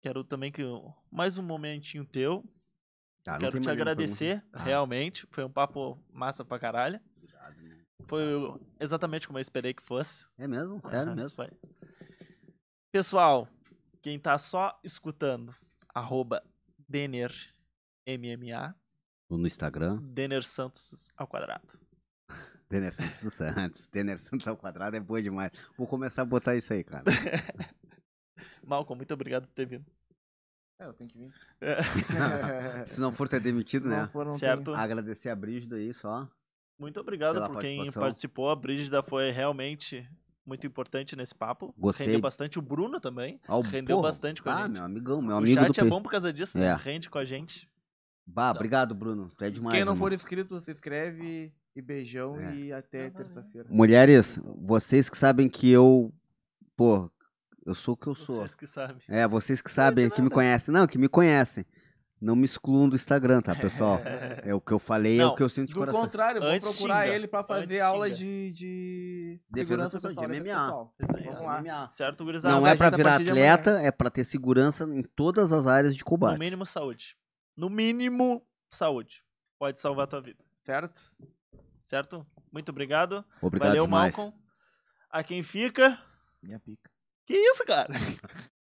Quero também que mais um momentinho teu. Ah, Quero te agradecer, ah. realmente. Foi um papo massa pra caralho. Obrigado? Foi exatamente como eu esperei que fosse. É mesmo? Sério mesmo? Foi. Pessoal, quem tá só escutando, arroba DenerMMA. No Instagram. Denner Santos ao quadrado. Denner Santos Santos. Denner Santos ao quadrado é boa demais. Vou começar a botar isso aí, cara. Malcolm, muito obrigado por ter vindo. É, eu tenho que vir. Se não for ter demitido, Se né? For, certo. Tem. Agradecer a Brígida aí só. Muito obrigado por quem participou. A Brígida foi realmente muito importante nesse papo. Gostei. Rendeu bastante. O Bruno também. Ah, rendeu porra. bastante com a ah, gente. meu amigão, meu o amigo. O chat do é bom por causa disso, né? É. Rende com a gente. Bah, então. obrigado, Bruno. Tu é demais. Quem não for inscrito, se inscreve e beijão é. e até terça-feira. Mulheres, vocês que sabem que eu. Pô, eu sou o que eu sou. Vocês que sabem. É, vocês que sabem, que me conhecem. Não, que me conhecem. Não me excluam do Instagram, tá, pessoal? é o que eu falei, Não, é o que eu sinto de Do coração. contrário, vou Antes procurar xinga. ele pra fazer Antes aula xinga. de, de Defesa segurança pessoal, de MMA. pessoal. Isso aí. Vamos lá. MMA. Certo, gurizada? Não é pra virar atleta, é pra ter segurança em todas as áreas de No combate. mínimo, saúde. No mínimo, saúde. Pode salvar a tua vida. Certo? Certo? Muito obrigado. Obrigado Valeu, demais. Malcolm. A quem fica. Minha pica. Que isso, cara?